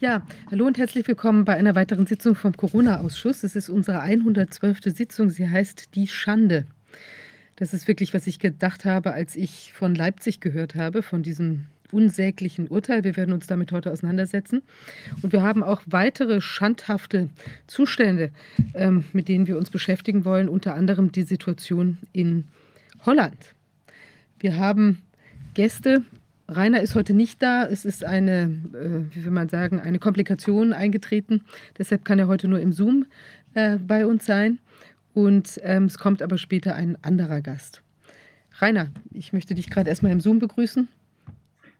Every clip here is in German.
Ja, hallo und herzlich willkommen bei einer weiteren Sitzung vom Corona-Ausschuss. Es ist unsere 112. Sitzung. Sie heißt Die Schande. Das ist wirklich, was ich gedacht habe, als ich von Leipzig gehört habe, von diesem unsäglichen Urteil. Wir werden uns damit heute auseinandersetzen. Und wir haben auch weitere schandhafte Zustände, ähm, mit denen wir uns beschäftigen wollen, unter anderem die Situation in Holland. Wir haben Gäste Rainer ist heute nicht da. Es ist eine, äh, wie will man sagen, eine Komplikation eingetreten. Deshalb kann er heute nur im Zoom äh, bei uns sein. Und ähm, es kommt aber später ein anderer Gast. Rainer, ich möchte dich gerade erstmal im Zoom begrüßen.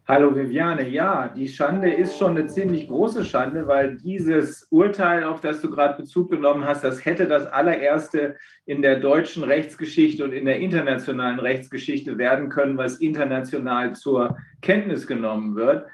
Hallo Viviane, ja, die Schande ist schon eine ziemlich große Schande, weil dieses Urteil, auf das du gerade Bezug genommen hast, das hätte das allererste in der deutschen Rechtsgeschichte und in der internationalen Rechtsgeschichte werden können, was international zur Kenntnis genommen wird.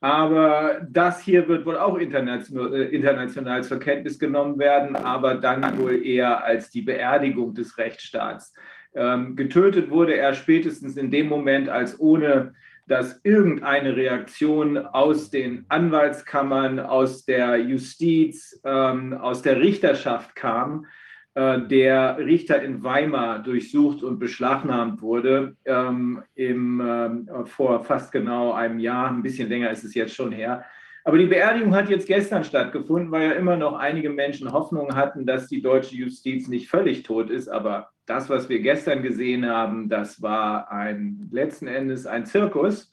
Aber das hier wird wohl auch international, international zur Kenntnis genommen werden, aber dann wohl eher als die Beerdigung des Rechtsstaats. Ähm, getötet wurde er spätestens in dem Moment, als ohne dass irgendeine Reaktion aus den Anwaltskammern, aus der Justiz, ähm, aus der Richterschaft kam, äh, der Richter in Weimar durchsucht und beschlagnahmt wurde, ähm, im, äh, vor fast genau einem Jahr, ein bisschen länger ist es jetzt schon her. Aber die Beerdigung hat jetzt gestern stattgefunden, weil ja immer noch einige Menschen Hoffnung hatten, dass die deutsche Justiz nicht völlig tot ist, aber das, was wir gestern gesehen haben, das war ein letzten Endes ein Zirkus,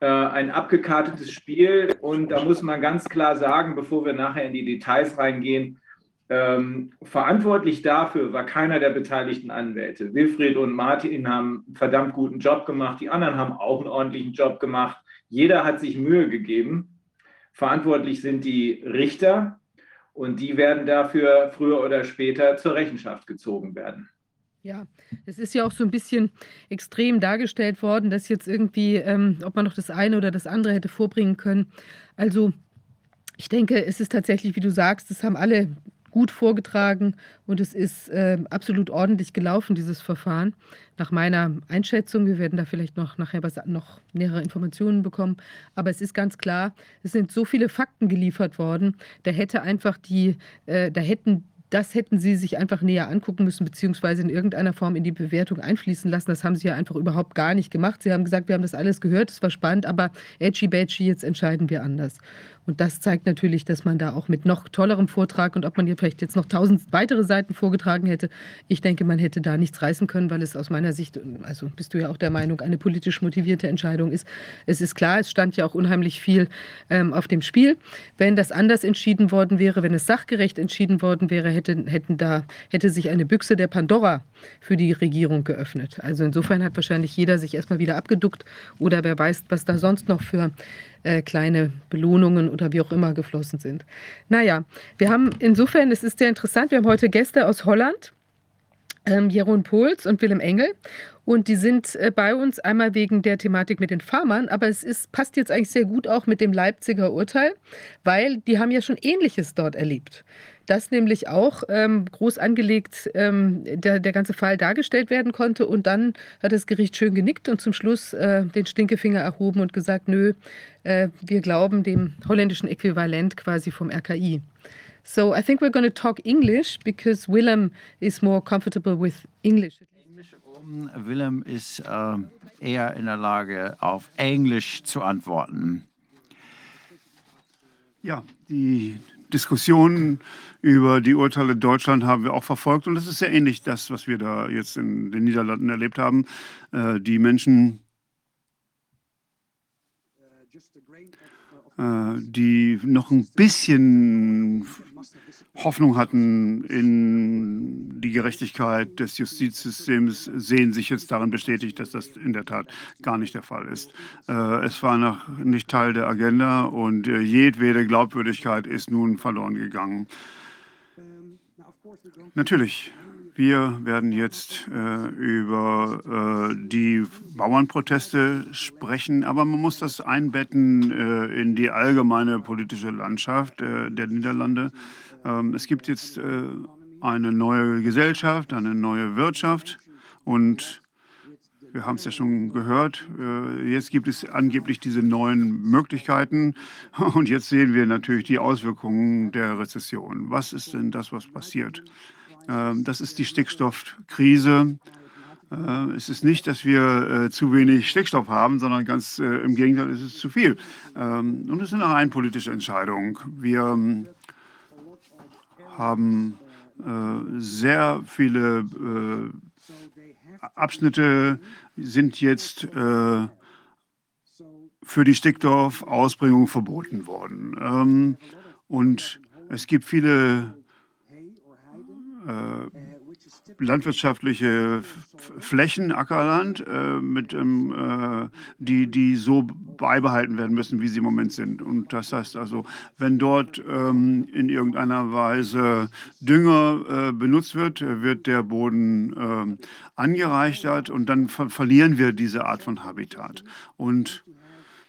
äh, ein abgekartetes Spiel. Und da muss man ganz klar sagen, bevor wir nachher in die Details reingehen, ähm, verantwortlich dafür war keiner der beteiligten Anwälte. Wilfried und Martin haben einen verdammt guten Job gemacht, die anderen haben auch einen ordentlichen Job gemacht. Jeder hat sich Mühe gegeben. Verantwortlich sind die Richter und die werden dafür früher oder später zur Rechenschaft gezogen werden. Ja, es ist ja auch so ein bisschen extrem dargestellt worden, dass jetzt irgendwie, ähm, ob man noch das eine oder das andere hätte vorbringen können. Also ich denke, es ist tatsächlich, wie du sagst, das haben alle gut vorgetragen und es ist äh, absolut ordentlich gelaufen, dieses Verfahren, nach meiner Einschätzung. Wir werden da vielleicht noch nachher was, noch nähere Informationen bekommen. Aber es ist ganz klar, es sind so viele Fakten geliefert worden, da hätte einfach die, äh, da hätten das hätten Sie sich einfach näher angucken müssen, beziehungsweise in irgendeiner Form in die Bewertung einfließen lassen. Das haben Sie ja einfach überhaupt gar nicht gemacht. Sie haben gesagt, wir haben das alles gehört, es war spannend, aber edgy badgy, jetzt entscheiden wir anders. Und das zeigt natürlich, dass man da auch mit noch tollerem Vortrag und ob man hier vielleicht jetzt noch tausend weitere Seiten vorgetragen hätte, ich denke, man hätte da nichts reißen können, weil es aus meiner Sicht, also bist du ja auch der Meinung, eine politisch motivierte Entscheidung ist. Es ist klar, es stand ja auch unheimlich viel ähm, auf dem Spiel. Wenn das anders entschieden worden wäre, wenn es sachgerecht entschieden worden wäre, hätte, hätten da, hätte sich eine Büchse der Pandora für die Regierung geöffnet. Also insofern hat wahrscheinlich jeder sich erstmal wieder abgeduckt oder wer weiß, was da sonst noch für äh, kleine Belohnungen oder wie auch immer geflossen sind. Naja, wir haben insofern, es ist sehr interessant, wir haben heute Gäste aus Holland, ähm, Jeroen Pohls und Willem Engel. Und die sind äh, bei uns einmal wegen der Thematik mit den Farmern, aber es ist, passt jetzt eigentlich sehr gut auch mit dem Leipziger Urteil, weil die haben ja schon Ähnliches dort erlebt dass nämlich auch ähm, groß angelegt ähm, der, der ganze Fall dargestellt werden konnte. Und dann hat das Gericht schön genickt und zum Schluss äh, den Stinkefinger erhoben und gesagt, nö, äh, wir glauben dem holländischen Äquivalent quasi vom RKI. So I think we're going to talk English because Willem is more comfortable with English. Willem ist äh, eher in der Lage, auf Englisch zu antworten. Ja, die Diskussionen über die Urteile in Deutschland haben wir auch verfolgt. Und es ist sehr ähnlich das, was wir da jetzt in den Niederlanden erlebt haben. Äh, die Menschen, äh, die noch ein bisschen Hoffnung hatten in die Gerechtigkeit des Justizsystems, sehen sich jetzt darin bestätigt, dass das in der Tat gar nicht der Fall ist. Äh, es war noch nicht Teil der Agenda und äh, jedwede Glaubwürdigkeit ist nun verloren gegangen. Natürlich, wir werden jetzt äh, über die Bauernproteste sprechen, aber man muss das einbetten in die allgemeine politische Landschaft der Niederlande. Ähm, es gibt jetzt eine neue Gesellschaft, eine neue Wirtschaft und Wir haben es ja schon gehört. Äh, jetzt gibt es angeblich diese neuen Möglichkeiten. Und jetzt sehen wir natürlich die Auswirkungen der Rezession. Was ist denn das, was passiert? Ähm, das ist die Stickstoffkrise. Äh, es ist nicht, dass wir äh, zu wenig Stickstoff haben, sondern ganz im Gegenteil, es ist zu viel. Ähm, und es ist eine rein politische Entscheidung. Wir haben sehr viele Abschnitte sind jetzt äh, für die Stickdorf-Ausbringung verboten worden. Ähm, und es gibt viele äh, landwirtschaftliche Flächen, Ackerland, äh, mit, ähm, äh, die, die so beibehalten werden müssen, wie sie im Moment sind. Und das heißt also, wenn dort ähm, in irgendeiner Weise Dünger äh, benutzt wird, wird der Boden ähm, angereichert und dann ver verlieren wir diese Art von Habitat. Und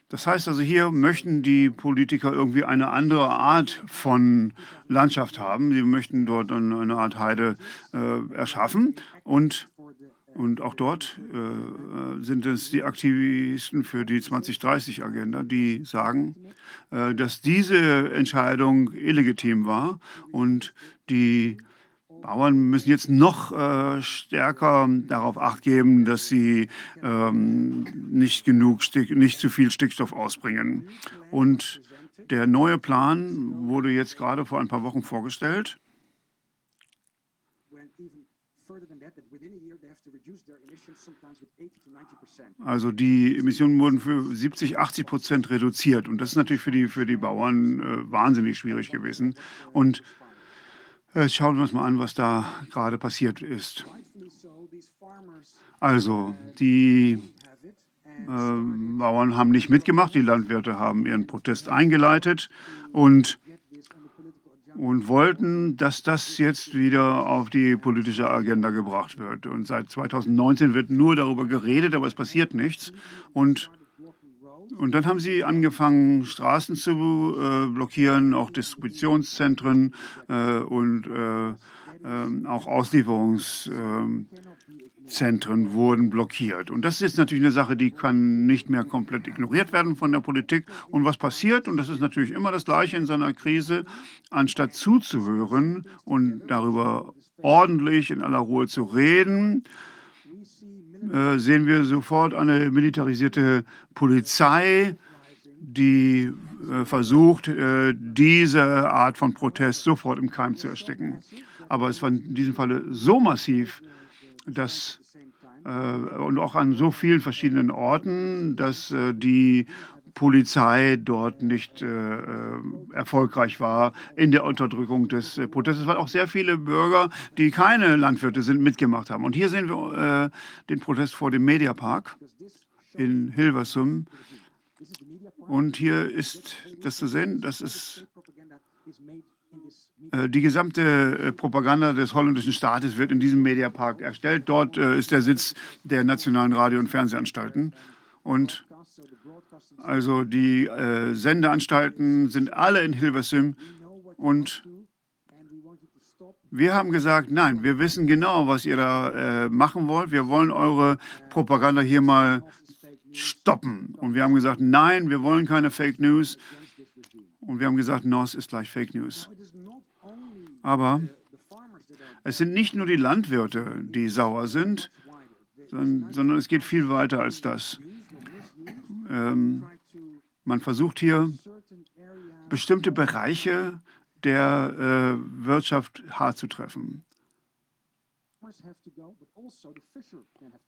das heißt also, hier möchten die Politiker irgendwie eine andere Art von Landschaft haben. Sie möchten dort eine Art Heide äh, erschaffen. Und, und auch dort äh, sind es die Aktivisten für die 2030-Agenda, die sagen, äh, dass diese Entscheidung illegitim war und die Bauern müssen jetzt noch äh, stärker darauf acht geben, dass sie ähm, nicht genug, Stick, nicht zu viel Stickstoff ausbringen. Und der neue Plan wurde jetzt gerade vor ein paar Wochen vorgestellt. Also die Emissionen wurden für 70, 80 Prozent reduziert. Und das ist natürlich für die, für die Bauern äh, wahnsinnig schwierig gewesen. Und Jetzt schauen wir uns mal an, was da gerade passiert ist. Also, die äh, Bauern haben nicht mitgemacht, die Landwirte haben ihren Protest eingeleitet und, und wollten, dass das jetzt wieder auf die politische Agenda gebracht wird. Und seit 2019 wird nur darüber geredet, aber es passiert nichts. Und und dann haben sie angefangen, Straßen zu äh, blockieren, auch Distributionszentren äh, und äh, ähm, auch Auslieferungszentren wurden blockiert. Und das ist jetzt natürlich eine Sache, die kann nicht mehr komplett ignoriert werden von der Politik. Und was passiert, und das ist natürlich immer das Gleiche in so einer Krise, anstatt zuzuhören und darüber ordentlich in aller Ruhe zu reden, äh, sehen wir sofort eine militarisierte Polizei, die äh, versucht, äh, diese Art von Protest sofort im Keim zu ersticken. Aber es war in diesem Falle so massiv, dass und auch an so vielen verschiedenen Orten, dass die Polizei dort nicht äh, äh, erfolgreich war in der Unterdrückung des äh, Protestes, weil auch sehr viele Bürger, die keine Landwirte sind, mitgemacht haben. Und hier sehen wir äh, den Protest vor dem Mediapark in Hilversum. Und hier ist das zu sehen, das ist äh, die gesamte äh, Propaganda des holländischen Staates wird in diesem Mediapark erstellt. Dort ist der Sitz der nationalen Radio- und Fernsehanstalten. Und also die äh, Sendeanstalten sind alle in Hilversum und wir haben gesagt, nein, wir wissen genau, was ihr da äh, machen wollt. Wir wollen eure Propaganda hier mal stoppen. Und wir haben gesagt, nein, wir wollen keine Fake News. Und wir haben gesagt, NOS ist gleich Fake News. Aber es sind nicht nur die Landwirte, die sauer sind, sondern, sondern es geht viel weiter als das. Ähm, man versucht hier bestimmte Bereiche der äh, Wirtschaft hart zu treffen.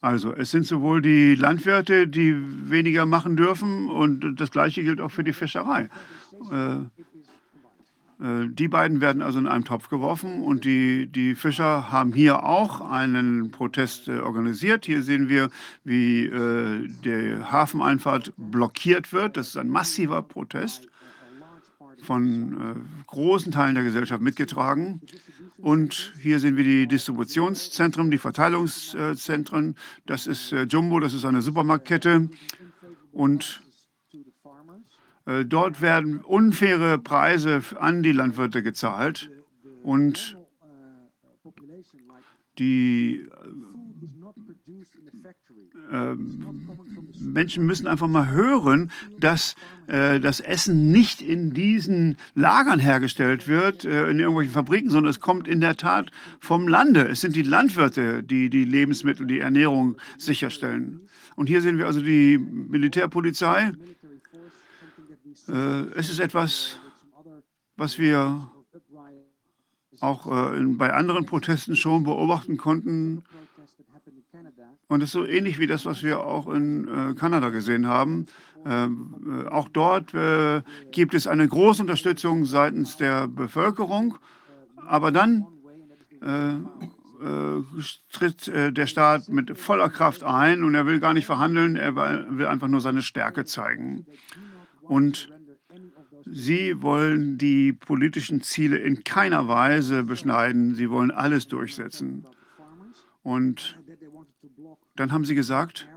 Also es sind sowohl die Landwirte, die weniger machen dürfen, und das Gleiche gilt auch für die Fischerei. Äh, die beiden werden also in einem Topf geworfen und die, die Fischer haben hier auch einen Protest äh, organisiert. Hier sehen wir, wie äh, die Hafeneinfahrt blockiert wird. Das ist ein massiver Protest von äh, großen Teilen der Gesellschaft mitgetragen. Und hier sehen wir die Distributionszentren, die Verteilungszentren. Das ist äh, Jumbo, das ist eine Supermarktkette. Und äh, dort werden unfaire Preise an die Landwirte gezahlt und die ähm, Menschen müssen einfach mal hören, dass äh, das Essen nicht in diesen Lagern hergestellt wird, äh, in irgendwelchen Fabriken, sondern es kommt in der Tat vom Lande. Es sind die Landwirte, die die Lebensmittel, die Ernährung sicherstellen. Und hier sehen wir also die Militärpolizei. Äh, es ist etwas, was wir auch äh, bei anderen Protesten schon beobachten konnten. Und es ist so ähnlich wie das, was wir auch in äh, Kanada gesehen haben. Ähm, äh, auch dort gibt es eine große Unterstützung seitens der Bevölkerung. Aber dann tritt der Staat mit voller Kraft ein und er will gar nicht verhandeln, er will einfach nur seine Stärke zeigen. Und Sie wollen die politischen Ziele in keiner Weise beschneiden. Sie wollen alles durchsetzen. Und dann haben Sie gesagt,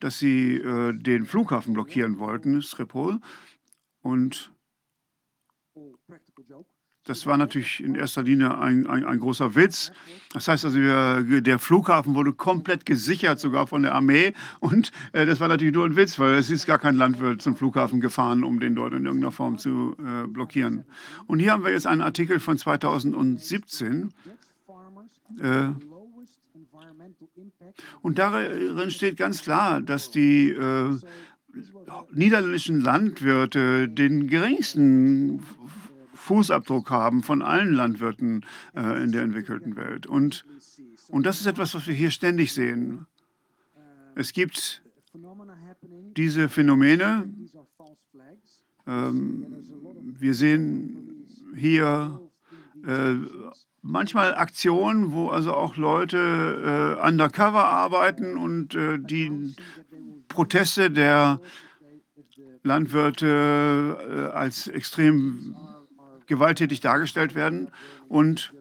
dass Sie äh, den Flughafen blockieren wollten, Schiphol. Und das war natürlich in erster Linie ein, ein, ein großer Witz. Das heißt also, wir, der Flughafen wurde komplett gesichert, sogar von der Armee. Und äh, das war natürlich nur ein Witz, weil es ist gar kein Landwirt zum Flughafen gefahren, um den dort in irgendeiner Form zu äh, blockieren. Und hier haben wir jetzt einen Artikel von 2017. Äh, und darin steht ganz klar, dass die äh, niederländischen Landwirte den geringsten Fußabdruck haben von allen Landwirten äh, in der entwickelten Welt. Und, und das ist etwas, was wir hier ständig sehen. Es gibt diese Phänomene. Ähm, wir sehen hier äh, manchmal Aktionen, wo also auch Leute äh, undercover arbeiten und äh, die Proteste der Landwirte äh, als extrem gewalttätig dargestellt werden. Und,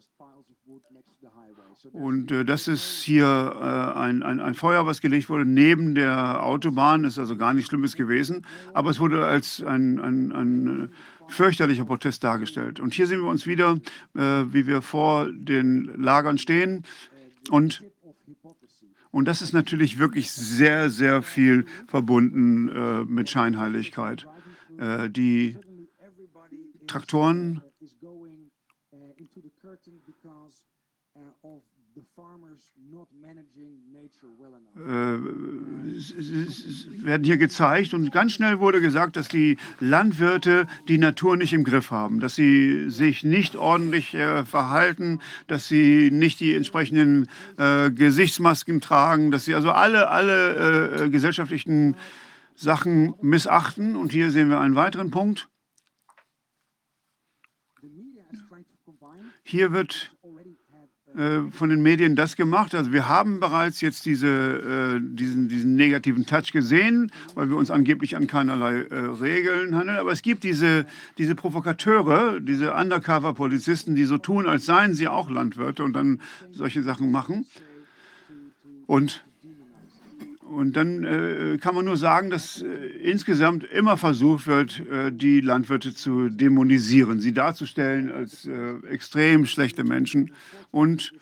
und äh, das ist hier äh, ein, ein, ein, Feuer, was gelegt wurde neben der Autobahn. Ist also gar nichts Schlimmes gewesen. Aber es wurde als ein, ein, ein äh, fürchterlicher Protest dargestellt. Und hier sehen wir uns wieder, äh, wie wir vor den Lagern stehen. Und und das ist natürlich wirklich sehr, sehr viel verbunden äh, mit Scheinheiligkeit. Äh, die Traktoren äh, werden hier gezeigt und ganz schnell wurde gesagt, dass die Landwirte die Natur nicht im Griff haben, dass sie sich nicht ordentlich äh, verhalten, dass sie nicht die entsprechenden äh, Gesichtsmasken tragen, dass sie also alle, alle äh, gesellschaftlichen Sachen missachten. Und hier sehen wir einen weiteren Punkt. Hier wird äh, von den Medien das gemacht. Also wir haben bereits jetzt diese, äh, diesen, diesen negativen Touch gesehen, weil wir uns angeblich an keinerlei äh, Regeln handeln. Aber es gibt diese, diese Provokateure, diese Undercover-Polizisten, die so tun, als seien sie auch Landwirte und dann solche Sachen machen. Und und dann äh, kann man nur sagen, dass äh, insgesamt immer versucht wird, äh, die Landwirte zu dämonisieren, sie darzustellen als äh, extrem schlechte Menschen. Und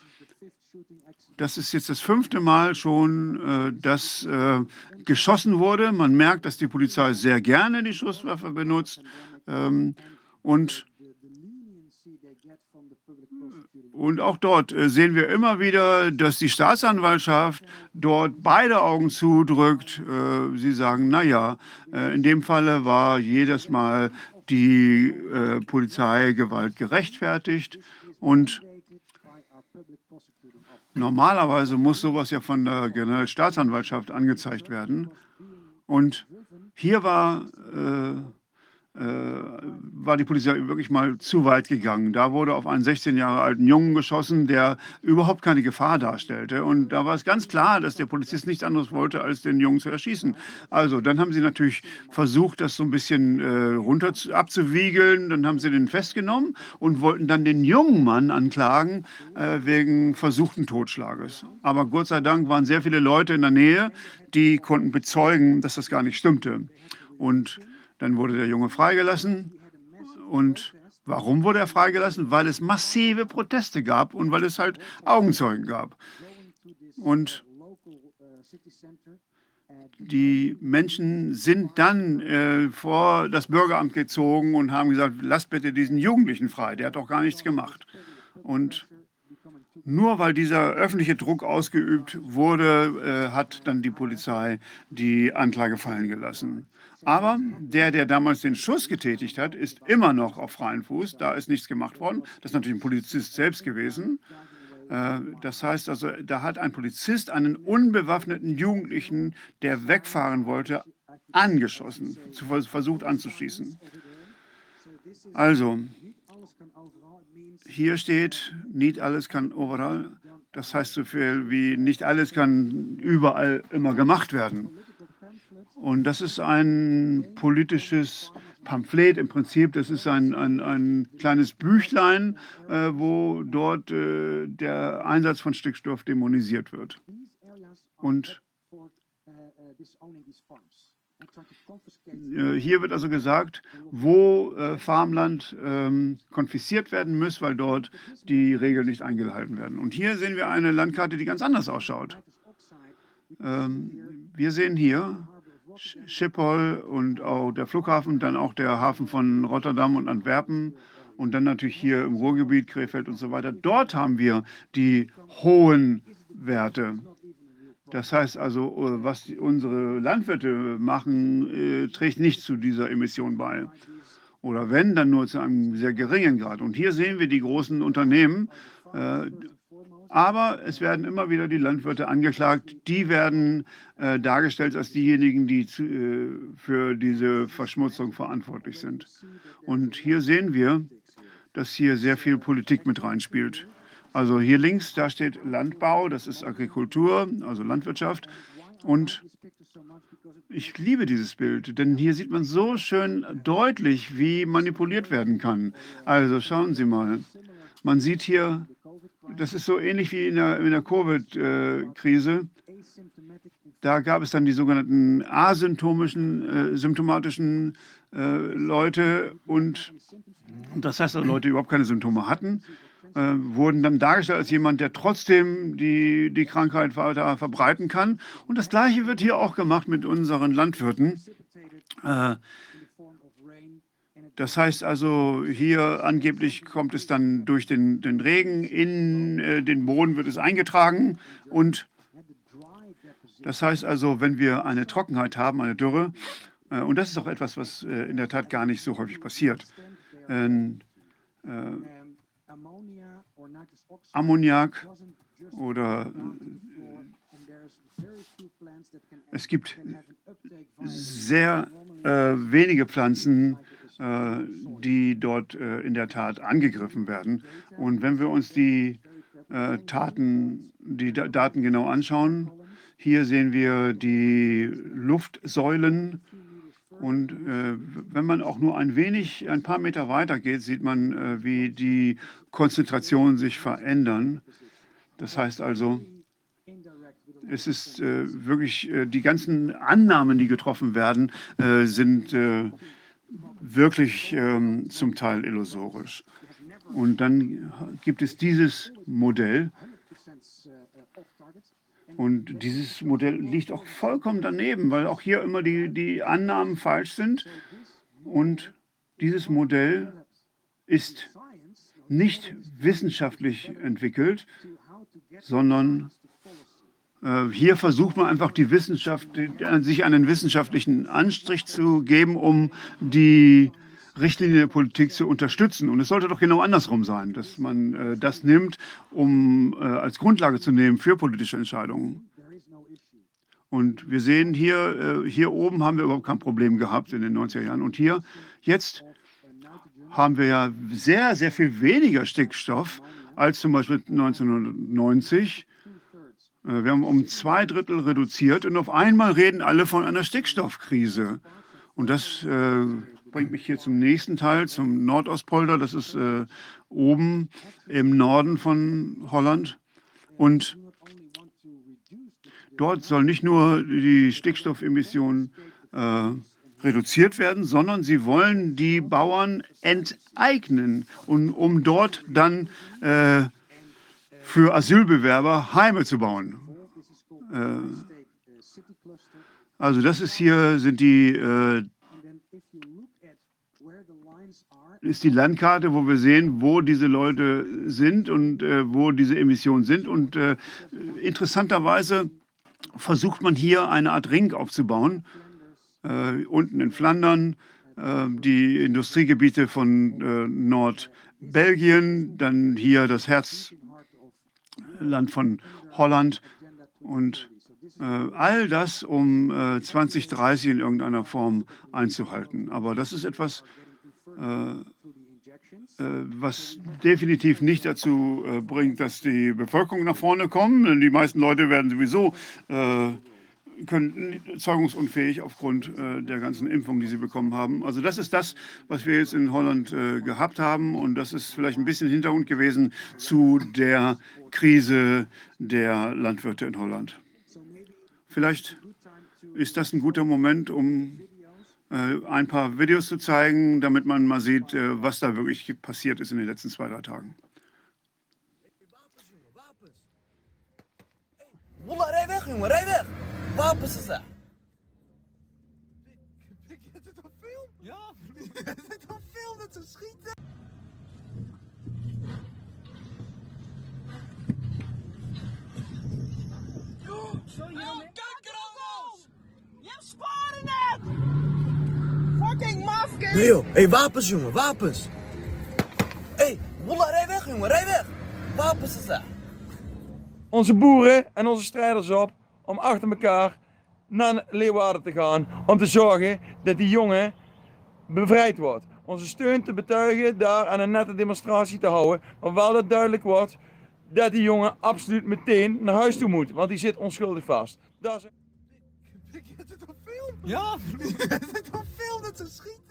das ist jetzt das fünfte Mal schon, äh, dass äh, geschossen wurde. Man merkt, dass die Polizei sehr gerne die Schusswaffe benutzt. Ähm, und und auch dort äh, sehen wir immer wieder, dass die Staatsanwaltschaft dort beide Augen zudrückt. Äh, sie sagen, naja, äh, in dem Falle war jedes Mal die Polizeigewalt gerechtfertigt und normalerweise muss sowas ja von der Generalstaatsanwaltschaft angezeigt werden. Und hier war war die Polizei wirklich mal zu weit gegangen. Da wurde auf einen 16 Jahre alten Jungen geschossen, der überhaupt keine Gefahr darstellte. Und da war es ganz klar, dass der Polizist nichts anderes wollte, als den Jungen zu erschießen. Also, dann haben sie natürlich versucht, das so ein bisschen äh, runter zu, abzuwiegeln. Dann haben sie den festgenommen und wollten dann den jungen Mann anklagen äh, wegen versuchten Totschlages. Aber Gott sei Dank waren sehr viele Leute in der Nähe, die konnten bezeugen, dass das gar nicht stimmte. Und dann wurde der Junge freigelassen. Und warum wurde er freigelassen? Weil es massive Proteste gab und weil es halt Augenzeugen gab. Und Die Menschen sind dann äh, vor das Bürgeramt gezogen und haben gesagt, lasst bitte diesen Jugendlichen frei, der hat doch gar nichts gemacht. Und nur weil dieser öffentliche Druck ausgeübt wurde, äh, hat dann die Polizei die Anklage fallen gelassen. Aber der, der damals den Schuss getätigt hat, ist immer noch auf freiem Fuß. Da ist nichts gemacht worden. Das ist natürlich ein Polizist selbst gewesen. Äh, das heißt also, da hat ein Polizist einen unbewaffneten Jugendlichen, der wegfahren wollte, angeschossen, versucht anzuschießen. Also, hier steht, nicht alles kann overall. Das heißt so viel wie nicht alles kann überall immer gemacht werden. Und das ist ein politisches Pamphlet im Prinzip. Das ist ein, ein, ein kleines Büchlein, äh, wo dort äh, der Einsatz von Stickstoff dämonisiert wird. Und äh, hier wird also gesagt, wo äh, Farmland ähm, konfisziert werden muss, weil dort die Regeln nicht eingehalten werden. Und hier sehen wir eine Landkarte, die ganz anders ausschaut. Ähm, wir sehen hier Schiphol und auch der Flughafen, dann auch der Hafen von Rotterdam und Antwerpen und dann natürlich hier im Ruhrgebiet, Krefeld und so weiter. Dort haben wir die hohen Werte. Das heißt also, was unsere Landwirte machen, äh, trägt nicht zu dieser Emission bei. Oder wenn, dann nur zu einem sehr geringen Grad. Und hier sehen wir die großen Unternehmen, äh, aber es werden immer wieder die Landwirte angeklagt. Die werden äh, dargestellt als diejenigen, die zu, äh, für diese Verschmutzung verantwortlich sind. Und hier sehen wir, dass hier sehr viel Politik mit reinspielt. Also hier links, da steht Landbau, das ist Agrikultur, also Landwirtschaft. Und ich liebe dieses Bild, denn hier sieht man so schön deutlich, wie manipuliert werden kann. Also schauen Sie mal. Man sieht hier das ist so ähnlich wie in der, in der Covid-Krise. Da gab es dann die sogenannten asymptomischen, äh, symptomatischen äh, Leute und das heißt, also Leute, die überhaupt keine Symptome hatten, äh, wurden dann dargestellt als jemand, der trotzdem die, die Krankheit weiter verbreiten kann. Und das Gleiche wird hier auch gemacht mit unseren Landwirten. Das heißt also, hier angeblich kommt es dann durch den, den Regen in äh, den Boden, wird es eingetragen. Und das heißt also, wenn wir eine Trockenheit haben, eine Dürre, äh, und das ist auch etwas, was äh, in der Tat gar nicht so häufig passiert. Ähm, äh, Ammoniak oder äh, es gibt sehr äh, wenige Pflanzen, die dort äh, in der Tat angegriffen werden. Und wenn wir uns die äh, Taten, die Daten genau anschauen, hier sehen wir die Luftsäulen. Und äh, wenn man auch nur ein wenig, ein paar Meter weiter geht, sieht man, äh, wie die Konzentrationen sich verändern. Das heißt also, es ist äh, wirklich, die ganzen Annahmen, die getroffen werden, sind wirklich ähm, zum Teil illusorisch. Und dann gibt es dieses Modell. Und dieses Modell liegt auch vollkommen daneben, weil auch hier immer die, die Annahmen falsch sind. Und dieses Modell ist nicht wissenschaftlich entwickelt, sondern hier versucht man einfach die Wissenschaft, sich einen wissenschaftlichen Anstrich zu geben, um die Richtlinie der Politik zu unterstützen. Und es sollte doch genau andersrum sein, dass man äh, das nimmt, um äh, als Grundlage zu nehmen für politische Entscheidungen. Und wir sehen hier, äh, hier oben haben wir überhaupt kein Problem gehabt in den 90er Jahren. Und hier jetzt haben wir ja sehr, sehr viel weniger Stickstoff als zum Beispiel 1990. Äh, wir haben um zwei Drittel reduziert und auf einmal reden alle von einer Stickstoffkrise. Und das äh, bringt mich hier zum nächsten Teil, zum Nordostpolder. Das ist äh, oben im Norden von Holland. Und dort soll nicht nur die Stickstoffemissionen äh, reduziert werden, sondern sie wollen die Bauern enteignen, und, um dort dann äh, für Asylbewerber Heime zu bauen. Äh, Also das ist hier, sind die, äh, ist die Landkarte, wo wir sehen, wo diese Leute sind und äh, wo diese Emissionen sind. Und interessanterweise versucht man hier eine Art Ring aufzubauen, unten in Flandern, die Industriegebiete von Nordbelgien, dann hier das Herzland von Holland und äh, all das, um äh, 2030 in irgendeiner Form einzuhalten. Aber das ist etwas, äh, äh, was definitiv nicht dazu äh, bringt, dass die Bevölkerung nach vorne kommt. Denn die meisten Leute werden sowieso äh, können zeugungsunfähig aufgrund äh, der ganzen Impfungen, die sie bekommen haben. Also das ist das, was wir jetzt in Holland äh, gehabt haben. Und das ist vielleicht ein bisschen Hintergrund gewesen zu der Krise der Landwirte in Holland. Vielleicht ist das ein guter Moment, um äh, ein paar Videos zu zeigen, damit man mal sieht, äh, was da wirklich passiert ist in den letzten zwei, drei Tagen. Wallah, rij weg, jongen, rij weg. Wapens is dat. Ik heb het op film? Ja, ik heb het op film dat ze schieten. Oh, kankerangels! Je hebt sporen net! Fucking mafke! Nee joh, hey, wapens jongen, wapens! hey, Wallah, rij weg jongen, rij weg! Wapens is dat. onze boeren en onze strijders op om achter elkaar naar Leeuwarden te gaan. Om te zorgen dat die jongen bevrijd wordt. Onze steun te betuigen, daar aan een nette demonstratie te houden. Maar wel dat duidelijk wordt dat die jongen absoluut meteen naar huis toe moet. Want die zit onschuldig vast. Dat is... Ik heb het op film? Ja, ik heb het op film dat ze schieten.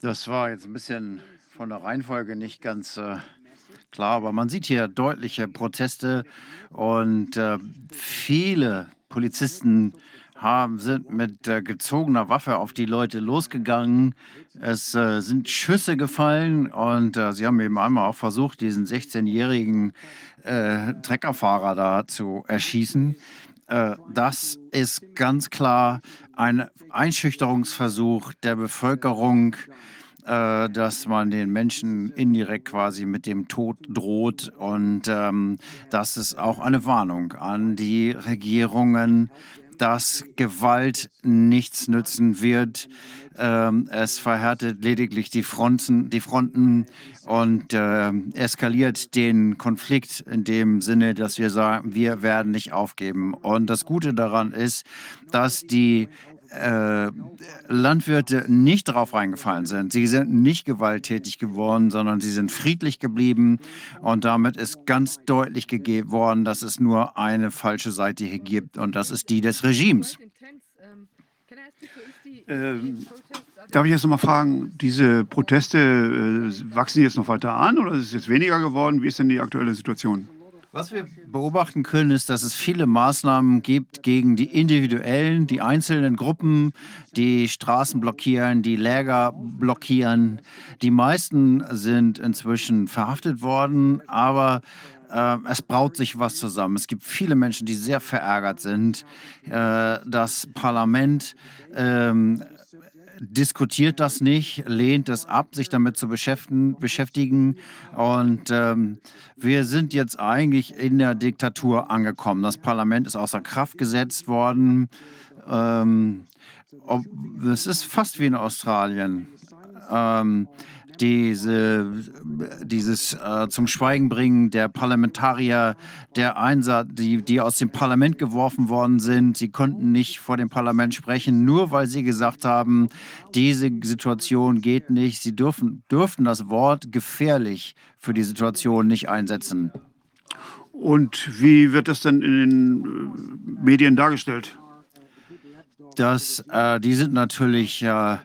Das war jetzt ein bisschen von der Reihenfolge nicht ganz äh, klar, aber man sieht hier deutliche Proteste und äh, viele Polizisten haben, sind mit äh, gezogener Waffe auf die Leute losgegangen. Es äh, sind Schüsse gefallen und äh, sie haben eben einmal auch versucht, diesen 16-jährigen äh, Treckerfahrer da zu erschießen. Äh, das ist ganz klar ein Einschüchterungsversuch der Bevölkerung äh, dass man den Menschen indirekt quasi mit dem Tod droht. Und ähm, das ist auch eine Warnung an die Regierungen, dass Gewalt nichts nützen wird. Ähm, es verhärtet lediglich die Fronten, die Fronten und äh, eskaliert den Konflikt in dem Sinne, dass wir sagen, wir werden nicht aufgeben. Und das Gute daran ist, dass die äh, Landwirte nicht darauf reingefallen sind. Sie sind nicht gewalttätig geworden, sondern sie sind friedlich geblieben. Und damit ist ganz deutlich gegeben worden, dass es nur eine falsche Seite hier gibt. Und das ist die des Regimes. Ähm, darf ich jetzt noch mal fragen, diese Proteste, äh, wachsen jetzt noch weiter an oder ist es jetzt weniger geworden? Wie ist denn die aktuelle Situation? Was wir beobachten können, ist, dass es viele Maßnahmen gibt gegen die individuellen, die einzelnen Gruppen, die Straßen blockieren, die Läger blockieren. Die meisten sind inzwischen verhaftet worden, aber äh, es braut sich was zusammen. Es gibt viele Menschen, die sehr verärgert sind. Äh, das Parlament ähm, diskutiert das nicht, lehnt es ab, sich damit zu beschäftigen. Und ähm, wir sind jetzt eigentlich in der Diktatur angekommen. Das Parlament ist außer Kraft gesetzt worden. Ähm, es ist fast wie in Australien. Ähm, diese, dieses äh, zum Schweigen bringen der Parlamentarier, der Einsatz, die, die aus dem Parlament geworfen worden sind. Sie konnten nicht vor dem Parlament sprechen, nur weil sie gesagt haben, diese Situation geht nicht. Sie dürfen, dürften das Wort gefährlich für die Situation nicht einsetzen. Und wie wird das dann in den äh, Medien dargestellt? Das, äh, die sind natürlich äh,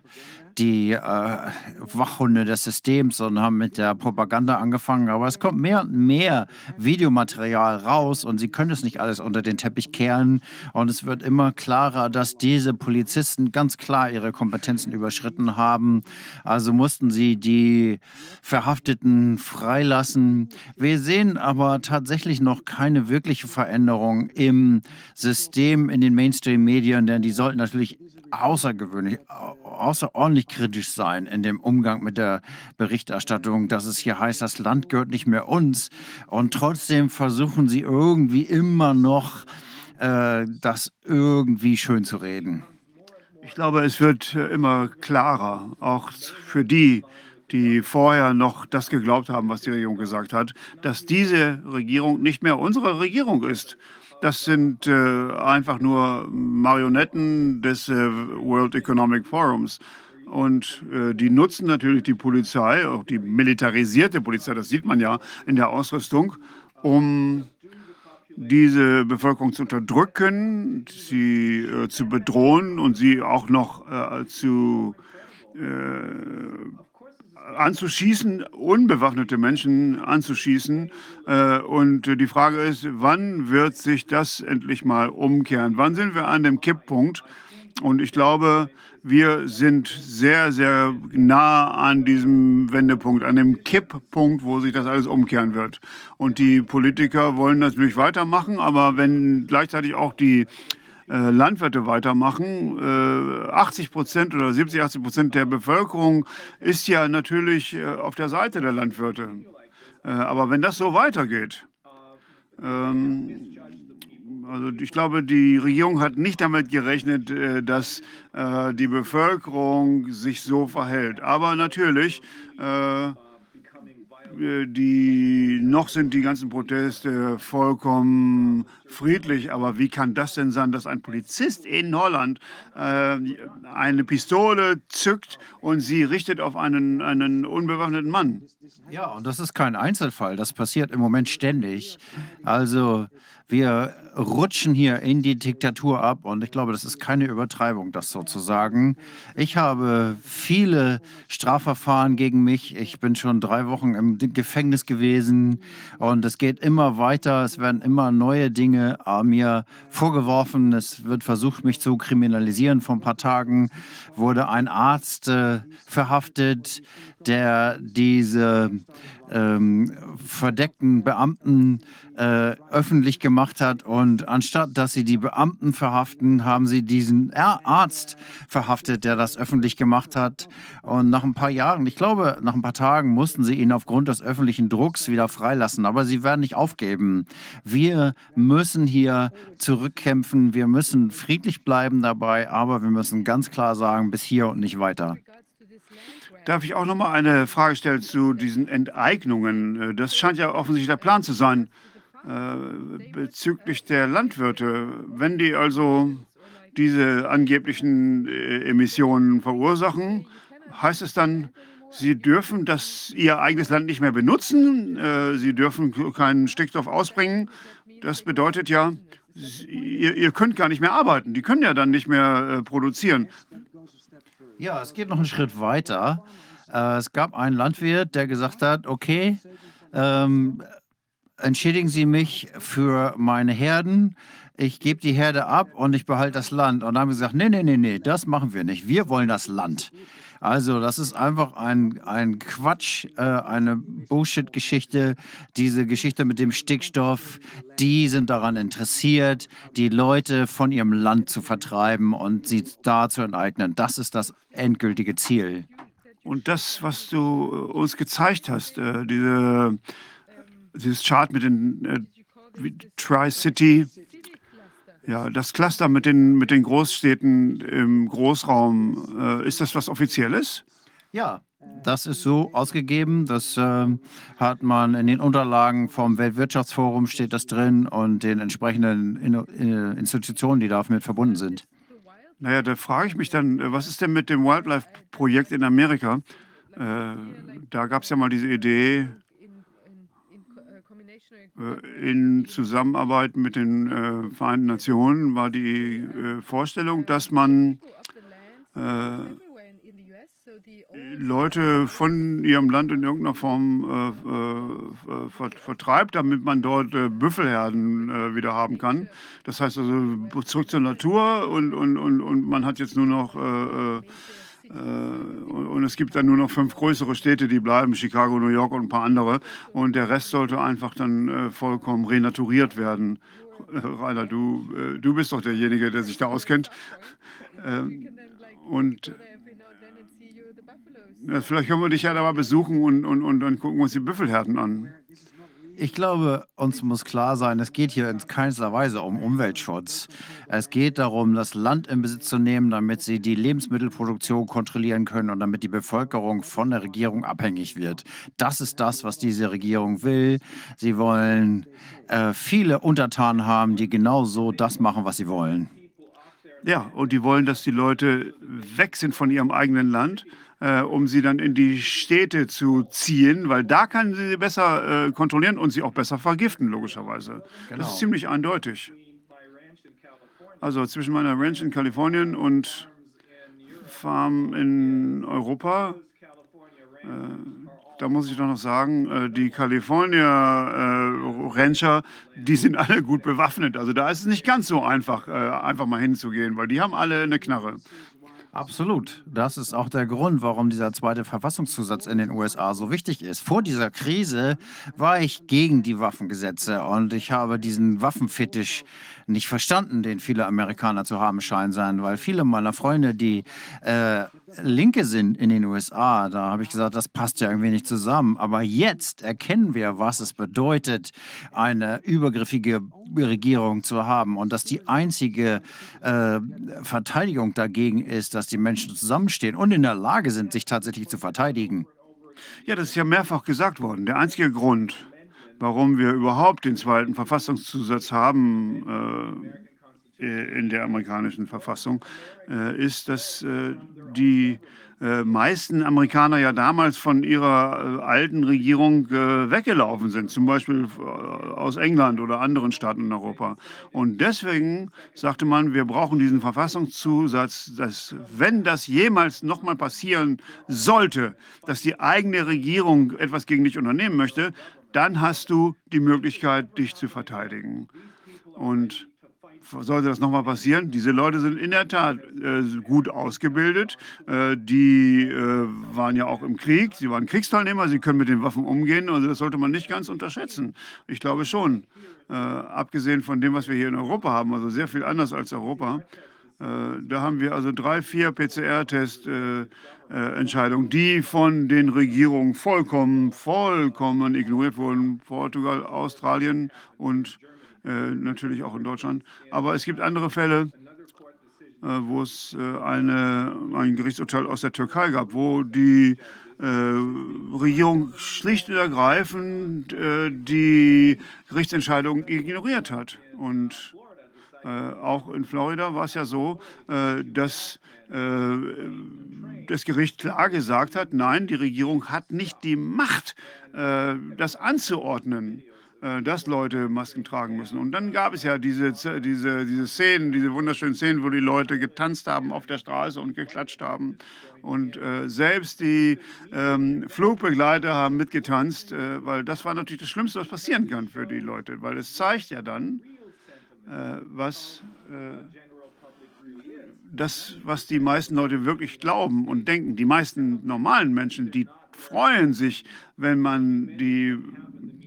die äh, Wachhunde des Systems und haben mit der Propaganda angefangen. Aber es kommt mehr und mehr Videomaterial raus und sie können es nicht alles unter den Teppich kehren. Und es wird immer klarer, dass diese Polizisten ganz klar ihre Kompetenzen überschritten haben. Also mussten sie die Verhafteten freilassen. Wir sehen aber tatsächlich noch keine wirkliche Veränderung im System, in den Mainstream-Medien, denn die sollten natürlich außergewöhnlich, außerordentlich kritisch sein in dem Umgang mit der Berichterstattung, dass es hier heißt, das Land gehört nicht mehr uns. Und trotzdem versuchen sie irgendwie immer noch, äh, das irgendwie schön zu reden. Ich glaube, es wird äh, immer klarer, auch für die, die vorher noch das geglaubt haben, was die Regierung gesagt hat, dass diese Regierung nicht mehr unsere Regierung ist. Das sind äh, einfach nur Marionetten des äh, World Economic Forums. Und äh, die nutzen natürlich die Polizei, auch die militarisierte Polizei, das sieht man ja in der Ausrüstung, um diese Bevölkerung zu unterdrücken, sie äh, zu bedrohen und sie auch noch äh, zu äh, anzuschießen, unbewaffnete Menschen anzuschießen. Äh, und die Frage ist, wann wird sich das endlich mal umkehren? Wann sind wir an dem Kipppunkt? Und ich glaube, wir sind sehr, sehr nah an diesem Wendepunkt, an dem Kipppunkt, wo sich das alles umkehren wird. Und die Politiker wollen natürlich weitermachen, aber wenn gleichzeitig auch die Landwirte weitermachen. 80 äh, Prozent oder 70, 80 Prozent der Bevölkerung ist ja natürlich äh, auf der Seite der Landwirte. aber wenn das so weitergeht, ähm, also ich glaube, die Regierung hat nicht damit gerechnet, dass die Bevölkerung sich so verhält. Aber natürlich äh, die noch sind die ganzen Proteste vollkommen friedlich, aber wie kann das denn sein, dass ein Polizist in Holland äh, eine Pistole zückt und sie richtet auf einen, einen unbewaffneten Mann? Ja, und das ist kein Einzelfall, das passiert im Moment ständig. Also wir rutschen hier in die Diktatur ab und ich glaube, das ist keine Übertreibung, das so zu sagen. Ich habe viele Strafverfahren gegen mich. Ich bin schon drei Wochen im Gefängnis gewesen und es geht immer weiter. Es werden immer neue Dinge mir vorgeworfen. Es wird versucht, mich zu kriminalisieren. Vor ein paar Tagen wurde ein Arzt äh, verhaftet, der diese ähm, verdeckten Beamten äh, öffentlich gemacht hat. Und anstatt dass sie die Beamten verhaften, haben sie diesen Arzt verhaftet, der das öffentlich gemacht hat. Und nach ein paar Jahren, ich glaube, nach ein paar Tagen mussten sie ihn aufgrund des öffentlichen Drucks wieder freilassen. Aber sie werden nicht aufgeben. Wir müssen hier zurückkämpfen. Wir müssen friedlich bleiben dabei. Aber wir müssen ganz klar sagen, bis hier und nicht weiter. Darf ich auch noch mal eine Frage stellen zu diesen Enteignungen? Äh, Das scheint ja offensichtlich der Plan zu sein äh, bezüglich der Landwirte. Wenn die also diese angeblichen äh, Emissionen verursachen, heißt es dann, sie dürfen das ihr eigenes Land nicht mehr benutzen, sie dürfen keinen Stickstoff ausbringen. Das bedeutet ja, ihr, ihr könnt gar nicht mehr arbeiten. Die können ja dann nicht mehr produzieren. Ja, es geht noch einen Schritt weiter. Äh, es gab einen Landwirt, der gesagt hat, okay, ähm, entschädigen Sie mich für meine Herden. Ich gebe die Herde ab und ich behalte das Land. Und dann haben wir gesagt, nee, nee, nee, nee, das machen wir nicht. Wir wollen das Land. Also das ist einfach ein, ein Quatsch, äh, eine Bullshit-Geschichte. Diese Geschichte mit dem Stickstoff, die sind daran interessiert, die Leute von ihrem Land zu vertreiben und sie da zu enteignen. Das ist das endgültige Ziel. Und das, was du äh, uns gezeigt hast, äh, diese, dieses Chart mit den äh, Tri-City, ja, das Cluster mit den, mit den Großstädten im Großraum, äh, ist das was Offizielles? Ja, das ist so ausgegeben. Das ähm, hat man in den Unterlagen vom Weltwirtschaftsforum steht das drin und den entsprechenden Inno- äh, Institutionen, die damit verbunden sind. Naja, da frage ich mich dann, äh, was ist denn mit dem Wildlife-Projekt in Amerika? Äh, da gab es ja mal diese Idee, äh, in Zusammenarbeit mit den äh, Vereinten Nationen war die äh, Vorstellung, dass man äh, Leute von ihrem Land in irgendeiner Form äh, äh, ver vertreibt, damit man dort äh, Büffelherden äh, wieder haben kann. Das heißt also zurück zur Natur und, und, und, und man hat jetzt nur noch, äh, äh, äh, und und es gibt dann nur noch fünf größere Städte, die bleiben, Chicago, New York und ein paar andere. Und der Rest sollte einfach dann äh, vollkommen renaturiert werden. Äh, Rainer, du, äh, du bist doch derjenige, der sich da auskennt. Ähm, und vielleicht können wir dich ja da mal besuchen und, und, und dann gucken wir uns die Büffelherden an. Ich glaube, uns muss klar sein, es geht hier in keinster Weise um Umweltschutz. Es geht darum, das Land in Besitz zu nehmen, damit sie die Lebensmittelproduktion kontrollieren können und damit die Bevölkerung von der Regierung abhängig wird. Das ist das, was diese Regierung will. Sie wollen äh, viele Untertanen haben, die genau so das machen, was sie wollen. Ja, und die wollen, dass die Leute weg sind von ihrem eigenen Land, äh, um sie dann in die Städte zu ziehen, weil da kann sie sie besser äh, kontrollieren und sie auch besser vergiften, logischerweise. Das Genau. ist ziemlich eindeutig. Also zwischen meiner Ranch in Kalifornien und Farm in Europa, äh, da muss ich doch noch sagen, äh, die California äh, Rancher, die sind alle gut bewaffnet. Also da ist es nicht ganz so einfach, äh, einfach mal hinzugehen, weil die haben alle eine Knarre. Absolut. Das ist auch der Grund, warum dieser zweite Verfassungszusatz in den USA so wichtig ist. Vor dieser Krise war ich gegen die Waffengesetze und ich habe diesen Waffenfetisch nicht verstanden, den viele Amerikaner zu haben scheinen sein, weil viele meiner Freunde, die äh, Linke sind in den USA, da habe ich gesagt, das passt ja irgendwie nicht zusammen. Aber jetzt erkennen wir, was es bedeutet, eine übergriffige Regierung zu haben und dass die einzige äh, Verteidigung dagegen ist, dass die Menschen zusammenstehen und in der Lage sind, sich tatsächlich zu verteidigen. Ja, das ist ja mehrfach gesagt worden. Der einzige Grund, warum wir überhaupt den zweiten Verfassungszusatz haben äh, in der amerikanischen Verfassung, äh, ist, dass äh, die äh, meisten Amerikaner ja damals von ihrer äh, alten Regierung äh, weggelaufen sind, zum Beispiel aus England oder anderen Staaten in Europa. Und deswegen sagte man, wir brauchen diesen Verfassungszusatz, dass wenn das jemals nochmal passieren sollte, dass die eigene Regierung etwas gegen dich unternehmen möchte, dann hast du die Möglichkeit, dich zu verteidigen. Und sollte das nochmal passieren, diese Leute sind in der Tat äh, gut ausgebildet. Äh, die äh, waren ja auch im Krieg, sie waren Kriegsteilnehmer, sie können mit den Waffen umgehen. Also das sollte man nicht ganz unterschätzen. Ich glaube schon. Äh, abgesehen von dem, was wir hier in Europa haben, also sehr viel anders als Europa. Äh, da haben wir also drei, vier PCR-Test-Entscheidungen, die von den Regierungen vollkommen, vollkommen ignoriert wurden. Portugal, Australien und äh, natürlich auch in Deutschland. Aber es gibt andere Fälle, äh, wo es äh, eine, ein Gerichtsurteil aus der Türkei gab, wo die äh, Regierung schlicht und ergreifend äh, die Gerichtsentscheidung ignoriert hat. Und äh, auch in Florida war es ja so, äh, dass äh, das Gericht klar gesagt hat, nein, die Regierung hat nicht die Macht, äh, das anzuordnen äh, dass Leute Masken tragen müssen. Und dann gab es ja diese, diese, diese Szenen, diese wunderschönen Szenen, wo die Leute getanzt haben auf der Straße und geklatscht haben. Und äh, selbst die ähm, Flugbegleiter haben mitgetanzt, äh, weil das war natürlich das Schlimmste, was passieren kann für die Leute, weil es zeigt ja dann, äh, was äh, das, was die meisten Leute wirklich glauben und denken. Die meisten normalen Menschen, die freuen sich, wenn man die,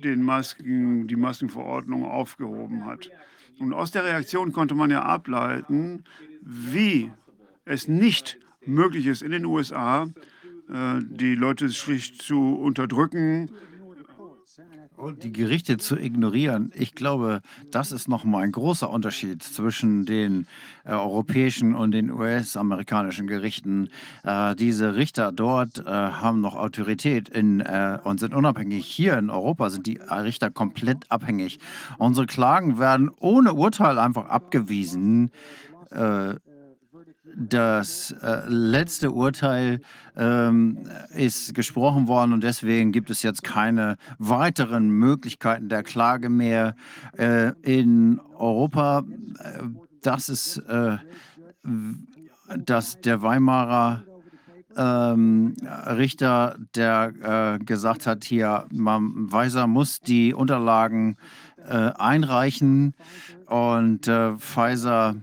den Masken, die Maskenverordnung aufgehoben hat. Und aus der Reaktion konnte man ja ableiten, wie es nicht möglich ist, in den USA äh, die Leute schlicht zu unterdrücken, die Gerichte zu ignorieren, ich glaube, das ist nochmal ein großer Unterschied zwischen den äh, europäischen und den US-amerikanischen Gerichten. Äh, diese Richter dort äh, haben noch Autorität in, äh, und sind unabhängig. Hier in Europa sind die Richter komplett abhängig. Unsere Klagen werden ohne Urteil einfach abgewiesen. Das äh, letzte Urteil ähm, ist gesprochen worden und deswegen gibt es jetzt keine weiteren Möglichkeiten der Klage mehr äh, in Europa. Äh, das ist äh, dass der Weimarer ähm, Richter, der äh, gesagt hat, hier, man, Weiser muss die Unterlagen äh, einreichen und Pfizer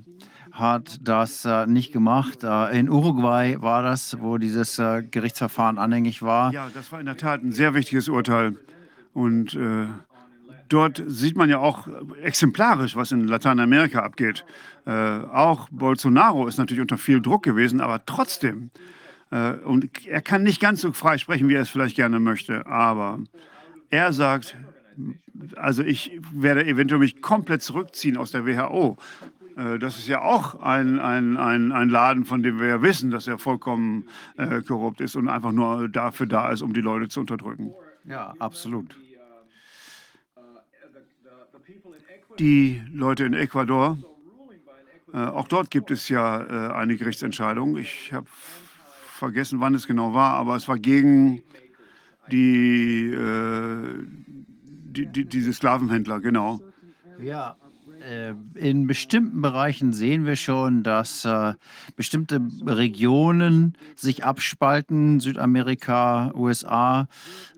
hat das äh, nicht gemacht. Äh, in Uruguay war das, wo dieses äh, Gerichtsverfahren anhängig war. Ja, das war in der Tat ein sehr wichtiges Urteil. Und äh, dort sieht man ja auch exemplarisch, was in Lateinamerika abgeht. Äh, auch Bolsonaro ist natürlich unter viel Druck gewesen, aber trotzdem. Äh, und er kann nicht ganz so frei sprechen, wie er es vielleicht gerne möchte. Aber er sagt, also ich werde eventuell mich komplett zurückziehen aus der WHO. Äh, Das ist ja auch ein, ein, ein, ein Laden, von dem wir ja wissen, dass er vollkommen äh, korrupt ist und einfach nur dafür da ist, um die Leute zu unterdrücken. Ja, absolut. Die Leute in Ecuador, äh, auch dort gibt es ja äh, eine Gerichtsentscheidung. Ich habe vergessen, wann es genau war, aber es war gegen die, äh, die, die, diese Sklavenhändler, genau. Ja, in bestimmten Bereichen sehen wir schon, dass äh, bestimmte Regionen sich abspalten, Südamerika, USA.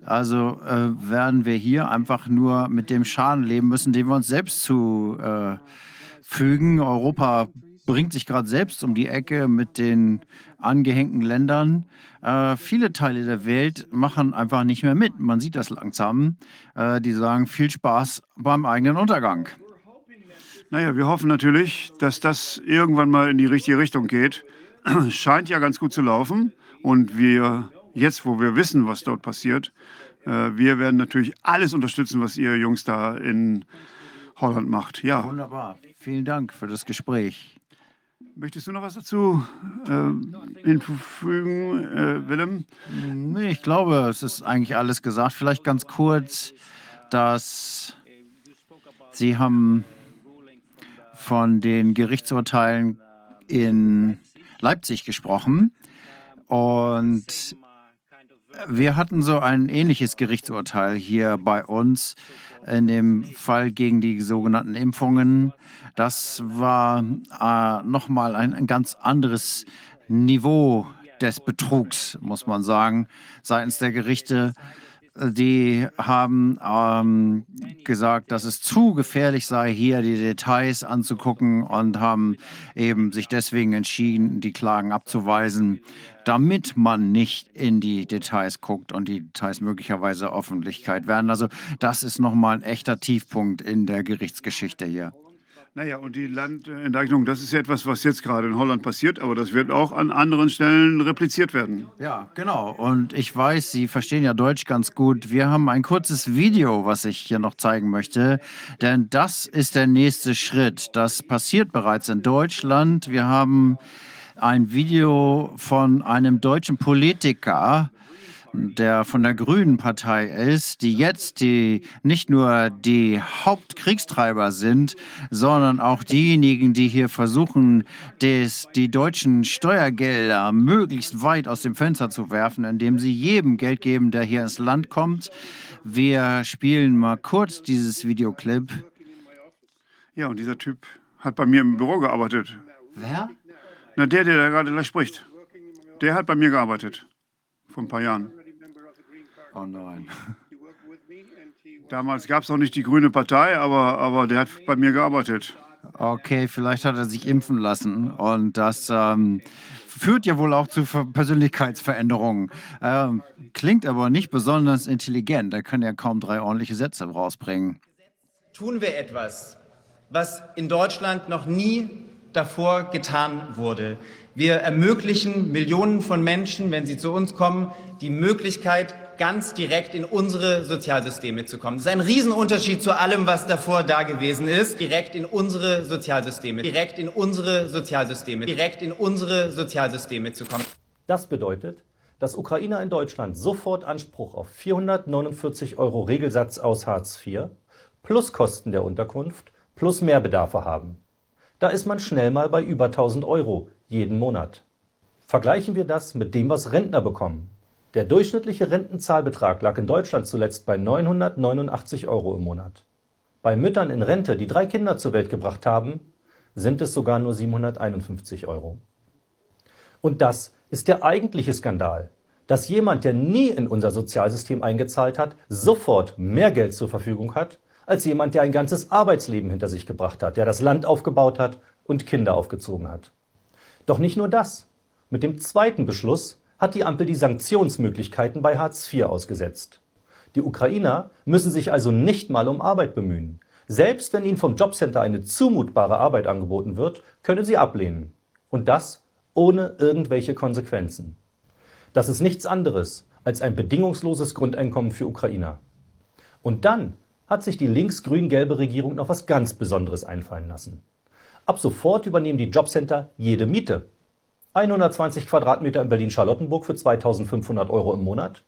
Also äh, werden wir hier einfach nur mit dem Schaden leben müssen, den wir uns selbst zufügen. Europa bringt sich gerade selbst um die Ecke mit den angehängten Ländern. Äh, viele Teile der Welt machen einfach nicht mehr mit. Man sieht das langsam. Äh, die sagen viel Spaß beim eigenen Untergang. Naja, wir hoffen natürlich, dass das irgendwann mal in die richtige Richtung geht. Scheint ja ganz gut zu laufen. Und wir, jetzt wo wir wissen, was dort passiert, äh, wir werden natürlich alles unterstützen, was ihr Jungs da in Holland macht. Ja, Wunderbar. Vielen Dank für das Gespräch. möchtest du noch was dazu äh, hinzufügen, äh, Willem? Nee, ich glaube, es ist eigentlich alles gesagt. Vielleicht ganz kurz, dass Sie haben von den Gerichtsurteilen in Leipzig gesprochen. Und wir hatten so ein ähnliches Gerichtsurteil hier bei uns in dem Fall gegen die sogenannten Impfungen. Das war äh, nochmal ein, ein ganz anderes Niveau des Betrugs, muss man sagen, seitens der Gerichte. Die haben ähm, gesagt, dass es zu gefährlich sei, hier die Details anzugucken und haben eben sich deswegen entschieden, die Klagen abzuweisen, damit man nicht in die Details guckt und die Details möglicherweise Öffentlichkeit werden. Also das ist nochmal ein echter Tiefpunkt in der Gerichtsgeschichte hier. Naja, und die Landenteignung, das ist ja etwas, was jetzt gerade in Holland passiert, aber das wird auch an anderen Stellen repliziert werden. Ja, genau. Und ich weiß, Sie verstehen ja Deutsch ganz gut. Wir haben ein kurzes Video, was ich hier noch zeigen möchte, denn das ist der nächste Schritt. Das passiert bereits in Deutschland. Wir haben ein Video von einem deutschen Politiker, der von der Grünen Partei ist, die jetzt die nicht nur die Hauptkriegstreiber sind, sondern auch diejenigen, die hier versuchen, des, die deutschen Steuergelder möglichst weit aus dem Fenster zu werfen, indem sie jedem Geld geben, der hier ins Land kommt. Wir spielen mal kurz dieses Videoclip. Ja, und dieser Typ hat bei mir im Büro gearbeitet. Wer? Na, der, der da gerade gleich spricht. Der hat bei mir gearbeitet. Vor ein paar Jahren. Oh nein. Damals gab es noch nicht die Grüne Partei, aber, aber der hat bei mir gearbeitet. Okay, vielleicht hat er sich impfen lassen und das ähm, führt ja wohl auch zu Ver Persönlichkeitsveränderungen. Ähm, klingt aber nicht besonders intelligent. Er kann ja kaum drei ordentliche Sätze rausbringen. Tun wir etwas, was in Deutschland noch nie davor getan wurde. Wir ermöglichen Millionen von Menschen, wenn sie zu uns kommen, die Möglichkeit, ganz direkt in unsere Sozialsysteme zu kommen. Das ist ein Riesenunterschied zu allem, was davor da gewesen ist. Direkt in unsere Sozialsysteme, direkt in unsere Sozialsysteme, direkt in unsere Sozialsysteme zu kommen. Das bedeutet, dass Ukrainer in Deutschland sofort Anspruch auf 449 Euro Regelsatz aus Hartz IV plus Kosten der Unterkunft plus Mehrbedarfe haben. Da ist man schnell mal bei über 1000 Euro jeden Monat. Vergleichen wir das mit dem, was Rentner bekommen. Der durchschnittliche Rentenzahlbetrag lag in Deutschland zuletzt bei 989 Euro im Monat. Bei Müttern in Rente, die drei Kinder zur Welt gebracht haben, sind es sogar nur 751 Euro. Und das ist der eigentliche Skandal, dass jemand, der nie in unser Sozialsystem eingezahlt hat, sofort mehr Geld zur Verfügung hat, als jemand, der ein ganzes Arbeitsleben hinter sich gebracht hat, der das Land aufgebaut hat und Kinder aufgezogen hat. Doch nicht nur das. Mit dem zweiten Beschluss hat die Ampel die Sanktionsmöglichkeiten bei Hartz IV ausgesetzt. Die Ukrainer müssen sich also nicht mal um Arbeit bemühen. Selbst wenn ihnen vom Jobcenter eine zumutbare Arbeit angeboten wird, können sie ablehnen. Und das ohne irgendwelche Konsequenzen. Das ist nichts anderes als ein bedingungsloses Grundeinkommen für Ukrainer. Und dann hat sich die links-grün-gelbe Regierung noch was ganz Besonderes einfallen lassen. Ab sofort übernehmen die Jobcenter jede Miete. 120 Quadratmeter in Berlin-Charlottenburg für 2500 Euro im Monat?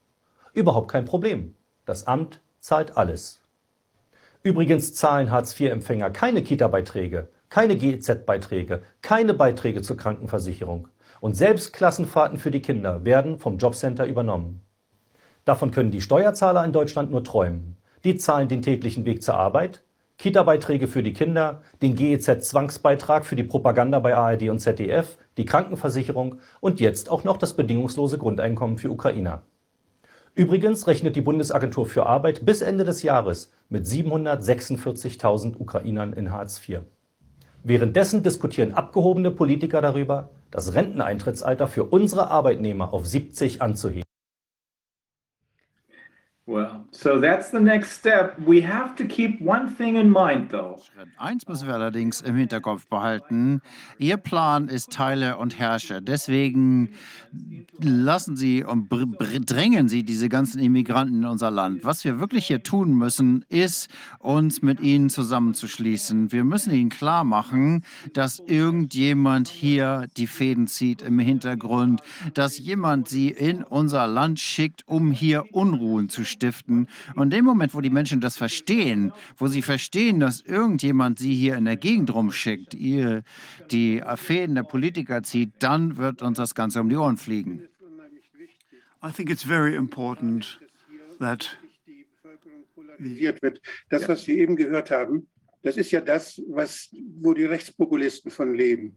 Überhaupt kein Problem. Das Amt zahlt alles. Übrigens zahlen Hartz-IV-Empfänger keine Kita-Beiträge, keine GEZ-Beiträge, keine Beiträge zur Krankenversicherung. Und selbst Klassenfahrten für die Kinder werden vom Jobcenter übernommen. Davon können die Steuerzahler in Deutschland nur träumen. Die zahlen den täglichen Weg zur Arbeit, Kita-Beiträge für die Kinder, den GEZ-Zwangsbeitrag für die Propaganda bei ARD und ZDF, die Krankenversicherung und jetzt auch noch das bedingungslose Grundeinkommen für Ukrainer. Übrigens rechnet die Bundesagentur für Arbeit bis Ende des Jahres mit 746.000 Ukrainern in Hartz IV. Währenddessen diskutieren abgehobene Politiker darüber, das Renteneintrittsalter für unsere Arbeitnehmer auf 70 anzuheben. Well, so that's the next step. We have to keep one thing in mind, though. Eins müssen wir allerdings im Hinterkopf behalten. Ihr Plan ist Teile und Herrsche. Deswegen lassen Sie und drängen Sie diese ganzen Immigranten in unser Land. Was wir wirklich hier tun müssen, ist, uns mit ihnen zusammenzuschließen. Wir müssen ihnen klar machen, dass irgendjemand hier die Fäden zieht im Hintergrund, dass jemand sie in unser Land schickt, um hier Unruhen zu stiften. Und in dem Moment, wo die Menschen das verstehen, wo sie verstehen, dass irgendjemand sie hier in der Gegend rumschickt, ihr die Fäden der Politiker zieht, dann wird uns das Ganze um die Ohren fliegen. I think it's very important that wird. Das, was wir eben gehört haben, das ist ja das, was, wo die Rechtspopulisten von leben.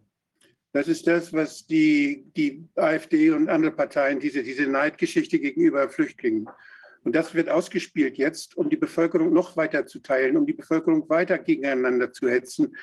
Das ist das, was die, die AfD und andere Parteien, diese, diese Neidgeschichte gegenüber Flüchtlingen. Und das wird ausgespielt jetzt, um die Bevölkerung noch weiter zu teilen, um die Bevölkerung weiter gegeneinander zu hetzen.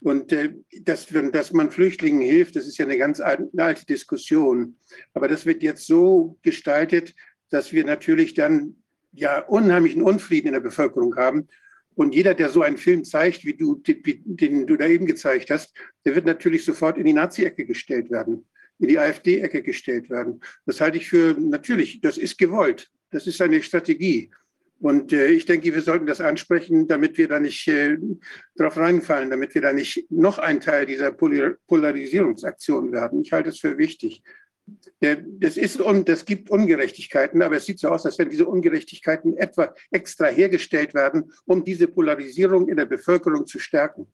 Und äh, dass, dass man Flüchtlingen hilft, das ist ja eine ganz alte Diskussion. Aber das wird jetzt so gestaltet, dass wir natürlich dann ja unheimlichen Unfrieden in der Bevölkerung haben. Und jeder, der so einen Film zeigt, wie du, den du da eben gezeigt hast, der wird natürlich sofort in die Nazi-Ecke gestellt werden, in die AfD-Ecke gestellt werden. Das halte ich für natürlich, das ist gewollt. Das ist eine Strategie. Und äh, ich denke, wir sollten das ansprechen, damit wir da nicht äh, drauf reinfallen, damit wir da nicht noch ein Teil dieser Polar Polarisierungsaktion werden. Ich halte es für wichtig. Der, das, ist, und das gibt Ungerechtigkeiten, aber es sieht so aus, als wenn diese Ungerechtigkeiten etwa extra hergestellt werden, um diese Polarisierung in der Bevölkerung zu stärken.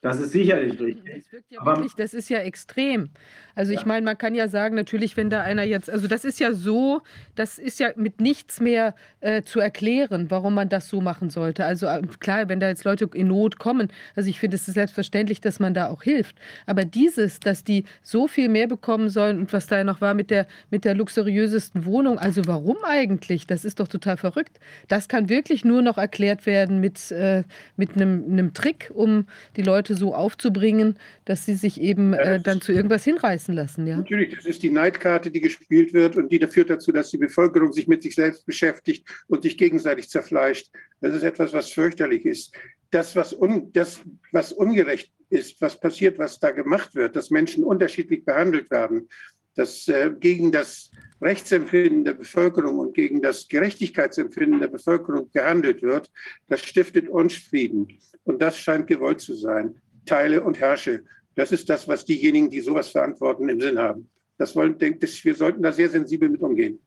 Das ist sicherlich richtig. Das, ja wirklich, das ist ja extrem. Also ich meine, man kann ja sagen, natürlich, wenn da einer jetzt, also das ist ja so, das ist ja mit nichts mehr äh, zu erklären, warum man das so machen sollte. Also äh, klar, wenn da jetzt Leute in Not kommen, also ich finde es ist selbstverständlich, dass man da auch hilft. Aber dieses, dass die so viel mehr bekommen sollen und was da ja noch war mit der, mit der luxuriösesten Wohnung, also warum eigentlich? Das ist doch total verrückt. Das kann wirklich nur noch erklärt werden mit, äh, mit einem, einem Trick, um die Leute so aufzubringen, dass sie sich eben äh, dann zu irgendwas hinreißen lassen. Ja? Natürlich, das ist die Neidkarte, die gespielt wird und die führt dazu, dass die Bevölkerung sich mit sich selbst beschäftigt und sich gegenseitig zerfleischt. Das ist etwas, was fürchterlich ist. Das, was, un, das, was ungerecht ist, was passiert, was da gemacht wird, dass Menschen unterschiedlich behandelt werden, dass äh, gegen das Rechtsempfinden der Bevölkerung und gegen das Gerechtigkeitsempfinden der Bevölkerung gehandelt wird, das stiftet Unfrieden. Und das scheint gewollt zu sein. Teile und herrsche. Das ist das, was diejenigen, die sowas verantworten, im Sinn haben. Das wollen, denke ich, wir sollten da sehr sensibel mit umgehen.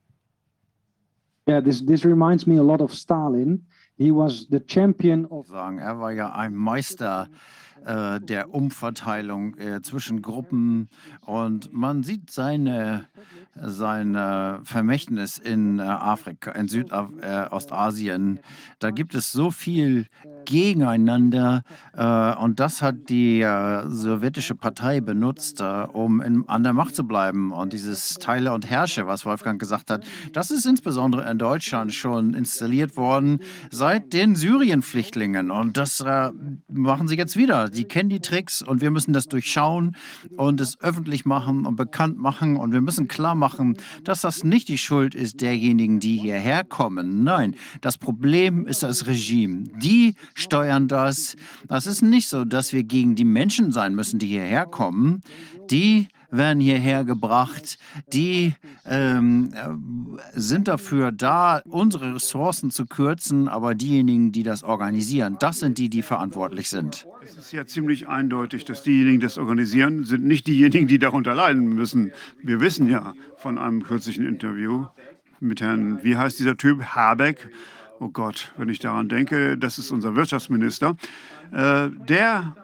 Yeah, this, this reminds me a lot of Stalin. He was the champion of. Sagen, er war ja ein Meister der Umverteilung äh, zwischen Gruppen und man sieht seine sein äh, Vermächtnis in äh, Afrika, in Südostasien. Äh, da gibt es so viel gegeneinander äh, und das hat die äh, sowjetische Partei benutzt, äh, um in, an der Macht zu bleiben. Und dieses Teile und Herrsche, was Wolfgang gesagt hat, das ist insbesondere in Deutschland schon installiert worden seit den Syrien-Flüchtlingen. Und das machen sie jetzt wieder. Die kennen die Tricks und wir müssen das durchschauen und es öffentlich machen und bekannt machen. Und wir müssen klar machen, dass das nicht die Schuld ist derjenigen, die hierher kommen. Nein, das Problem ist das Regime. Die steuern das. Das ist nicht so, dass wir gegen die Menschen sein müssen, die hierher kommen. Die werden hierher gebracht, die ähm, sind dafür da, unsere Ressourcen zu kürzen, aber diejenigen, die das organisieren, das sind die, die verantwortlich sind. Es ist ja ziemlich eindeutig, dass diejenigen, die das organisieren, sind nicht diejenigen, die darunter leiden müssen. Wir wissen ja von einem kürzlichen Interview mit Herrn, wie heißt dieser Typ, Habeck, oh Gott, wenn ich daran denke, das ist unser Wirtschaftsminister, äh, der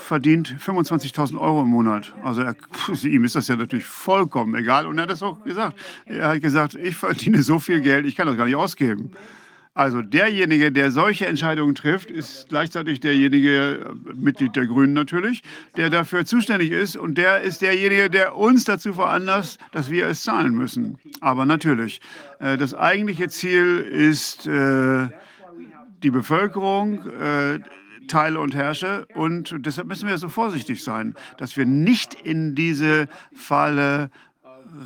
verdient 25.000 Euro im Monat. Also er, ihm ist das ja natürlich vollkommen egal. Und er hat das auch gesagt. Er hat gesagt, ich verdiene so viel Geld, ich kann das gar nicht ausgeben. Also derjenige, der solche Entscheidungen trifft, ist gleichzeitig derjenige, äh, Mitglied der Grünen natürlich, der dafür zuständig ist. Und der ist derjenige, der uns dazu veranlasst, dass wir es zahlen müssen. Aber natürlich, äh, das eigentliche Ziel ist äh, die Bevölkerung, teile und herrsche. Und deshalb müssen wir so vorsichtig sein, dass wir nicht in diese Falle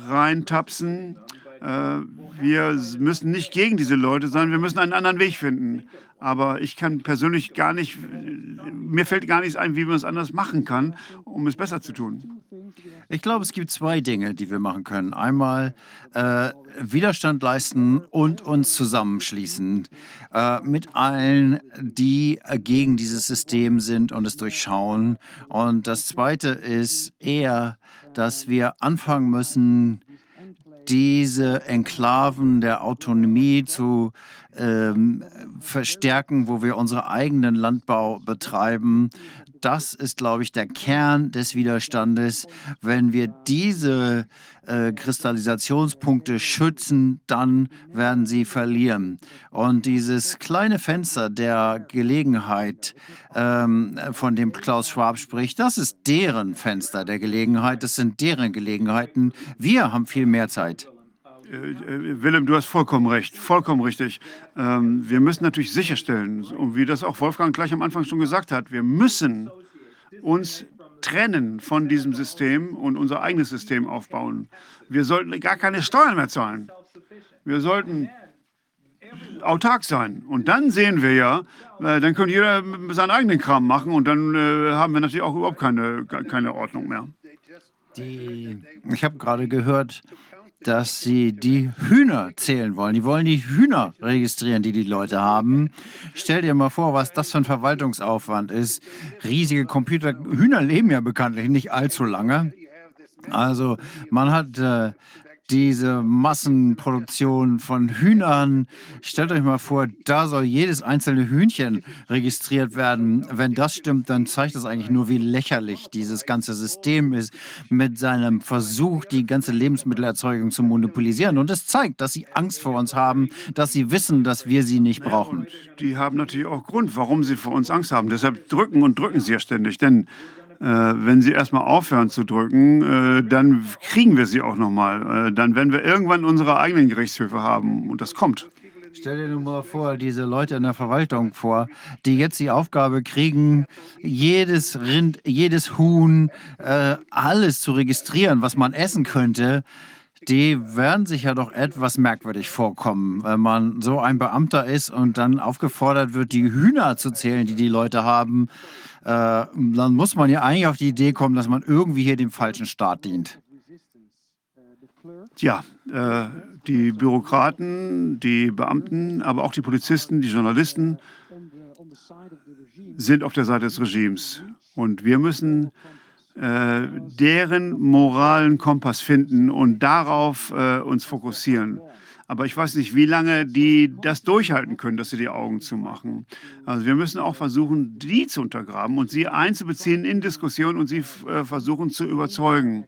reintapsen äh, wir müssen nicht gegen diese Leute sein, wir müssen einen anderen Weg finden. Aber ich kann persönlich gar nicht, mir fällt gar nichts ein, wie man es anders machen kann, um es besser zu tun. Ich glaube, es gibt zwei Dinge, die wir machen können. Einmal äh, Widerstand leisten und uns zusammenschließen äh, mit allen, die gegen dieses System sind und es durchschauen. Und das Zweite ist eher, dass wir anfangen müssen, diese Enklaven der Autonomie zu ähm, verstärken, wo wir unseren eigenen Landbau betreiben. Das ist, glaube ich, der Kern des Widerstandes. Wenn wir diese äh, Kristallisationspunkte schützen, dann werden sie verlieren. Und dieses kleine Fenster der Gelegenheit, ähm, von dem Klaus Schwab spricht, das ist deren Fenster der Gelegenheit, das sind deren Gelegenheiten. Wir haben viel mehr Zeit. Äh, äh, Willem, du hast vollkommen recht, vollkommen richtig. Ähm, wir müssen natürlich sicherstellen, und wie das auch Wolfgang gleich am Anfang schon gesagt hat, wir müssen uns trennen von diesem System und unser eigenes System aufbauen. Wir sollten gar keine Steuern mehr zahlen. Wir sollten autark sein. Und dann sehen wir ja, äh, dann könnte jeder seinen eigenen Kram machen und dann haben wir natürlich auch überhaupt keine, keine Ordnung mehr. Die, ich habe gerade gehört, dass sie die Hühner zählen wollen. Die wollen die Hühner registrieren, die die Leute haben. Stell dir mal vor, was das für ein Verwaltungsaufwand ist. Riesige Computer. Hühner leben ja bekanntlich nicht allzu lange. Also man hat äh, diese Massenproduktion von Hühnern. Stellt euch mal vor, da soll jedes einzelne Hühnchen registriert werden. Wenn das stimmt, dann zeigt das eigentlich nur, wie lächerlich dieses ganze System ist mit seinem Versuch, die ganze Lebensmittelerzeugung zu monopolisieren. Und es zeigt, dass sie Angst vor uns haben, dass sie wissen, dass wir sie nicht brauchen. Die haben natürlich auch Grund, warum sie vor uns Angst haben. Deshalb drücken und drücken sie ja ständig. Denn äh, wenn sie erstmal aufhören zu drücken, äh, dann kriegen wir sie auch nochmal. Äh, dann werden wir irgendwann unsere eigenen Gerichtshöfe haben und das kommt. Stell dir nur mal vor, diese Leute in der Verwaltung vor, die jetzt die Aufgabe kriegen, jedes Rind, jedes Huhn, äh, alles zu registrieren, was man essen könnte. Die werden sich ja doch etwas merkwürdig vorkommen, wenn man so ein Beamter ist und dann aufgefordert wird, die Hühner zu zählen, die die Leute haben äh, dann muss man ja eigentlich auf die Idee kommen, dass man irgendwie hier dem falschen Staat dient. Ja, äh, die Bürokraten, die Beamten, aber auch die Polizisten, die Journalisten sind auf der Seite des Regimes. Und wir müssen äh, deren moralen Kompass finden und darauf äh, uns fokussieren. Aber ich weiß nicht, wie lange die das durchhalten können, dass sie die Augen zumachen. Also wir müssen auch versuchen, die zu untergraben und sie einzubeziehen in Diskussionen und sie äh, versuchen zu überzeugen.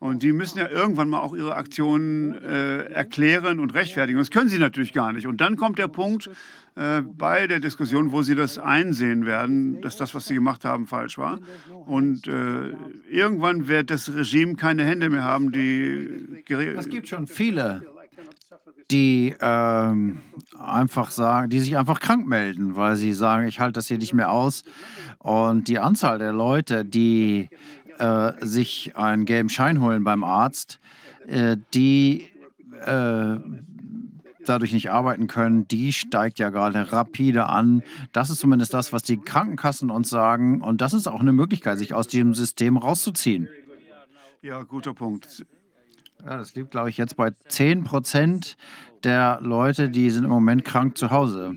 Und die müssen ja irgendwann mal auch ihre Aktionen äh, erklären und rechtfertigen. Das können sie natürlich gar nicht. Und dann kommt der Punkt äh, bei der Diskussion, wo sie das einsehen werden, dass das, was sie gemacht haben, falsch war. Und äh, irgendwann wird das Regime keine Hände mehr haben, die. Es gibt schon viele die ähm, einfach sagen, die sich einfach krank melden, weil sie sagen, ich halte das hier nicht mehr aus. Und die Anzahl der Leute, die äh, sich einen gelben Schein holen beim Arzt, äh, die äh, dadurch nicht arbeiten können, die steigt ja gerade rapide an. Das ist zumindest das, was die Krankenkassen uns sagen. Und das ist auch eine Möglichkeit, sich aus diesem System rauszuziehen. Ja, guter Punkt. Ja, das liegt, glaube ich, jetzt bei 10 Prozent der Leute, die sind im Moment krank zu Hause.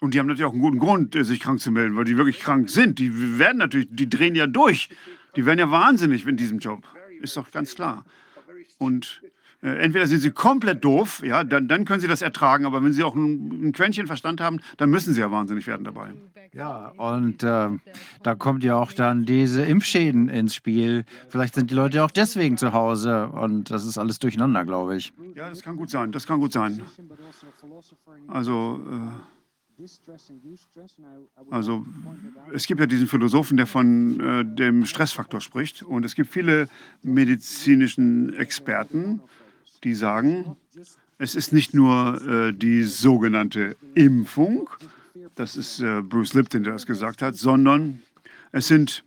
Und die haben natürlich auch einen guten Grund, sich krank zu melden, weil die wirklich krank sind. Die werden natürlich, die drehen ja durch. Die werden ja wahnsinnig in diesem Job. Ist doch ganz klar. Und äh, entweder sind sie komplett doof, ja, dann, dann können sie das ertragen, aber wenn sie auch ein, ein Quäntchen Verstand haben, dann müssen sie ja wahnsinnig werden dabei. Ja, und äh, da kommt ja auch dann diese Impfschäden ins Spiel. Vielleicht sind die Leute ja auch deswegen zu Hause und das ist alles durcheinander, glaube ich. Ja, das kann gut sein, das kann gut sein. Also, äh, also es gibt ja diesen Philosophen, der von äh, dem Stressfaktor spricht und es gibt viele medizinischen Experten, die sagen, es ist nicht nur äh, die sogenannte Impfung, das ist äh, Bruce Lipton, der das gesagt hat, sondern es sind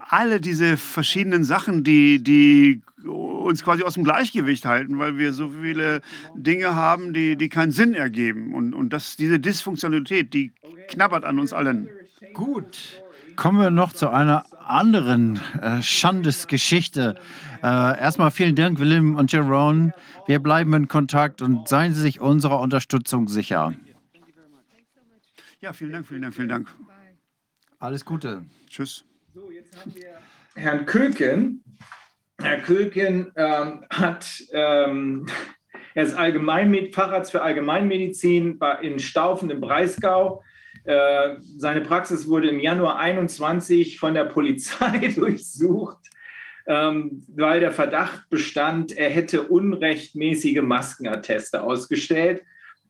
alle diese verschiedenen Sachen, die, die uns quasi aus dem Gleichgewicht halten, weil wir so viele Dinge haben, die, die keinen Sinn ergeben. Und, und das, diese Dysfunktionalität, die knabbert an uns allen. Gut. Kommen wir noch zu einer anderen äh, Schandesgeschichte. Äh, erstmal vielen Dank, Willem und Jerome. Wir bleiben in Kontakt und seien Sie sich unserer Unterstützung sicher. Ja, vielen Dank, vielen Dank, vielen Dank. Alles Gute. Tschüss. So, jetzt haben wir Herrn Köken. Herr Köken ähm, hat, ähm, er ist Allgemeinmed Facharzt für Allgemeinmedizin in Staufen im Breisgau. Äh, seine Praxis wurde im Januar 21 von der Polizei durchsucht, ähm, weil der Verdacht bestand, er hätte unrechtmäßige Maskenatteste ausgestellt.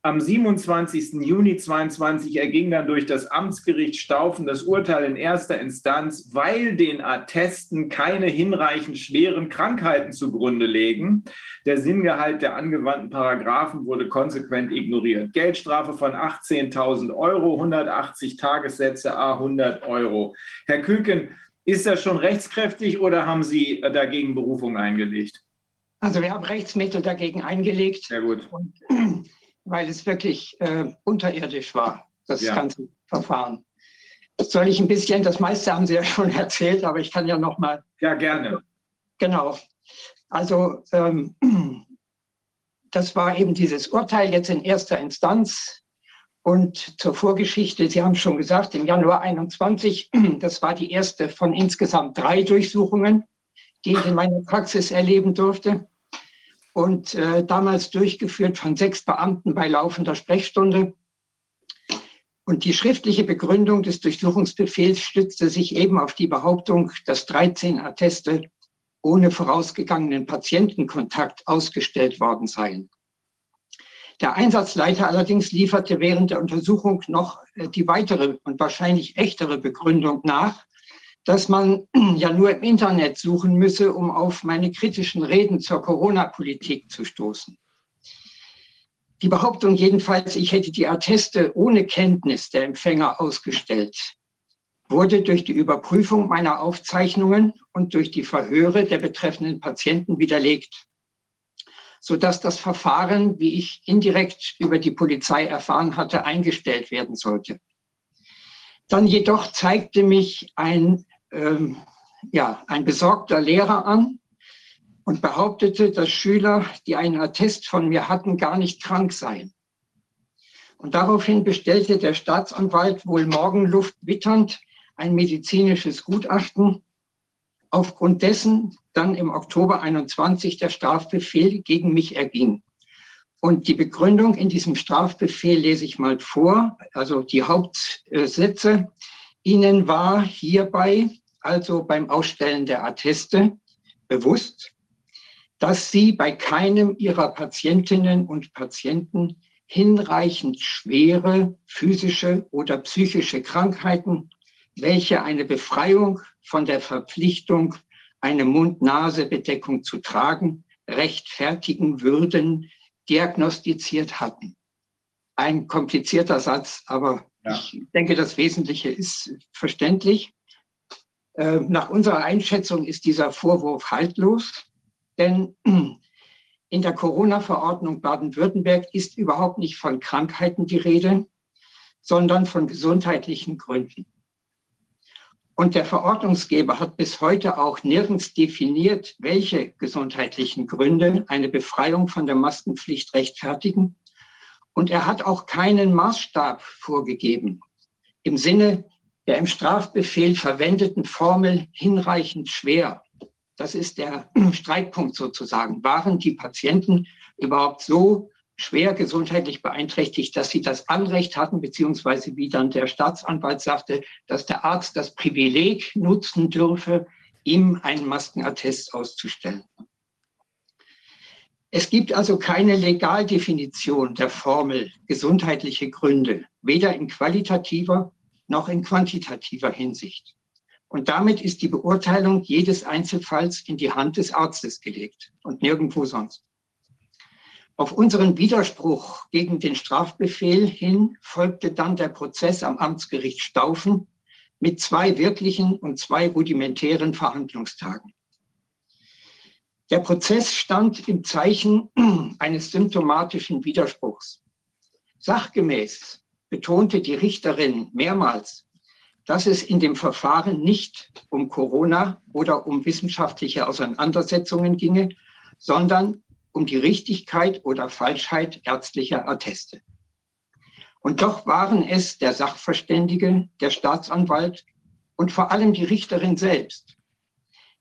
Am 27. Juni 22 erging dann durch das Amtsgericht Staufen das Urteil in erster Instanz, weil den Attesten keine hinreichend schweren Krankheiten zugrunde legen. Der Sinngehalt der angewandten Paragraphen wurde konsequent ignoriert. Geldstrafe von 18.000 Euro, 180 Tagessätze, a 100 Euro. Herr Küken, ist das schon rechtskräftig oder haben Sie dagegen Berufung eingelegt? Also wir haben Rechtsmittel dagegen eingelegt. Sehr gut. Und, weil es wirklich äh, unterirdisch war, das Ja. ganze Verfahren. Soll ich ein bisschen, das meiste haben Sie ja schon erzählt, aber ich kann ja noch mal. Ja, gerne. Genau. Also ähm, das war eben dieses Urteil jetzt in erster Instanz. Und zur Vorgeschichte, Sie haben schon gesagt, im Januar 21, das war die erste von insgesamt drei Durchsuchungen, die ich in meiner Praxis erleben durfte. Und äh, damals durchgeführt von sechs Beamten bei laufender Sprechstunde. Und die schriftliche Begründung des Durchsuchungsbefehls stützte sich eben auf die Behauptung, dass 13 Atteste ohne vorausgegangenen Patientenkontakt ausgestellt worden seien. Der Einsatzleiter allerdings lieferte während der Untersuchung noch äh, die weitere und wahrscheinlich echtere Begründung nach, dass man ja nur im Internet suchen müsse, um auf meine kritischen Reden zur Corona-Politik zu stoßen. Die Behauptung jedenfalls, ich hätte die Atteste ohne Kenntnis der Empfänger ausgestellt, wurde durch die Überprüfung meiner Aufzeichnungen und durch die Verhöre der betreffenden Patienten widerlegt, sodass das Verfahren, wie ich indirekt über die Polizei erfahren hatte, eingestellt werden sollte. Dann jedoch zeigte mich ein, ähm, ja, ein besorgter Lehrer an und behauptete, dass Schüler, die einen Attest von mir hatten, gar nicht krank seien. Und daraufhin bestellte der Staatsanwalt wohl Morgenluft witternd ein medizinisches Gutachten, aufgrund dessen dann im Oktober 21 der Strafbefehl gegen mich erging. Und die Begründung in diesem Strafbefehl lese ich mal vor, also die Hauptsätze. Ihnen war hierbei, also beim Ausstellen der Atteste, bewusst, dass Sie bei keinem Ihrer Patientinnen und Patienten hinreichend schwere physische oder psychische Krankheiten, welche eine Befreiung von der Verpflichtung, eine Mund-Nase-Bedeckung zu tragen, rechtfertigen würden, diagnostiziert hatten. Ein komplizierter Satz, aber Ja. ich denke, das Wesentliche ist verständlich. Äh, Nach unserer Einschätzung ist dieser Vorwurf haltlos, denn in der Corona-Verordnung Baden-Württemberg ist überhaupt nicht von Krankheiten die Rede, sondern von gesundheitlichen Gründen. Und der Verordnungsgeber hat bis heute auch nirgends definiert, welche gesundheitlichen Gründe eine Befreiung von der Maskenpflicht rechtfertigen. Und er hat auch keinen Maßstab vorgegeben im Sinne der im Strafbefehl verwendeten Formel hinreichend schwer. Das ist der Streitpunkt sozusagen. Waren die Patienten überhaupt so schwer gesundheitlich beeinträchtigt, dass sie das Anrecht hatten, beziehungsweise wie dann der Staatsanwalt sagte, dass der Arzt das Privileg nutzen dürfe, ihm einen Maskenattest auszustellen. Es gibt also keine Legaldefinition der Formel gesundheitliche Gründe, weder in qualitativer noch in quantitativer Hinsicht. Und damit ist die Beurteilung jedes Einzelfalls in die Hand des Arztes gelegt und nirgendwo sonst. Auf unseren Widerspruch gegen den Strafbefehl hin folgte dann der Prozess am Amtsgericht Staufen mit zwei wirklichen und zwei rudimentären Verhandlungstagen. Der Prozess stand im Zeichen eines symptomatischen Widerspruchs. Sachgemäß betonte die Richterin mehrmals, dass es in dem Verfahren nicht um Corona oder um wissenschaftliche Auseinandersetzungen ginge, sondern um die Richtigkeit oder Falschheit ärztlicher Atteste. Und doch waren es der Sachverständige, der Staatsanwalt und vor allem die Richterin selbst,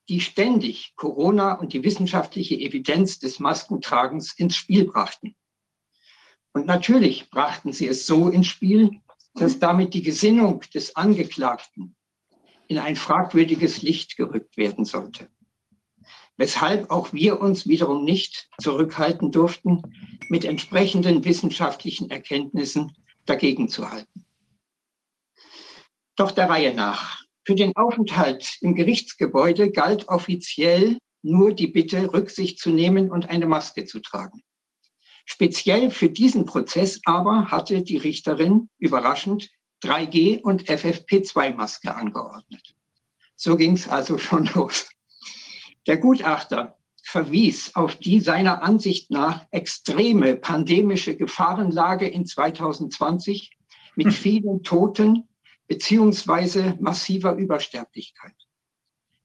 die ständig Corona und die wissenschaftliche Evidenz des Maskentragens ins Spiel brachten. Und natürlich brachten sie es so ins Spiel, dass damit die Gesinnung des Angeklagten in ein fragwürdiges Licht gerückt werden sollte. Weshalb auch wir uns wiederum nicht zurückhalten durften, mit entsprechenden wissenschaftlichen Erkenntnissen dagegen zu halten. Doch der Reihe nach. Für den Aufenthalt im Gerichtsgebäude galt offiziell nur die Bitte, Rücksicht zu nehmen und eine Maske zu tragen. Speziell für diesen Prozess aber hatte die Richterin überraschend 3G und FFP2-Maske angeordnet. So ging es also schon los. Der Gutachter verwies auf die seiner Ansicht nach extreme pandemische Gefahrenlage in 2020 mit vielen Toten beziehungsweise massiver Übersterblichkeit.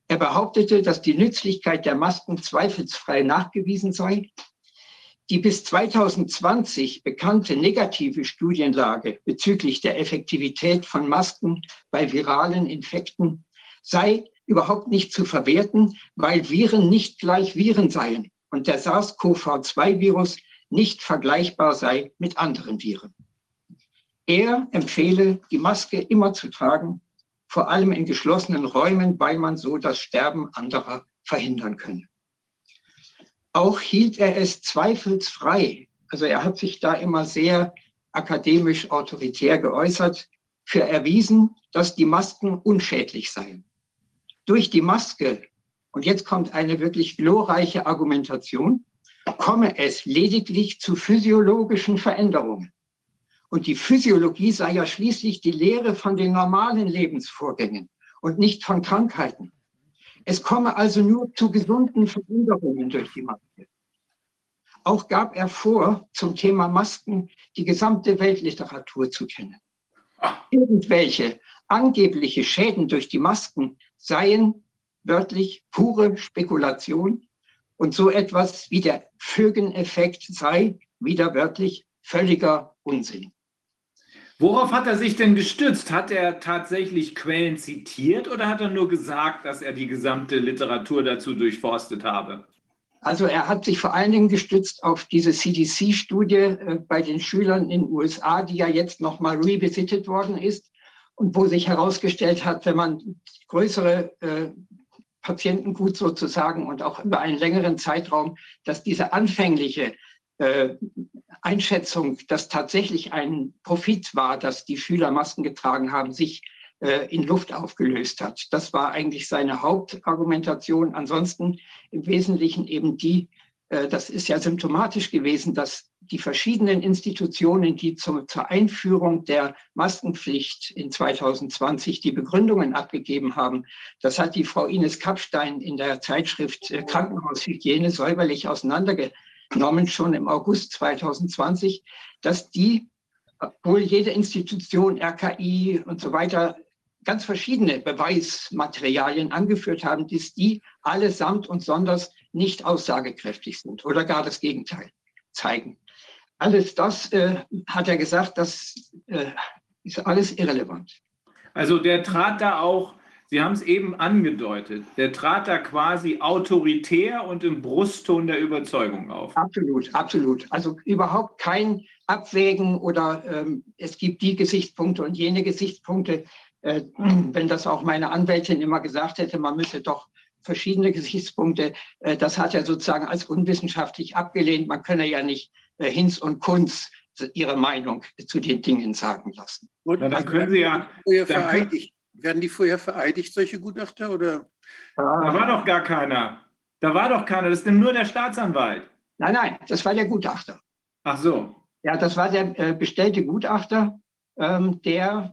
Er behauptete, dass die Nützlichkeit der Masken zweifelsfrei nachgewiesen sei. Die bis 2020 bekannte negative Studienlage bezüglich der Effektivität von Masken bei viralen Infekten sei überhaupt nicht zu verwerten, weil Viren nicht gleich Viren seien und der SARS-CoV-2-Virus nicht vergleichbar sei mit anderen Viren. Er empfehle, die Maske immer zu tragen, vor allem in geschlossenen Räumen, weil man so das Sterben anderer verhindern könne. Auch hielt er es zweifelsfrei, also er hat sich da immer sehr akademisch autoritär geäußert, für erwiesen, dass die Masken unschädlich seien. Durch die Maske, und jetzt kommt eine wirklich glorreiche Argumentation, komme es lediglich zu physiologischen Veränderungen. Und die Physiologie sei ja schließlich die Lehre von den normalen Lebensvorgängen und nicht von Krankheiten. Es komme also nur zu gesunden Veränderungen durch die Maske. Auch gab er vor, zum Thema Masken die gesamte Weltliteratur zu kennen. Irgendwelche angebliche Schäden durch die Masken seien wörtlich pure Spekulation und so etwas wie der Fögen-Effekt sei wieder wörtlich völliger Unsinn. Worauf hat er sich denn gestützt? Hat er tatsächlich Quellen zitiert oder hat er nur gesagt, dass er die gesamte Literatur dazu durchforstet habe? Also er hat sich vor allen Dingen gestützt auf diese CDC-Studie äh, bei den Schülern in den USA, die ja jetzt nochmal revisited worden ist und wo sich herausgestellt hat, wenn man größere äh, Patientengut sozusagen und auch über einen längeren Zeitraum, dass diese anfängliche äh, Einschätzung, dass tatsächlich ein Profit war, dass die Schüler Masken getragen haben, sich äh, in Luft aufgelöst hat. Das war eigentlich seine Hauptargumentation. Ansonsten im Wesentlichen eben die, äh, das ist ja symptomatisch gewesen, dass die verschiedenen Institutionen, die zum, zur Einführung der Maskenpflicht in 2020 die Begründungen abgegeben haben, das hat die Frau Ines Kapstein in der Zeitschrift äh, Krankenhaushygiene säuberlich auseinandergesetzt genommen, schon im August 2020, dass die, obwohl jede Institution, RKI und so weiter, ganz verschiedene Beweismaterialien angeführt haben, dass die allesamt und sonders nicht aussagekräftig sind oder gar das Gegenteil zeigen. Alles das äh, hat er gesagt, das äh, ist alles irrelevant. Also der trat da auch Sie haben es eben angedeutet. Der trat da quasi autoritär und im Brustton der Überzeugung auf. Absolut, absolut. Also überhaupt kein Abwägen oder ähm, es gibt die Gesichtspunkte und jene Gesichtspunkte. Äh, wenn das auch meine Anwältin immer gesagt hätte, man müsse doch verschiedene Gesichtspunkte, äh, das hat er sozusagen als unwissenschaftlich abgelehnt. Man könne ja nicht äh, Hinz und Kunz ihre Meinung zu den Dingen sagen lassen. Na, dann können Sie ja. Dann können, werden die vorher vereidigt, solche Gutachter? Oder? Da war doch gar keiner. Da war doch keiner. Das ist nur der Staatsanwalt. Nein, nein, das war der Gutachter. Ach so. Ja, das war der äh, bestellte Gutachter, ähm, der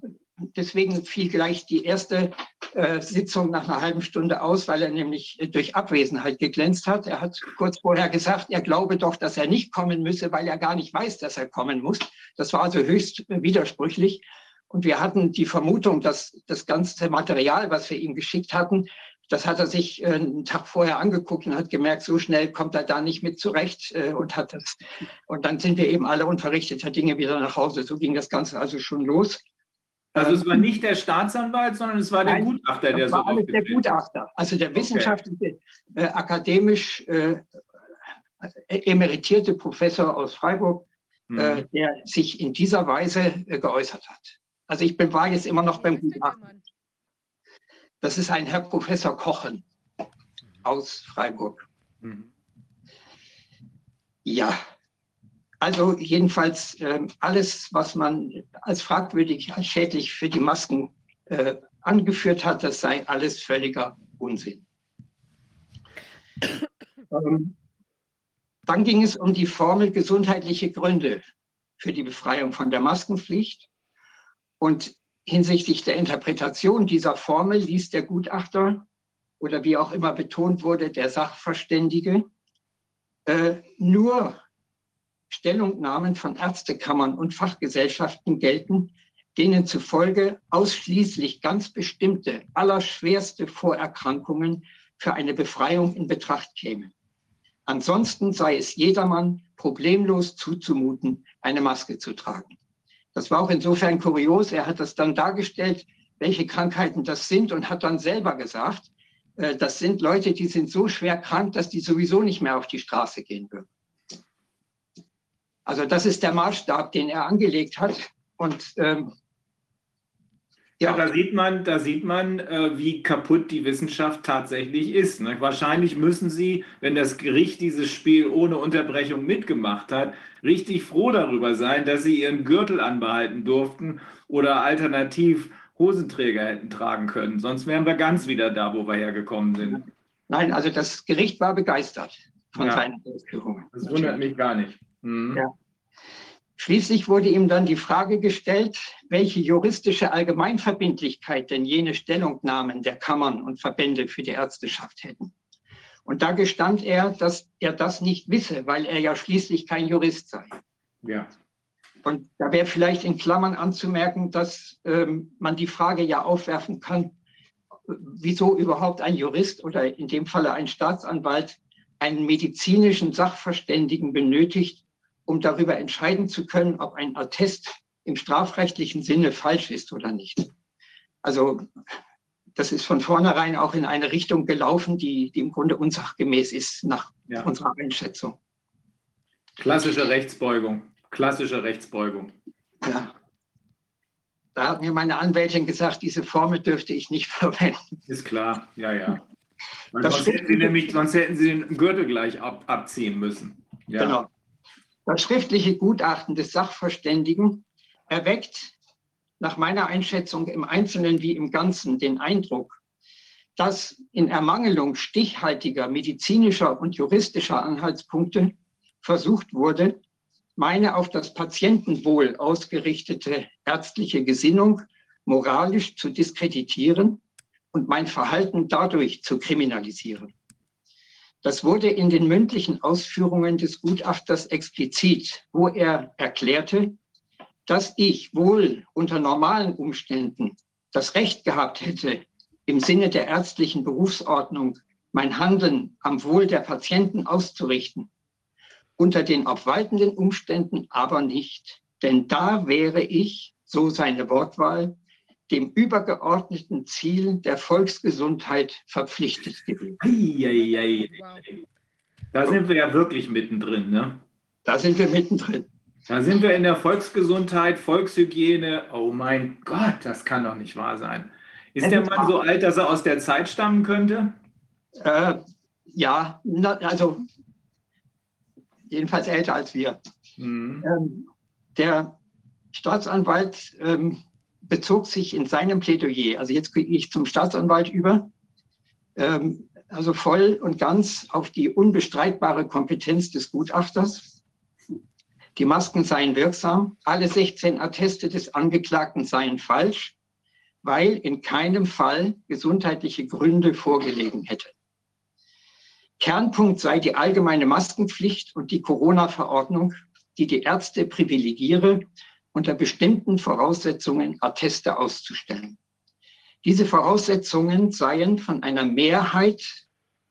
deswegen fiel gleich die erste äh, Sitzung nach einer halben Stunde aus, weil er nämlich äh, durch Abwesenheit geglänzt hat. Er hat kurz vorher gesagt, er glaube doch, dass er nicht kommen müsse, weil er gar nicht weiß, dass er kommen muss. Das war also höchst widersprüchlich. Und wir hatten die Vermutung, dass das ganze Material, was wir ihm geschickt hatten, das hat er sich äh, einen Tag vorher angeguckt und hat gemerkt, so schnell kommt er da nicht mit zurecht äh, und hat das. Und dann sind wir eben alle unverrichteter Dinge wieder nach Hause. So ging das Ganze also schon los. Also es war nicht der Staatsanwalt, sondern es war der Nein, Gutachter, der das war so alles der Gutachter, also der wissenschaftliche, okay. äh, akademisch äh, emeritierte Professor aus Freiburg, mhm. der sich in dieser Weise äh, geäußert hat. Also ich bin, war jetzt immer noch beim Gutachten. Das ist ein Herr Professor Kochen aus Freiburg. Mhm. Ja, Also jedenfalls äh, alles, was man als fragwürdig, als schädlich für die Masken äh, angeführt hat, das sei alles völliger Unsinn. Ähm, dann ging es um die Formel gesundheitliche Gründe für die Befreiung von der Maskenpflicht. Und hinsichtlich der Interpretation dieser Formel ließ der Gutachter oder wie auch immer betont wurde, der Sachverständige, äh, nur Stellungnahmen von Ärztekammern und Fachgesellschaften gelten, denen zufolge ausschließlich ganz bestimmte, allerschwerste Vorerkrankungen für eine Befreiung in Betracht kämen. Ansonsten sei es jedermann problemlos zuzumuten, eine Maske zu tragen. Das war auch insofern kurios. Er hat das dann dargestellt, welche Krankheiten das sind und hat dann selber gesagt, äh, das sind Leute, die sind so schwer krank, dass die sowieso nicht mehr auf die Straße gehen würden. Also das ist der Maßstab, den er angelegt hat. Und ähm, ja, da sieht man, da sieht man, äh, wie kaputt die Wissenschaft tatsächlich ist. Ne? Wahrscheinlich müssen Sie, wenn das Gericht dieses Spiel ohne Unterbrechung mitgemacht hat, richtig froh darüber sein, dass Sie Ihren Gürtel anbehalten durften oder alternativ Hosenträger hätten tragen können. Sonst wären wir ganz wieder da, wo wir hergekommen sind. Nein, also das Gericht war begeistert von Ja. seinen Ausführungen. Das wundert mich gar nicht. Mhm. Ja. Schließlich wurde ihm dann die Frage gestellt, welche juristische Allgemeinverbindlichkeit denn jene Stellungnahmen der Kammern und Verbände für die Ärzteschaft hätten. Und da gestand er, dass er das nicht wisse, weil er ja schließlich kein Jurist sei. Ja. Und da wäre vielleicht in Klammern anzumerken, dass ähm, man die Frage ja aufwerfen kann, wieso überhaupt ein Jurist oder in dem Falle ein Staatsanwalt einen medizinischen Sachverständigen benötigt, um darüber entscheiden zu können, ob ein Attest im strafrechtlichen Sinne falsch ist oder nicht. Also das ist von vornherein auch in eine Richtung gelaufen, die, die im Grunde unsachgemäß ist nach Ja. unserer Einschätzung. Klassische Rechtsbeugung. Klassische Rechtsbeugung. Ja. Da hat mir meine Anwältin gesagt, diese Formel dürfte ich nicht verwenden. Ist klar, ja, ja. Sonst, hätten Sie nämlich, sonst hätten Sie den Gürtel gleich ab, abziehen müssen. Ja. Genau. Das schriftliche Gutachten des Sachverständigen erweckt nach meiner Einschätzung im Einzelnen wie im Ganzen den Eindruck, dass in Ermangelung stichhaltiger medizinischer und juristischer Anhaltspunkte versucht wurde, meine auf das Patientenwohl ausgerichtete ärztliche Gesinnung moralisch zu diskreditieren und mein Verhalten dadurch zu kriminalisieren. Das wurde in den mündlichen Ausführungen des Gutachters explizit, wo er erklärte, dass ich wohl unter normalen Umständen das Recht gehabt hätte, im Sinne der ärztlichen Berufsordnung mein Handeln am Wohl der Patienten auszurichten. Unter den obwaltenden Umständen aber nicht. Denn da wäre ich, so seine Wortwahl, dem übergeordneten Ziel der Volksgesundheit verpflichtet gewesen. Eieiei. Da sind wir ja wirklich mittendrin, ne? Da sind wir mittendrin. Da sind wir in der Volksgesundheit, Volkshygiene. Oh mein Gott, das kann doch nicht wahr sein. Ist der Mann so alt, dass er aus der Zeit stammen könnte? Äh, ja, na, also jedenfalls älter als wir. Mhm. Ähm, der Staatsanwalt ähm, bezog sich in seinem Plädoyer, also jetzt gehe ich zum Staatsanwalt über, ähm, also voll und ganz auf die unbestreitbare Kompetenz des Gutachters. Die Masken seien wirksam, alle 16 Atteste des Angeklagten seien falsch, weil in keinem Fall gesundheitliche Gründe vorgelegen hätte. Kernpunkt sei die allgemeine Maskenpflicht und die Corona-Verordnung, die die Ärzte privilegiere, unter bestimmten Voraussetzungen Atteste auszustellen. Diese Voraussetzungen seien von einer Mehrheit,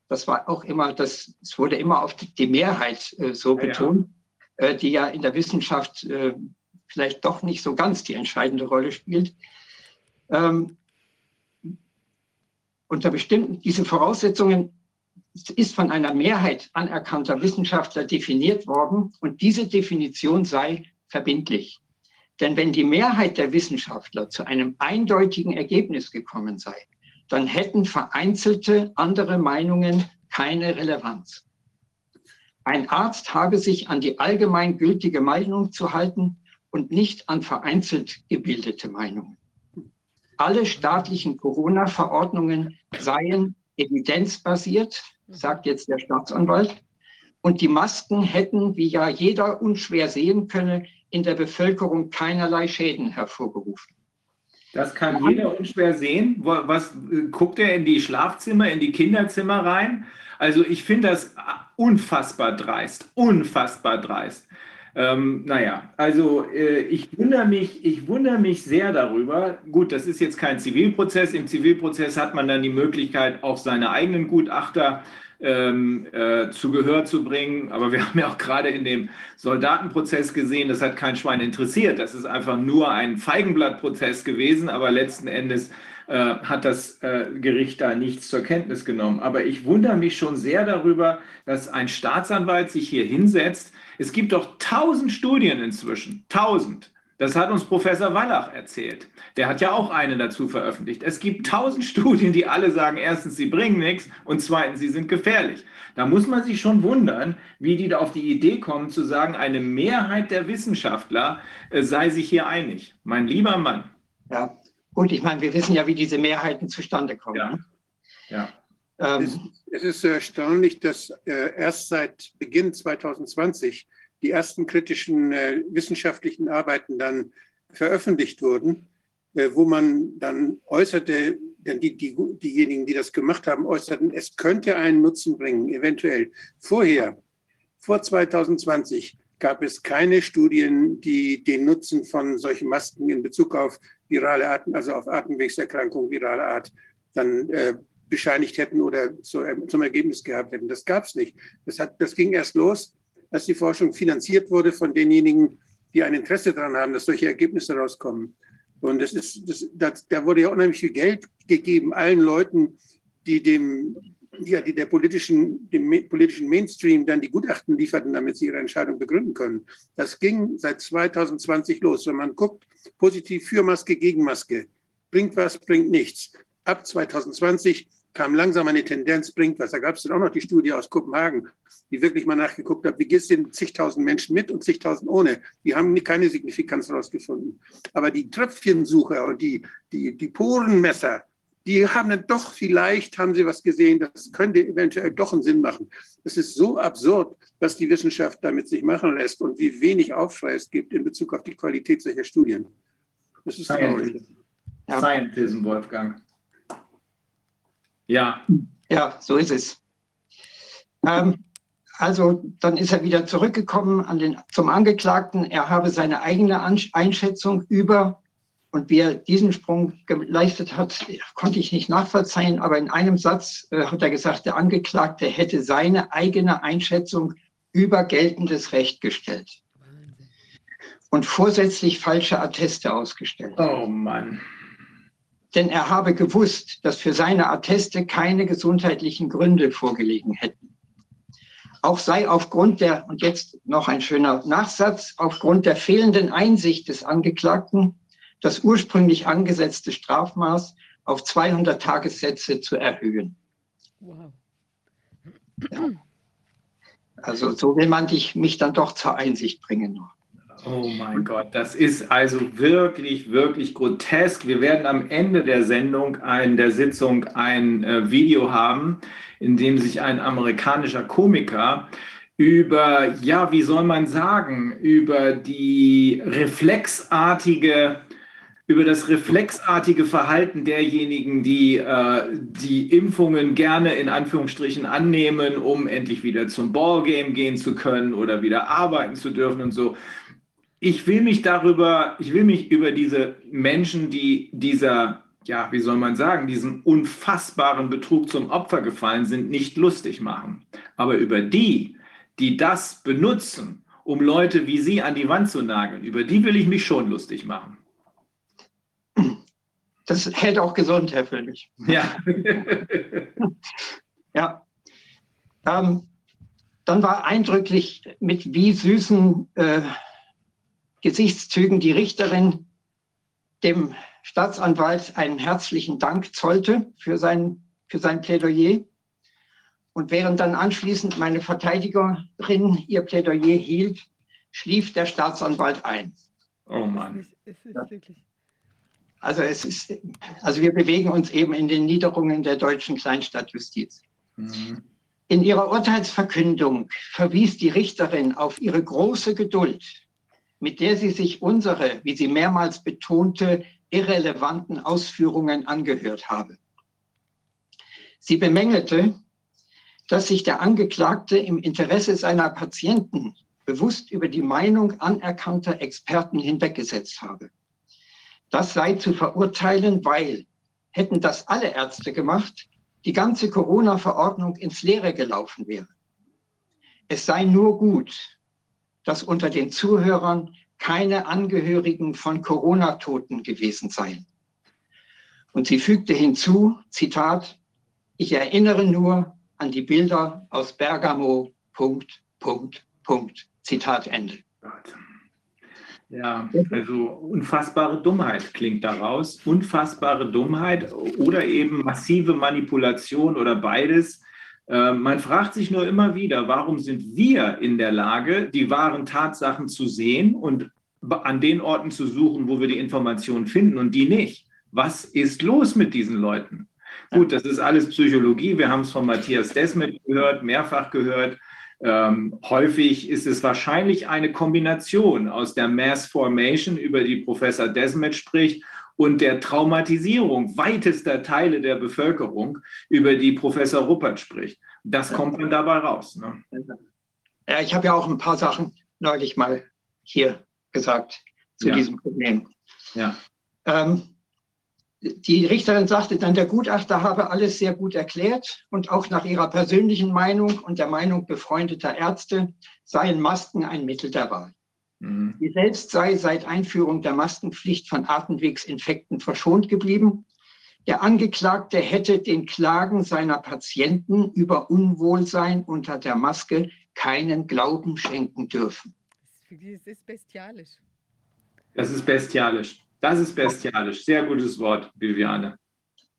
das war auch immer, das, es wurde immer auf die Mehrheit äh, so Ja, ja. betont, äh, die ja in der Wissenschaft äh, vielleicht doch nicht so ganz die entscheidende Rolle spielt. Ähm, unter bestimmten, diese Voraussetzungen ist von einer Mehrheit anerkannter Wissenschaftler definiert worden und diese Definition sei verbindlich. Denn wenn die Mehrheit der Wissenschaftler zu einem eindeutigen Ergebnis gekommen sei, dann hätten vereinzelte andere Meinungen keine Relevanz. Ein Arzt habe sich an die allgemein gültige Meinung zu halten und nicht an vereinzelt gebildete Meinungen. Alle staatlichen Corona-Verordnungen seien evidenzbasiert, sagt jetzt der Staatsanwalt. Und die Masken hätten, wie ja jeder unschwer sehen könne, in der Bevölkerung keinerlei Schäden hervorgerufen. Das kann jeder unschwer sehen. Was äh, guckt er in die Schlafzimmer, in die Kinderzimmer rein? Also ich finde das unfassbar dreist, unfassbar dreist. Ähm, naja, also äh, ich wundere mich, ich wundere mich sehr darüber. Gut, das ist jetzt kein Zivilprozess. Im Zivilprozess hat man dann die Möglichkeit, auch seine eigenen Gutachter ähm, äh, zu Gehör zu bringen. Aber wir haben ja auch gerade in dem Soldatenprozess gesehen, das hat kein Schwein interessiert. Das ist einfach nur ein Feigenblattprozess gewesen, aber letzten Endes äh, hat das äh, Gericht da nichts zur Kenntnis genommen. Aber ich wundere mich schon sehr darüber, dass ein Staatsanwalt sich hier hinsetzt. Es gibt doch tausend Studien inzwischen, tausend. Das hat uns Professor Wallach erzählt. Der hat ja auch eine dazu veröffentlicht. Es gibt tausend Studien, die alle sagen, erstens, sie bringen nichts und zweitens, sie sind gefährlich. Da muss man sich schon wundern, wie die da auf die Idee kommen, zu sagen, eine Mehrheit der Wissenschaftler äh, sei sich hier einig. Mein lieber Mann. Ja, gut, ich meine, wir wissen ja, wie diese Mehrheiten zustande kommen. Ja. ne? Ja. Es, Ähm, es ist so erstaunlich, dass äh, erst seit Beginn 2020 die ersten kritischen äh, wissenschaftlichen Arbeiten dann veröffentlicht wurden, äh, wo man dann äußerte, denn die, die, diejenigen, die das gemacht haben, äußerten, es könnte einen Nutzen bringen, eventuell. Vorher, vor 2020, gab es keine Studien, die den Nutzen von solchen Masken in Bezug auf virale Arten, also auf Atemwegserkrankungen viraler Art, dann äh, bescheinigt hätten oder zu, zum Ergebnis gehabt hätten. Das gab es nicht. Das, hat, das ging erst los, als die Forschung finanziert wurde von denjenigen, die ein Interesse daran haben, dass solche Ergebnisse rauskommen. Und das ist, das, das, da wurde ja unheimlich viel Geld gegeben, allen Leuten, die dem, ja, die der politischen, dem politischen Mainstream dann die Gutachten lieferten, damit sie ihre Entscheidung begründen können. Das ging seit 2020 los. Wenn man guckt, positiv für Maske, gegen Maske, bringt was, bringt nichts. Ab 2020 kam langsam eine Tendenz, bringt was. Da gab es dann auch noch die Studie aus Kopenhagen, die wirklich mal nachgeguckt hat, wie geht es den zigtausend Menschen mit und zigtausend ohne. Die haben keine Signifikanz herausgefunden. Aber die Tröpfchensucher und die, die, die Porenmesser, die haben dann doch, vielleicht haben sie was gesehen, das könnte eventuell doch einen Sinn machen. Es ist so absurd, was die Wissenschaft damit sich machen lässt und wie wenig Aufschrei es gibt in Bezug auf die Qualität solcher Studien. Das ist traurig. Scientism, Wolfgang. Ja, Ja, so ist es. Ähm, also dann ist er wieder zurückgekommen an den, zum Angeklagten. Er habe seine eigene Einschätzung über, und wie er diesen Sprung geleistet hat, konnte ich nicht nachvollziehen, aber in einem Satz äh, hat er gesagt, der Angeklagte hätte seine eigene Einschätzung über geltendes Recht gestellt und vorsätzlich falsche Atteste ausgestellt. oh Mann. Denn er habe gewusst, dass für seine Atteste keine gesundheitlichen Gründe vorgelegen hätten. Auch sei aufgrund der, und jetzt noch ein schöner Nachsatz, aufgrund der fehlenden Einsicht des Angeklagten das ursprünglich angesetzte Strafmaß auf 200 Tagessätze zu erhöhen. Wow. Also so will man dich, mich dann doch zur Einsicht bringen. Oh mein Gott, das ist also wirklich, wirklich grotesk. Wir werden am Ende der Sendung, ein, der Sitzung, ein äh, Video haben, in dem sich ein amerikanischer Komiker über, ja, wie soll man sagen, über die reflexartige, über das reflexartige Verhalten derjenigen, die äh, die Impfungen gerne in Anführungsstrichen annehmen, um endlich wieder zum Ballgame gehen zu können oder wieder arbeiten zu dürfen und so ich will mich darüber, ich will mich über diese Menschen, die dieser, ja, wie soll man sagen, diesem unfassbaren Betrug zum Opfer gefallen sind, nicht lustig machen. Aber über die, die das benutzen, um Leute wie Sie an die Wand zu nageln, über die will ich mich schon lustig machen. Das hält auch gesund, Herr Völlig. Ja. Ja. Ähm, dann war eindrücklich, mit wie süßen äh, Gesichtszügen die Richterin dem Staatsanwalt einen herzlichen Dank zollte für sein, für sein Plädoyer. Und während dann anschließend meine Verteidigerin ihr Plädoyer hielt, schlief der Staatsanwalt ein. Oh Mann. Also es ist, also wir bewegen uns eben in den Niederungen der deutschen Kleinstadtjustiz. Mhm. In ihrer Urteilsverkündung verwies die Richterin auf ihre große Geduld, mit der sie sich unsere, wie sie mehrmals betonte, irrelevanten Ausführungen angehört habe. Sie bemängelte, dass sich der Angeklagte im Interesse seiner Patienten bewusst über die Meinung anerkannter Experten hinweggesetzt habe. Das sei zu verurteilen, weil hätten das alle Ärzte gemacht, die ganze Corona-Verordnung ins Leere gelaufen wäre. Es sei nur gut, dass unter den Zuhörern keine Angehörigen von Corona-Toten gewesen seien. Und sie fügte hinzu, Zitat, ich erinnere nur an die Bilder aus Bergamo, Punkt, Punkt, Punkt. Zitat Ende. Ja, also unfassbare Dummheit klingt daraus. Unfassbare Dummheit oder eben massive Manipulation oder beides. Äh, man fragt sich nur immer wieder, warum sind wir in der Lage, die wahren Tatsachen zu sehen und an den Orten zu suchen, wo wir die Informationen finden und die nicht? Was ist los mit diesen Leuten? Gut, das ist alles Psychologie. Wir haben es von Matthias Desmet gehört, mehrfach gehört. Ähm, häufig ist es wahrscheinlich eine Kombination aus der Mass Formation, über die Professor Desmet spricht, und der Traumatisierung weitester Teile der Bevölkerung, über die Professor Ruppert spricht. Das kommt dann dabei raus. Ne? Ja, ich habe ja auch ein paar Sachen neulich mal hier gesagt zu Ja. diesem Problem. Ja. Ähm, die Richterin sagte dann, der Gutachter habe alles sehr gut erklärt und auch nach ihrer persönlichen Meinung und der Meinung befreundeter Ärzte seien Masken ein Mittel der Wahl. Mhm. Sie selbst sei seit Einführung der Maskenpflicht von Atemwegsinfekten verschont geblieben. Der Angeklagte hätte den Klagen seiner Patienten über Unwohlsein unter der Maske keinen Glauben schenken dürfen. Es ist bestialisch. Das ist bestialisch. Das ist bestialisch. Sehr gutes Wort, Viviane.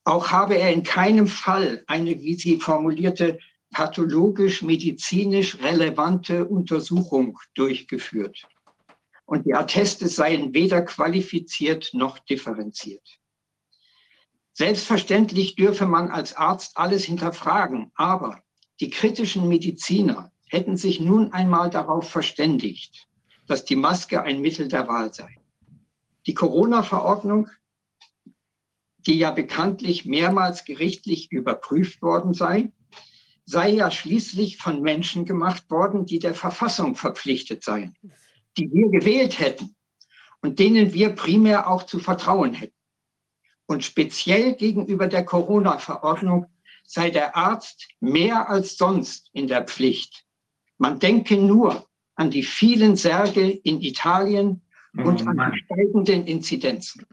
Auch habe er in keinem Fall eine, wie sie formulierte, pathologisch-medizinisch relevante Untersuchung durchgeführt. Und die Atteste seien weder qualifiziert noch differenziert. Selbstverständlich dürfe man als Arzt alles hinterfragen, aber die kritischen Mediziner hätten sich nun einmal darauf verständigt, dass die Maske ein Mittel der Wahl sei. Die Corona-Verordnung, die ja bekanntlich mehrmals gerichtlich überprüft worden sei, sei ja schließlich von Menschen gemacht worden, die der Verfassung verpflichtet seien, die wir gewählt hätten und denen wir primär auch zu vertrauen hätten. Und speziell gegenüber der Corona-Verordnung sei der Arzt mehr als sonst in der Pflicht. Man denke nur an die vielen Särge in Italien und Oh an Mann. die steigenden Inzidenzen.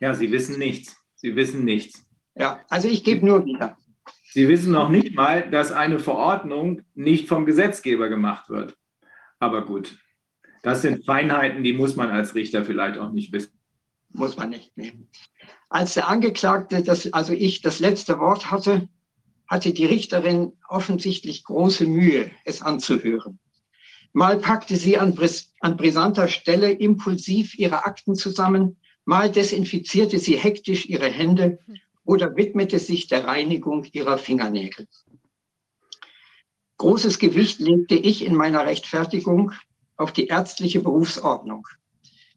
Ja, Sie wissen nichts. Sie wissen nichts. Ja, also ich gebe nur wieder. Sie wissen noch nicht mal, dass eine Verordnung nicht vom Gesetzgeber gemacht wird. Aber gut, das sind Feinheiten, die muss man als Richter vielleicht auch nicht wissen. muss man nicht nehmen. Als der Angeklagte, das, also ich, das letzte Wort hatte, hatte die Richterin offensichtlich große Mühe, es anzuhören. Mal packte sie an, bris- an brisanter Stelle impulsiv ihre Akten zusammen, mal desinfizierte sie hektisch ihre Hände oder widmete sich der Reinigung ihrer Fingernägel. Großes Gewicht legte ich in meiner Rechtfertigung auf die ärztliche Berufsordnung.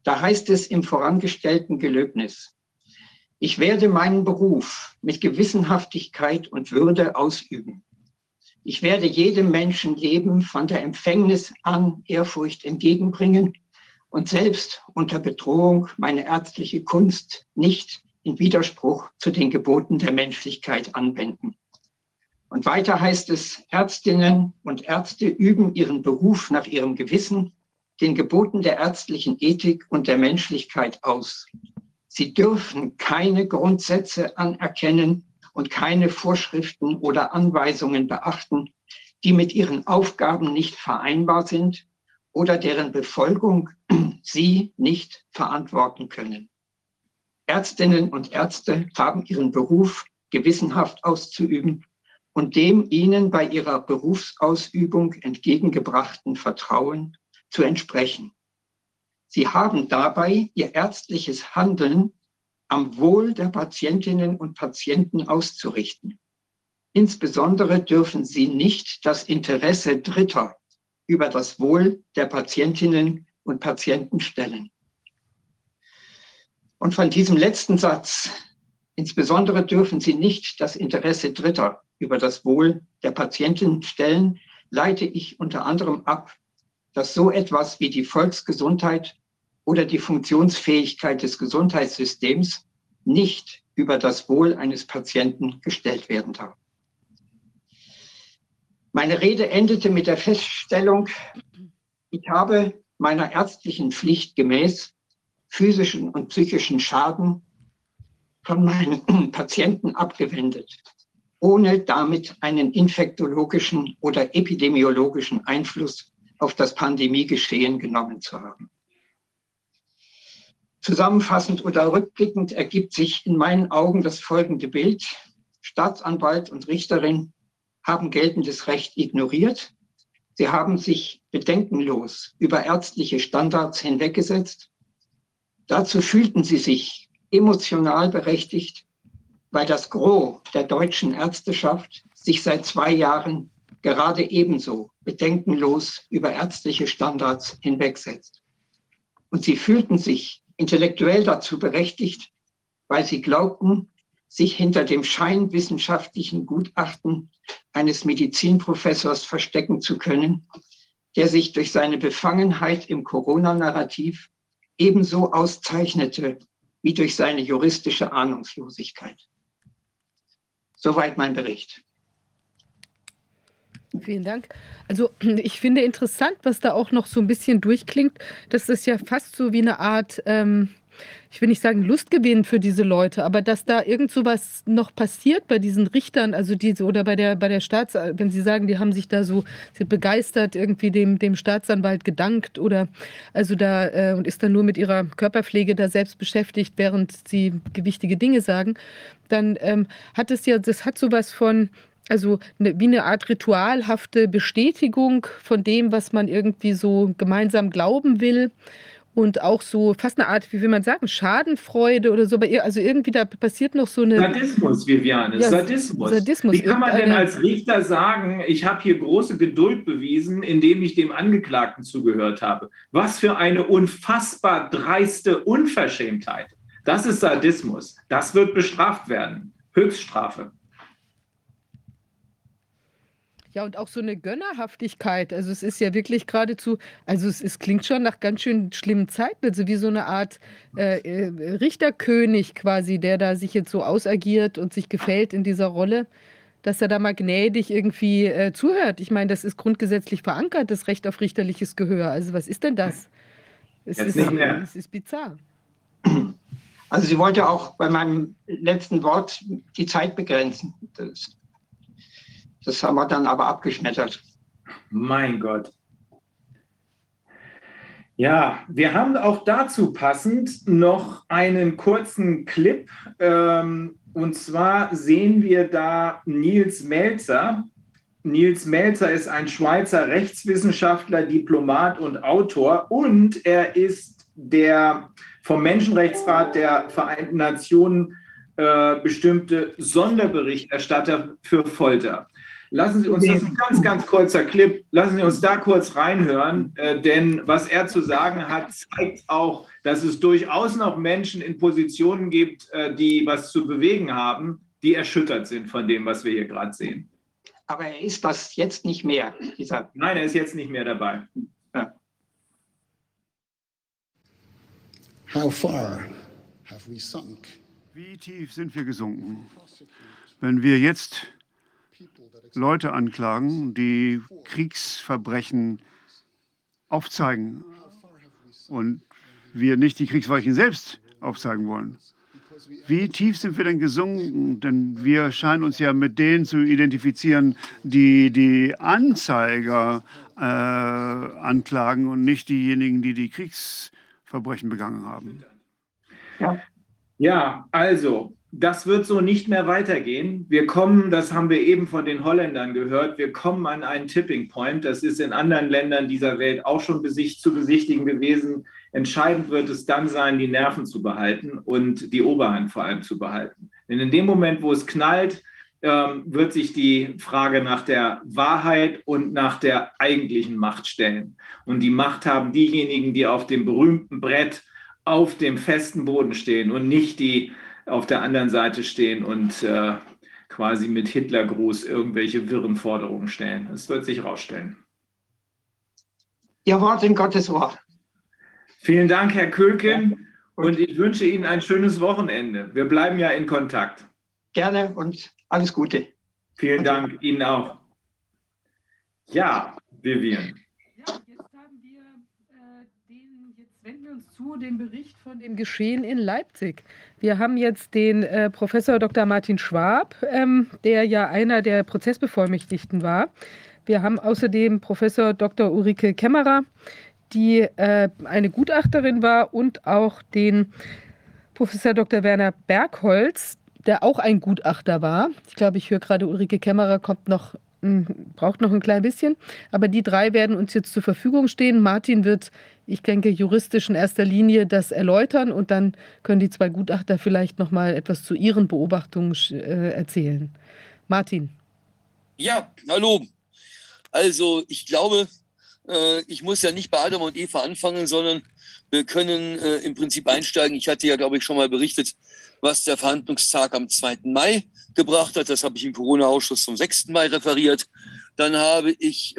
Da heißt es im vorangestellten Gelöbnis, ich werde meinen Beruf mit Gewissenhaftigkeit und Würde ausüben. Ich werde jedem Menschenleben von der Empfängnis an Ehrfurcht entgegenbringen und selbst unter Bedrohung meine ärztliche Kunst nicht in Widerspruch zu den Geboten der Menschlichkeit anwenden. Und weiter heißt es, Ärztinnen und Ärzte üben ihren Beruf nach ihrem Gewissen, den Geboten der ärztlichen Ethik und der Menschlichkeit aus. Sie dürfen keine Grundsätze anerkennen und keine Vorschriften oder Anweisungen beachten, die mit ihren Aufgaben nicht vereinbar sind oder deren Befolgung sie nicht verantworten können. Ärztinnen und Ärzte haben ihren Beruf gewissenhaft auszuüben und dem ihnen bei ihrer Berufsausübung entgegengebrachten Vertrauen zu entsprechen. Sie haben dabei ihr ärztliches Handeln am Wohl der Patientinnen und Patienten auszurichten. Insbesondere dürfen sie nicht das Interesse Dritter über das Wohl der Patientinnen und Patienten stellen. Und von diesem letzten Satz, insbesondere dürfen sie nicht das Interesse Dritter über das Wohl der Patienten stellen, leite ich unter anderem ab, dass so etwas wie die Volksgesundheit oder die Funktionsfähigkeit des Gesundheitssystems nicht über das Wohl eines Patienten gestellt werden darf. Meine Rede endete mit der Feststellung, ich habe meiner ärztlichen Pflicht gemäß physischen und psychischen Schaden von meinen Patienten abgewendet, ohne damit einen infektologischen oder epidemiologischen Einfluss auf das Pandemiegeschehen genommen zu haben. Zusammenfassend oder rückblickend ergibt sich in meinen Augen das folgende Bild. Staatsanwalt und Richterin haben geltendes Recht ignoriert. Sie haben sich bedenkenlos über ärztliche Standards hinweggesetzt. Dazu fühlten sie sich emotional berechtigt, weil das Gros der deutschen Ärzteschaft sich seit zwei Jahren gerade ebenso bedenkenlos über ärztliche Standards hinwegsetzt. Und sie fühlten sich intellektuell dazu berechtigt, weil sie glaubten, sich hinter dem scheinwissenschaftlichen Gutachten eines Medizinprofessors verstecken zu können, der sich durch seine Befangenheit im Corona-Narrativ ebenso auszeichnete wie durch seine juristische Ahnungslosigkeit. Soweit mein Bericht. Vielen Dank. Also ich finde interessant, was da auch noch so ein bisschen durchklingt, dass das ja fast so wie eine Art ähm, ich will nicht sagen Lustgewinn für diese Leute, aber dass da irgend so was noch passiert bei diesen Richtern, also diese oder bei der bei der Staats wenn Sie sagen, die haben sich da so begeistert irgendwie dem dem Staatsanwalt gedankt oder also da äh, und ist dann nur mit ihrer Körperpflege da selbst beschäftigt, während sie gewichtige Dinge sagen, dann ähm, hat es ja das hat so was von also ne, wie eine Art ritualhafte Bestätigung von dem, was man irgendwie so gemeinsam glauben will und auch so fast eine Art, wie will man sagen, Schadenfreude oder so. Also irgendwie da passiert noch so eine. Sadismus, Viviane, Ja, Sadismus. Sadismus, Wie kann man denn irgendeine- als Richter sagen, ich habe hier große Geduld bewiesen, indem ich dem Angeklagten zugehört habe? Was für eine unfassbar dreiste Unverschämtheit. Das ist Sadismus. Das wird bestraft werden. Höchststrafe. Ja, und auch so eine Gönnerhaftigkeit. Also es ist ja wirklich geradezu, also es, es klingt schon nach ganz schön schlimmen Zeiten, also wie so eine Art äh, äh, Richterkönig quasi, der da sich jetzt so ausagiert und sich gefällt in dieser Rolle, dass er da mal gnädig irgendwie äh, zuhört. Ich meine, das ist grundgesetzlich verankert, das Recht auf richterliches Gehör. Also was ist denn das? Es Jetzt ist, nicht mehr. es ist bizarr. Also sie wollte auch bei meinem letzten Wort die Zeit begrenzen. Das, das haben wir dann aber abgeschmettert. Mein Gott. Ja, wir haben auch dazu passend noch einen kurzen Clip. Ähm, und zwar sehen wir da Nils Melzer. Nils Melzer ist ein Schweizer Rechtswissenschaftler, Diplomat und Autor und er ist der vom Menschenrechtsrat der Vereinten Nationen äh, bestimmte Sonderberichterstatter für Folter. Lassen Sie uns, das ist ein ganz, ganz kurzer Clip, lassen Sie uns da kurz reinhören, äh, denn was er zu sagen hat, zeigt auch, dass es durchaus noch Menschen in Positionen gibt, äh, die was zu bewegen haben, die erschüttert sind von dem, was wir hier gerade sehen. Aber er ist das jetzt nicht mehr. Dieser Nein, er ist jetzt nicht mehr dabei. How far have we sunk? Wie tief sind wir gesunken? Wenn wir jetzt Leute anklagen, die Kriegsverbrechen aufzeigen und wir nicht die Kriegsverbrechen selbst aufzeigen wollen. Wie tief sind wir denn gesunken? Denn wir scheinen uns ja mit denen zu identifizieren, die die Anzeiger äh, anklagen und nicht diejenigen, die die Kriegsverbrechen begangen haben. Ja. Ja, also das wird so nicht mehr weitergehen. Wir kommen, das haben wir eben von den Holländern gehört, wir kommen an einen Tipping Point. Das ist in anderen Ländern dieser Welt auch schon zu besichtigen gewesen. Entscheidend wird es dann sein, die Nerven zu behalten und die Oberhand vor allem zu behalten. Denn in dem Moment, wo es knallt, ähm, wird sich die Frage nach der Wahrheit und nach der eigentlichen Macht stellen. Und die Macht haben diejenigen, die auf dem berühmten Brett auf dem festen Boden stehen und nicht die auf der anderen Seite stehen und äh, quasi mit Hitlergruß irgendwelche wirren Forderungen stellen. Das wird sich herausstellen. Ihr Wort in Gottes Ohr. Vielen Dank, Herr Kölken. Und ich wünsche Ihnen ein schönes Wochenende. Wir bleiben ja in Kontakt. Gerne und alles Gute. Vielen Dank Ihnen auch. Ja, Vivian. Ja, jetzt haben wir äh, den, jetzt wenden wir uns zu dem Bericht von dem Geschehen in Leipzig. Wir haben jetzt den äh, Professor Dr. Martin Schwab, ähm, der ja einer der Prozessbevollmächtigten war. Wir haben außerdem Professor Dr. Ulrike Kämmerer, die äh, eine Gutachterin war, und auch den Professor Dr. Werner Bergholz, der auch ein Gutachter war. Ich glaube, ich höre gerade, Ulrike Kämmerer kommt noch, mh, braucht noch ein klein bisschen. Aber die drei werden uns jetzt zur Verfügung stehen. Martin wird, ich denke, juristisch in erster Linie das erläutern und dann können die zwei Gutachter vielleicht noch mal etwas zu ihren Beobachtungen äh, erzählen. Martin. Ja, hallo. Also ich glaube, äh, ich muss ja nicht bei Adam und Eva anfangen, sondern wir können äh, im Prinzip einsteigen. Ich hatte ja, glaube ich, schon mal berichtet, was der Verhandlungstag am 2. Mai gebracht hat. Das habe ich im Corona-Ausschuss vom 6. Mai referiert. Dann habe ich,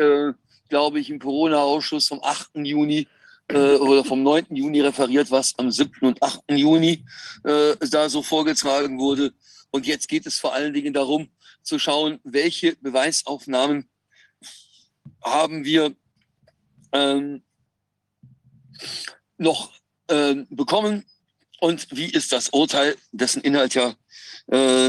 glaube ich, im Corona-Ausschuss vom 8. Juni äh, oder vom 9. Juni referiert, was am 7. und 8. Juni äh, da so vorgetragen wurde. Und jetzt geht es vor allen Dingen darum, zu schauen, welche Beweisaufnahmen haben wir ähm, noch ähm, bekommen und wie ist das Urteil, dessen Inhalt ja äh,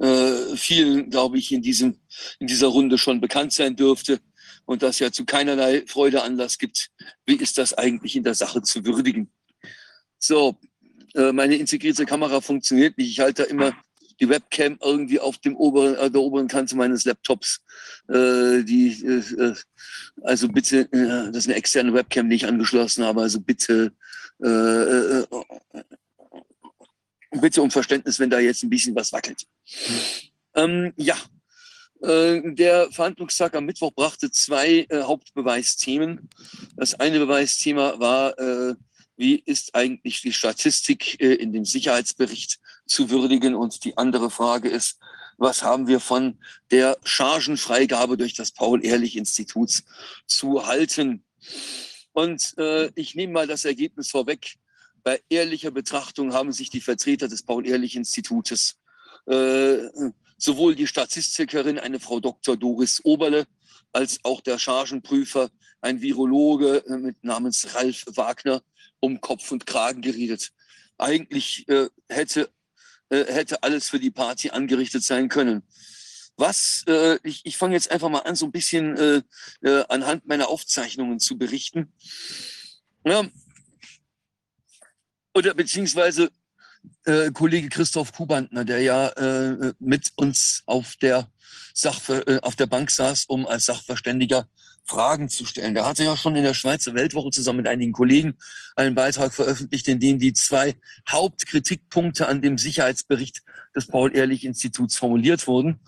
äh, vielen, glaube ich, in, diesem, in dieser Runde schon bekannt sein dürfte und das ja zu keinerlei Freude Anlass gibt. Wie ist das eigentlich in der Sache zu würdigen? So, äh, meine integrierte Kamera funktioniert nicht. Ich halte immer die Webcam irgendwie auf dem oberen, äh, der oberen Kante meines Laptops. Äh, die, äh, also bitte, äh, das ist eine externe Webcam, die ich angeschlossen habe. Also bitte, äh, äh, bitte um Verständnis, wenn da jetzt ein bisschen was wackelt. Ähm, ja, äh, der Verhandlungstag am Mittwoch brachte zwei äh, Hauptbeweisthemen. Das eine Beweisthema war, äh, wie ist eigentlich die Statistik äh, in dem Sicherheitsbericht zu würdigen? Und die andere Frage ist, was haben wir von der Chargenfreigabe durch das Paul-Ehrlich-Institut zu halten? Und äh, ich nehme mal das Ergebnis vorweg. Bei ehrlicher Betrachtung haben sich die Vertreter des Paul-Ehrlich-Institutes, äh, sowohl die Statistikerin, eine Frau Dr. Doris Oberle, als auch der Chargenprüfer, ein Virologe äh, mit namens Ralf Wagner, um Kopf und Kragen geredet. Eigentlich äh, hätte, äh, hätte alles für die Party angerichtet sein können. Was, äh, ich, ich fange jetzt einfach mal an, so ein bisschen äh, äh, anhand meiner Aufzeichnungen zu berichten. Ja, oder beziehungsweise äh, Kollege Christoph Kubantner, der ja äh, mit uns auf der, Sachver äh, auf der Bank saß, um als Sachverständiger Fragen zu stellen. Der hatte ja schon in der Schweizer Weltwoche zusammen mit einigen Kollegen einen Beitrag veröffentlicht, in dem die zwei Hauptkritikpunkte an dem Sicherheitsbericht des Paul-Ehrlich-Instituts formuliert wurden.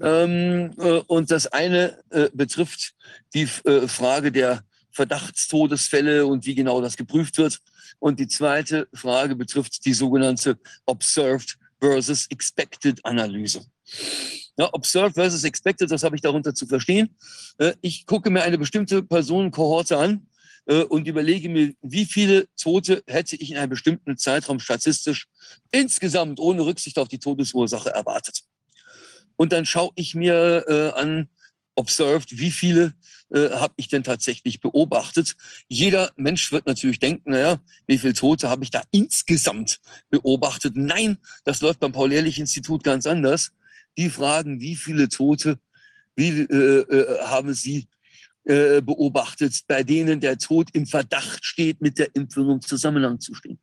Ähm, äh, und das eine äh, betrifft die äh, Frage der Verdachtstodesfälle und wie genau das geprüft wird. Und die zweite Frage betrifft die sogenannte Observed versus Expected Analyse. Ja, observed versus expected, das habe ich darunter zu verstehen. Äh, ich gucke mir eine bestimmte Personenkohorte an äh, und überlege mir, wie viele Tote hätte ich in einem bestimmten Zeitraum statistisch insgesamt ohne Rücksicht auf die Todesursache erwartet. Und dann schaue ich mir äh, an, observed, wie viele äh, habe ich denn tatsächlich beobachtet. Jeder Mensch wird natürlich denken, naja, wie viele Tote habe ich da insgesamt beobachtet? Nein, das läuft beim Paul-Ehrlich-Institut ganz anders die fragen, wie viele Tote wie, äh, äh, haben sie äh, beobachtet, bei denen der Tod im Verdacht steht, mit der Impfung im Zusammenhang zu stehen.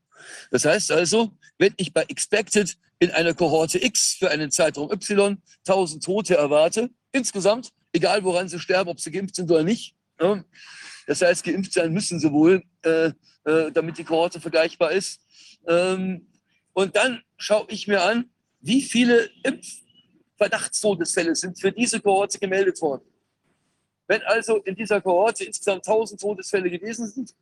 Das heißt also, wenn ich bei Expected in einer Kohorte X für einen Zeitraum Y 1000 Tote erwarte, insgesamt, egal woran sie sterben, ob sie geimpft sind oder nicht, ja, das heißt, geimpft sein müssen sie wohl, äh, äh, damit die Kohorte vergleichbar ist. Ähm, und dann schaue ich mir an, wie viele Impfverdachtstodesfälle sind für diese Kohorte gemeldet worden. Wenn also in dieser Kohorte insgesamt 1000 Todesfälle gewesen sind,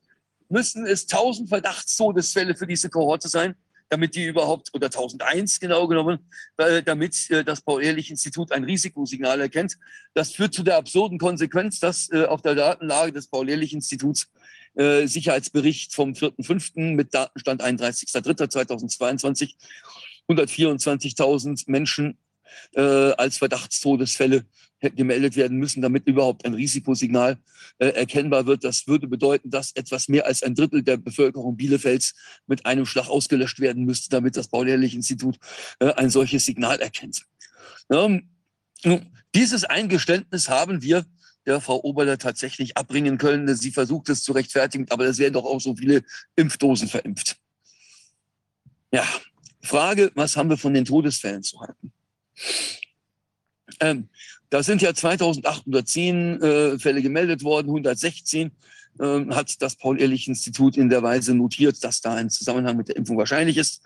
müssen es 1000 Verdachtstodesfälle für diese Kohorte sein, damit die überhaupt, oder 1001 genau genommen, äh, damit äh, das Paul-Ehrlich-Institut ein Risikosignal erkennt. Das führt zu der absurden Konsequenz, dass äh, auf der Datenlage des Paul-Ehrlich-Instituts äh, Sicherheitsbericht vom 4.5. mit Datenstand 31.03.2022 124.000 Menschen äh, als Verdachtstodesfälle gemeldet werden müssen, damit überhaupt ein Risikosignal äh, erkennbar wird. Das würde bedeuten, dass etwas mehr als ein Drittel der Bevölkerung Bielefelds mit einem Schlag ausgelöscht werden müsste, damit das Paul-Ehrlich-Institut äh, ein solches Signal erkennt. Ähm, dieses Eingeständnis haben wir der Frau Oberle tatsächlich abbringen können. Sie versucht es zu rechtfertigen, aber es werden doch auch so viele Impfdosen verimpft. Ja, Frage, was haben wir von den Todesfällen zu halten? Ähm, da sind ja 2810 äh, Fälle gemeldet worden, 116 äh, hat das Paul-Ehrlich-Institut in der Weise notiert, dass da ein Zusammenhang mit der Impfung wahrscheinlich ist.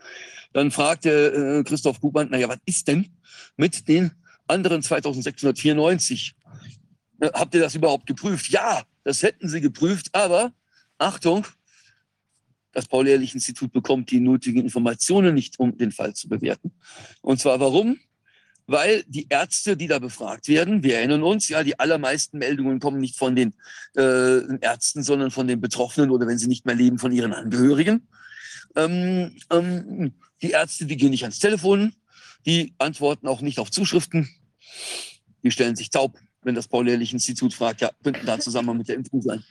Dann fragte äh, Christoph Kuband, naja, was ist denn mit den anderen 2694? Äh, habt ihr das überhaupt geprüft? Ja, das hätten sie geprüft, aber Achtung, das Paul-Ehrlich-Institut bekommt die nötigen Informationen nicht, um den Fall zu bewerten. Und zwar warum? Weil die Ärzte, die da befragt werden, wir erinnern uns, ja, die allermeisten Meldungen kommen nicht von den äh, Ärzten, sondern von den Betroffenen oder wenn sie nicht mehr leben, von ihren Angehörigen. Ähm, ähm, die Ärzte, die gehen nicht ans Telefon, die antworten auch nicht auf Zuschriften, die stellen sich taub, wenn das Paul-Ehrlich-Institut fragt, ja, könnten da zusammen mit der Impfung sein.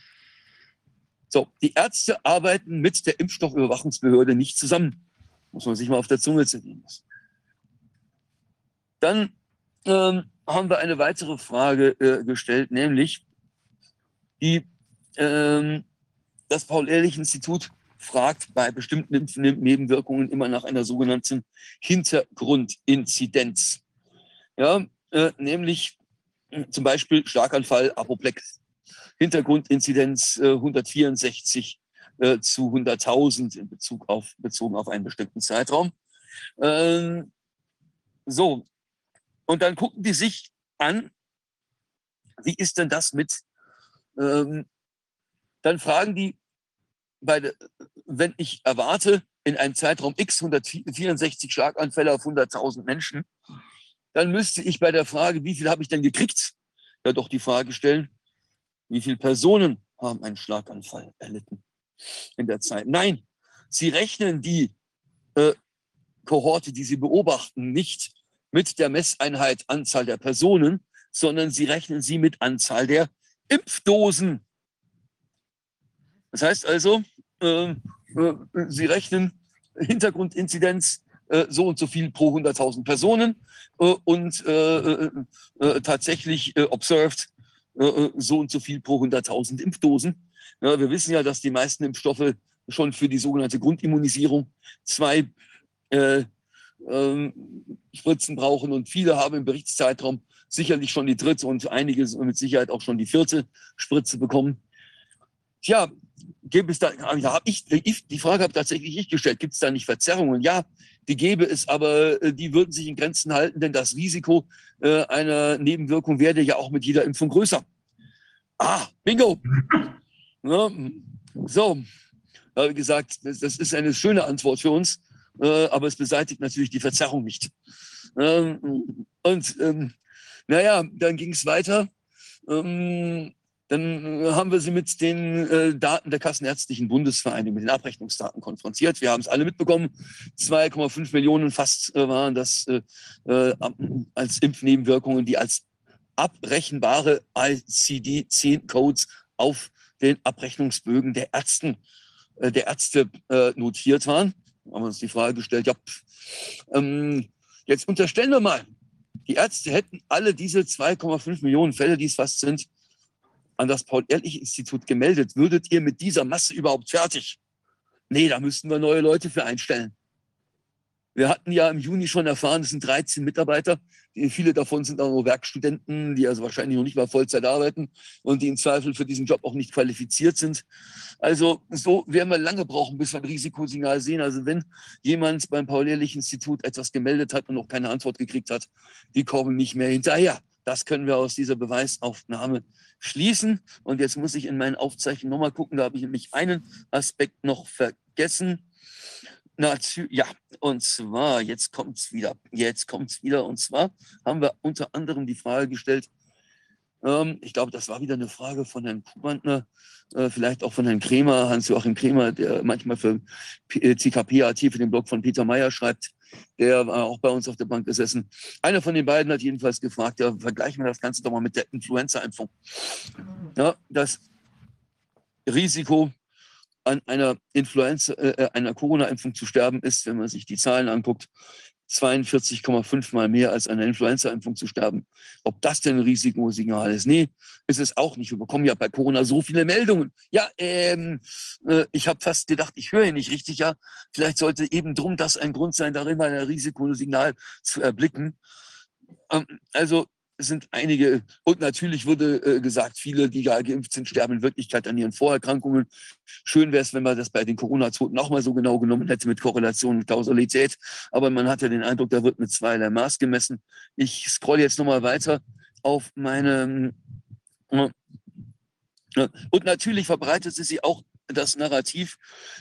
So, die Ärzte arbeiten mit der Impfstoffüberwachungsbehörde nicht zusammen. Muss man sich mal auf der Zunge zergehen lassen. Dann ähm, haben wir eine weitere Frage äh, gestellt, nämlich die, ähm, das Paul-Ehrlich-Institut fragt bei bestimmten Nebenwirkungen immer nach einer sogenannten Hintergrundinzidenz. Ja, äh, nämlich äh, zum Beispiel Schlaganfall, Apoplex. Hintergrundinzidenz äh, 164 äh, zu 100.000 in Bezug auf, bezogen auf einen bestimmten Zeitraum. Ähm, so, und dann gucken die sich an, wie ist denn das mit, ähm, dann fragen die, bei wenn ich erwarte, in einem Zeitraum x 164 Schlaganfälle auf 100.000 Menschen, dann müsste ich bei der Frage, wie viel habe ich denn gekriegt, ja doch die Frage stellen, wie viele Personen haben einen Schlaganfall erlitten in der Zeit. Nein, sie rechnen die äh, Kohorte, die sie beobachten, nicht mit der Messeinheit Anzahl der Personen, sondern sie rechnen sie mit Anzahl der Impfdosen. Das heißt also, äh, äh, sie rechnen Hintergrundinzidenz äh, so und so viel pro 100.000 Personen äh, und äh, äh, tatsächlich observed so und so viel pro 100.000 Impfdosen. Ja, wir wissen ja, dass die meisten Impfstoffe schon für die sogenannte Grundimmunisierung zwei Spritzen brauchen. Und viele haben im Berichtszeitraum sicherlich schon die dritte und einige mit Sicherheit auch schon die vierte Spritze bekommen. Tja, gäbe es da, ja, hab ich, die Frage habe tatsächlich ich gestellt, gibt es da nicht Verzerrungen? Ja, die gäbe es, aber äh, die würden sich in Grenzen halten, denn das Risiko äh, einer Nebenwirkung werde ja auch mit jeder Impfung größer. Ah, bingo! Ja, so, wie gesagt, das, ist eine schöne Antwort für uns aber es beseitigt natürlich die Verzerrung nicht. Ähm, und ähm, naja, dann ging es weiter. Ähm, dann haben wir sie mit den äh, Daten der Kassenärztlichen Bundesvereinigung, mit den Abrechnungsdaten konfrontiert. Wir haben es alle mitbekommen. 2,5 Millionen fast äh, waren das äh, äh als Impfnebenwirkungen, die als abrechenbare ICD-10-Codes auf den Abrechnungsbögen der, Ärzten, äh, der Ärzte äh, notiert waren haben wir uns die Frage gestellt, ja, pff, ähm, jetzt unterstellen wir mal, die Ärzte hätten alle diese 2,5 Millionen Fälle, die es fast sind, an das Paul-Ehrlich-Institut gemeldet. Würdet ihr mit dieser Masse überhaupt fertig? Nee, da müssten wir neue Leute für einstellen. Wir hatten ja im Juni schon erfahren, es sind 13 Mitarbeiter. Viele davon sind auch nur Werkstudenten, die also wahrscheinlich noch nicht mal Vollzeit arbeiten und die im Zweifel für diesen Job auch nicht qualifiziert sind. Also so werden wir lange brauchen, bis wir ein Risikosignal sehen. Also wenn jemand beim Paul-Ehrlich-Institut etwas gemeldet hat und noch keine Antwort gekriegt hat, die kommen nicht mehr hinterher. Das können wir aus dieser Beweisaufnahme schließen. Und jetzt muss ich in meinen Aufzeichnungen nochmal gucken, da habe ich nämlich einen Aspekt noch vergessen. Natürlich, ja, und zwar, jetzt kommt es wieder, jetzt kommt es wieder, und zwar haben wir unter anderem die Frage gestellt, ähm, ich glaube, das war wieder eine Frage von Herrn Kubantner, äh, vielleicht auch von Herrn Kremer, Hans-Joachim Kremer, der manchmal für CKP-AT äh, für den Blog von Peter Meyer schreibt, der war auch bei uns auf der Bank gesessen. Einer von den beiden hat jedenfalls gefragt, ja, vergleichen wir das Ganze doch mal mit der Influenza-Impfung. Ja, das Risiko an einer Influenza, äh, äh, einer Corona-Impfung zu sterben ist, wenn man sich die Zahlen anguckt, 42,5 mal mehr als an einer Influenza-Impfung zu sterben. Ob das denn ein Risikosignal ist? Nee, ist es auch nicht. Wir bekommen ja bei Corona so viele Meldungen. Ja, ähm, äh, ich habe fast gedacht, ich höre nicht richtig. Ja, vielleicht sollte eben drum das ein Grund sein, darin mal ein Risikosignal zu erblicken. Ähm, also sind einige, und natürlich wurde äh, gesagt, viele, die ja geimpft sind, sterben in Wirklichkeit an ihren Vorerkrankungen. Schön wäre es, wenn man das bei den Corona-Toten auch mal so genau genommen hätte mit Korrelation und Kausalität. Aber man hat ja den Eindruck, da wird mit zweierlei Maß gemessen. Ich scroll jetzt nochmal weiter auf meine. Äh, und natürlich verbreitet sie sich auch das Narrativ,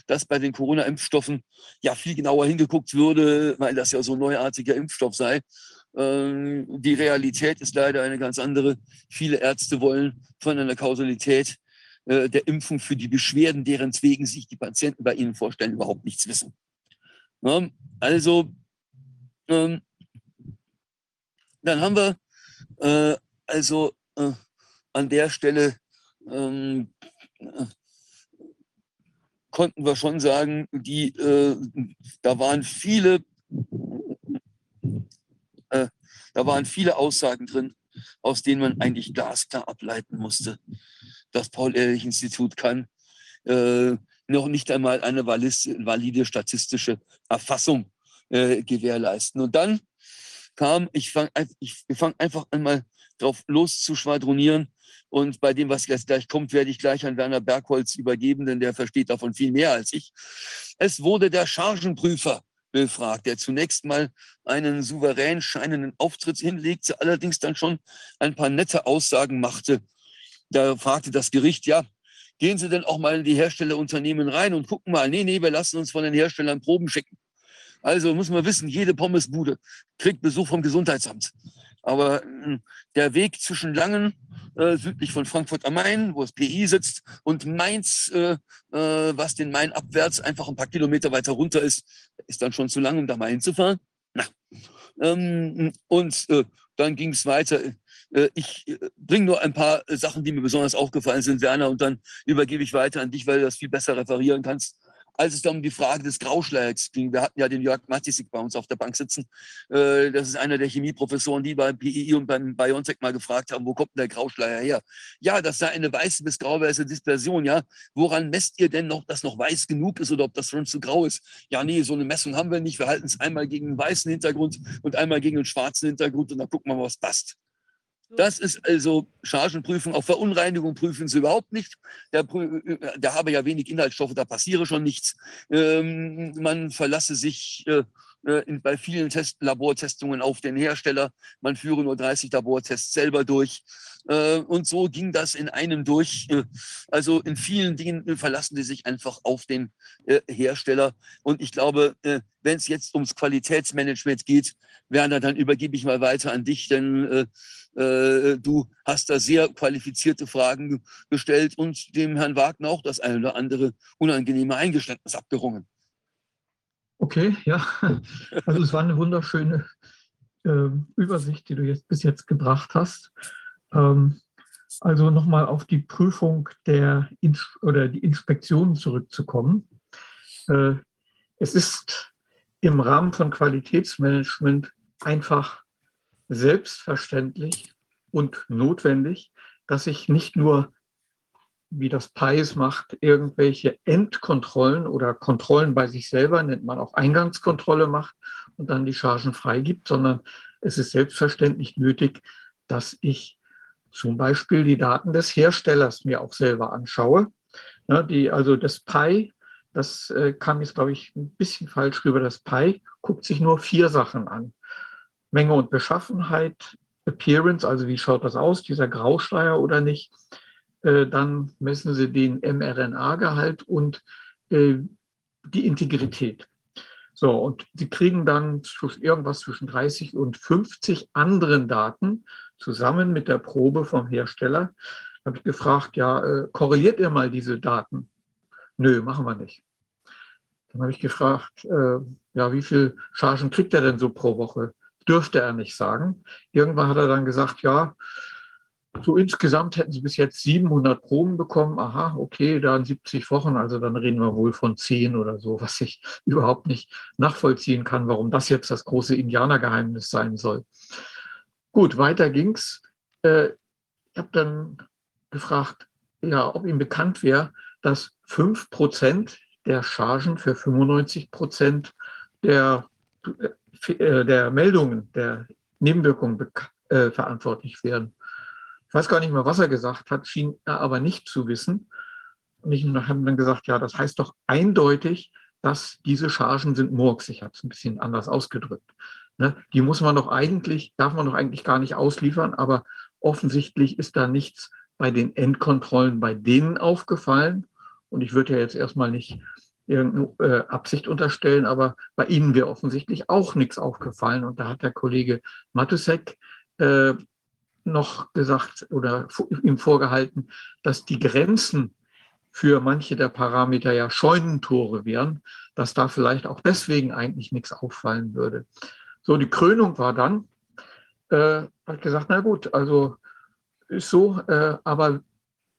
dass bei den Corona-Impfstoffen ja viel genauer hingeguckt würde, weil das ja so ein neuartiger Impfstoff sei. Ähm, die Realität ist leider eine ganz andere. Viele Ärzte wollen von einer Kausalität äh, der Impfung für die Beschwerden, deren wegen sich die Patienten bei ihnen vorstellen, überhaupt nichts wissen. also, ähm, dann haben wir äh, also äh, an der Stelle ähm, konnten wir schon sagen, die, da waren viele da waren viele Aussagen drin, aus denen man eigentlich glasklar ableiten musste. Das Paul-Ehrlich-Institut kann äh, noch nicht einmal eine valide statistische Erfassung äh, gewährleisten. Und dann kam, ich fange ich fang einfach einmal drauf los zu schwadronieren. Und bei dem, was jetzt gleich kommt, werde ich gleich an Werner Bergholz übergeben, denn der versteht davon viel mehr als ich. Es wurde der Chargenprüfer befragt, der zunächst mal einen souverän scheinenden Auftritt hinlegte, allerdings dann schon ein paar nette Aussagen machte. Da fragte das Gericht, ja, gehen Sie denn auch mal in die Herstellerunternehmen rein und gucken mal, nee, nee, wir lassen uns von den Herstellern Proben schicken. Also muss man wissen, jede Pommesbude kriegt Besuch vom Gesundheitsamt. Aber hm, der Weg zwischen Langen, äh, südlich von Frankfurt am Main, wo das PI sitzt, und Mainz, äh, äh, was den Main abwärts einfach ein paar Kilometer weiter runter ist, ist dann schon zu lang, um da mal hinzufahren. Na. Ähm, und äh, dann ging es weiter. Äh, ich äh, bringe nur ein paar Sachen, die mir besonders aufgefallen sind, Werner, und dann übergebe ich weiter an dich, weil du das viel besser referieren kannst als es dann um die Frage des Grauschleiers ging. Wir hatten ja den Jörg Matisik bei uns auf der Bank sitzen. Äh, das ist einer der Chemieprofessoren, die beim PII und beim BioNTech mal gefragt haben, wo kommt denn der Grauschleier her? Ja, das sei eine weiße bis grau-weiße Dispersion. Ja, woran messt ihr denn noch, dass noch weiß genug ist oder ob das schon zu grau ist? Ja, nee, so eine Messung haben wir nicht. Wir halten es einmal gegen einen weißen Hintergrund und einmal gegen einen schwarzen Hintergrund und dann gucken wir mal, was passt. Das ist also Chargenprüfung. Auf Verunreinigung prüfen sie überhaupt nicht. Äh, der habe ja wenig Inhaltsstoffe, da passiere schon nichts. Ähm, man verlasse sich äh, in, bei vielen Test Labortestungen auf den Hersteller. Man führe nur 30 Labortests selber durch. Äh, und so ging das in einem durch. Äh, also in vielen Dingen verlassen die sich einfach auf den äh, Hersteller. Und ich glaube, wenn es jetzt ums Qualitätsmanagement geht, Werner, dann übergebe ich mal weiter an dich, denn du hast da sehr qualifizierte Fragen gestellt und dem Herrn Wagner auch das eine oder andere unangenehme Eingeständnis abgerungen. Okay, ja. Also es war eine wunderschöne äh, Übersicht, die du jetzt bis jetzt gebracht hast. Ähm, also nochmal auf die Prüfung der Ins oder die Inspektionen zurückzukommen. Äh, es ist im Rahmen von Qualitätsmanagement einfach selbstverständlich und notwendig, dass ich nicht nur wie das PAIS macht, irgendwelche Endkontrollen oder Kontrollen bei sich selber, nennt man auch Eingangskontrolle macht und dann die Chargen freigibt, sondern es ist selbstverständlich nötig, dass ich zum Beispiel die Daten des Herstellers mir auch selber anschaue. Ja, die, also das Pi, das äh, kam jetzt, glaube ich, ein bisschen falsch rüber. Das Pi guckt sich nur vier Sachen an. Menge und Beschaffenheit, Appearance, also wie schaut das aus, dieser Grauschleier oder nicht. Äh, dann messen sie den mRNA-Gehalt und äh, die Integrität. So, und sie kriegen dann irgendwas zwischen 30 und 50 anderen Daten zusammen mit der Probe vom Hersteller. Habe ich gefragt, ja, äh, korreliert ihr mal diese Daten? Nö, machen wir nicht. Dann habe ich gefragt, äh, ja, wie viel Chargen kriegt er denn so pro Woche? Dürfte er nicht sagen. Irgendwann hat er dann gesagt, ja, so insgesamt hätten sie bis jetzt 700 Proben bekommen. Aha, okay, dann 70 Wochen, also dann reden wir wohl von 10 oder so, was ich überhaupt nicht nachvollziehen kann, warum das jetzt das große Indianergeheimnis sein soll. Gut, weiter ging's. Äh, ich habe dann gefragt, ja, ob ihm bekannt wäre, dass 5 Prozent der Chargen für 95 Prozent der, äh, der Meldungen, der Nebenwirkungen äh, verantwortlich wären. Ich weiß gar nicht mehr, was er gesagt hat, schien er aber nicht zu wissen. Und ich habe dann gesagt, ja, das heißt doch eindeutig, dass diese Chargen sind Murks. Ich habe es ein bisschen anders ausgedrückt. Ne? Die muss man doch eigentlich, darf man doch eigentlich gar nicht ausliefern, aber offensichtlich ist da nichts bei den Endkontrollen bei denen aufgefallen. Und ich würde ja jetzt erstmal nicht irgendeine äh, Absicht unterstellen, aber bei ihnen wäre offensichtlich auch nichts aufgefallen. Und da hat der Kollege Matusek äh, noch gesagt oder ihm vorgehalten, dass die Grenzen für manche der Parameter ja Scheunentore wären, dass da vielleicht auch deswegen eigentlich nichts auffallen würde. So, die Krönung war dann, äh, hat gesagt, na gut, also ist so, äh, aber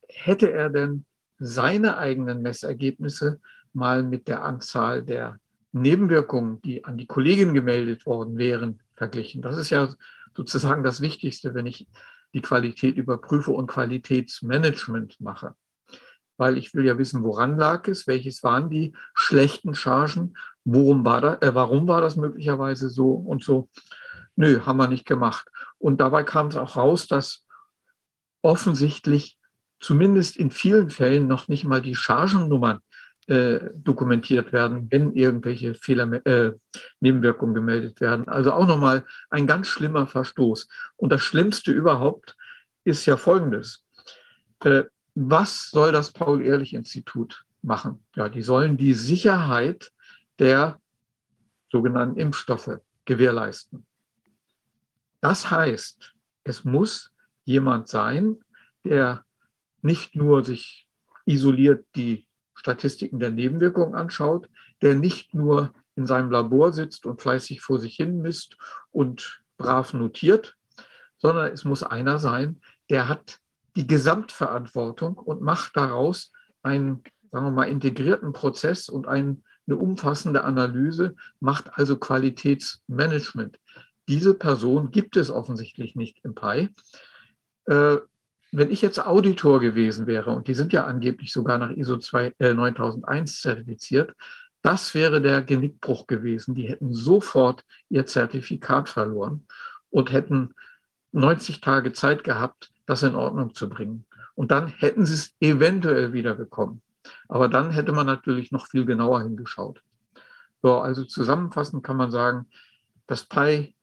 hätte er denn seine eigenen Messergebnisse mal mit der Anzahl der Nebenwirkungen, die an die Kollegin gemeldet worden wären, verglichen? Das ist ja sozusagen das Wichtigste, wenn ich die Qualität überprüfe und Qualitätsmanagement mache. Weil ich will ja wissen, woran lag es, welches waren die schlechten Chargen, worum war da, äh, warum war das möglicherweise so und so. Nö, haben wir nicht gemacht. Und dabei kam es auch raus, dass offensichtlich zumindest in vielen Fällen noch nicht mal die Chargennummern äh, dokumentiert werden, wenn irgendwelche Fehler, äh, Nebenwirkungen gemeldet werden. Also auch nochmal ein ganz schlimmer Verstoß. Und das Schlimmste überhaupt ist ja Folgendes. Äh, was soll das Paul-Ehrlich-Institut machen? Ja, die sollen die Sicherheit der sogenannten Impfstoffe gewährleisten. Das heißt, es muss jemand sein, der nicht nur sich isoliert die Statistiken der Nebenwirkungen anschaut, der nicht nur in seinem Labor sitzt und fleißig vor sich hin misst und brav notiert, sondern es muss einer sein, der hat die Gesamtverantwortung und macht daraus einen, sagen wir mal, integrierten Prozess und einen, eine umfassende Analyse, macht also Qualitätsmanagement. Diese Person gibt es offensichtlich nicht im PI. Wenn ich jetzt Auditor gewesen wäre, und die sind ja angeblich sogar nach ISO 2, äh, 9001 zertifiziert, das wäre der Genickbruch gewesen. Die hätten sofort ihr Zertifikat verloren und hätten 90 Tage Zeit gehabt, das in Ordnung zu bringen. Und dann hätten sie es eventuell wieder bekommen. Aber dann hätte man natürlich noch viel genauer hingeschaut. So, also zusammenfassend kann man sagen, das PI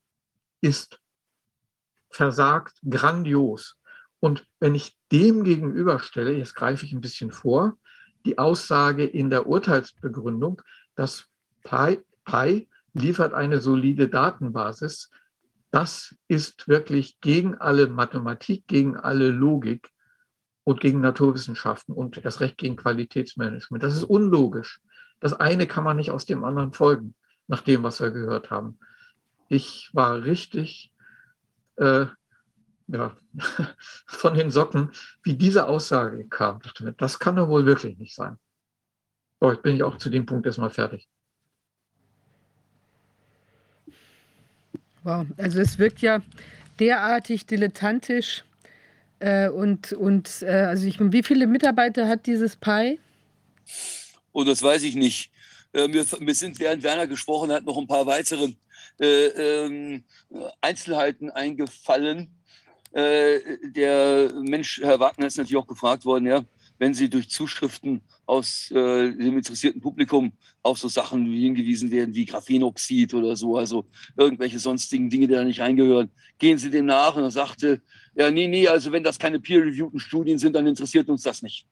ist versagt grandios. Und wenn ich dem gegenüberstelle, jetzt greife ich ein bisschen vor, die Aussage in der Urteilsbegründung, dass Pi, Pi liefert eine solide Datenbasis, das ist wirklich gegen alle Mathematik, gegen alle Logik und gegen Naturwissenschaften und erst recht gegen Qualitätsmanagement. Das ist unlogisch. Das eine kann man nicht aus dem anderen folgen, nach dem, was wir gehört haben. Ich war richtig äh, ja, von den Socken, wie diese Aussage kam. Das kann doch wohl wirklich nicht sein. So, jetzt bin ich auch zu dem Punkt erstmal fertig. Wow, also es wirkt ja derartig dilettantisch, Äh, und und äh, also ich, wie viele Mitarbeiter hat dieses Pi? Und das weiß ich nicht. Äh, mir, mir sind, während Werner gesprochen hat, noch ein paar weitere äh, ähm, Einzelheiten eingefallen. Äh, der Mensch, Herr Wagner, ist natürlich auch gefragt worden, ja, wenn Sie durch Zuschriften aus äh, dem interessierten Publikum auf so Sachen hingewiesen werden wie Graphenoxid oder so, also irgendwelche sonstigen Dinge, die da nicht reingehören, gehen Sie dem nach und er sagte, ja, nee, nee, also wenn das keine peer-reviewten Studien sind, dann interessiert uns das nicht.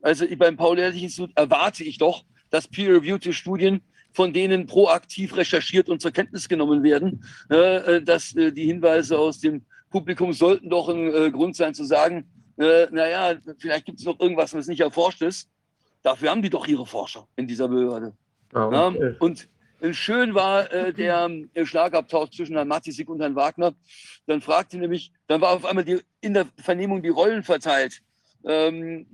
Also beim Paul-Ehrlich-Institut erwarte ich doch, dass peer-reviewte Studien von denen proaktiv recherchiert und zur Kenntnis genommen werden, äh, dass äh, die Hinweise aus dem Publikum sollten doch ein äh, Grund sein zu sagen, äh, naja, vielleicht gibt es noch irgendwas, was nicht erforscht ist. Dafür haben die doch ihre Forscher in dieser Behörde. Ja, Ja, und, äh, und schön war äh, der äh, Schlagabtausch zwischen Herrn Matisik und Herrn Wagner. Dann fragte nämlich, dann war auf einmal die, in der Vernehmung die Rollen verteilt. Ähm,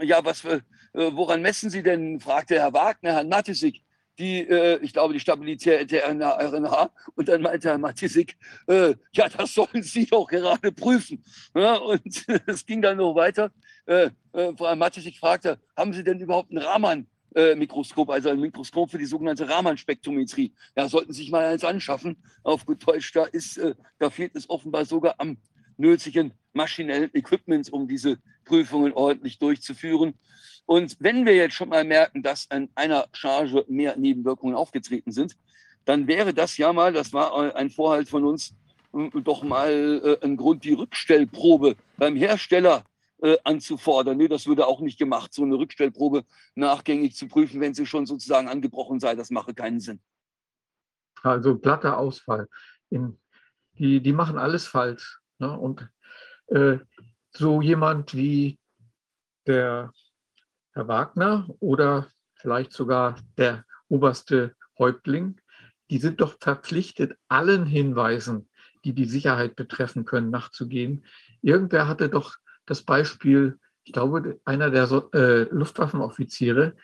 ja, was für, äh, woran messen Sie denn, fragte Herr Wagner, Herrn Matisik, die, äh, ich glaube, die Stabilität der RNA. Und dann meinte Herr Matisik, äh, ja, das sollen Sie doch gerade prüfen. Ja, und es ging dann noch weiter. Äh, äh, Frau Matisik fragte, haben Sie denn überhaupt ein Raman? äh, Mikroskop, also ein Mikroskop für die sogenannte Raman-Spektrometrie. Ja, sollten Sie sich mal eins anschaffen. Auf gut Deutsch, da, ist, äh, da fehlt es offenbar sogar am nötigen maschinellen Equipment, um diese Prüfungen ordentlich durchzuführen. Und wenn wir jetzt schon mal merken, dass an einer Charge mehr Nebenwirkungen aufgetreten sind, dann wäre das ja mal, das war ein Vorhalt von uns, äh, doch mal äh, ein Grund, die Rückstellprobe beim Hersteller äh, anzufordern. Nee, das würde auch nicht gemacht, so eine Rückstellprobe nachgängig zu prüfen, wenn sie schon sozusagen angebrochen sei. Das mache keinen Sinn. Also glatter Ausfall. Die, die machen alles falsch. Ne? Und äh, so jemand wie der Herr Wagner oder vielleicht sogar der oberste Häuptling, die sind doch verpflichtet, allen Hinweisen, die die Sicherheit betreffen können, nachzugehen. Irgendwer hatte doch das Beispiel, ich glaube, einer der so, äh, Luftwaffenoffiziere,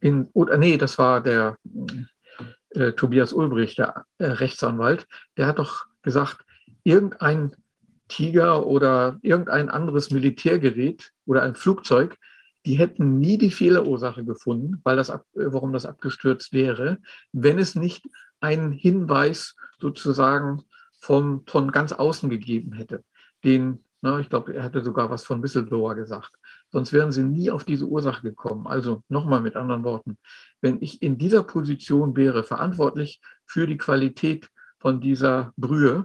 in, oder nee, das war der äh, Tobias Ulbricht, der äh, Rechtsanwalt, der hat doch gesagt, irgendein Tiger oder irgendein anderes Militärgerät oder ein Flugzeug, die hätten nie die Fehlerursache gefunden, weil das, äh, warum das abgestürzt wäre, wenn es nicht einen Hinweis sozusagen vom, von ganz außen gegeben hätte, den na, ich glaube, er hatte sogar was von Whistleblower gesagt. Sonst wären sie nie auf diese Ursache gekommen. Also nochmal mit anderen Worten, wenn ich in dieser Position wäre, verantwortlich für die Qualität von dieser Brühe,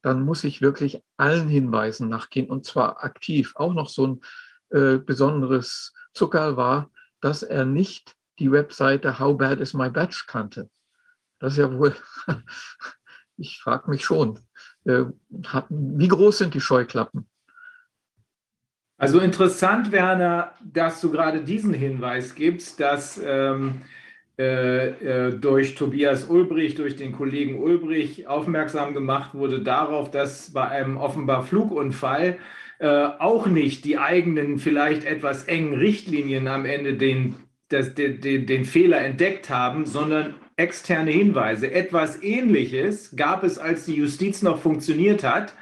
dann muss ich wirklich allen Hinweisen nachgehen und zwar aktiv. Auch noch so ein äh, besonderes Zuckerl war, dass er nicht die Webseite How Bad is My Batch kannte. Das ist ja wohl, ich frage mich schon, äh, wie groß sind die Scheuklappen? Also interessant, Werner, dass du gerade diesen Hinweis gibst, dass ähm, äh, äh, durch Tobias Ulbrich, durch den Kollegen Ulbrich aufmerksam gemacht wurde darauf, dass bei einem offenbar Flugunfall auch nicht die eigenen vielleicht etwas engen Richtlinien am Ende den, das, den, den, den Fehler entdeckt haben, sondern externe Hinweise. Etwas Ähnliches gab es, als die Justiz noch funktioniert hat,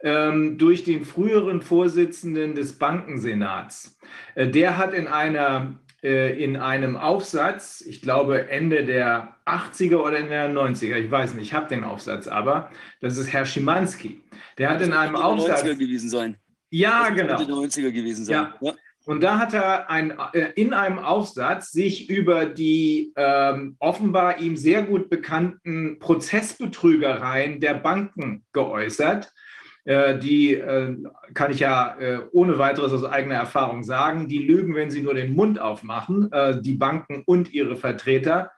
ähm, durch den früheren Vorsitzenden des Bankensenats. Äh, der hat in, einer, äh, in einem Aufsatz, ich glaube Ende der 80er oder in der 90er, ich weiß nicht, ich habe den Aufsatz aber, das ist Herr Schimanski. Der hat in einem Aufsatz. 90er gewesen sein. Ja, Das genau. müsste 90er gewesen sein. Ja. Ja. Und da hat er ein, äh, in einem Aufsatz sich über die ähm, offenbar ihm sehr gut bekannten Prozessbetrügereien der Banken geäußert. Äh, die äh, kann ich ja äh, ohne weiteres aus eigener Erfahrung sagen, die lügen, wenn sie nur den Mund aufmachen, äh, die Banken und ihre Vertreter.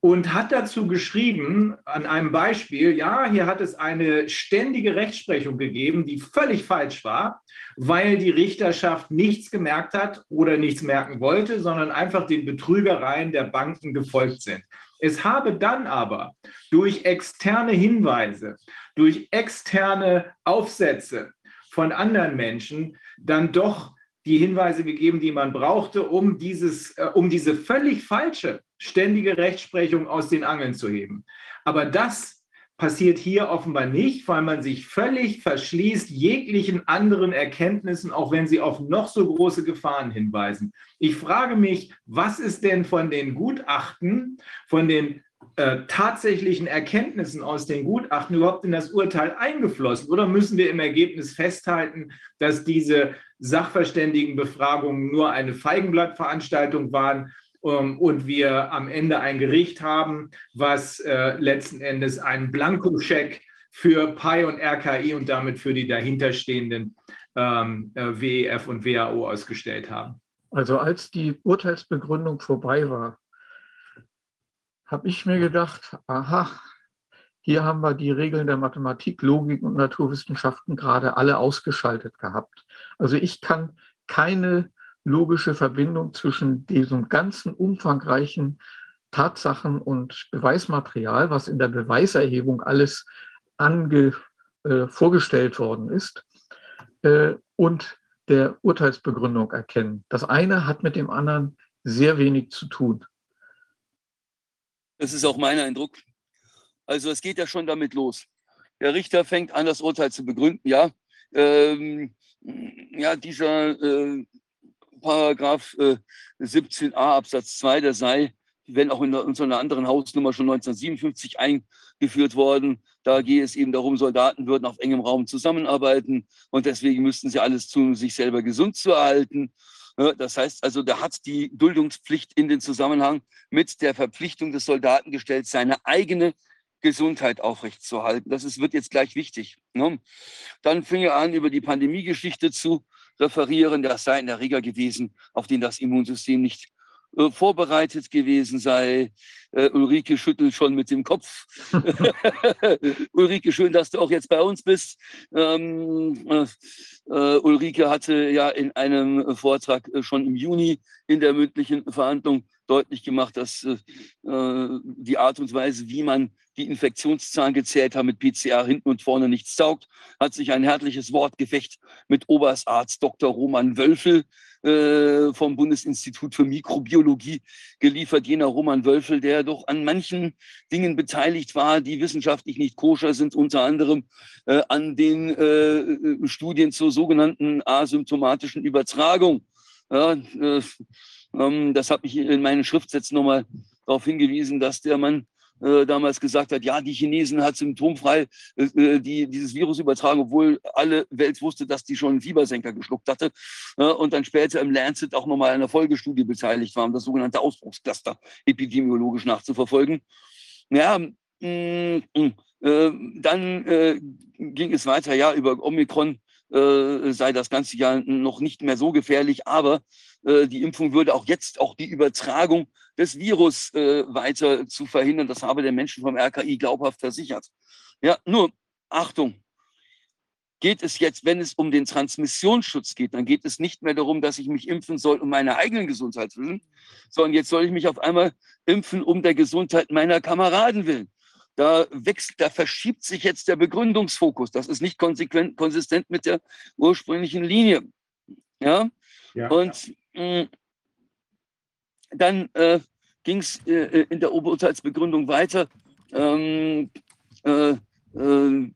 Und hat dazu geschrieben, an einem Beispiel, ja, hier hat es eine ständige Rechtsprechung gegeben, die völlig falsch war weil die Richterschaft nichts gemerkt hat oder nichts merken wollte, sondern einfach den Betrügereien der Banken gefolgt sind. Es habe dann aber durch externe Hinweise, durch externe Aufsätze von anderen Menschen dann doch die Hinweise gegeben, die man brauchte, um, dieses, äh, um diese völlig falsche ständige Rechtsprechung aus den Angeln zu heben. Aber das passiert hier offenbar nicht, weil man sich völlig verschließt jeglichen anderen Erkenntnissen, auch wenn sie auf noch so große Gefahren hinweisen. Ich frage mich, was ist denn von den Gutachten, von den äh, tatsächlichen Erkenntnissen aus den Gutachten überhaupt in das Urteil eingeflossen? Oder müssen wir im Ergebnis festhalten, dass diese Sachverständigenbefragungen nur eine Feigenblattveranstaltung waren und wir am Ende ein Gericht haben, was äh, letzten Endes einen Blankoscheck für PI und RKI und damit für die dahinterstehenden ähm, äh, WEF und WHO ausgestellt haben? Also als die Urteilsbegründung vorbei war, habe ich mir gedacht, aha, hier haben wir die Regeln der Mathematik, Logik und Naturwissenschaften gerade alle ausgeschaltet gehabt. Also ich kann keine logische Verbindung zwischen diesem ganzen umfangreichen Tatsachen und Beweismaterial, was in der Beweiserhebung alles ange, äh, vorgestellt worden ist, äh, und der Urteilsbegründung erkennen. Das eine hat mit dem anderen sehr wenig zu tun. Das ist auch mein Eindruck. Also es geht ja schon damit los. Der Richter fängt an, das Urteil zu begründen. Ja, ähm, ja dieser äh, Paragraph äh, 17a Absatz 2, der sei, wenn auch in, einer anderen Hausnummer schon 1957 eingeführt worden. Da gehe es eben darum, Soldaten würden auf engem Raum zusammenarbeiten und deswegen müssten sie alles tun, um sich selber gesund zu erhalten. Das heißt also, der hat die Duldungspflicht in den Zusammenhang mit der Verpflichtung des Soldaten gestellt, seine eigene Gesundheit aufrechtzuerhalten. Das ist, wird jetzt gleich wichtig. Ne? Dann fing er an, über die Pandemiegeschichte zu referieren. Das sei ein Erreger gewesen, auf den das Immunsystem nicht äh, vorbereitet gewesen sei. Äh, Ulrike schüttelt schon mit dem Kopf. Ulrike, schön, dass du auch jetzt bei uns bist. Ähm, äh, äh, Ulrike hatte ja in einem Vortrag äh, schon im Juni in der mündlichen Verhandlung deutlich gemacht, dass die Art und Weise, wie man die Infektionszahlen gezählt hat mit PCR hinten und vorne nichts taugt, hat sich ein herzliches Wortgefecht mit Oberstarzt Dr. Roman Wölfel äh, vom Bundesinstitut für Mikrobiologie geliefert. Jener Roman Wölfel, der doch an manchen Dingen beteiligt war, die wissenschaftlich nicht koscher sind, unter anderem äh, an den äh, Studien zur sogenannten asymptomatischen Übertragung. Ja, äh, ähm, das habe ich in meinen Schriftsätzen nochmal darauf hingewiesen, dass der Mann äh, damals gesagt hat, ja, die Chinesen hat symptomfrei äh, äh, die, dieses Virus übertragen, obwohl alle Welt wusste, dass die schon einen Fiebersenker geschluckt hatte. Äh, und dann später im Lancet auch nochmal an einer Folgestudie beteiligt war, um das sogenannte Ausbruchscluster epidemiologisch nachzuverfolgen. Ja, mh, mm, mh, mm, äh, dann äh, ging es weiter, ja, über Omikron sei das ganze Jahr noch nicht mehr so gefährlich, aber die Impfung würde auch jetzt auch die Übertragung des Virus äh, weiter zu verhindern. Das habe der Menschen vom RKI glaubhaft versichert. Ja, nur Achtung. Geht es jetzt, wenn es um den Transmissionsschutz geht, dann geht es nicht mehr darum, dass ich mich impfen soll um meine eigenen Gesundheit willen, sondern jetzt soll ich mich auf einmal impfen um der Gesundheit meiner Kameraden willen. Da wechselt, da verschiebt sich jetzt der Begründungsfokus. Das ist nicht konsequent, konsistent mit der ursprünglichen Linie. Ja. ja Und mh, mm, dann äh, ging es äh, äh, in der Oberurteilsbegründung weiter. Ähm, äh, äh,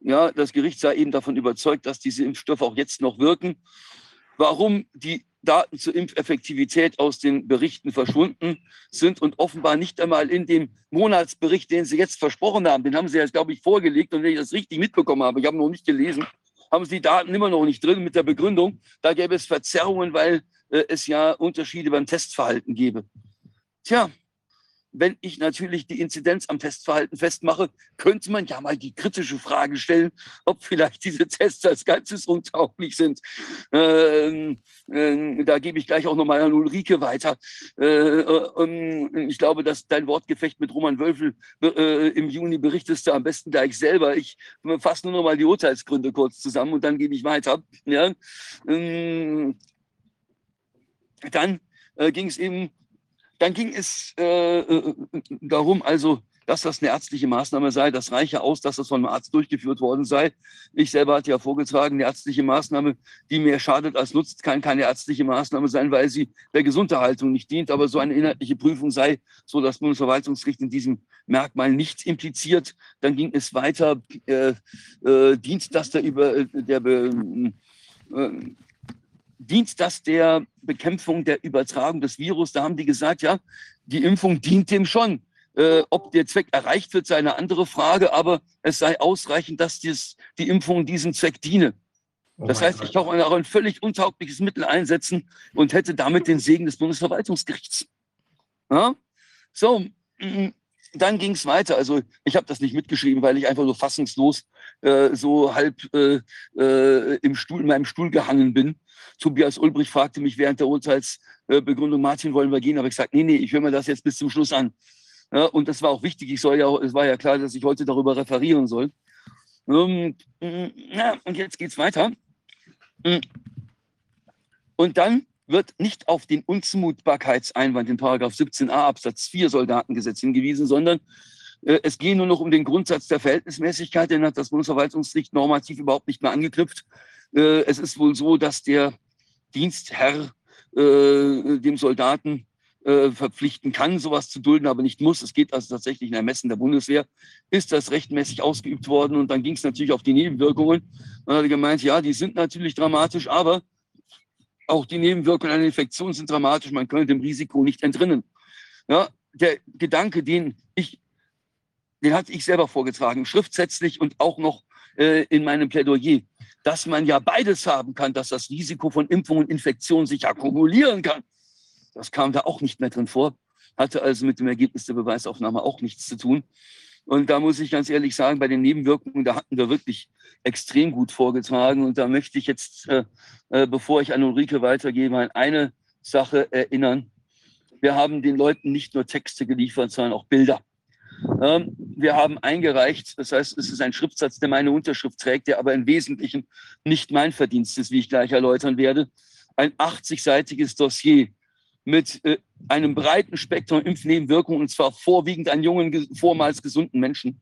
ja, das Gericht sei eben davon überzeugt, dass diese Impfstoffe auch jetzt noch wirken. Warum die Daten zur Impfeffektivität aus den Berichten verschwunden sind und offenbar nicht einmal in dem Monatsbericht, den Sie jetzt versprochen haben, den haben Sie jetzt, glaube ich, vorgelegt und wenn ich das richtig mitbekommen habe, ich habe noch nicht gelesen, haben Sie die Daten immer noch nicht drin mit der Begründung, da gäbe es Verzerrungen, weil äh, es ja Unterschiede beim Testverhalten gäbe. Tja, wenn ich natürlich die Inzidenz am Testverhalten festmache, könnte man ja mal die kritische Frage stellen, ob vielleicht diese Tests als Ganzes untauglich sind. Ähm, äh, da gebe ich gleich auch nochmal an Ulrike weiter. Äh, äh, ich glaube, dass dein Wortgefecht mit Roman Wölfel äh, im Juni berichtest du am besten gleich selber. Ich fasse nur noch mal die Urteilsgründe kurz zusammen und dann gebe ich weiter. Ja? Ähm, dann äh, ging es eben, dann ging es äh, äh, darum, also dass das eine ärztliche Maßnahme sei. Das reiche aus, dass das von einem Arzt durchgeführt worden sei. Ich selber hatte ja vorgetragen, eine ärztliche Maßnahme, die mehr schadet als nutzt, kann keine ärztliche Maßnahme sein, weil sie der Gesunderhaltung nicht dient. Aber so eine inhaltliche Prüfung sei, so das Bundesverwaltungsgericht in diesem Merkmal nicht impliziert. Dann ging es weiter, äh, äh, dient das der, über, der Be, äh, dient das der Bekämpfung der Übertragung des Virus? Da haben die gesagt, ja, die Impfung dient dem schon. Äh, ob der Zweck erreicht wird, sei eine andere Frage, aber es sei ausreichend, dass dies, die Impfung diesem Zweck diene. Oh Das mein heißt, ich kann auch ein völlig untaugliches Mittel einsetzen und hätte damit den Segen des Bundesverwaltungsgerichts. Ja? So, mm, dann ging es weiter. Also ich habe das nicht mitgeschrieben, weil ich einfach so fassungslos äh, so halb äh, äh, im Stuhl, in meinem Stuhl gehangen bin. Tobias Ulbrich fragte mich während der Urteilsbegründung, Martin, wollen wir gehen? Aber ich gesagt, nee, nee, ich höre mir das jetzt bis zum Schluss an. Ja, und das war auch wichtig. Ich soll ja, es war ja klar, dass ich heute darüber referieren soll. Ähm, mm, ja, und jetzt geht's weiter. Und dann wird nicht auf den Unzumutbarkeitseinwand in Paragraph 17a Absatz 4 Soldatengesetz hingewiesen, sondern äh, es geht nur noch um den Grundsatz der Verhältnismäßigkeit, den hat das Bundesverwaltungsgericht normativ überhaupt nicht mehr angeknüpft. Äh, es ist wohl so, dass der Dienstherr äh, dem Soldaten äh, verpflichten kann, sowas zu dulden, aber nicht muss. Es geht also tatsächlich in Ermessen der Bundeswehr. Ist das rechtmäßig ausgeübt worden? Und dann ging es natürlich auf die Nebenwirkungen. Man hat gemeint, ja, die sind natürlich dramatisch, aber auch die Nebenwirkungen einer Infektion sind dramatisch. Man könnte dem Risiko nicht entrinnen. Ja, der Gedanke, den ich, den hatte ich selber vorgetragen, schriftsätzlich und auch noch äh, in meinem Plädoyer, dass man ja beides haben kann, dass das Risiko von Impfung und Infektion sich akkumulieren kann. Das kam da auch nicht mehr drin vor, hatte also mit dem Ergebnis der Beweisaufnahme auch nichts zu tun. Und da muss ich ganz ehrlich sagen, bei den Nebenwirkungen, da hatten wir wirklich extrem gut vorgetragen. Und da möchte ich jetzt, äh, äh, bevor ich an Ulrike weitergebe, an eine Sache erinnern. Wir haben den Leuten nicht nur Texte geliefert, sondern auch Bilder. Wir haben eingereicht, das heißt, es ist ein Schriftsatz, der meine Unterschrift trägt, der aber im Wesentlichen nicht mein Verdienst ist, wie ich gleich erläutern werde. Ein 80-seitiges Dossier mit äh, einem breiten Spektrum Impfnebenwirkungen, und zwar vorwiegend an jungen, ge- vormals gesunden Menschen.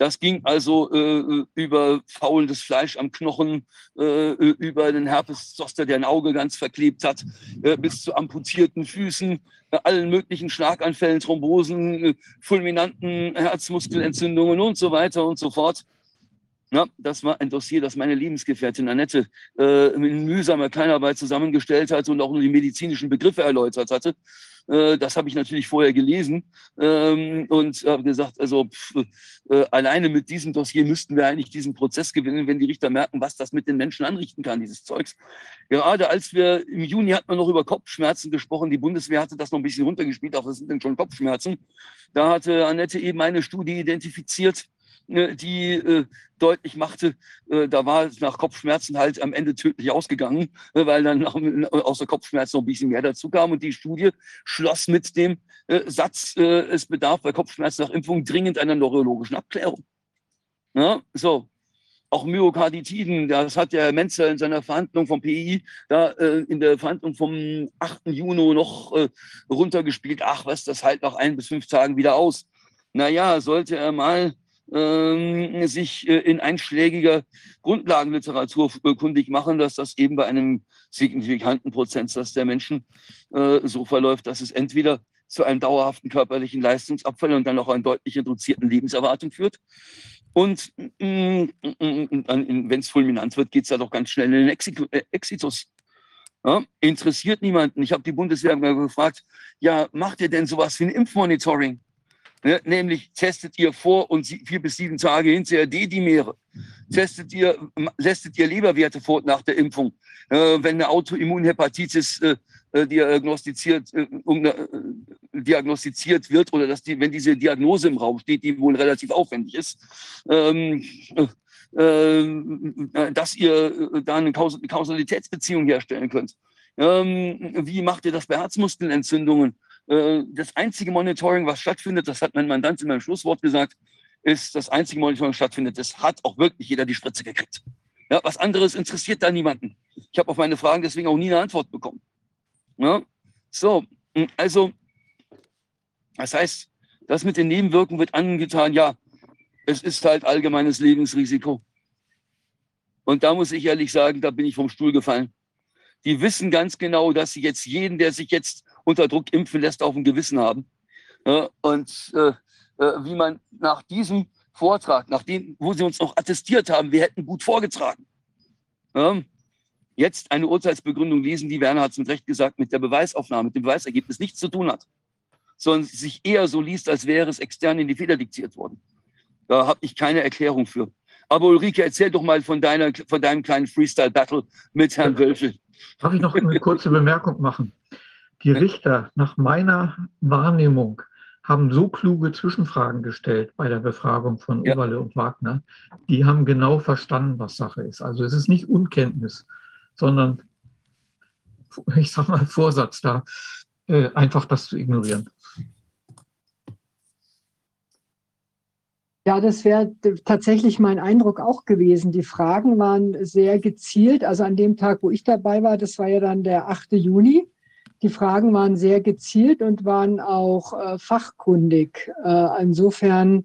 Das ging also äh, über faulendes Fleisch am Knochen, äh, über den Herpes Zoster, der ein Auge ganz verklebt hat, äh, bis zu amputierten Füßen, äh, allen möglichen Schlaganfällen, Thrombosen, äh, fulminanten Herzmuskelentzündungen und so weiter und so fort. Ja, das war ein Dossier, das meine Lebensgefährtin Annette äh, in mühsamer Kleinarbeit zusammengestellt hat und auch nur die medizinischen Begriffe erläutert hatte. Äh, das habe ich natürlich vorher gelesen ähm, und habe gesagt, also pff, äh, alleine mit diesem Dossier müssten wir eigentlich diesen Prozess gewinnen, wenn die Richter merken, was das mit den Menschen anrichten kann, dieses Zeugs. Gerade als wir im Juni hat man noch über Kopfschmerzen gesprochen, die Bundeswehr hatte das noch ein bisschen runtergespielt, auch was sind denn schon Kopfschmerzen. Da hatte Annette eben eine Studie identifiziert, die äh, deutlich machte, äh, da war es nach Kopfschmerzen halt am Ende tödlich ausgegangen, äh, weil dann außer Kopfschmerzen noch ein bisschen mehr dazu kam. Und die Studie schloss mit dem äh, Satz, es bedarf bei Kopfschmerzen nach Impfung dringend einer neurologischen Abklärung. Ja, so. Auch Myokarditiden, das hat der Herr Menzer in seiner Verhandlung vom PI, da in der Verhandlung vom 8. Juni noch runtergespielt. Ach, was, das halt nach ein bis fünf Tagen wieder aus. Naja, sollte er mal ähm, sich äh, in einschlägiger Grundlagenliteratur äh, kundig machen, dass das eben bei einem signifikanten Prozentsatz der Menschen äh, so verläuft, dass es entweder zu einem dauerhaften körperlichen Leistungsabfall und dann auch einer deutlich reduzierten Lebenserwartung führt. Und wenn es fulminant wird, geht es ja doch ganz schnell in den Exi- äh, Exitus. Ja, interessiert niemanden. Ich habe die Bundeswehr gefragt, ja, macht ihr denn sowas wie ein Impfmonitoring? Ne, nämlich testet ihr vor und vier bis sieben Tage hinterher D-Dimere. Testet ihr, lästet ihr Leberwerte vor nach der Impfung. Äh, wenn eine Autoimmunhepatitis äh, äh, diagnostiziert, äh, um, äh, diagnostiziert wird oder dass die, wenn diese Diagnose im Raum steht, die wohl relativ aufwendig ist, ähm, äh, äh, dass ihr äh, da eine Kaus Kausalitätsbeziehung herstellen könnt. Ähm, wie macht ihr das bei Herzmuskelentzündungen? Äh, das einzige Monitoring, was stattfindet, das hat mein Mandant in meinem Schlusswort gesagt, ist das einzige Monitoring, was stattfindet, das hat auch wirklich jeder die Spritze gekriegt. Ja, was anderes interessiert da niemanden. Ich habe auf meine Fragen deswegen auch nie eine Antwort bekommen. Ja, so, also, das heißt, Das mit den Nebenwirkungen wird angetan, ja, es ist halt allgemeines Lebensrisiko. Und da muss ich ehrlich sagen, da bin ich vom Stuhl gefallen. Die wissen ganz genau, dass sie jetzt jeden, der sich jetzt unter Druck impfen lässt, auf dem Gewissen haben. Und äh, äh, wie man nach diesem Vortrag, nach dem, wo sie uns noch attestiert haben, wir hätten gut vorgetragen, jetzt eine Urteilsbegründung lesen, die Werner hat es mit Recht gesagt, mit der Beweisaufnahme, mit dem Beweisergebnis nichts zu tun hat, sondern sich eher so liest, als wäre es extern in die Feder diktiert worden. Da habe ich keine Erklärung für. Aber Ulrike, erzähl doch mal von, deiner, von deinem kleinen Freestyle-Battle mit Herrn Wölfel. Darf ich noch eine kurze Bemerkung machen? Die Richter, nach meiner Wahrnehmung, haben so kluge Zwischenfragen gestellt bei der Befragung von Ja. Oberle und Wagner. Die haben genau verstanden, was Sache ist. Also es ist nicht Unkenntnis, sondern, ich sag mal, Vorsatz da, äh, einfach das zu ignorieren. Ja, das wäre tatsächlich mein Eindruck auch gewesen. Die Fragen waren sehr gezielt. Also an dem Tag, wo ich dabei war, das war ja dann der 8. Juni. Die Fragen waren sehr gezielt und waren auch äh, fachkundig. Äh, insofern,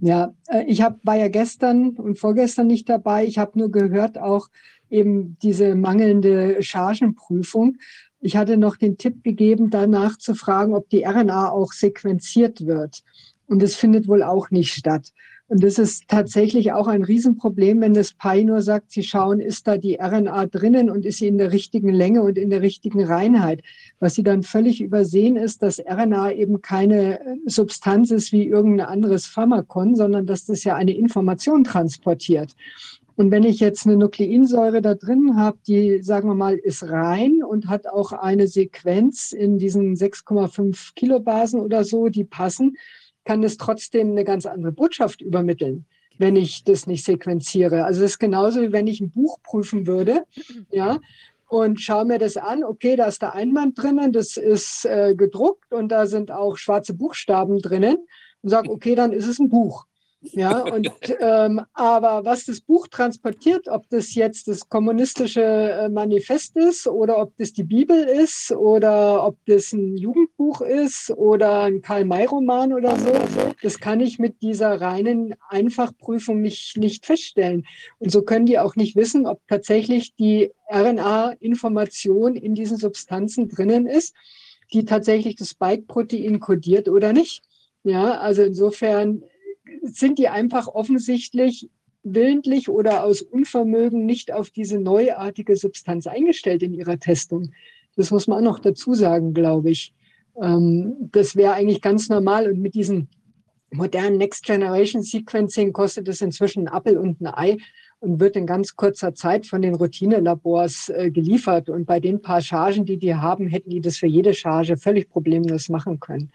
ja, äh, ich hab, war ja gestern und vorgestern nicht dabei. Ich habe nur gehört auch eben diese mangelnde Chargenprüfung. Ich hatte noch den Tipp gegeben, danach zu fragen, ob die RNA auch sequenziert wird. Und das findet wohl auch nicht statt. Und das ist tatsächlich auch ein Riesenproblem, wenn das PI nur sagt, Sie schauen, ist da die RNA drinnen und ist sie in der richtigen Länge und in der richtigen Reinheit. Was Sie dann völlig übersehen ist, dass RNA eben keine äh, Substanz ist wie irgendein anderes Pharmakon, sondern dass das ja eine Information transportiert. Und wenn ich jetzt eine Nukleinsäure da drin habe, die, sagen wir mal, ist rein und hat auch eine Sequenz in diesen 6,5 Kilobasen oder so, die passen, kann es trotzdem eine ganz andere Botschaft übermitteln, wenn ich das nicht sequenziere. Also das ist genauso, wie wenn ich ein Buch prüfen würde, ja, und schaue mir das an, okay, da ist der Einband drinnen, das ist äh, gedruckt und da sind auch schwarze Buchstaben drinnen und sage, okay, dann ist es ein Buch. Ja, und ähm, aber was das Buch transportiert, ob das jetzt das kommunistische äh, Manifest ist oder ob das die Bibel ist oder ob das ein Jugendbuch ist oder ein Karl-May-Roman oder so, das kann ich mit dieser reinen Einfachprüfung nicht, nicht feststellen. Und so können die auch nicht wissen, ob tatsächlich die RNA-Information in diesen Substanzen drinnen ist, die tatsächlich das Spike-Protein kodiert oder nicht. Ja, also insofern sind die einfach offensichtlich willentlich oder aus Unvermögen nicht auf diese neuartige Substanz eingestellt in ihrer Testung. Das muss man auch noch dazu sagen, glaube ich. Ähm, das wäre eigentlich ganz normal und mit diesem modernen Next Generation Sequencing kostet es inzwischen ein Appel und ein Ei und wird in ganz kurzer Zeit von den Routinelabors äh, geliefert. Und bei den paar Chargen, die die haben, hätten die das für jede Charge völlig problemlos machen können.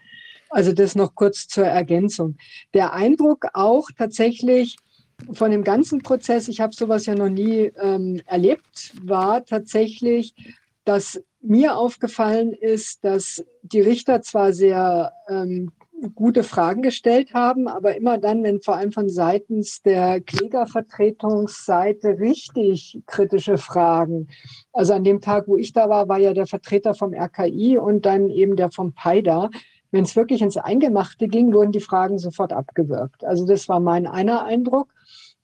Also das noch kurz zur Ergänzung. Der Eindruck auch tatsächlich von dem ganzen Prozess, ich habe sowas ja noch nie ähm, erlebt, war tatsächlich, dass mir aufgefallen ist, dass die Richter zwar sehr ähm, gute Fragen gestellt haben, aber immer dann, wenn vor allem von seitens der Klägervertretungsseite richtig kritische Fragen, also an dem Tag, wo ich da war, war ja der Vertreter vom RKI und dann eben der vom PAIDA, wenn es wirklich ins Eingemachte ging, wurden die Fragen sofort abgewürgt. Also das war mein einer Eindruck.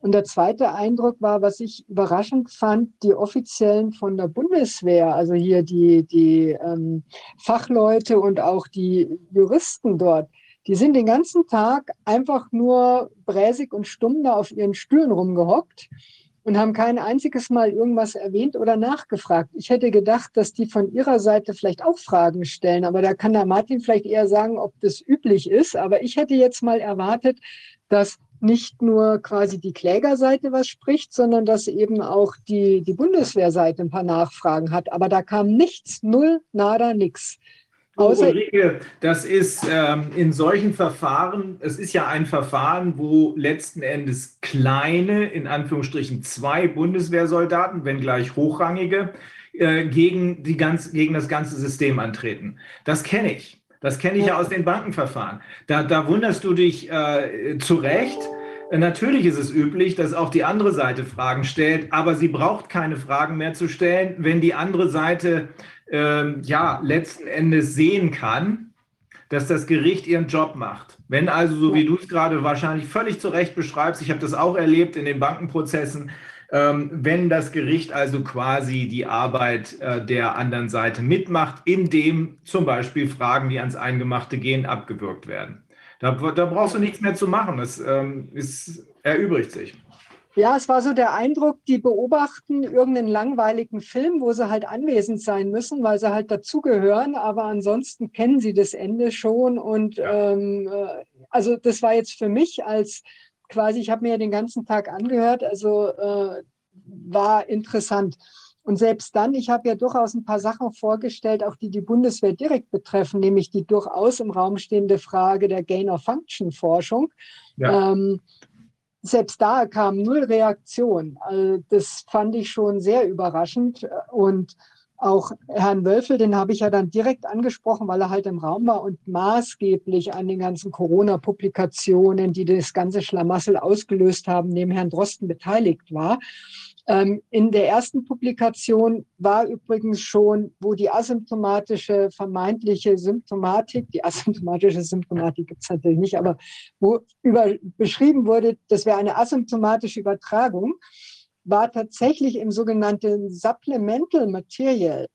Und der zweite Eindruck war, was ich überraschend fand, die Offiziellen von der Bundeswehr, also hier die, die ähm, Fachleute und auch die Juristen dort, die sind den ganzen Tag einfach nur bräsig und stumm da auf ihren Stühlen rumgehockt und haben kein einziges Mal irgendwas erwähnt oder nachgefragt. Ich hätte gedacht, dass die von ihrer Seite vielleicht auch Fragen stellen, aber da kann der Martin vielleicht eher sagen, ob das üblich ist. Aber ich hätte jetzt mal erwartet, dass nicht nur quasi die Klägerseite was spricht, sondern dass eben auch die, die Bundeswehrseite ein paar Nachfragen hat. Aber da kam nichts, null, nada, nix. Außer Ulrike, das ist ähm, in solchen Verfahren, es ist ja ein Verfahren, wo letzten Endes kleine, in Anführungsstrichen zwei Bundeswehrsoldaten, wenngleich hochrangige, äh, gegen, die ganz, gegen das ganze System antreten. Das kenne ich. Das kenne ich ja aus den Bankenverfahren. Da, da wunderst du dich äh, zu Recht. Natürlich ist es üblich, dass auch die andere Seite Fragen stellt, aber sie braucht keine Fragen mehr zu stellen, wenn die andere Seite ähm, ja letzten Endes sehen kann, dass das Gericht ihren Job macht. Wenn also, so wie du es gerade wahrscheinlich völlig zu Recht beschreibst, ich habe das auch erlebt in den Bankenprozessen, ähm, wenn das Gericht also quasi die Arbeit äh, der anderen Seite mitmacht, indem zum Beispiel Fragen, die ans Eingemachte gehen, abgewürgt werden. Da, da brauchst du nichts mehr zu machen. Das ähm, ist, erübrigt sich. Ja, es war so der Eindruck, die beobachten irgendeinen langweiligen Film, wo sie halt anwesend sein müssen, weil sie halt dazugehören, aber ansonsten kennen sie das Ende schon. Und ähm, äh, also das war jetzt für mich als quasi, ich habe mir ja den ganzen Tag angehört, also äh, war interessant. Und selbst dann, ich habe ja durchaus ein paar Sachen vorgestellt, auch die die Bundeswehr direkt betreffen, nämlich die durchaus im Raum stehende Frage der Gain-of-Function-Forschung. Ja. Ähm, selbst da kam null Reaktion. Also das fand ich schon sehr überraschend. Und auch Herrn Wölfel, den habe ich ja dann direkt angesprochen, weil er halt im Raum war und maßgeblich an den ganzen Corona-Publikationen, die das ganze Schlamassel ausgelöst haben, neben Herrn Drosten beteiligt war. Ähm, in der ersten Publikation war übrigens schon, wo die asymptomatische vermeintliche Symptomatik, die asymptomatische Symptomatik gibt es natürlich nicht, aber wo über, beschrieben wurde, das wäre eine asymptomatische Übertragung, war tatsächlich im sogenannten Supplemental Material.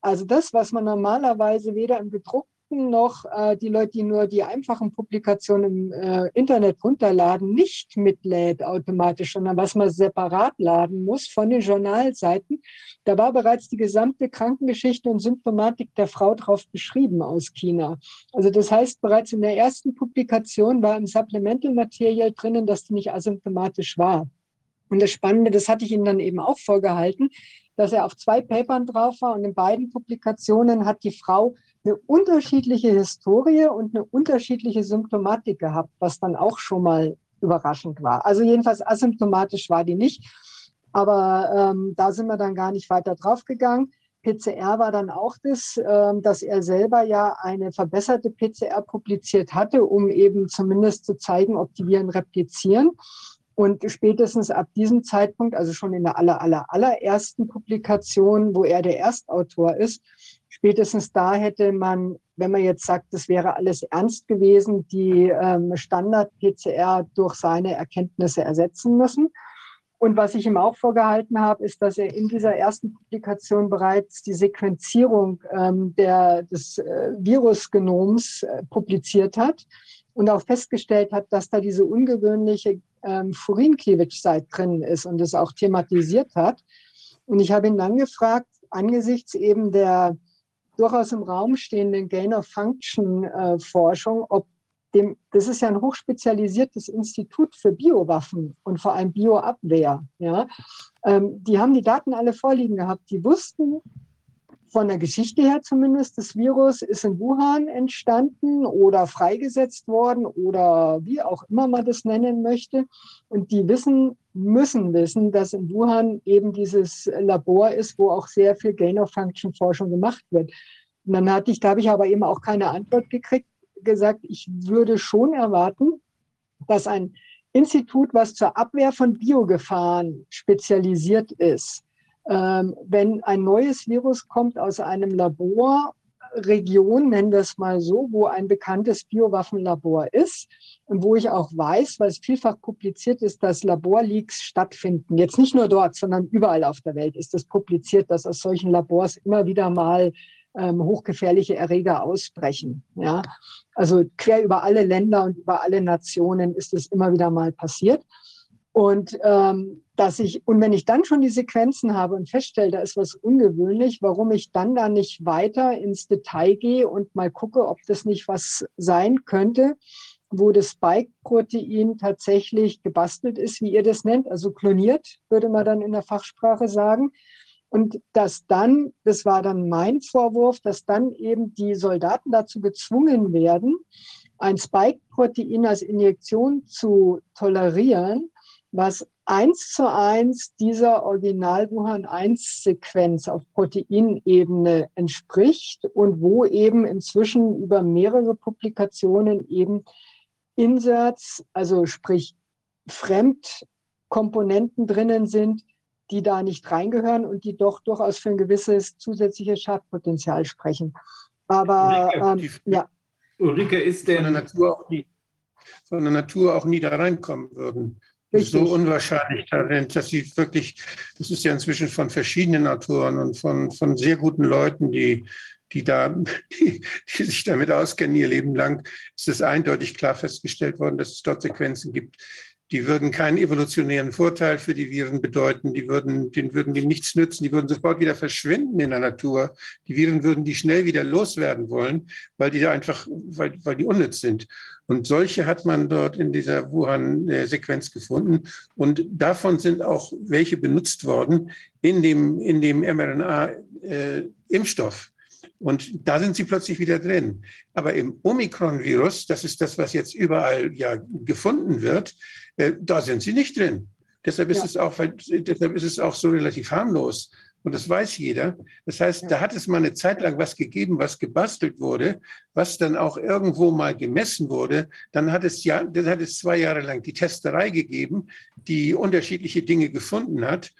Also das, was man normalerweise weder im gedruckten noch äh, die Leute, die nur die einfachen Publikationen im äh, Internet runterladen, nicht mitlädt automatisch, sondern was man separat laden muss von den Journalseiten. Da war bereits die gesamte Krankengeschichte und Symptomatik der Frau drauf beschrieben aus China. Also das heißt, bereits in der ersten Publikation war im Supplemental Material drinnen, dass die nicht asymptomatisch war. Und das Spannende, das hatte ich Ihnen dann eben auch vorgehalten, dass er auf zwei Papern drauf war und in beiden Publikationen hat die Frau eine unterschiedliche Historie und eine unterschiedliche Symptomatik gehabt, was dann auch schon mal überraschend war. Also jedenfalls asymptomatisch war die nicht, aber ähm, da sind wir dann gar nicht weiter drauf gegangen. PCR war dann auch das, ähm, dass er selber ja eine verbesserte PCR publiziert hatte, um eben zumindest zu zeigen, ob die Viren replizieren. Und spätestens ab diesem Zeitpunkt, also schon in der aller, aller, allerersten Publikation, wo er der Erstautor ist, spätestens da hätte man, wenn man jetzt sagt, das wäre alles ernst gewesen, die ähm, Standard-PCR durch seine Erkenntnisse ersetzen müssen. Und was ich ihm auch vorgehalten habe, ist, dass er in dieser ersten Publikation bereits die Sequenzierung ähm, der, des äh, Virusgenoms äh, publiziert hat und auch festgestellt hat, dass da diese ungewöhnliche ähm, Furin-Cleavage-Site drin ist und es auch thematisiert hat. Und ich habe ihn dann gefragt, angesichts eben der durchaus im Raum stehenden Gain-of-Function-Forschung, ob dem, das ist ja ein hochspezialisiertes Institut für Biowaffen und vor allem Bioabwehr. Ja. Ähm, die haben die Daten alle vorliegen gehabt. Die wussten, von der Geschichte her zumindest, das Virus ist in Wuhan entstanden oder freigesetzt worden oder wie auch immer man das nennen möchte. Und die wissen, müssen wissen, dass in Wuhan eben dieses Labor ist, wo auch sehr viel Gain-of-Function-Forschung gemacht wird. Und dann hatte ich, da habe ich aber eben auch keine Antwort gekriegt, gesagt, ich würde schon erwarten, dass ein Institut, was zur Abwehr von Biogefahren spezialisiert ist, wenn ein neues Virus kommt aus einem Laborregion, nennen wir es mal so, wo ein bekanntes Biowaffenlabor ist und wo ich auch weiß, weil es vielfach publiziert ist, dass Laborleaks stattfinden. Jetzt nicht nur dort, sondern überall auf der Welt ist es publiziert, dass aus solchen Labors immer wieder mal ähm, hochgefährliche Erreger ausbrechen. Ja? Also quer über alle Länder und über alle Nationen ist es immer wieder mal passiert. Und ähm, dass ich, und wenn ich dann schon die Sequenzen habe und feststelle, da ist was ungewöhnlich, warum ich dann da nicht weiter ins Detail gehe und mal gucke, ob das nicht was sein könnte, wo das Spike-Protein tatsächlich gebastelt ist, wie ihr das nennt, also kloniert, würde man dann in der Fachsprache sagen. Und dass dann, das war dann mein Vorwurf, dass dann eben die Soldaten dazu gezwungen werden, ein Spike-Protein als Injektion zu tolerieren, was eins zu eins dieser Original-Wuhan-1-Sequenz auf Proteinebene entspricht und wo eben inzwischen über mehrere Publikationen eben Inserts, also sprich Fremdkomponenten drinnen sind, die da nicht reingehören und die doch durchaus für ein gewisses zusätzliches Schadpotenzial sprechen. Aber Ulrike, ähm, ja. Ulrike ist denn, Natur auch die von der Natur auch nie da reinkommen würden. Richtig. So unwahrscheinlich, dass sie wirklich, das ist ja inzwischen von verschiedenen Autoren und von, von sehr guten Leuten, die, die da, die, die sich damit auskennen ihr Leben lang, ist es eindeutig klar festgestellt worden, dass es dort Sequenzen gibt, die würden keinen evolutionären Vorteil für die Viren bedeuten, die würden, denen würden die nichts nützen, die würden sofort wieder verschwinden in der Natur. Die Viren würden die schnell wieder loswerden wollen, weil die einfach, weil, weil die unnütz sind. Und solche hat man dort in dieser Wuhan-Sequenz gefunden. Und davon sind auch welche benutzt worden in dem, in dem mRNA-Impfstoff. Und da sind sie plötzlich wieder drin. Aber im Omikron-Virus, das ist das, was jetzt überall ja gefunden wird, äh, da sind sie nicht drin. Deshalb ist, ja. es auch, deshalb ist es auch so relativ harmlos. Und das weiß jeder. Das heißt, da hat es mal eine Zeit lang was gegeben, was gebastelt wurde, was dann auch irgendwo mal gemessen wurde. Dann hat es, ja, dann hat es zwei Jahre lang die Testerei gegeben, die unterschiedliche Dinge gefunden hat.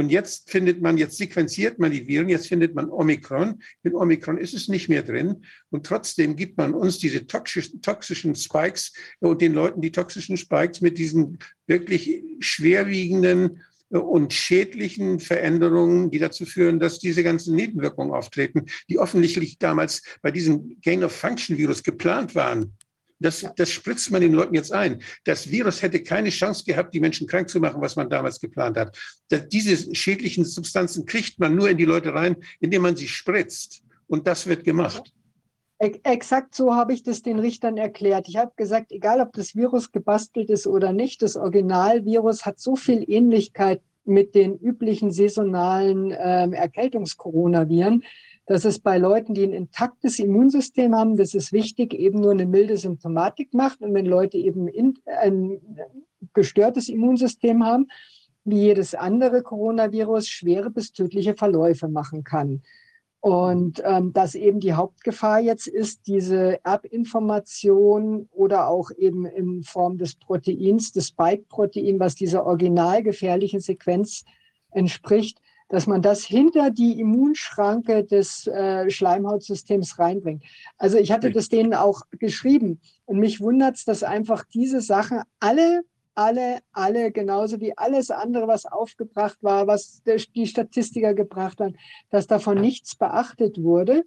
Und jetzt findet man, jetzt sequenziert man die Viren, jetzt findet man Omikron. In Omikron ist es nicht mehr drin. Und trotzdem gibt man uns diese toxischen, toxischen Spikes und den Leuten die toxischen Spikes mit diesen wirklich schwerwiegenden und schädlichen Veränderungen, die dazu führen, dass diese ganzen Nebenwirkungen auftreten, die offensichtlich damals bei diesem Gain-of-Function-Virus geplant waren. Das, das spritzt man den Leuten jetzt ein. Das Virus hätte keine Chance gehabt, die Menschen krank zu machen, was man damals geplant hat. Das, diese schädlichen Substanzen kriegt man nur in die Leute rein, indem man sie spritzt. Und das wird gemacht. Exakt so habe ich das den Richtern erklärt. Ich habe gesagt, egal ob das Virus gebastelt ist oder nicht, das Originalvirus hat so viel Ähnlichkeit mit den üblichen saisonalen ähm, Erkältungskoronaviren, dass es bei Leuten, die ein intaktes Immunsystem haben, das ist wichtig, eben nur eine milde Symptomatik macht. Und wenn Leute eben in, ein gestörtes Immunsystem haben, wie jedes andere Coronavirus, schwere bis tödliche Verläufe machen kann. Und ähm, dass eben die Hauptgefahr jetzt ist, diese Erbinformation oder auch eben in Form des Proteins, des Spike-Protein, was dieser original gefährlichen Sequenz entspricht, dass man das hinter die Immunschranke des äh, Schleimhautsystems reinbringt. Also ich hatte das denen auch geschrieben und mich wundert es, dass einfach diese Sachen alle, alle, alle, genauso wie alles andere, was aufgebracht war, was die Statistiker gebracht haben, dass davon nichts beachtet wurde.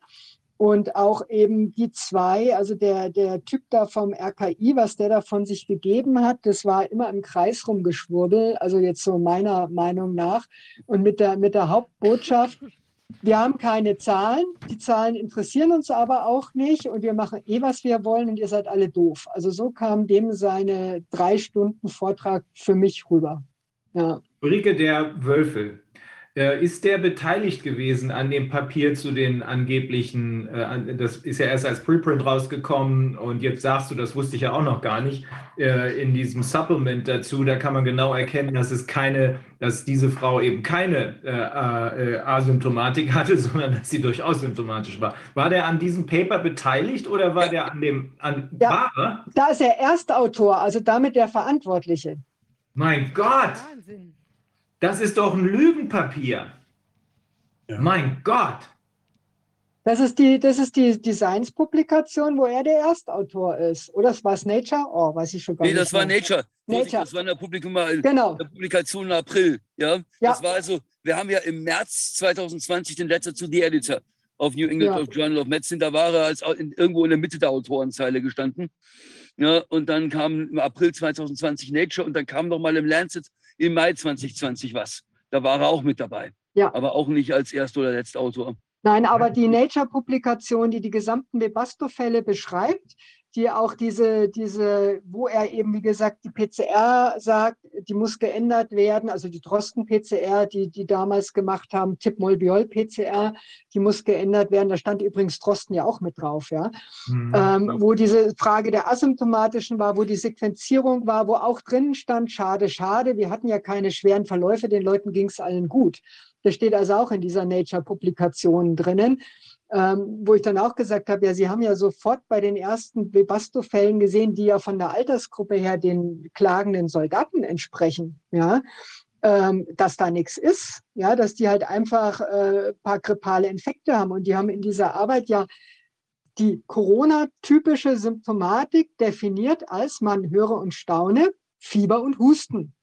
Und auch eben die zwei, also der, der Typ da vom RKI, was der da von sich gegeben hat, das war immer im Kreis rumgeschwurbel, also jetzt so meiner Meinung nach. Und mit der, mit der Hauptbotschaft, wir haben keine Zahlen, die Zahlen interessieren uns aber auch nicht und wir machen eh, was wir wollen und ihr seid alle doof. Also so kam dem seine drei Stunden Vortrag für mich rüber. Ja. Der Wölfel, ist der beteiligt gewesen an dem Papier zu den angeblichen, äh, das ist ja erst als Preprint rausgekommen und jetzt sagst du, das wusste ich ja auch noch gar nicht, äh, in diesem Supplement dazu, da kann man genau erkennen, dass es keine, dass diese Frau eben keine äh, Asymptomatik hatte, sondern dass sie durchaus symptomatisch war. War der an diesem Paper beteiligt oder war der an dem, an, ja, war Da ist er Erstautor, also damit der Verantwortliche. Mein Gott! Wahnsinn. Das ist doch ein Lügenpapier. Ja. Mein Gott. Das ist die, das ist die Designs-Publikation, wo er der Erstautor ist. Oder war es Nature? Oh, weiß ich schon gar nee, nicht. Nee, das war Nature. Nature. Das war eine Publikum, äh, genau. eine Publikation im April. Ja? ja? Das war also, wir haben ja im März 2020 den Letter zu The Editor auf New England ja. Journal of Medicine. Da war er als in, irgendwo in der Mitte der Autorenzeile gestanden. Ja, und dann kam im April 2020 Nature und dann kam noch mal im Lancet im Mai 2020 was. Da war er auch mit dabei. Ja. Aber auch nicht als erster oder letzter Autor. Nein, aber die Nature-Publikation, die die gesamten Webasto-Fälle beschreibt, die auch diese, diese, wo er eben, wie gesagt, die PCR sagt, die muss geändert werden, also die Drosten-PCR, die die damals gemacht haben, Tipmolbiol-PCR, die muss geändert werden. Da stand übrigens Drosten ja auch mit drauf, ja. Mhm. Ähm, wo diese Frage der asymptomatischen war, wo die Sequenzierung war, wo auch drin stand, schade, schade, wir hatten ja keine schweren Verläufe, den Leuten ging es allen gut. Das steht also auch in dieser Nature-Publikation drinnen ähm, wo ich dann auch gesagt habe, ja, Sie haben ja sofort bei den ersten Webasto-Fällen gesehen, die ja von der Altersgruppe her den klagenden Soldaten entsprechen, ja, ähm, dass da nichts ist, ja, dass die halt einfach äh, paar grippale Infekte haben und die haben in dieser Arbeit ja die Corona-typische Symptomatik definiert als, man höre und staune, Fieber und Husten.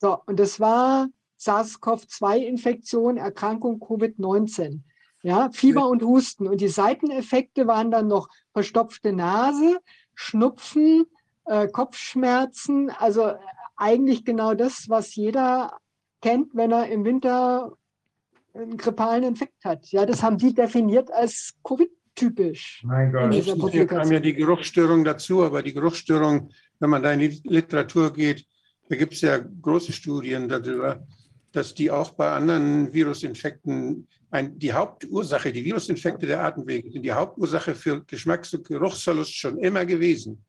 So, und das war SARS-CoV-2-Infektion, Erkrankung Covid-19. Ja, Fieber und Husten. Und die Seiteneffekte waren dann noch verstopfte Nase, Schnupfen, äh, Kopfschmerzen. Also äh, eigentlich genau das, was jeder kennt, wenn er im Winter einen grippalen Infekt hat. Ja, das haben die definiert als Covid-typisch. Mein Gott. Hier kam ja die Geruchsstörung dazu, aber die Geruchsstörung, wenn man da in die Literatur geht, da gibt es ja große Studien darüber, dass die auch bei anderen Virusinfekten ein, die Hauptursache, die Virusinfekte der Atemwege sind die Hauptursache für Geschmacks- und Geruchsverlust schon immer gewesen.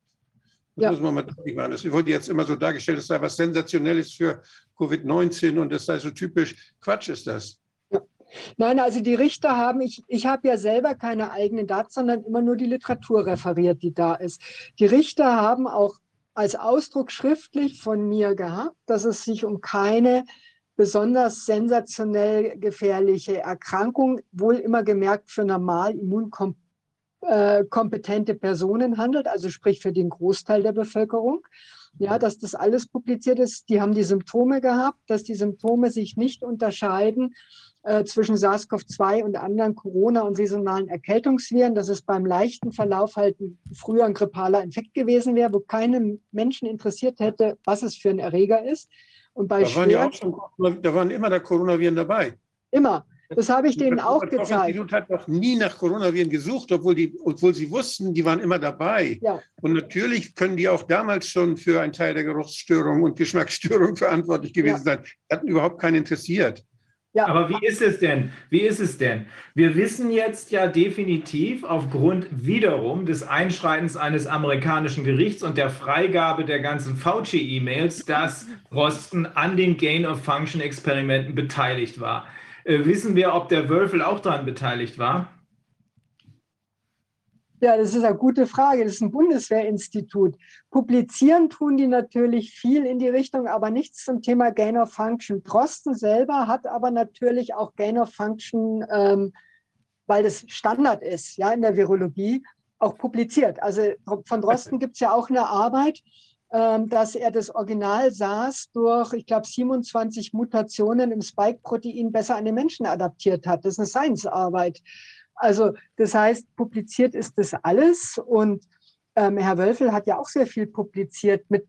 Das ja. muss man mal deutlich machen. Das wurde jetzt immer so dargestellt, es sei was Sensationelles für Covid-19 und das sei so typisch. Quatsch ist das. Nein, also die Richter haben, ich, ich habe ja selber keine eigenen Daten, sondern immer nur die Literatur referiert, die da ist. Die Richter haben auch als Ausdruck schriftlich von mir gehabt, dass es sich um keine besonders sensationell gefährliche Erkrankung, wohl immer gemerkt für normal immunkompetente Personen handelt, also sprich für den Großteil der Bevölkerung. Ja, dass das alles publiziert ist. Die haben die Symptome gehabt, dass die Symptome sich nicht unterscheiden äh, zwischen SARS-CoV-2 und anderen Corona- und saisonalen Erkältungsviren, dass es beim leichten Verlauf halt früher ein grippaler Infekt gewesen wäre, wo keinen Menschen interessiert hätte, was es für ein Erreger ist. Und bei da, waren ja auch schon, da waren immer da Coronaviren dabei. Immer. Das habe ich denen auch gezeigt. Institut hat noch nie nach Coronaviren gesucht, obwohl, die, obwohl sie wussten, die waren immer dabei. Ja. Und natürlich können die auch damals schon für einen Teil der Geruchsstörung und Geschmacksstörung verantwortlich gewesen ja. sein. Die hatten überhaupt keinen interessiert. Ja. Aber wie ist es denn? Wie ist es denn? Wir wissen jetzt ja definitiv aufgrund wiederum des Einschreitens eines amerikanischen Gerichts und der Freigabe der ganzen Fauci-E-Mails, dass Rosten an den Gain-of-Function-Experimenten beteiligt war. Äh, wissen wir, ob der Wölfel auch daran beteiligt war? Ja, das ist eine gute Frage. Das ist ein Bundeswehrinstitut. Publizieren tun die natürlich viel in die Richtung, aber nichts zum Thema Gain of Function. Drosten selber hat aber natürlich auch Gain of Function, ähm, weil das Standard ist, ja, in der Virologie, auch publiziert. Also von Drosten gibt es ja auch eine Arbeit, ähm, dass er das Original SARS durch, ich glaube, 27 Mutationen im Spike-Protein besser an den Menschen adaptiert hat. Das ist eine Science-Arbeit. Also das heißt, publiziert ist das alles und ähm, Herr Wölfel hat ja auch sehr viel publiziert mit,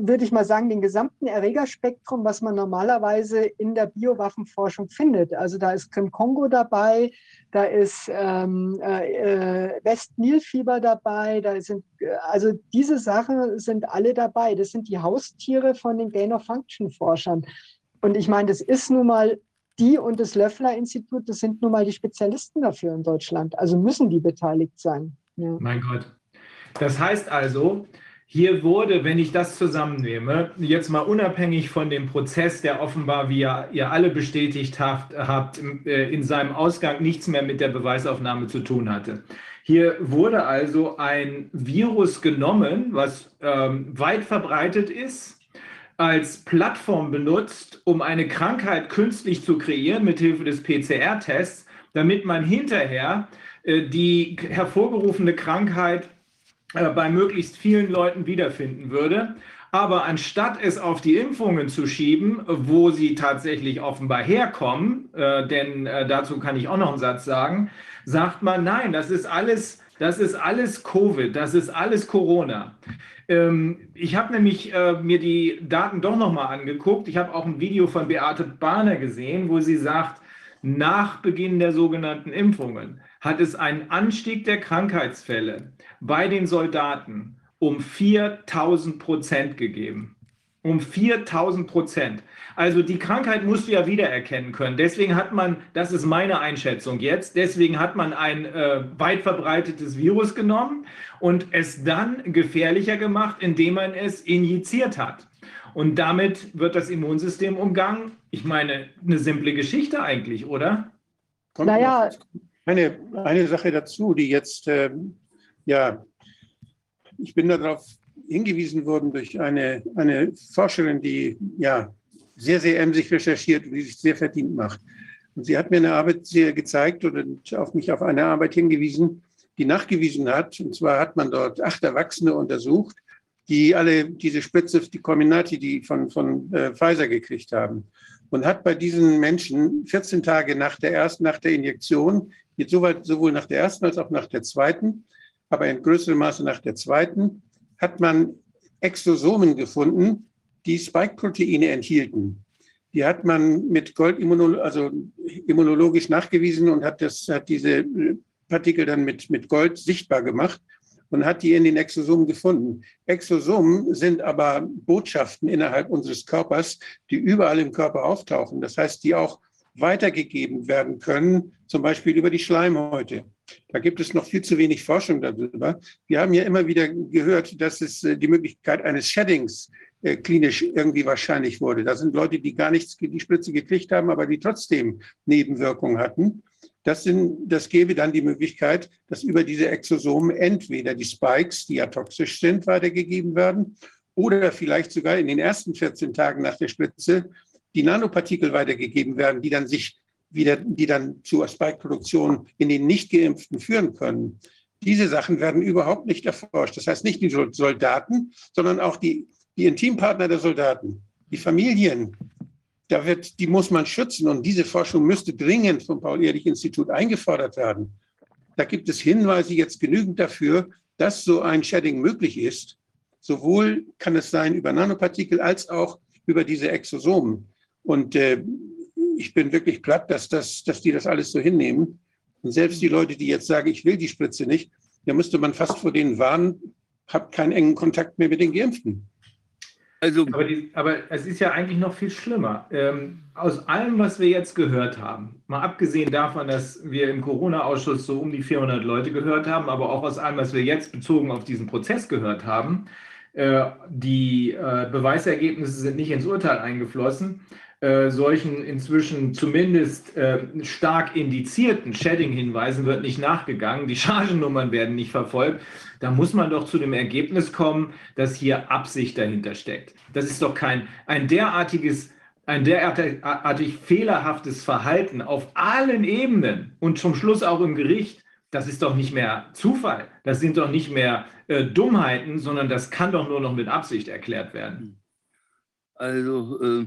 würde ich mal sagen, dem gesamten Erregerspektrum, was man normalerweise in der Biowaffenforschung findet. Also da ist Krim-Kongo dabei, da ist ähm, äh, West-Nil-Fieber dabei, da sind, also diese Sachen sind alle dabei. Das sind die Haustiere von den Gain-of-Function-Forschern. Und ich meine, das ist nun mal die und das Löffler-Institut, das sind nun mal die Spezialisten dafür in Deutschland. Also müssen die beteiligt sein. Ja. Mein Gott. Das heißt also, hier wurde, wenn ich das zusammennehme, jetzt mal unabhängig von dem Prozess, der offenbar, wie ihr, ihr alle bestätigt habt, habt, äh, in seinem Ausgang nichts mehr mit der Beweisaufnahme zu tun hatte. Hier wurde also ein Virus genommen, was ähm, weit verbreitet ist, als Plattform benutzt, um eine Krankheit künstlich zu kreieren mithilfe des PCR-Tests, damit man hinterher äh, die hervorgerufene Krankheit äh, bei möglichst vielen Leuten wiederfinden würde. Aber anstatt es auf die Impfungen zu schieben, wo sie tatsächlich offenbar herkommen, äh, denn dazu kann ich auch noch einen Satz sagen, sagt man, nein, das ist alles, das ist alles Covid, das ist alles Corona. Ähm, ich habe nämlich äh, mir die Daten doch nochmal angeguckt. Ich habe auch ein Video von Beate Bahner gesehen, wo sie sagt, nach Beginn der sogenannten Impfungen hat es einen Anstieg der Krankheitsfälle bei den Soldaten um 4000 Prozent gegeben. Um 4000 Prozent. Also die Krankheit musst du ja wiedererkennen können. Deswegen hat man, das ist meine Einschätzung jetzt, deswegen hat man ein äh, weit verbreitetes Virus genommen und es dann gefährlicher gemacht, indem man es injiziert hat. Und damit wird das Immunsystem umgangen. Ich meine, eine simple Geschichte eigentlich, oder? Kommt naja. Eine, eine Sache dazu, die jetzt, äh, ja, ich bin darauf hingewiesen worden durch eine, eine Forscherin, die ja sehr, sehr emsig recherchiert und die sich sehr verdient macht. Und sie hat mir eine Arbeit sehr gezeigt und auf mich auf eine Arbeit hingewiesen, die nachgewiesen hat, und zwar hat man dort acht Erwachsene untersucht, die alle diese Spritze, die Comirnaty, die von, von äh, Pfizer gekriegt haben. Und hat bei diesen Menschen 14 Tage nach der ersten, nach der Injektion, jetzt soweit, sowohl nach der ersten als auch nach der zweiten, aber in größerem Maße nach der zweiten, hat man Exosomen gefunden, die Spike-Proteine enthielten. Die hat man mit Goldimmunologie, also immunologisch nachgewiesen und hat, das, hat diese Partikel dann mit, mit Gold sichtbar gemacht und hat die in den Exosomen gefunden. Exosomen sind aber Botschaften innerhalb unseres Körpers, die überall im Körper auftauchen. Das heißt, die auch weitergegeben werden können, zum Beispiel über die Schleimhäute. Da gibt es noch viel zu wenig Forschung darüber. Wir haben ja immer wieder gehört, dass es äh, die Möglichkeit eines Sheddings äh, klinisch irgendwie wahrscheinlich wurde. Da sind Leute, die gar nichts, die Spritze gekriegt haben, aber die trotzdem Nebenwirkungen hatten. Das, sind, das gäbe dann die Möglichkeit, dass über diese Exosomen entweder die Spikes, die ja toxisch sind, weitergegeben werden oder vielleicht sogar in den ersten 14 Tagen nach der Spritze die Nanopartikel weitergegeben werden, die dann sich wieder, die dann zur Spike-Produktion in den nicht geimpften führen können. Diese Sachen werden überhaupt nicht erforscht. Das heißt nicht die Soldaten, sondern auch die die Intimpartner der Soldaten, die Familien, da wird, die muss man schützen. Und diese Forschung müsste dringend vom Paul-Ehrlich-Institut eingefordert werden. Da gibt es Hinweise jetzt genügend dafür, dass so ein Shedding möglich ist. Sowohl kann es sein über Nanopartikel als auch über diese Exosomen. Und äh, ich bin wirklich platt, dass, das, dass die das alles so hinnehmen. Und selbst die Leute, die jetzt sagen, ich will die Spritze nicht, da müsste man fast vor denen warnen, habt keinen engen Kontakt mehr mit den Geimpften. Also, aber, die, aber, es ist ja eigentlich noch viel schlimmer. Ähm, aus allem, was wir jetzt gehört haben, mal abgesehen davon, dass wir im Corona-Ausschuss so um die 400 Leute gehört haben, aber auch aus allem, was wir jetzt bezogen auf diesen Prozess gehört haben, äh, die äh, Beweisergebnisse sind nicht ins Urteil eingeflossen. Äh, solchen inzwischen zumindest äh, stark indizierten Shedding-Hinweisen wird nicht nachgegangen, die Chargennummern werden nicht verfolgt, da muss man doch zu dem Ergebnis kommen, dass hier Absicht dahinter steckt. Das ist doch kein ein derartiges ein derartig fehlerhaftes Verhalten auf allen Ebenen und zum Schluss auch im Gericht, das ist doch nicht mehr Zufall, das sind doch nicht mehr äh, Dummheiten, sondern das kann doch nur noch mit Absicht erklärt werden. Also äh,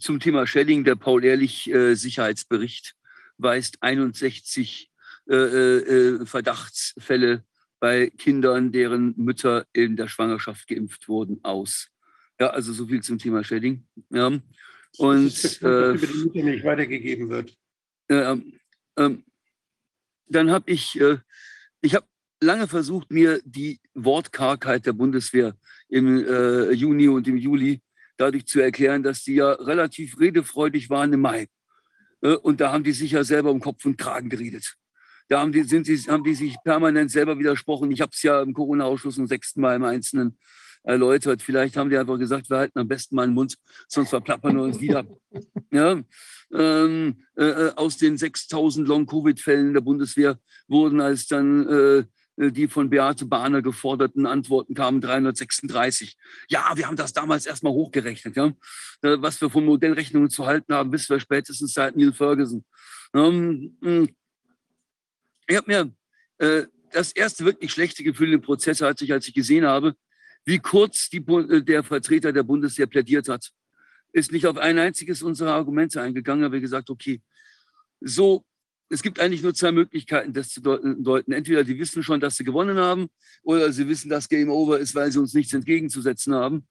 zum Thema Schelling, der Paul-Ehrlich-Sicherheitsbericht weist 61 äh, äh, Verdachtsfälle bei Kindern, deren Mütter in der Schwangerschaft geimpft wurden, aus. Ja, also so viel zum Thema Shedding. Ja. Und das ist äh, über die Mutter nicht weitergegeben wird. Äh, ähm, dann habe ich, äh, ich habe lange versucht, mir die Wortkargheit der Bundeswehr im äh, Juni und im Juli dadurch zu erklären, dass die ja relativ redefreudig waren im Mai. Äh, und da haben die sich ja selber um Kopf und Kragen geredet. Da haben die, sind sie, haben die sich permanent selber widersprochen. Ich habe es ja im Corona-Ausschuss zum sechsten Mal im Einzelnen erläutert. Vielleicht haben die einfach gesagt, wir halten am besten mal den Mund, sonst verplappern wir uns wieder. Ja, ähm, äh, äh aus den 6000 Long-Covid-Fällen der Bundeswehr wurden, als dann äh, die von Beate Bahner geforderten Antworten kamen 336. Ja, wir haben das damals erstmal hochgerechnet. Ja? Äh, was wir von Modellrechnungen zu halten haben, wissen wir spätestens seit Neil Ferguson. Ähm, hm. Ich habe mir äh, das erste wirklich schlechte Gefühl im Prozess hatte ich, als ich gesehen habe, wie kurz die, der Vertreter der Bundeswehr plädiert hat. Ist nicht auf ein einziges unserer Argumente eingegangen, aber gesagt, okay, so es gibt eigentlich nur zwei Möglichkeiten, das zu deuten. Entweder die wissen schon, dass sie gewonnen haben, oder sie wissen, dass Game Over ist, weil sie uns nichts entgegenzusetzen haben.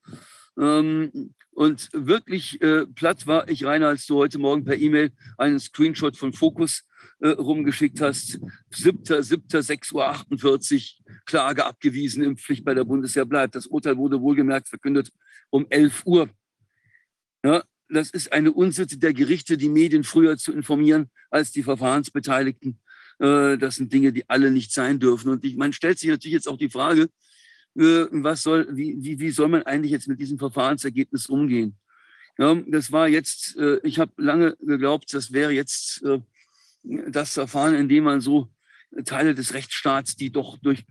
Ähm, und wirklich äh, platt war ich, Rainer, als du heute Morgen per E-Mail einen Screenshot von Focus äh, rumgeschickt hast. 7.7.6.48 Uhr, Klage abgewiesen, Impfpflicht bei der Bundeswehr bleibt. Das Urteil wurde wohlgemerkt verkündet um 11 Uhr. Ja, das ist eine Unsitte der Gerichte, die Medien früher zu informieren als die Verfahrensbeteiligten. Äh, das sind Dinge, die alle nicht sein dürfen. Und ich, man stellt sich natürlich jetzt auch die Frage, äh, was soll, wie, wie, wie soll man eigentlich jetzt mit diesem Verfahrensergebnis umgehen? Ja, das war jetzt, äh, ich habe lange geglaubt, das wäre jetzt das Verfahren, in dem man so Teile des Rechtsstaats, die doch durch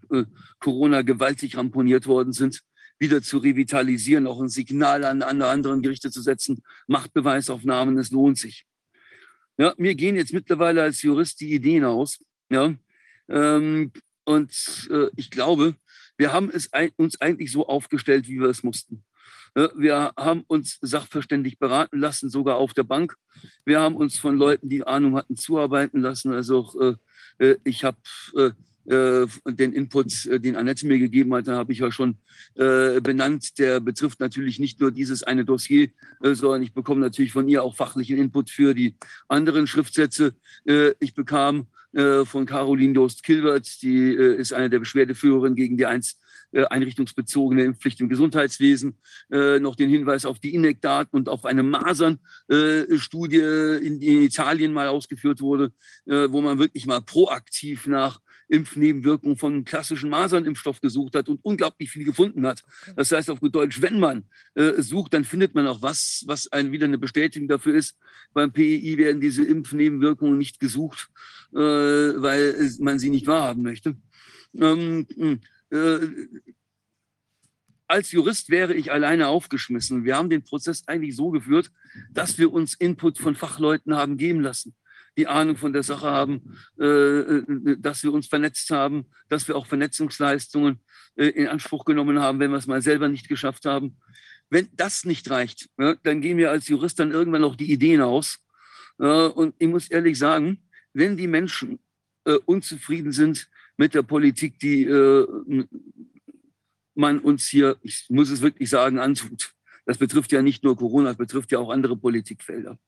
Corona gewaltig ramponiert worden sind, wieder zu revitalisieren, auch ein Signal an, an anderen Gerichte zu setzen, Machtbeweisaufnahmen, es lohnt sich. Ja, mir gehen jetzt mittlerweile als Jurist die Ideen aus, ja, Ähm, und äh, ich glaube, wir haben es ein, uns eigentlich so aufgestellt, wie wir es mussten. Äh, wir haben uns sachverständig beraten lassen, sogar auf der Bank. Wir haben uns von Leuten, die Ahnung hatten, zuarbeiten lassen. Also äh, äh ich habe äh, den Input, äh, den Annette mir gegeben hat, habe ich ja schon äh, benannt. Der betrifft natürlich nicht nur dieses eine Dossier, sondern ich bekomme natürlich von ihr auch fachlichen Input für die anderen Schriftsätze. Ich bekam von Caroline Dost-Kilbert, die ist eine der Beschwerdeführerinnen gegen die einst einrichtungsbezogene Impfpflicht im Gesundheitswesen, noch den Hinweis auf die INEC-Daten und auf eine Masern-Studie äh, in, Italien mal ausgeführt wurde, wo man wirklich mal proaktiv nach Impfnebenwirkungen von klassischen Masernimpfstoff gesucht hat und unglaublich viel gefunden hat. Das heißt auf gut Deutsch, wenn man äh, sucht, dann findet man auch was, was ein, wieder eine Bestätigung dafür ist. Beim PEI werden diese Impfnebenwirkungen nicht gesucht, äh, weil man sie nicht wahrhaben möchte. Ähm, äh, als Jurist wäre ich alleine aufgeschmissen. Wir haben den Prozess eigentlich so geführt, dass wir uns Input von Fachleuten haben geben lassen die Ahnung von der Sache haben, äh, äh, dass wir uns vernetzt haben, dass wir auch Vernetzungsleistungen äh, in Anspruch genommen haben, wenn wir es mal selber nicht geschafft haben. Wenn das nicht reicht, dann gehen wir als Jurist dann irgendwann auch die Ideen aus. und ich muss ehrlich sagen, wenn die Menschen unzufrieden sind mit der Politik, die man uns hier, ich muss es wirklich sagen, antut. Das betrifft ja nicht nur Corona, das betrifft ja auch andere Politikfelder.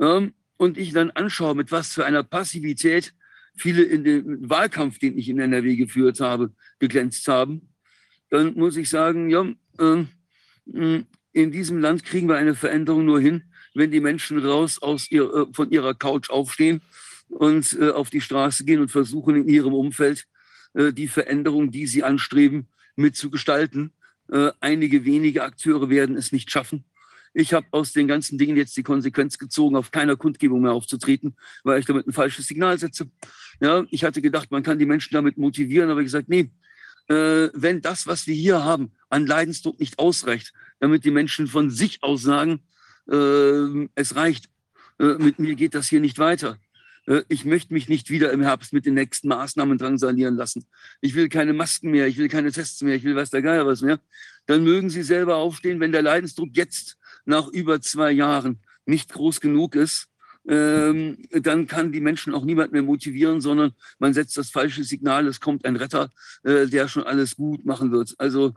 Ähm, und ich dann anschaue, mit was für einer Passivität viele in dem Wahlkampf, den ich in NRW geführt habe, geglänzt haben, dann muss ich sagen, ja, äh, in diesem Land kriegen wir eine Veränderung nur hin, wenn die Menschen raus aus ihr, äh, von ihrer Couch aufstehen und äh, auf die Straße gehen und versuchen in ihrem Umfeld äh, die Veränderung, die sie anstreben, mitzugestalten. Äh, einige wenige Akteure werden es nicht schaffen. Ich habe aus den ganzen Dingen jetzt die Konsequenz gezogen, auf keiner Kundgebung mehr aufzutreten, weil ich damit ein falsches Signal setze. Ja, ich hatte gedacht, man kann die Menschen damit motivieren, aber ich gesagt, nee, äh, wenn das, was wir hier haben, an Leidensdruck nicht ausreicht, damit die Menschen von sich aus sagen, äh, es reicht, äh, mit mir geht das hier nicht weiter. Äh, ich möchte mich nicht wieder im Herbst mit den nächsten Maßnahmen drangsalieren lassen. Ich will keine Masken mehr, ich will keine Tests mehr, ich will was der Geier was mehr. Dann mögen Sie selber aufstehen, wenn der Leidensdruck jetzt nach über zwei Jahren nicht groß genug ist, ähm, dann kann die Menschen auch niemand mehr motivieren, sondern man setzt das falsche Signal, es kommt ein Retter, äh, der schon alles gut machen wird. Also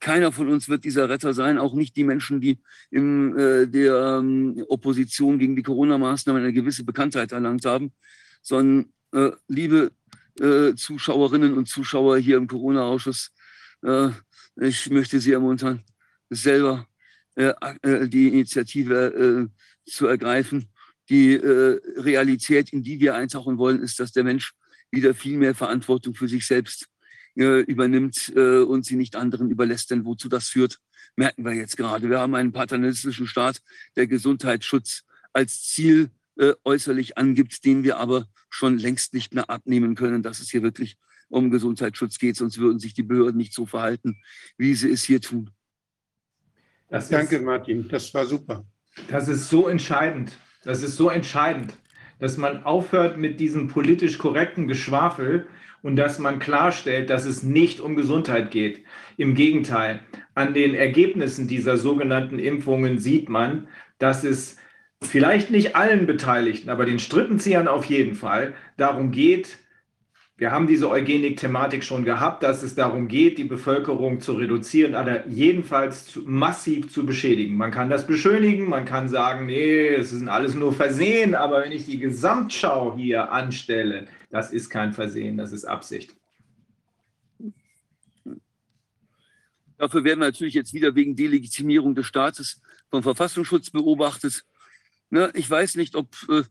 keiner von uns wird dieser Retter sein, auch nicht die Menschen, die in äh, der ähm, Opposition gegen die Corona-Maßnahmen eine gewisse Bekanntheit erlangt haben, sondern äh, liebe äh, Zuschauerinnen und Zuschauer hier im Corona-Ausschuss, äh, ich möchte Sie ermuntern, selber die Initiative äh, zu ergreifen. Die Realität, in die wir eintauchen wollen, ist, dass der Mensch wieder viel mehr Verantwortung für sich selbst übernimmt und sie nicht anderen überlässt. Denn wozu das führt, merken wir jetzt gerade. Wir haben einen paternalistischen Staat, der Gesundheitsschutz als Ziel äußerlich angibt, den wir aber schon längst nicht mehr abnehmen können, dass es hier wirklich um Gesundheitsschutz geht, sonst würden sich die Behörden nicht so verhalten, wie sie es hier tun. Das Danke, ist, Martin. Das war super. Das ist so entscheidend. Das ist so entscheidend, dass man aufhört mit diesem politisch korrekten Geschwafel und dass man klarstellt, dass es nicht um Gesundheit geht. Im Gegenteil, an den Ergebnissen dieser sogenannten Impfungen sieht man, dass es vielleicht nicht allen Beteiligten, aber den Strippenziehern auf jeden Fall darum geht, wir haben diese Eugenik-Thematik schon gehabt, dass es darum geht, die Bevölkerung zu reduzieren, aber jedenfalls zu, massiv zu beschädigen. Man kann das beschönigen, man kann sagen, nee, es ist alles nur Versehen, aber wenn ich die Gesamtschau hier anstelle, das ist kein Versehen, das ist Absicht. Dafür werden wir natürlich jetzt wieder wegen Delegitimierung des Staates vom Verfassungsschutz beobachtet. Ne, ich weiß nicht, ob äh,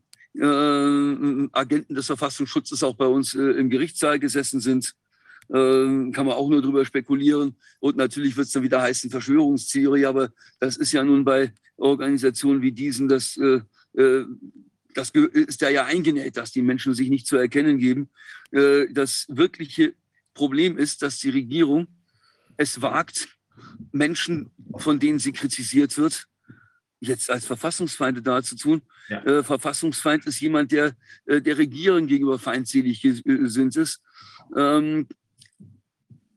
Agenten des Verfassungsschutzes auch bei uns äh, im Gerichtssaal gesessen sind. Äh, kann man auch nur darüber spekulieren. Und natürlich wird es dann wieder heißen Verschwörungstheorie, aber das ist ja nun bei Organisationen wie diesen, das, äh, äh, das ist da ja eingenäht, dass die Menschen sich nicht zu erkennen geben. Äh, das wirkliche Problem ist, dass die Regierung es wagt, Menschen, von denen sie kritisiert wird, jetzt als Verfassungsfeinde darzutun. Ja. Äh, Verfassungsfeind ist jemand, der äh, der Regierung gegenüber feindselig gesinnt ist. Ähm,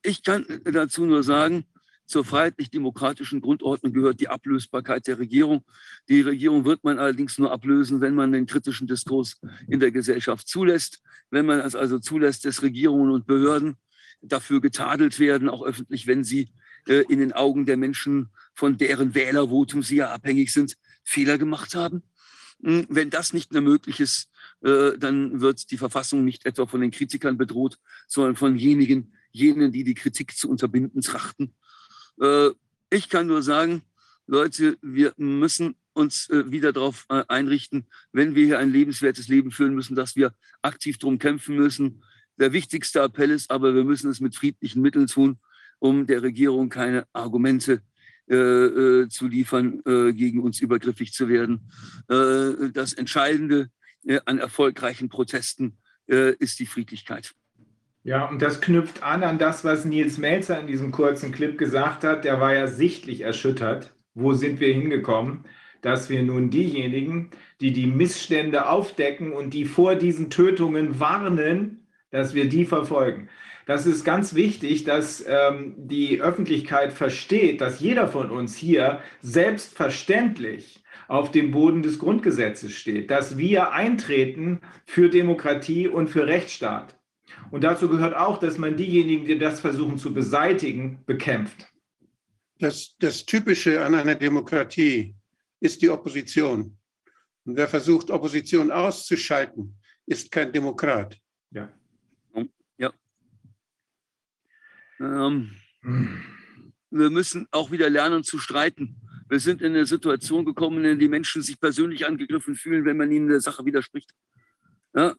ich kann dazu nur sagen, zur freiheitlich-demokratischen Grundordnung gehört die Ablösbarkeit der Regierung. Die Regierung wird man allerdings nur ablösen, wenn man den kritischen Diskurs in der Gesellschaft zulässt. Wenn man es also zulässt, dass Regierungen und Behörden dafür getadelt werden, auch öffentlich, wenn sie äh, in den Augen der Menschen, von deren Wählervotum sie ja abhängig sind, Fehler gemacht haben. Hm, Wenn das nicht mehr möglich ist, äh, dann wird die Verfassung nicht etwa von den Kritikern bedroht, sondern von jenigen, jenen, die die Kritik zu unterbinden trachten. Äh, Ich kann nur sagen, Leute, wir müssen uns äh, wieder darauf äh, einrichten, wenn wir hier ein lebenswertes Leben führen müssen, dass wir aktiv darum kämpfen müssen. Der wichtigste Appell ist aber, wir müssen es mit friedlichen Mitteln tun, um der Regierung keine Argumente äh, äh, zu liefern, äh, gegen uns übergriffig zu werden. Äh, das Entscheidende äh, an erfolgreichen Protesten äh, ist die Friedlichkeit. Ja, und das knüpft an an das, was Nils Melzer in diesem kurzen Clip gesagt hat. Der war ja sichtlich erschüttert. Wo sind wir hingekommen? Dass wir nun diejenigen, die die Missstände aufdecken und die vor diesen Tötungen warnen, dass wir die verfolgen. Das ist ganz wichtig, dass ähm, die Öffentlichkeit versteht, dass jeder von uns hier selbstverständlich auf dem Boden des Grundgesetzes steht, dass wir eintreten für Demokratie und für Rechtsstaat. Und dazu gehört auch, dass man diejenigen, die das versuchen zu beseitigen, bekämpft. Das, das Typische an einer Demokratie ist die Opposition. Und wer versucht, Opposition auszuschalten, ist kein Demokrat. Ja. Ja. Ähm, wir müssen auch wieder lernen zu streiten. Wir sind in eine Situation gekommen, in der die Menschen sich persönlich angegriffen fühlen, wenn man ihnen der Sache widerspricht. Ja,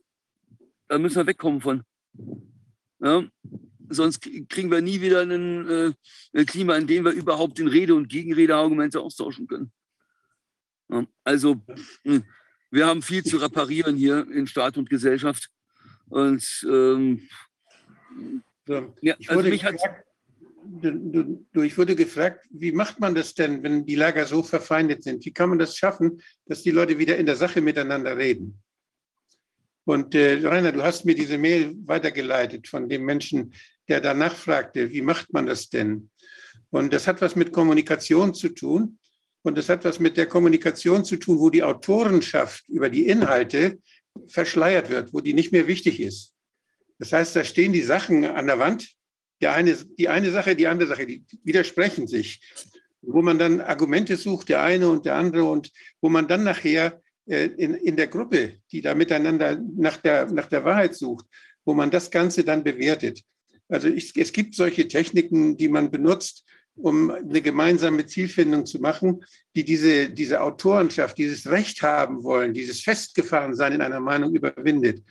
da müssen wir wegkommen von. Ja, sonst kriegen wir nie wieder einen, äh, ein Klima, in dem wir überhaupt in Rede- und Gegenredeargumente austauschen können. Ja, also, mh, wir haben viel zu reparieren hier in Staat und Gesellschaft. Und ähm, So, ja, ich, also wurde hat gefragt, du, du, du, ich wurde gefragt, wie macht man das denn, wenn die Lager so verfeindet sind? Wie kann man das schaffen, dass die Leute wieder in der Sache miteinander reden? Und äh, Rainer, du hast mir diese Mail weitergeleitet von dem Menschen, der danach fragte, wie macht man das denn? Und das hat was mit Kommunikation zu tun. Und das hat was mit der Kommunikation zu tun, wo die Autorenschaft über die Inhalte verschleiert wird, wo die nicht mehr wichtig ist. Das heißt, da stehen die Sachen an der Wand. Der eine, die eine Sache, die andere Sache, die widersprechen sich. Wo man dann Argumente sucht, der eine und der andere, und wo man dann nachher äh, in, in der Gruppe, die da miteinander nach der, nach der Wahrheit sucht, wo man das Ganze dann bewertet. Also ich, es gibt solche Techniken, die man benutzt, um eine gemeinsame Zielfindung zu machen, die diese, diese Autorenschaft, dieses Recht haben wollen, dieses Festgefahrensein in einer Meinung überwindet.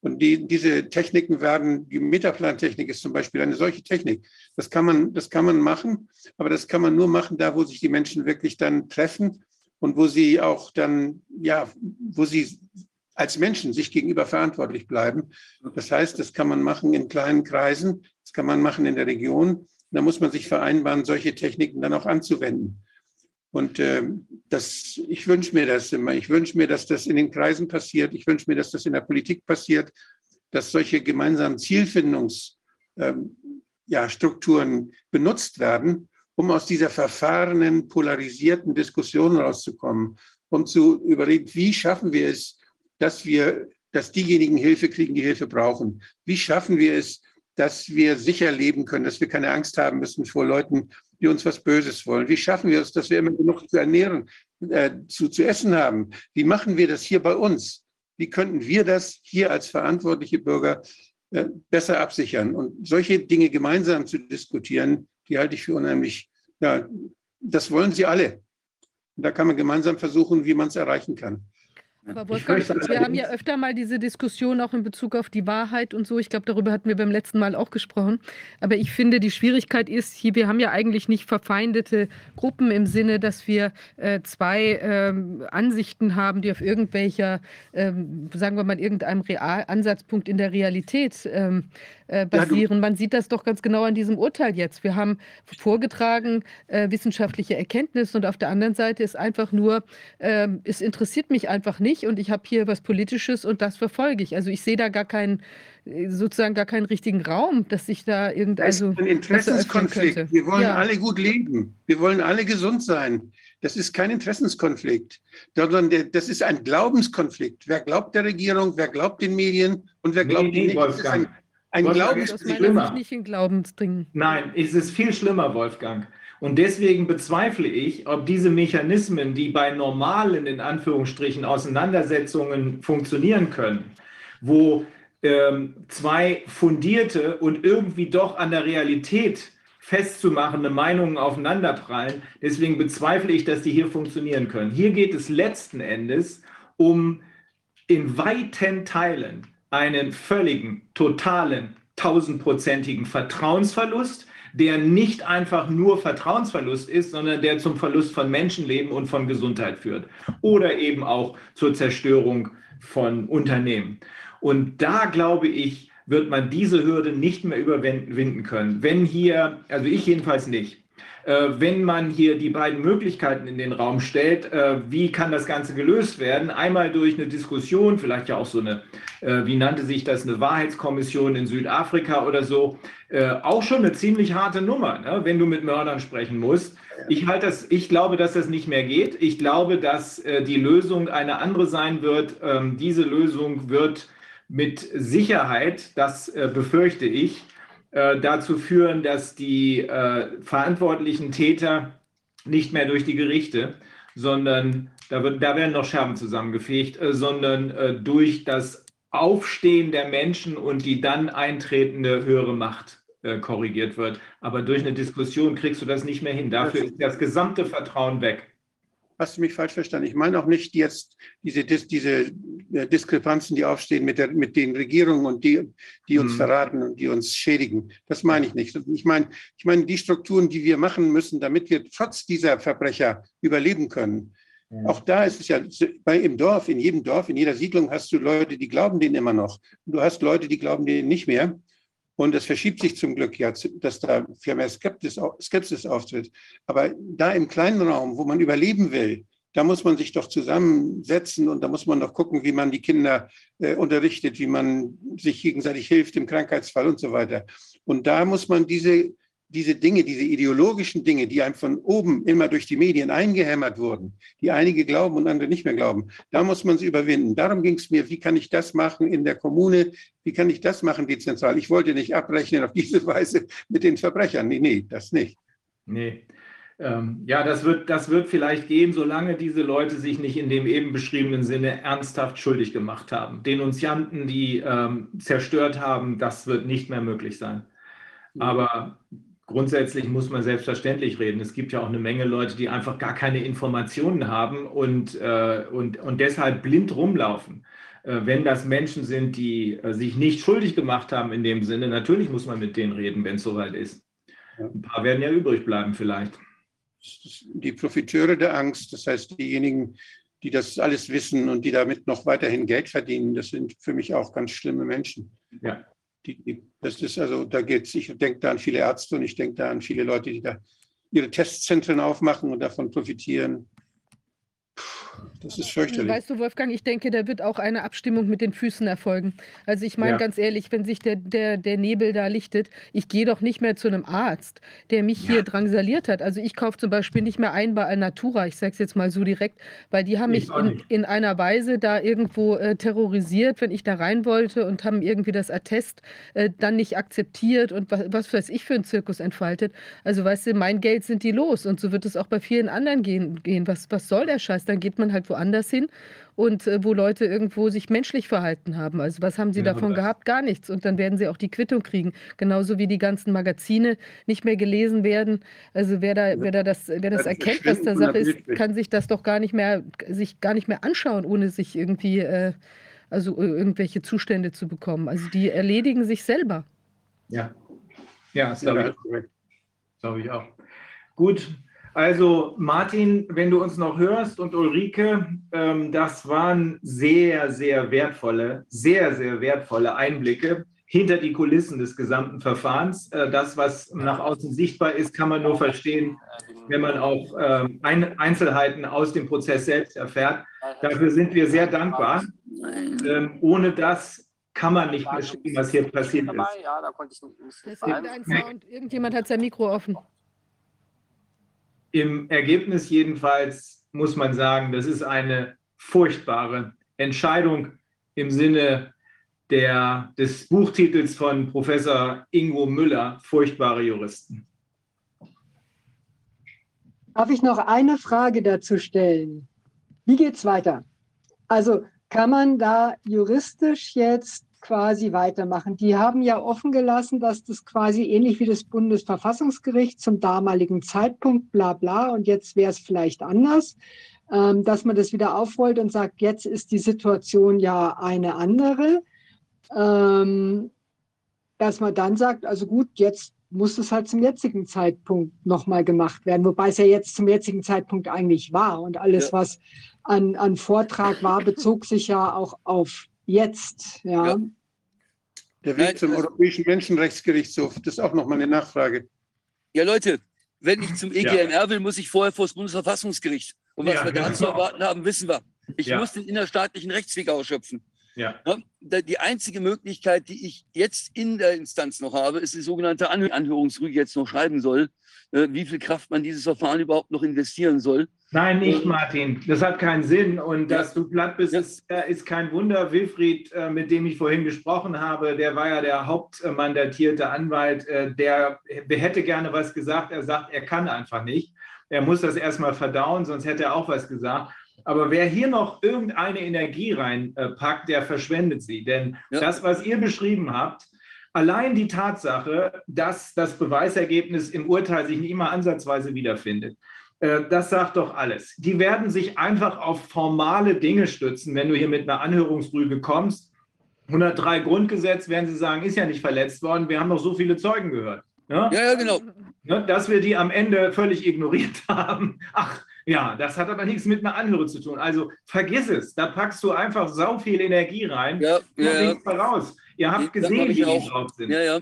Und die, diese Techniken werden, die Metaplantechnik ist zum Beispiel eine solche Technik. Das kann, man, das kann man machen, aber das kann man nur machen, da wo sich die Menschen wirklich dann treffen und wo sie auch dann, ja, wo sie als Menschen sich gegenüber verantwortlich bleiben. Das heißt, das kann man machen in kleinen Kreisen, das kann man machen in der Region. Da muss man sich vereinbaren, solche Techniken dann auch anzuwenden. Und äh, das, ich wünsche mir das immer. Ich wünsche mir, dass das in den Kreisen passiert. Ich wünsche mir, dass das in der Politik passiert, dass solche gemeinsamen Zielfindungsstrukturen ähm, ja, benutzt werden, um aus dieser verfahrenen, polarisierten Diskussion rauszukommen, um zu überlegen, wie schaffen wir es, dass wir, dass diejenigen Hilfe kriegen, die Hilfe brauchen. Wie schaffen wir es, dass wir sicher leben können, dass wir keine Angst haben müssen vor Leuten, die uns was Böses wollen? Wie schaffen wir es, dass wir immer genug zu ernähren, äh, zu, zu essen haben? Wie machen wir das hier bei uns? Wie könnten wir das hier als verantwortliche Bürger äh, besser absichern? Und solche Dinge gemeinsam zu diskutieren, die halte ich für unheimlich, ja, das wollen sie alle. Und da kann man gemeinsam versuchen, wie man es erreichen kann. Aber Wolfgang, wir haben ja öfter mal diese Diskussion auch in Bezug auf die Wahrheit und so. Ich glaube, darüber hatten wir beim letzten Mal auch gesprochen. Aber ich finde, die Schwierigkeit ist hier, wir haben ja eigentlich nicht verfeindete Gruppen im Sinne, dass wir äh, zwei ähm, Ansichten haben, die auf irgendwelcher, ähm, sagen wir mal, irgendeinem Real Ansatzpunkt in der Realität ähm, äh, basieren. Man sieht das doch ganz genau an diesem Urteil jetzt. Wir haben vorgetragen äh, wissenschaftliche Erkenntnisse und auf der anderen Seite ist einfach nur, ähm, es interessiert mich einfach nicht und ich habe hier was Politisches und das verfolge ich. Also ich sehe da gar keinen, äh, sozusagen gar keinen richtigen Raum, dass sich da irgend, Das ist also ein Interessenskonflikt. Wir wollen Ja. alle gut leben. Wir wollen alle gesund sein. Das ist kein Interessenskonflikt, sondern der, das ist ein Glaubenskonflikt. Wer glaubt der Regierung, wer glaubt den Medien und wer Nee, glaubt nee? Das ist ein, Wolfgang. ein Wolfgang, Glaubens... Ist schlimmer. Nicht in. Nein, es ist viel schlimmer, Wolfgang. Und deswegen bezweifle ich, ob diese Mechanismen, die bei normalen, in Anführungsstrichen, Auseinandersetzungen funktionieren können, wo ähm, zwei fundierte und irgendwie doch an der Realität festzumachende Meinungen aufeinanderprallen. Deswegen bezweifle ich, dass die hier funktionieren können. Hier geht es letzten Endes um in weiten Teilen einen völligen, totalen, tausendprozentigen Vertrauensverlust, der nicht einfach nur Vertrauensverlust ist, sondern der zum Verlust von Menschenleben und von Gesundheit führt oder eben auch zur Zerstörung von Unternehmen. Und da glaube ich, wird man diese Hürde nicht mehr überwinden können. Wenn hier, also ich jedenfalls nicht, wenn man hier die beiden Möglichkeiten in den Raum stellt, äh, wie kann das Ganze gelöst werden? Einmal durch eine Diskussion, vielleicht ja auch so eine, äh, wie nannte sich das, eine Wahrheitskommission in Südafrika oder so, äh, auch schon eine ziemlich harte Nummer, ne? wenn du mit Mördern sprechen musst. Ich halte das, ich glaube, dass das nicht mehr geht. Ich glaube, dass äh, die Lösung eine andere sein wird. Ähm, diese Lösung wird mit Sicherheit, das äh, befürchte ich, äh, dazu führen, dass die äh, verantwortlichen Täter nicht mehr durch die Gerichte, sondern da, wird, da werden noch Scherben zusammengefegt, äh, sondern äh, durch das Aufstehen der Menschen und die dann eintretende höhere Macht äh, korrigiert wird. Aber durch eine Diskussion kriegst du das nicht mehr hin. Dafür ist das gesamte Vertrauen weg. Hast du mich falsch verstanden? Ich meine auch nicht jetzt diese, diese äh, Diskrepanzen, die aufstehen mit, der, mit den Regierungen und die, die uns Mhm. verraten und die uns schädigen. Das meine ich nicht. Ich meine, ich meine die Strukturen, die wir machen müssen, damit wir trotz dieser Verbrecher überleben können. Auch da ist es ja bei, im Dorf, in jedem Dorf, in jeder Siedlung hast du Leute, die glauben denen immer noch. Und du hast Leute, die glauben denen nicht mehr. Und es verschiebt sich zum Glück ja, dass da viel mehr Skepsis, Skepsis auftritt. Aber da im kleinen Raum, wo man überleben will, da muss man sich doch zusammensetzen und da muss man doch gucken, wie man die Kinder äh, unterrichtet, wie man sich gegenseitig hilft im Krankheitsfall und so weiter. Und da muss man diese, diese Dinge, diese ideologischen Dinge, die einem von oben immer durch die Medien eingehämmert wurden, die einige glauben und andere nicht mehr glauben, da muss man sie überwinden. Darum ging es mir, wie kann ich das machen in der Kommune, wie kann ich das machen dezentral. Ich wollte nicht abrechnen auf diese Weise mit den Verbrechern. Nee, nee, das nicht. Nee. Ähm, ja, das wird, das wird vielleicht gehen, solange diese Leute sich nicht in dem eben beschriebenen Sinne ernsthaft schuldig gemacht haben. Denunzianten, die ähm, zerstört haben, das wird nicht mehr möglich sein. Aber grundsätzlich muss man selbstverständlich reden. Es gibt ja auch eine Menge Leute, die einfach gar keine Informationen haben und, äh, und, und deshalb blind rumlaufen. Äh, wenn das Menschen sind, die äh, sich nicht schuldig gemacht haben in dem Sinne, natürlich muss man mit denen reden, wenn es soweit ist. Ein paar werden ja übrig bleiben vielleicht. die Profiteure der Angst, das heißt diejenigen, die das alles wissen und die damit noch weiterhin Geld verdienen, das sind für mich auch ganz schlimme Menschen. Ja. Die, das ist also, da geht's, ich denke da an viele Ärzte und ich denke da an viele Leute, die da ihre Testzentren aufmachen und davon profitieren. Das ist fürchterlich. Weißt du, Wolfgang, ich denke, da wird auch eine Abstimmung mit den Füßen erfolgen. Also ich meine Ja. ganz ehrlich, wenn sich der, der, der Nebel da lichtet, ich gehe doch nicht mehr zu einem Arzt, der mich hier drangsaliert hat. Also ich kaufe zum Beispiel nicht mehr ein bei Alnatura, ich sage es jetzt mal so direkt, weil die haben Ich mich in, in einer Weise da irgendwo äh, terrorisiert, wenn ich da rein wollte und haben irgendwie das Attest äh, dann nicht akzeptiert und was, was weiß ich für einen Zirkus entfaltet. Also weißt du, mein Geld sind die los und so wird es auch bei vielen anderen gehen. gehen. Was, was soll der Scheiß? Dann geht man halt woanders hin und äh, wo Leute irgendwo sich menschlich verhalten haben. Also was haben sie Genau davon das. gehabt? Gar nichts. Und dann werden sie auch die Quittung kriegen. Genauso wie die ganzen Magazine nicht mehr gelesen werden. Also wer da, wer da das, wer das das erkennt, was da von Sache der ist, kann sich das doch gar nicht mehr, sich gar nicht mehr anschauen, ohne sich irgendwie, äh, also äh, irgendwelche Zustände zu bekommen. Also die erledigen sich selber. Ja, ja, das glaube ich, glaube ich auch. Gut, also Martin, wenn du uns noch hörst und Ulrike, ähm, das waren sehr, sehr wertvolle, sehr, sehr wertvolle Einblicke hinter die Kulissen des gesamten Verfahrens. Äh, das, was nach außen sichtbar ist, kann man nur verstehen, wenn man auch ähm, ein, Einzelheiten aus dem Prozess selbst erfährt. Dafür sind wir sehr dankbar. Ähm, ohne das kann man nicht verstehen, was hier passiert ist. Ja, da konnte ich nicht. Das ist irgendein Sound. Irgendjemand hat sein Mikro offen. Im Ergebnis jedenfalls muss man sagen, das ist eine furchtbare Entscheidung im Sinne der, des Buchtitels von Professor Ingo Müller, Furchtbare Juristen. Darf ich noch eine Frage dazu stellen? Wie geht's weiter? Also kann man da juristisch jetzt quasi weitermachen? Die haben ja offen gelassen, dass das quasi ähnlich wie das Bundesverfassungsgericht zum damaligen Zeitpunkt, bla bla, und jetzt wäre es vielleicht anders, ähm, dass man das wieder aufrollt und sagt, jetzt ist die Situation ja eine andere. Ähm, dass man dann sagt, also gut, jetzt muss es halt zum jetzigen Zeitpunkt nochmal gemacht werden, wobei es ja jetzt zum jetzigen Zeitpunkt eigentlich war. Und alles, Ja. was an, an Vortrag war, bezog sich ja auch auf jetzt. Ja. Ja. Der Weg zum das- Europäischen Menschenrechtsgerichtshof, das ist auch nochmal eine Nachfrage. Ja, Leute, wenn ich zum EGMR will, muss ich vorher vor das Bundesverfassungsgericht. Und was Ja, wir da genau. zu erwarten haben, wissen wir. Ich Ja. muss den innerstaatlichen Rechtsweg ausschöpfen. Ja. Ja, da- die einzige Möglichkeit, die ich jetzt in der Instanz noch habe, ist die sogenannte Anhö- Anhörungsrüge jetzt noch schreiben soll, äh, wie viel Kraft man dieses Verfahren überhaupt noch investieren soll. Nein, nicht Martin. Das hat keinen Sinn. Und dass du platt bist, ist, äh, ist kein Wunder. Wilfried, äh, mit dem ich vorhin gesprochen habe, der war ja der hauptmandatierte Anwalt. Der, der hätte gerne was gesagt. Er sagt, er kann einfach nicht. Er muss das erstmal verdauen, sonst hätte er auch was gesagt. Aber wer hier noch irgendeine Energie reinpackt, der verschwendet sie. Denn Ja. das, was ihr beschrieben habt, allein die Tatsache, dass das Beweisergebnis im Urteil sich nicht immer ansatzweise wiederfindet, äh, das sagt doch alles. Die werden sich einfach auf formale Dinge stützen, wenn du hier mit einer Anhörungsrüge kommst. 103 Grundgesetz werden sie sagen, ist ja nicht verletzt worden. Wir haben noch so viele Zeugen gehört. Ja? Ja, ja, genau. Ne, dass wir die am Ende völlig ignoriert haben. Ach, ja, das hat aber nichts mit einer Anhörung zu tun. Also vergiss es. Da packst du einfach sau viel Energie rein. Ja, und ja, ja. nichts raus. Ihr habt Das hab gesehen, ich wie die auch. drauf sind. Ja, ja.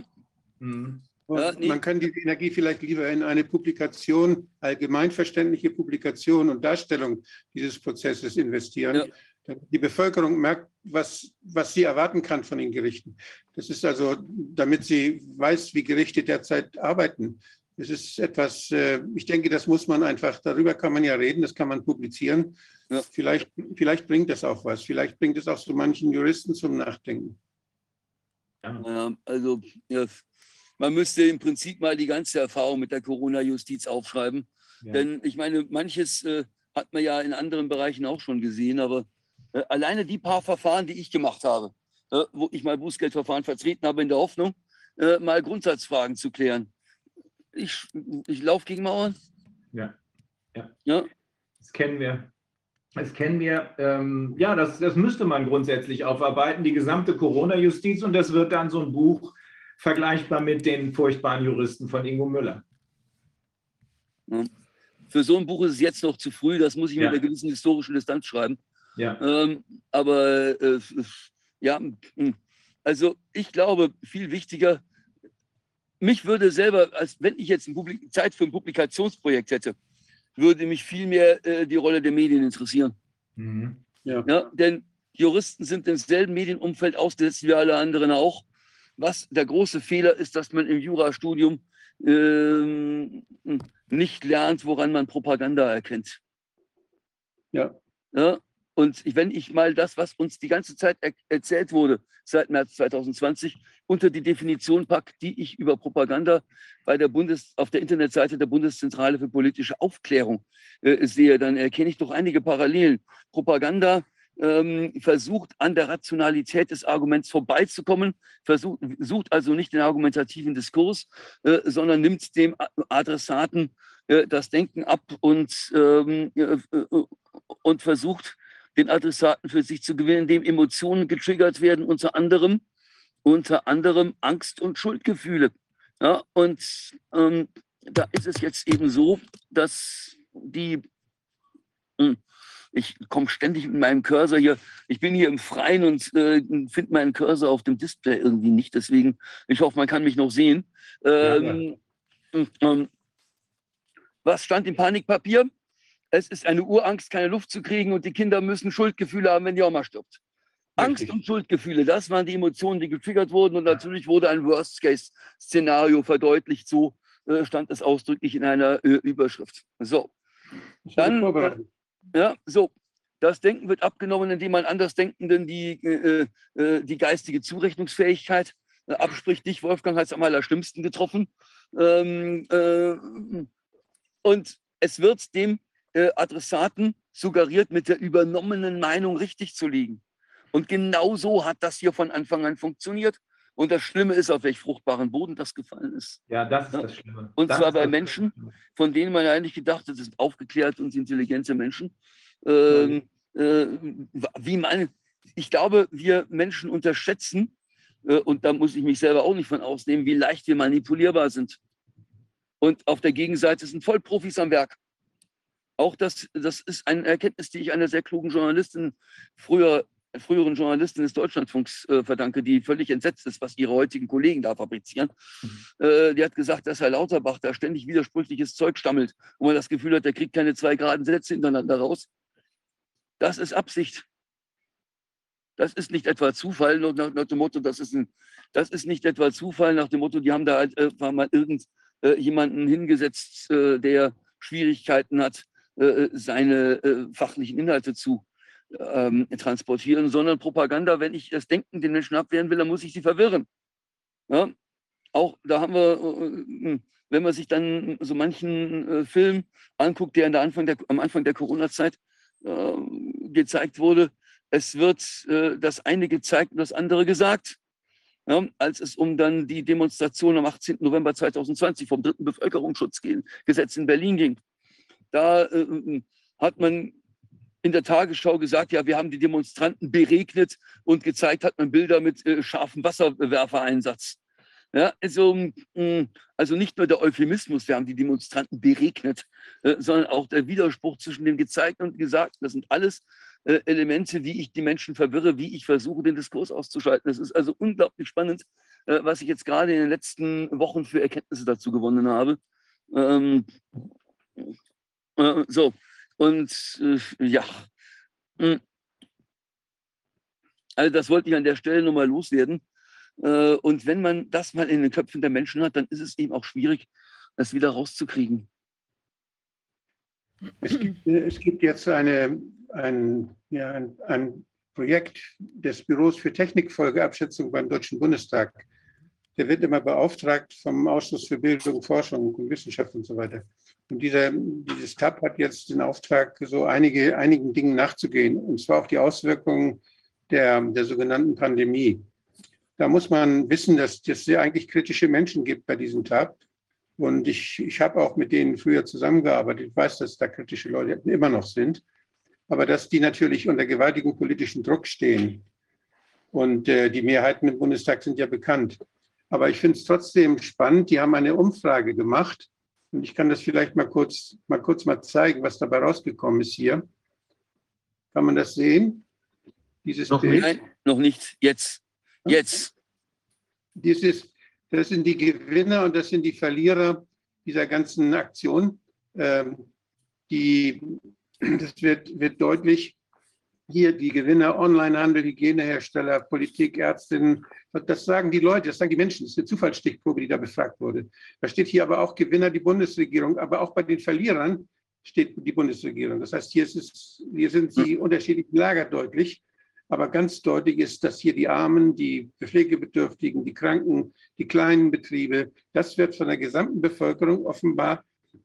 Hm. Ja, nee. Man kann die Energie vielleicht lieber in eine Publikation, allgemeinverständliche Publikation und Darstellung dieses Prozesses investieren. Ja. damit Die Bevölkerung merkt, was, was sie erwarten kann von den Gerichten. Das ist also, damit sie weiß, wie Gerichte derzeit arbeiten. Es ist etwas, äh, ich denke, das muss man einfach, darüber kann man ja reden, das kann man publizieren. Ja. Vielleicht, vielleicht bringt das auch was. Vielleicht bringt es auch so manchen Juristen zum Nachdenken. Ja, also ja, man müsste im Prinzip mal die ganze Erfahrung mit der Corona-Justiz aufschreiben. Ja. Denn ich meine, manches äh, hat man ja in anderen Bereichen auch schon gesehen, aber äh, alleine die paar Verfahren, die ich gemacht habe, äh, wo ich mal Bußgeldverfahren vertreten habe, in der Hoffnung, äh, mal Grundsatzfragen zu klären. Ich, ich laufe gegen Mauern. Ja. Ja. Ja, Das kennen wir. Das kennen wir. Ähm, ja, das, das müsste man grundsätzlich aufarbeiten, die gesamte Corona-Justiz. Und das wird dann so ein Buch vergleichbar mit den furchtbaren Juristen von Ingo Müller. ja. Für so ein Buch ist es jetzt noch zu früh. Das muss ich Ja. mit einer gewissen historischen Distanz schreiben. Ja. Ähm, aber äh, ja, also ich glaube, viel wichtiger, mich würde selber, als wenn ich jetzt ein Publik Zeit für ein Publikationsprojekt hätte, würde mich viel mehr äh, die Rolle der Medien interessieren. Mhm. Ja. Ja, denn Juristen sind im selben Medienumfeld ausgesetzt wie alle anderen auch. Was der große Fehler ist, dass man im Jurastudium ähm, nicht lernt, woran man Propaganda erkennt. Ja. Ja, Und wenn ich mal das, was uns die ganze Zeit er erzählt wurde, seit März 2020, unter die Definition packe, die ich über Propaganda bei der Bundes, auf der Internetseite der Bundeszentrale für politische Aufklärung äh, sehe, dann erkenne ich doch einige Parallelen. Propaganda ähm, versucht an der Rationalität des Arguments vorbeizukommen, versucht, sucht also nicht den argumentativen Diskurs, äh, sondern nimmt dem Adressaten äh, das Denken ab und, ähm, äh, und versucht, den Adressaten für sich zu gewinnen, indem Emotionen getriggert werden, unter anderem, unter anderem Angst und Schuldgefühle. Ja, und ähm, da ist es jetzt eben so, dass die, hm, ich komme ständig mit meinem Cursor hier, ich bin hier im Freien und äh, finde meinen Cursor auf dem Display irgendwie nicht, deswegen, ich hoffe, man kann mich noch sehen. Ähm, ja, ja. Ähm, was stand im Panikpapier? Es ist eine Urangst, keine Luft zu kriegen und die Kinder müssen Schuldgefühle haben, wenn die Oma stirbt. Angst und Schuldgefühle, das waren die Emotionen, die getriggert wurden und natürlich wurde ein Worst-Case-Szenario verdeutlicht. So äh, stand es ausdrücklich in einer äh, Überschrift. So, dann, äh, ja, so, das Denken wird abgenommen, indem man Andersdenkenden die, äh, äh, die geistige Zurechnungsfähigkeit äh, abspricht. Dich, Wolfgang, hat es am allerschlimmsten getroffen. Ähm, und es wird dem äh, Adressaten suggeriert, mit der übernommenen Meinung richtig zu liegen. Und genau so hat das hier von Anfang an funktioniert. Und das Schlimme ist, auf welch fruchtbaren Boden das gefallen ist. Ja, das ist das Schlimme. Und das zwar bei Menschen, von denen man eigentlich gedacht hat, das sind aufgeklärte und intelligente Menschen. Ähm, äh, wie man, ich glaube, wir Menschen unterschätzen, äh, und da muss ich mich selber auch nicht von ausnehmen, wie leicht wir manipulierbar sind. Und auf der Gegenseite sind Vollprofis am Werk. Auch das, das ist eine Erkenntnis, die ich einer sehr klugen Journalistin, früher, früheren Journalistin des Deutschlandfunks äh, verdanke, die völlig entsetzt ist, was ihre heutigen Kollegen da fabrizieren. Mhm. Äh, die hat gesagt, dass Herr Lauterbach da ständig widersprüchliches Zeug stammelt und man das Gefühl hat, er kriegt keine zwei geraden Sätze hintereinander raus. Das ist Absicht. Das ist nicht etwa Zufall nach, nach, dem Motto, das ist, ein, das ist nicht etwa Zufall nach dem Motto, die haben da halt, äh, mal irgendjemanden äh, hingesetzt, äh, der Schwierigkeiten hat, seine äh, fachlichen Inhalte zu ähm, transportieren, sondern Propaganda, wenn ich das Denken den Menschen abwehren will, dann muss ich sie verwirren. Ja? Auch da haben wir, äh, wenn man sich dann so manchen äh, Film anguckt, der, Anfang der am Anfang der Corona-Zeit äh, gezeigt wurde, es wird äh, das eine gezeigt und das andere gesagt. Ja, als es um dann die Demonstration am 18. November 2020 vom dritten Bevölkerungsschutzgesetz in Berlin ging. Da äh, äh, hat man in der Tagesschau gesagt, ja, wir haben die Demonstranten beregnet und gezeigt hat man Bilder mit äh, scharfem Wasserwerfereinsatz. Ja, also, mm, also nicht nur der Euphemismus, wir haben die Demonstranten beregnet, äh, sondern auch der Widerspruch zwischen dem Gezeigten und Gesagten. Das sind alles äh, Elemente, wie ich die Menschen verwirre, wie ich versuche, den Diskurs auszuschalten. Das ist also unglaublich spannend, äh, was ich jetzt gerade in den letzten Wochen für Erkenntnisse dazu gewonnen habe. Ähm, äh, so, und äh, ja. Hm. Also das wollte ich an der Stelle nochmal loswerden. Äh, und wenn man das mal in den Köpfen der Menschen hat, dann ist es eben auch schwierig, das wieder rauszukriegen. Es gibt, äh, es gibt jetzt eine, ein, ja, ein, ein Projekt des Büros für Technikfolgeabschätzung beim Deutschen Bundestag. Der wird immer beauftragt vom Ausschuss für Bildung, Forschung und Wissenschaft und so weiter. Und dieser, dieses TAP hat jetzt den Auftrag, so einige, einigen Dingen nachzugehen, und zwar auch die Auswirkungen der, der sogenannten Pandemie. Da muss man wissen, dass es sehr eigentlich kritische Menschen gibt bei diesem TAP. Und ich, ich habe auch mit denen früher zusammengearbeitet. Ich weiß, dass da kritische Leute immer noch sind. Aber dass die natürlich unter gewaltigem politischen Druck stehen. Und äh, die Mehrheiten im Bundestag sind ja bekannt. Aber ich finde es trotzdem spannend. Die haben eine Umfrage gemacht ich kann das vielleicht mal kurz, mal kurz mal zeigen, was dabei rausgekommen ist hier. Kann man das sehen? Dieses noch Bild? Nicht, noch nicht. Jetzt. Jetzt. Dieses, das sind die Gewinner und das sind die Verlierer dieser ganzen Aktion. Ähm, die, das wird, wird deutlich. Hier die Gewinner, Onlinehandel, Hygienehersteller, Politik, Ärztinnen, das sagen die Leute, das sagen die Menschen. Das ist eine Zufallsstichprobe, die da befragt wurde. Da steht hier aber auch Gewinner die Bundesregierung, aber auch bei den Verlierern steht die Bundesregierung. Das heißt, hier, ist es, hier sind die unterschiedlichen Lager deutlich. Aber ganz deutlich ist, dass hier die Armen, die Pflegebedürftigen, die Kranken, die kleinen Betriebe, das wird von der gesamten Bevölkerung offenbar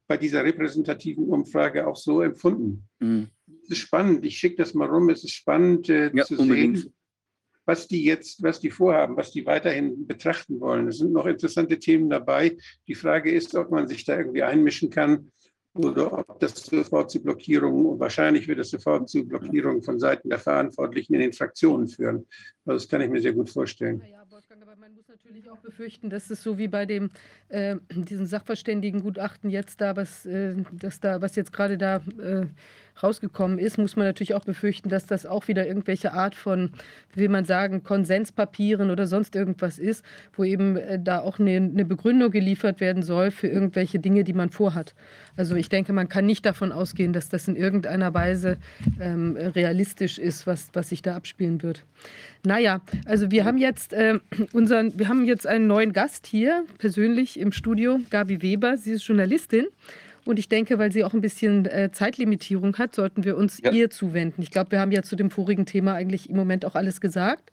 bei dieser repräsentativen Umfrage auch so empfunden. Mhm. Es ist spannend. Ich schicke das mal rum. Es ist spannend äh, Ja, zu unbedingt. sehen, was die jetzt, was die vorhaben, was die weiterhin betrachten wollen. Es sind noch interessante Themen dabei. Die Frage ist, ob man sich da irgendwie einmischen kann oder ob das sofort zu Blockierungen und wahrscheinlich wird es sofort zu Blockierungen von Seiten der Verantwortlichen in den Fraktionen führen. Also das kann ich mir sehr gut vorstellen. natürlich auch befürchten, dass es so wie bei dem äh, diesem Sachverständigengutachten jetzt da, was, äh, das da, was jetzt gerade da äh, rausgekommen ist, muss man natürlich auch befürchten, dass das auch wieder irgendwelche Art von, wie will man sagen, Konsenspapieren oder sonst irgendwas ist, wo eben äh, da auch eine, eine Begründung geliefert werden soll für irgendwelche Dinge, die man vorhat. Also ich denke, man kann nicht davon ausgehen, dass das in irgendeiner Weise ähm, realistisch ist, was, was sich da abspielen wird. Naja, also wir haben jetzt äh, unseren, wir haben jetzt einen neuen Gast hier persönlich im Studio, Gabi Weber. Sie ist Journalistin. Und ich denke, weil sie auch ein bisschen äh, Zeitlimitierung hat, sollten wir uns ihr zuwenden. Ich glaube, wir haben ja zu dem vorigen Thema eigentlich im Moment auch alles gesagt.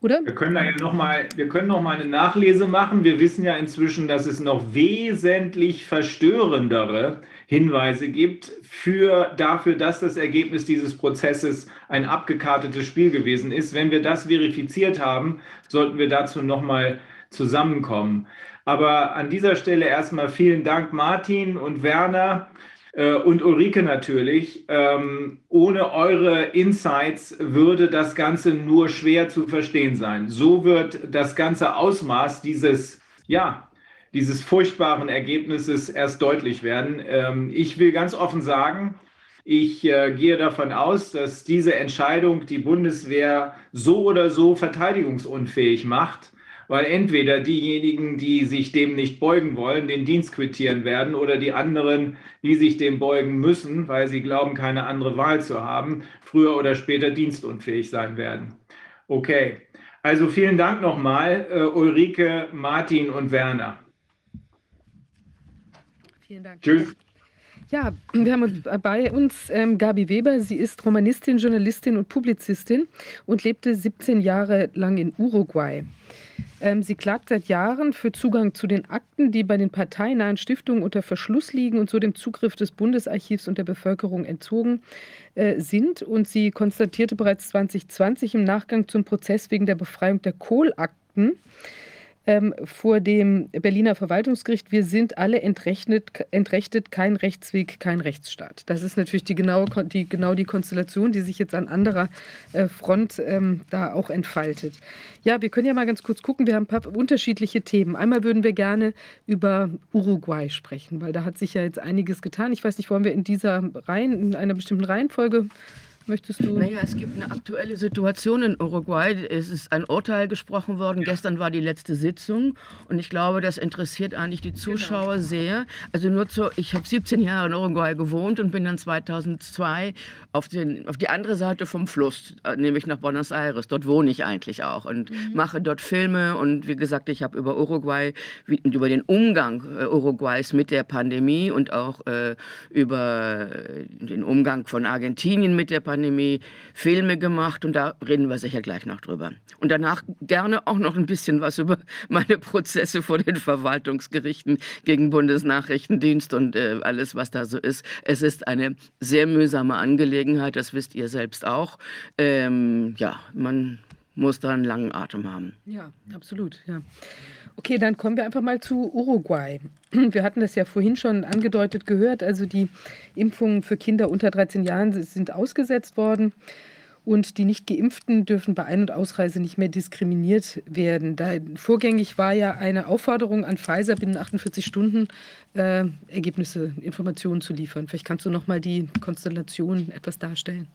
Oder? Wir können da ja noch mal, wir können noch mal eine Nachlese machen. Wir wissen ja inzwischen, dass es noch wesentlich verstörendere Hinweise gibt für, dafür, dass das Ergebnis dieses Prozesses ein abgekartetes Spiel gewesen ist. Wenn wir das verifiziert haben, sollten wir dazu noch mal zusammenkommen. Aber an dieser Stelle erstmal vielen Dank, Martin und Werner äh, und Ulrike natürlich. Ähm, ohne eure Insights würde das Ganze nur schwer zu verstehen sein. So wird das ganze Ausmaß dieses, ja, dieses furchtbaren Ergebnisses erst deutlich werden. Ähm, ich will ganz offen sagen, ich äh, gehe davon aus, dass diese Entscheidung die Bundeswehr so oder so verteidigungsunfähig macht weil entweder diejenigen, die sich dem nicht beugen wollen, den Dienst quittieren werden oder die anderen, die sich dem beugen müssen, weil sie glauben, keine andere Wahl zu haben, früher oder später dienstunfähig sein werden. Okay, also vielen Dank nochmal, äh, Ulrike, Martin und Werner. Vielen Dank. Tschüss. Ja, wir haben bei uns ähm, Gabi Weber. Sie ist Romanistin, Journalistin und Publizistin und lebte 17 Jahre lang in Uruguay. Ähm, sie klagt seit Jahren für Zugang zu den Akten, die bei den parteinahen Stiftungen unter Verschluss liegen und so dem Zugriff des Bundesarchivs und der Bevölkerung entzogen äh, sind. Und sie konstatierte bereits 2020 im Nachgang zum Prozess wegen der Befreiung der Kohlakten, ähm, vor dem Berliner Verwaltungsgericht, wir sind alle entrechtet, entrechtet, kein Rechtsweg, kein Rechtsstaat. Das ist natürlich die genau die, genau die Konstellation, die sich jetzt an anderer äh, Front ähm, da auch entfaltet. Ja, wir können ja mal ganz kurz gucken, wir haben ein paar unterschiedliche Themen. Einmal würden wir gerne über Uruguay sprechen, weil da hat sich ja jetzt einiges getan. Ich weiß nicht, wollen wir in dieser Reihen, in einer bestimmten Reihenfolge Möchtest du? Naja, es gibt eine aktuelle Situation in Uruguay. Es ist ein Urteil gesprochen worden. Gestern war die letzte Sitzung. Und ich glaube, das interessiert eigentlich die Zuschauer genau. sehr. Also nur zu, ich habe 17 Jahre in Uruguay gewohnt und bin dann 2002 auf, den, auf die andere Seite vom Fluss, äh, nämlich nach Buenos Aires. Dort wohne ich eigentlich auch und mhm. mache dort Filme. Und wie gesagt, ich habe über Uruguay, wie, über den Umgang äh, Uruguays mit der Pandemie und auch äh, über den Umgang von Argentinien mit der Pandemie Pandemie Filme gemacht und da reden wir sicher gleich noch drüber. Und danach gerne auch noch ein bisschen was über meine Prozesse vor den Verwaltungsgerichten gegen Bundesnachrichtendienst und äh, alles, was da so ist. Es ist eine sehr mühsame Angelegenheit, das wisst ihr selbst auch. Ähm, ja, man muss da einen langen Atem haben. Ja, absolut, ja. Okay, dann kommen wir einfach mal zu Uruguay. Wir hatten das ja vorhin schon angedeutet gehört. Also die Impfungen für Kinder unter 13 Jahren sind ausgesetzt worden. Und die nicht geimpften dürfen bei Ein- und Ausreise nicht mehr diskriminiert werden. Da, vorgängig war ja eine Aufforderung an Pfizer, binnen 48 Stunden äh, Ergebnisse, Informationen zu liefern. Vielleicht kannst du noch mal die Konstellation etwas darstellen.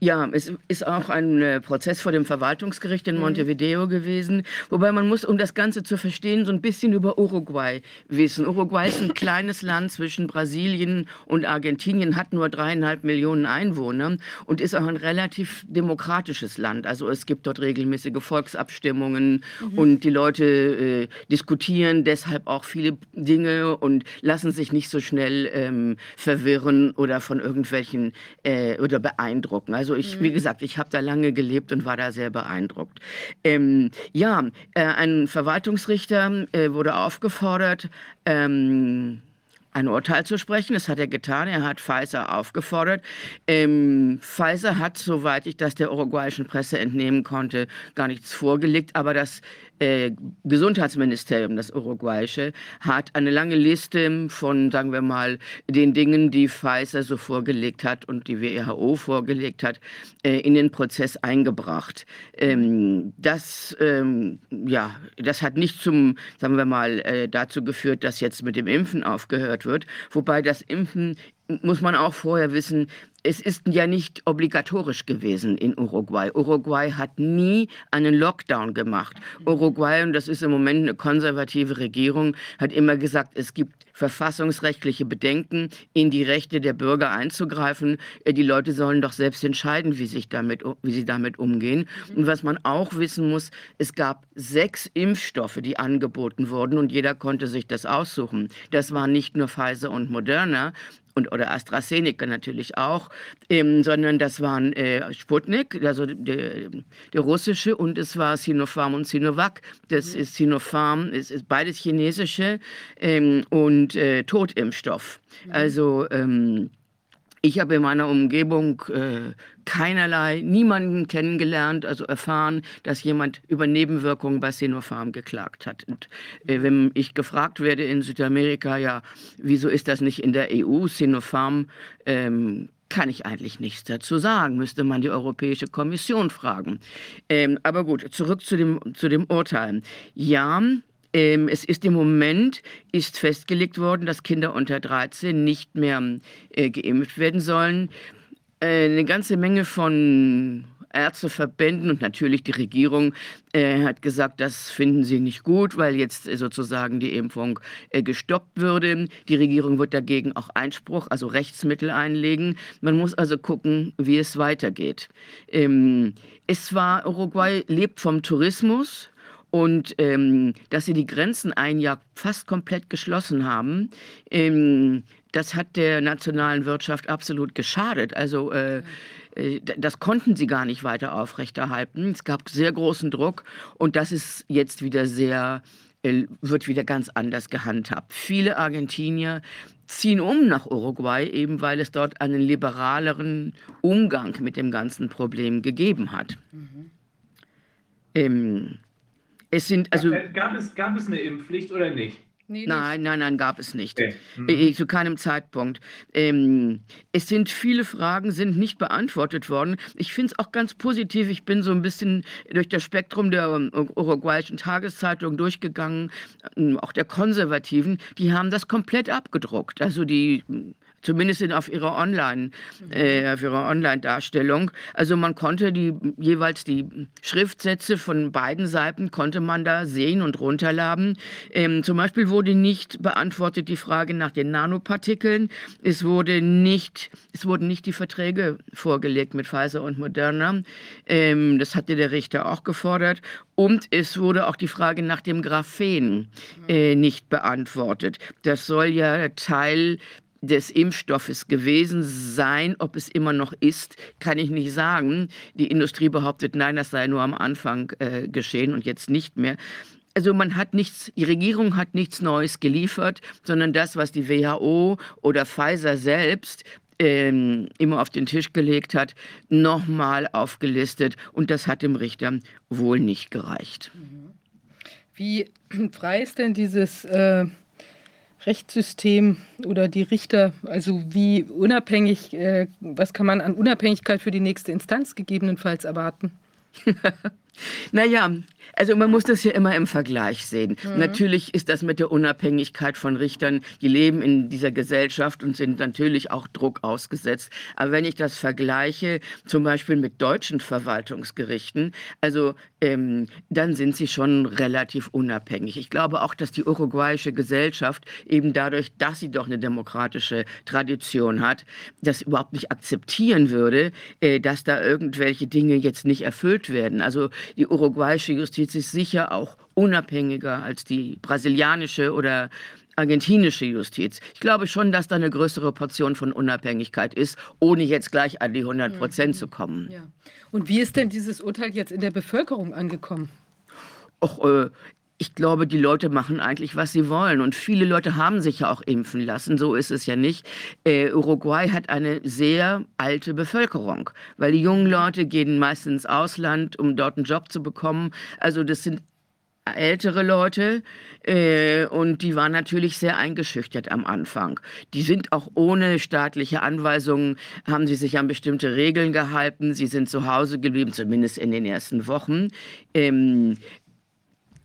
Ja, es ist auch ein äh, Prozess vor dem Verwaltungsgericht in Mhm. Montevideo gewesen, wobei man muss, um das Ganze zu verstehen, so ein bisschen über Uruguay wissen. Uruguay ist ein kleines Land zwischen Brasilien und Argentinien, hat nur dreieinhalb Millionen Einwohner und ist auch ein relativ demokratisches Land. Also es gibt dort regelmäßige Volksabstimmungen Mhm. und die Leute äh, diskutieren deshalb auch viele Dinge und lassen sich nicht so schnell ähm, verwirren oder von irgendwelchen äh, oder beeindrucken. Also ich, wie Mhm. gesagt, ich habe da lange gelebt und war da sehr beeindruckt. Ähm, ja, äh, ein Verwaltungsrichter äh, wurde aufgefordert, ähm, ein Urteil zu sprechen. Das hat er getan. Er hat Pfizer aufgefordert. Ähm, Pfizer hat, soweit ich das der uruguayischen Presse entnehmen konnte, gar nichts vorgelegt, aber das äh, Gesundheitsministerium, das uruguayische, hat eine lange Liste von, sagen wir mal, den Dingen, die Pfizer so vorgelegt hat und die WHO vorgelegt hat, äh, in den Prozess eingebracht. Ähm, das, ähm, ja, das hat nicht zum, sagen wir mal, äh, dazu geführt, dass jetzt mit dem Impfen aufgehört wird, wobei das Impfen muss man auch vorher wissen, es ist ja nicht obligatorisch gewesen in Uruguay. Uruguay hat nie einen Lockdown gemacht. Uruguay, und das ist im Moment eine konservative Regierung, hat immer gesagt, es gibt verfassungsrechtliche Bedenken, in die Rechte der Bürger einzugreifen. Äh, Die Leute sollen doch selbst entscheiden, wie, sich damit, wie sie damit umgehen. Und was man auch wissen muss, es gab sechs Impfstoffe, die angeboten wurden und jeder konnte sich das aussuchen. Das waren nicht nur Pfizer und Moderna, und oder AstraZeneca natürlich auch, ähm, sondern das waren äh, Sputnik, also der, der russische, und es war Sinopharm und Sinovac. Das ist Sinopharm, es ist beides chinesische ähm, und äh, Totimpfstoff. Also ähm, ich habe in meiner Umgebung äh, keinerlei, niemanden kennengelernt, also erfahren, dass jemand über Nebenwirkungen bei Sinopharm geklagt hat. Und äh, wenn ich gefragt werde in Südamerika, ja, wieso ist das nicht in der EU, Sinopharm, ähm, kann ich eigentlich nichts dazu sagen, müsste man die Europäische Kommission fragen. Ähm, aber gut, zurück zu dem, zu dem Urteil. Ja, ähm, es ist im Moment ist festgelegt worden, dass Kinder unter 13 nicht mehr äh, geimpft werden sollen. Äh, eine ganze Menge von Ärzteverbänden und natürlich die Regierung äh, hat gesagt, das finden sie nicht gut, weil jetzt äh, sozusagen die Impfung äh, gestoppt würde. Die Regierung wird dagegen auch Einspruch, also Rechtsmittel einlegen. Man muss also gucken, wie es weitergeht. Ähm, es war, Uruguay lebt vom Tourismus. Und ähm, dass sie die Grenzen ein Jahr fast komplett geschlossen haben, ähm, das hat der nationalen Wirtschaft absolut geschadet. Also äh, äh, das konnten sie gar nicht weiter aufrechterhalten. Es gab sehr großen Druck und das ist jetzt wieder sehr, äh, wird wieder ganz anders gehandhabt. Viele Argentinier ziehen um nach Uruguay, eben weil es dort einen liberaleren Umgang mit dem ganzen Problem gegeben hat. Ähm, es sind also. Gab es, gab es eine Impfpflicht oder nicht? Nein, nein, nein, gab es nicht. Okay. Äh, Zu keinem Zeitpunkt. Ähm, es sind viele Fragen, sind nicht beantwortet worden. Ich finde es auch ganz positiv. Ich bin so ein bisschen durch das Spektrum der ähm, uruguayischen Tageszeitung durchgegangen, ähm, auch der Konservativen. Die haben das komplett abgedruckt. Also die zumindest in, auf ihrer Online, äh, auf ihrer Online-Darstellung. Also man konnte die jeweils die Schriftsätze von beiden Seiten konnte man da sehen und runterladen. Ähm, zum Beispiel wurde nicht beantwortet die Frage nach den Nanopartikeln. Es wurde nicht, es wurden nicht die Verträge vorgelegt mit Pfizer und Moderna. Ähm, das hatte der Richter auch gefordert. Und es wurde auch die Frage nach dem Graphen äh, nicht beantwortet. Das soll ja Teil des Impfstoffes gewesen sein. Ob es immer noch ist, kann ich nicht sagen. Die Industrie behauptet, nein, das sei nur am Anfang äh, geschehen und jetzt nicht mehr. Also man hat nichts, die Regierung hat nichts Neues geliefert, sondern das, was die WHO oder Pfizer selbst ähm, immer auf den Tisch gelegt hat, nochmal aufgelistet. Und das hat dem Richter wohl nicht gereicht. Wie frei ist denn dieses äh, Rechtssystem oder die Richter? Also wie unabhängig, äh, was kann man an Unabhängigkeit für die nächste Instanz gegebenenfalls erwarten? Naja, also man muss das ja immer im Vergleich sehen. Mhm. Natürlich ist das mit der Unabhängigkeit von Richtern, die leben in dieser Gesellschaft und sind natürlich auch Druck ausgesetzt. Aber wenn ich das vergleiche, zum Beispiel mit deutschen Verwaltungsgerichten, also ähm, dann sind sie schon relativ unabhängig. Ich glaube auch, dass die uruguayische Gesellschaft eben dadurch, dass sie doch eine demokratische Tradition hat, das überhaupt nicht akzeptieren würde, äh, dass da irgendwelche Dinge jetzt nicht erfüllt werden. Also die uruguayische Justiz ist sicher auch unabhängiger als die brasilianische oder argentinische Justiz. Ich glaube schon, dass da eine größere Portion von Unabhängigkeit ist, ohne jetzt gleich an die 100 Prozent zu kommen. Ja. Und wie ist denn dieses Urteil jetzt in der Bevölkerung angekommen? Och, äh, ich glaube, die Leute machen eigentlich, was sie wollen. Und viele Leute haben sich ja auch impfen lassen. So ist es ja nicht. Äh, Uruguay hat eine sehr alte Bevölkerung, weil die jungen Leute gehen meistens ins Ausland, um dort einen Job zu bekommen. Also das sind ältere Leute äh, und die waren natürlich sehr eingeschüchtert am Anfang. Die sind auch ohne staatliche Anweisungen, haben sie sich an bestimmte Regeln gehalten. Sie sind zu Hause geblieben, zumindest in den ersten Wochen. Ähm,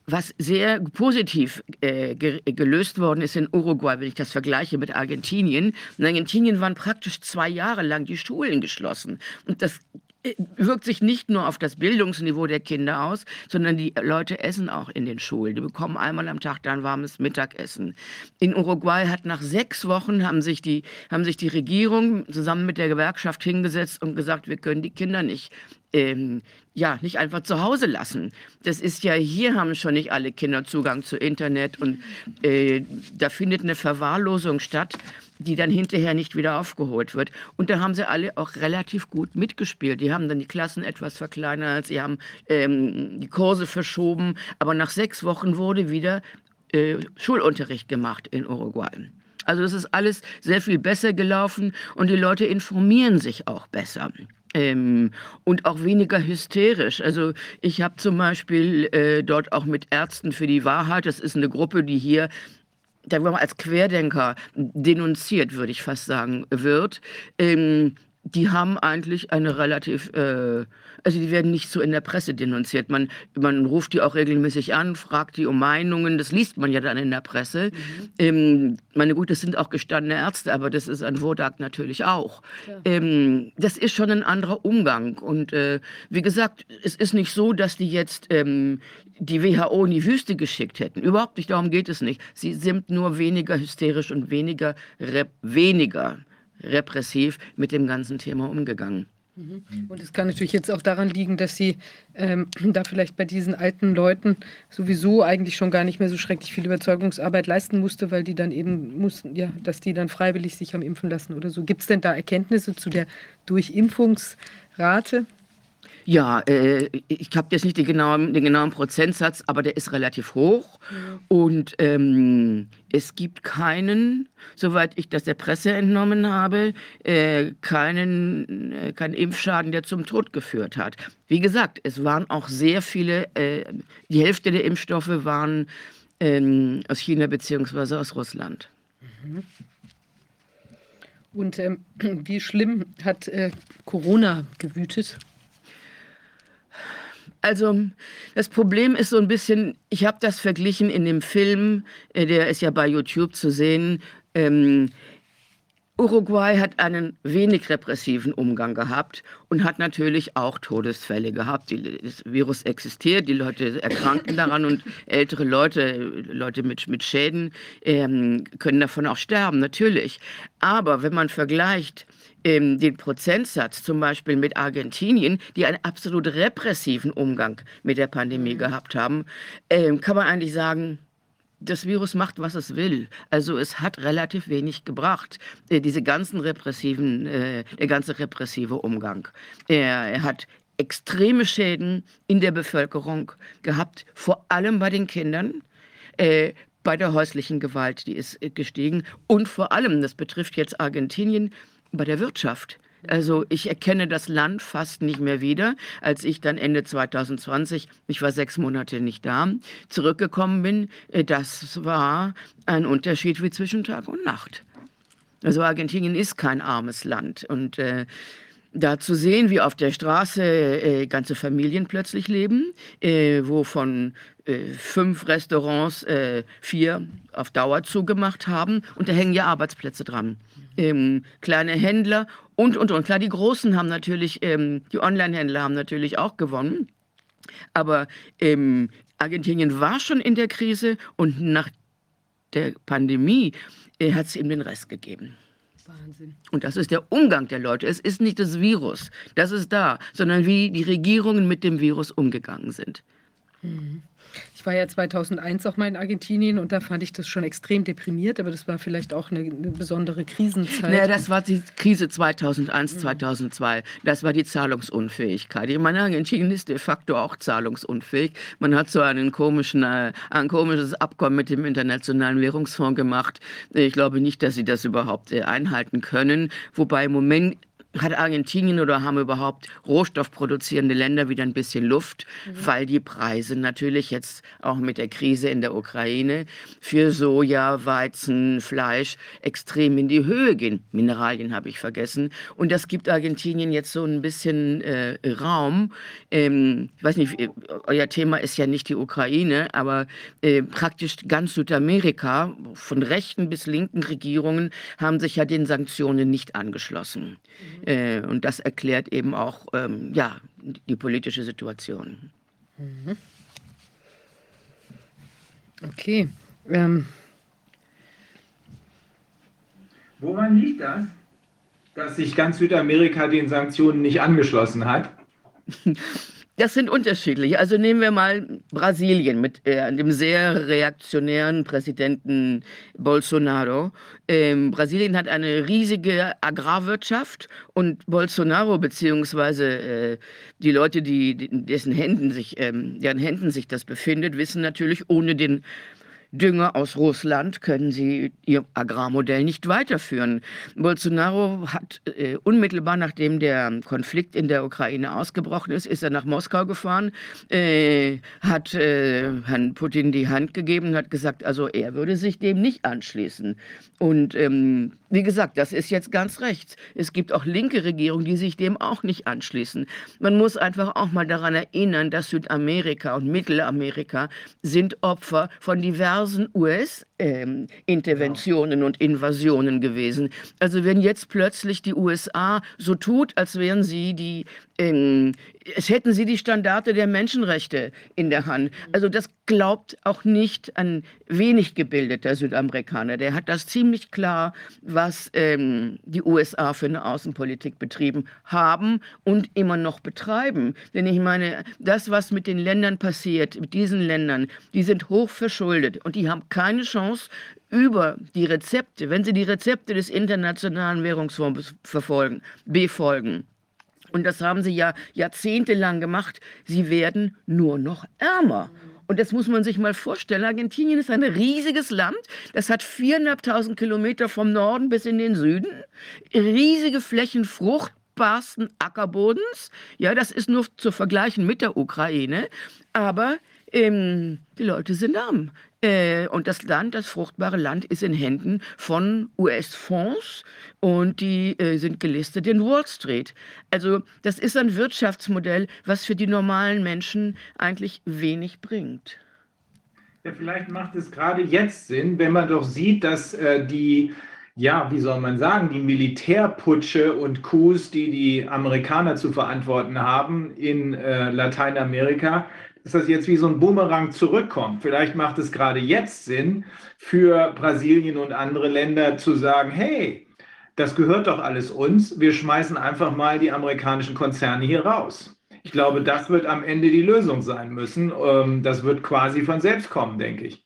was sehr positiv äh, ge gelöst worden ist in Uruguay, wenn ich das vergleiche mit Argentinien. In Argentinien waren praktisch zwei Jahre lang die Schulen geschlossen. Und das äh, wirkt sich nicht nur auf das Bildungsniveau der Kinder aus, sondern die Leute essen auch in den Schulen. Die bekommen einmal am Tag dann warmes Mittagessen. In Uruguay hat nach sechs Wochen haben sich die, haben sich die Regierung zusammen mit der Gewerkschaft hingesetzt und gesagt, wir können die Kinder nicht ähm, ja, nicht einfach zu Hause lassen. Das ist ja, hier haben schon nicht alle Kinder Zugang zu Internet und äh, da findet eine Verwahrlosung statt, die dann hinterher nicht wieder aufgeholt wird. Und da haben sie alle auch relativ gut mitgespielt. Die haben dann die Klassen etwas verkleinert, sie haben ähm, die Kurse verschoben, aber nach sechs Wochen wurde wieder äh, Schulunterricht gemacht in Uruguay. Also es ist alles sehr viel besser gelaufen und die Leute informieren sich auch besser. Ähm, und auch weniger hysterisch. Also ich habe zum Beispiel äh, dort auch mit Ärzten für die Wahrheit, das ist eine Gruppe, die hier da man als Querdenker denunziert, würde ich fast sagen, wird. Ähm, die haben eigentlich eine relativ, äh, also die werden nicht so in der Presse denunziert. Man, man ruft die auch regelmäßig an, fragt die um Meinungen, das liest man ja dann in der Presse. Mhm. Ähm, meine gut, das sind auch gestandene Ärzte, aber das ist ein Wodak natürlich auch. Ähm, das ist schon ein anderer Umgang. Und äh, wie gesagt, es ist nicht so, dass die jetzt ähm, die WHO in die Wüste geschickt hätten. Überhaupt nicht, darum geht es nicht. Sie sind nur weniger hysterisch und weniger, weniger repressiv mit dem ganzen Thema umgegangen. Mhm. Und es kann natürlich jetzt auch daran liegen, dass sie ähm, da vielleicht bei diesen alten Leuten sowieso eigentlich schon gar nicht mehr so schrecklich viel Überzeugungsarbeit leisten musste, weil die dann eben mussten, ja, dass die dann freiwillig sich haben impfen lassen oder so. Gibt es denn da Erkenntnisse zu der Durchimpfungsrate? Ja, äh, ich habe jetzt nicht den genauen, den genauen Prozentsatz, aber der ist relativ hoch. Und ähm, es gibt keinen, soweit ich das der Presse entnommen habe, äh, keinen, äh, keinen Impfschaden, der zum Tod geführt hat. Wie gesagt, es waren auch sehr viele, äh, die Hälfte der Impfstoffe waren ähm, aus China bzw. aus Russland. Mhm. Und ähm, wie schlimm hat äh, Corona gewütet? Also das Problem ist so ein bisschen, ich habe das verglichen in dem Film, äh, der ist ja bei YouTube zu sehen. Ähm, Uruguay hat einen wenig repressiven Umgang gehabt und hat natürlich auch Todesfälle gehabt. Die, das Virus existiert, die Leute erkranken daran und ältere Leute, Leute mit, mit Schäden, ähm, können davon auch sterben, natürlich. Aber wenn man vergleicht, ähm, den Prozentsatz zum Beispiel mit Argentinien, die einen absolut repressiven Umgang mit der Pandemie mhm. gehabt haben, ähm, kann man eigentlich sagen, das Virus macht, was es will. Also es hat relativ wenig gebracht, äh, diese ganzen repressiven, äh, der ganze repressive Umgang. Er, er hat extreme Schäden in der Bevölkerung gehabt, vor allem bei den Kindern. Äh, bei der häuslichen Gewalt, die ist gestiegen. Und vor allem, das betrifft jetzt Argentinien, bei der Wirtschaft. Also ich erkenne das Land fast nicht mehr wieder. Als ich dann Ende 2020, ich war sechs Monate nicht da, zurückgekommen bin, äh, das war ein Unterschied wie zwischen Tag und Nacht. Also Argentinien ist kein armes Land und äh, da zu sehen, wie auf der Straße äh, ganze Familien plötzlich leben, äh, wo von äh, fünf Restaurants äh, vier auf Dauer zugemacht haben und da hängen ja Arbeitsplätze dran. Ähm, kleine Händler und, und, und. Klar, die Großen haben natürlich, ähm, die Online-Händler haben natürlich auch gewonnen. Aber ähm, Argentinien war schon in der Krise und nach der Pandemie äh, hat es ihm den Rest gegeben. Wahnsinn. Und das ist der Umgang der Leute. Es ist nicht das Virus, das ist da, sondern wie die Regierungen mit dem Virus umgegangen sind. Mhm. Ich war ja 2001 auch mal in Argentinien und da fand ich das schon extrem deprimiert, aber das war vielleicht auch eine, eine besondere Krisenzeit. Naja, das war die Krise 2001, 2002. Das war die Zahlungsunfähigkeit. Ich meine, Argentinien ist de facto auch zahlungsunfähig. Man hat so einen komischen, äh, ein komisches Abkommen mit dem Internationalen Währungsfonds gemacht. Ich glaube nicht, dass sie das überhaupt äh, einhalten können. Wobei im Moment hat Argentinien oder haben überhaupt rohstoffproduzierende Länder wieder ein bisschen Luft, mhm. weil die Preise natürlich jetzt auch mit der Krise in der Ukraine für Soja, Weizen, Fleisch extrem in die Höhe gehen. Mineralien habe ich vergessen. Und das gibt Argentinien jetzt so ein bisschen äh, Raum. Ähm, ich weiß nicht, euer Thema ist ja nicht die Ukraine, aber äh, praktisch ganz Südamerika, von rechten bis linken Regierungen, haben sich ja den Sanktionen nicht angeschlossen. Mhm. Äh, und das erklärt eben auch ähm, ja, die politische Situation. Mhm. Okay. Ähm. Woran liegt das, dass sich ganz Südamerika den Sanktionen nicht angeschlossen hat? Das sind unterschiedliche. Also nehmen wir mal Brasilien mit äh, dem sehr reaktionären Präsidenten Bolsonaro. Ähm, Brasilien hat eine riesige Agrarwirtschaft und Bolsonaro beziehungsweise äh, die Leute, die, dessen Händen sich, ähm, deren Händen sich das befindet, wissen natürlich, ohne den Dünger aus Russland können sie ihr Agrarmodell nicht weiterführen. Bolsonaro hat äh, unmittelbar nachdem der Konflikt in der Ukraine ausgebrochen ist, ist er nach Moskau gefahren, äh, hat äh, Herrn Putin die Hand gegeben und hat gesagt, also er würde sich dem nicht anschließen. Und ähm, wie gesagt, das ist jetzt ganz rechts. Es gibt auch linke Regierungen, die sich dem auch nicht anschließen. Man muss einfach auch mal daran erinnern, dass Südamerika und Mittelamerika sind Opfer von diversen thousand US ähm, und Invasionen gewesen. Also wenn jetzt plötzlich die USA so tut, als wären sie die ähm, es hätten sie die Standarte der Menschenrechte in der Hand. Also das glaubt auch nicht ein wenig gebildeter Südamerikaner. Der hat das ziemlich klar, was ähm, die USA für eine Außenpolitik betrieben haben und immer noch betreiben. Denn ich meine, das, was mit den Ländern passiert, mit diesen Ländern, die sind hoch verschuldet und die haben keine Chance, über die Rezepte, wenn sie die Rezepte des Internationalen Währungsfonds verfolgen, befolgen, und das haben sie ja jahrzehntelang gemacht. Sie werden nur noch ärmer. Und das muss man sich mal vorstellen. Argentinien ist ein riesiges Land. Das hat 4.500 Kilometer vom Norden bis in den Süden. Riesige Flächen fruchtbarsten Ackerbodens. Ja, das ist nur zu vergleichen mit der Ukraine. Aber ähm, die Leute sind arm. Äh, und das Land, das fruchtbare Land, ist in Händen von US-Fonds und die äh, sind gelistet in Wall Street. Also das ist ein Wirtschaftsmodell, was für die normalen Menschen eigentlich wenig bringt. Ja, vielleicht macht es gerade jetzt Sinn, wenn man doch sieht, dass äh, die, ja, wie soll man sagen, die Militärputsche und Coups, die die Amerikaner zu verantworten haben in äh, Lateinamerika, dass das jetzt wie so ein Bumerang zurückkommt. Vielleicht macht es gerade jetzt Sinn für Brasilien und andere Länder zu sagen, hey, das gehört doch alles uns, wir schmeißen einfach mal die amerikanischen Konzerne hier raus. Ich glaube, das wird am Ende die Lösung sein müssen. Ähm, das wird quasi von selbst kommen, denke ich.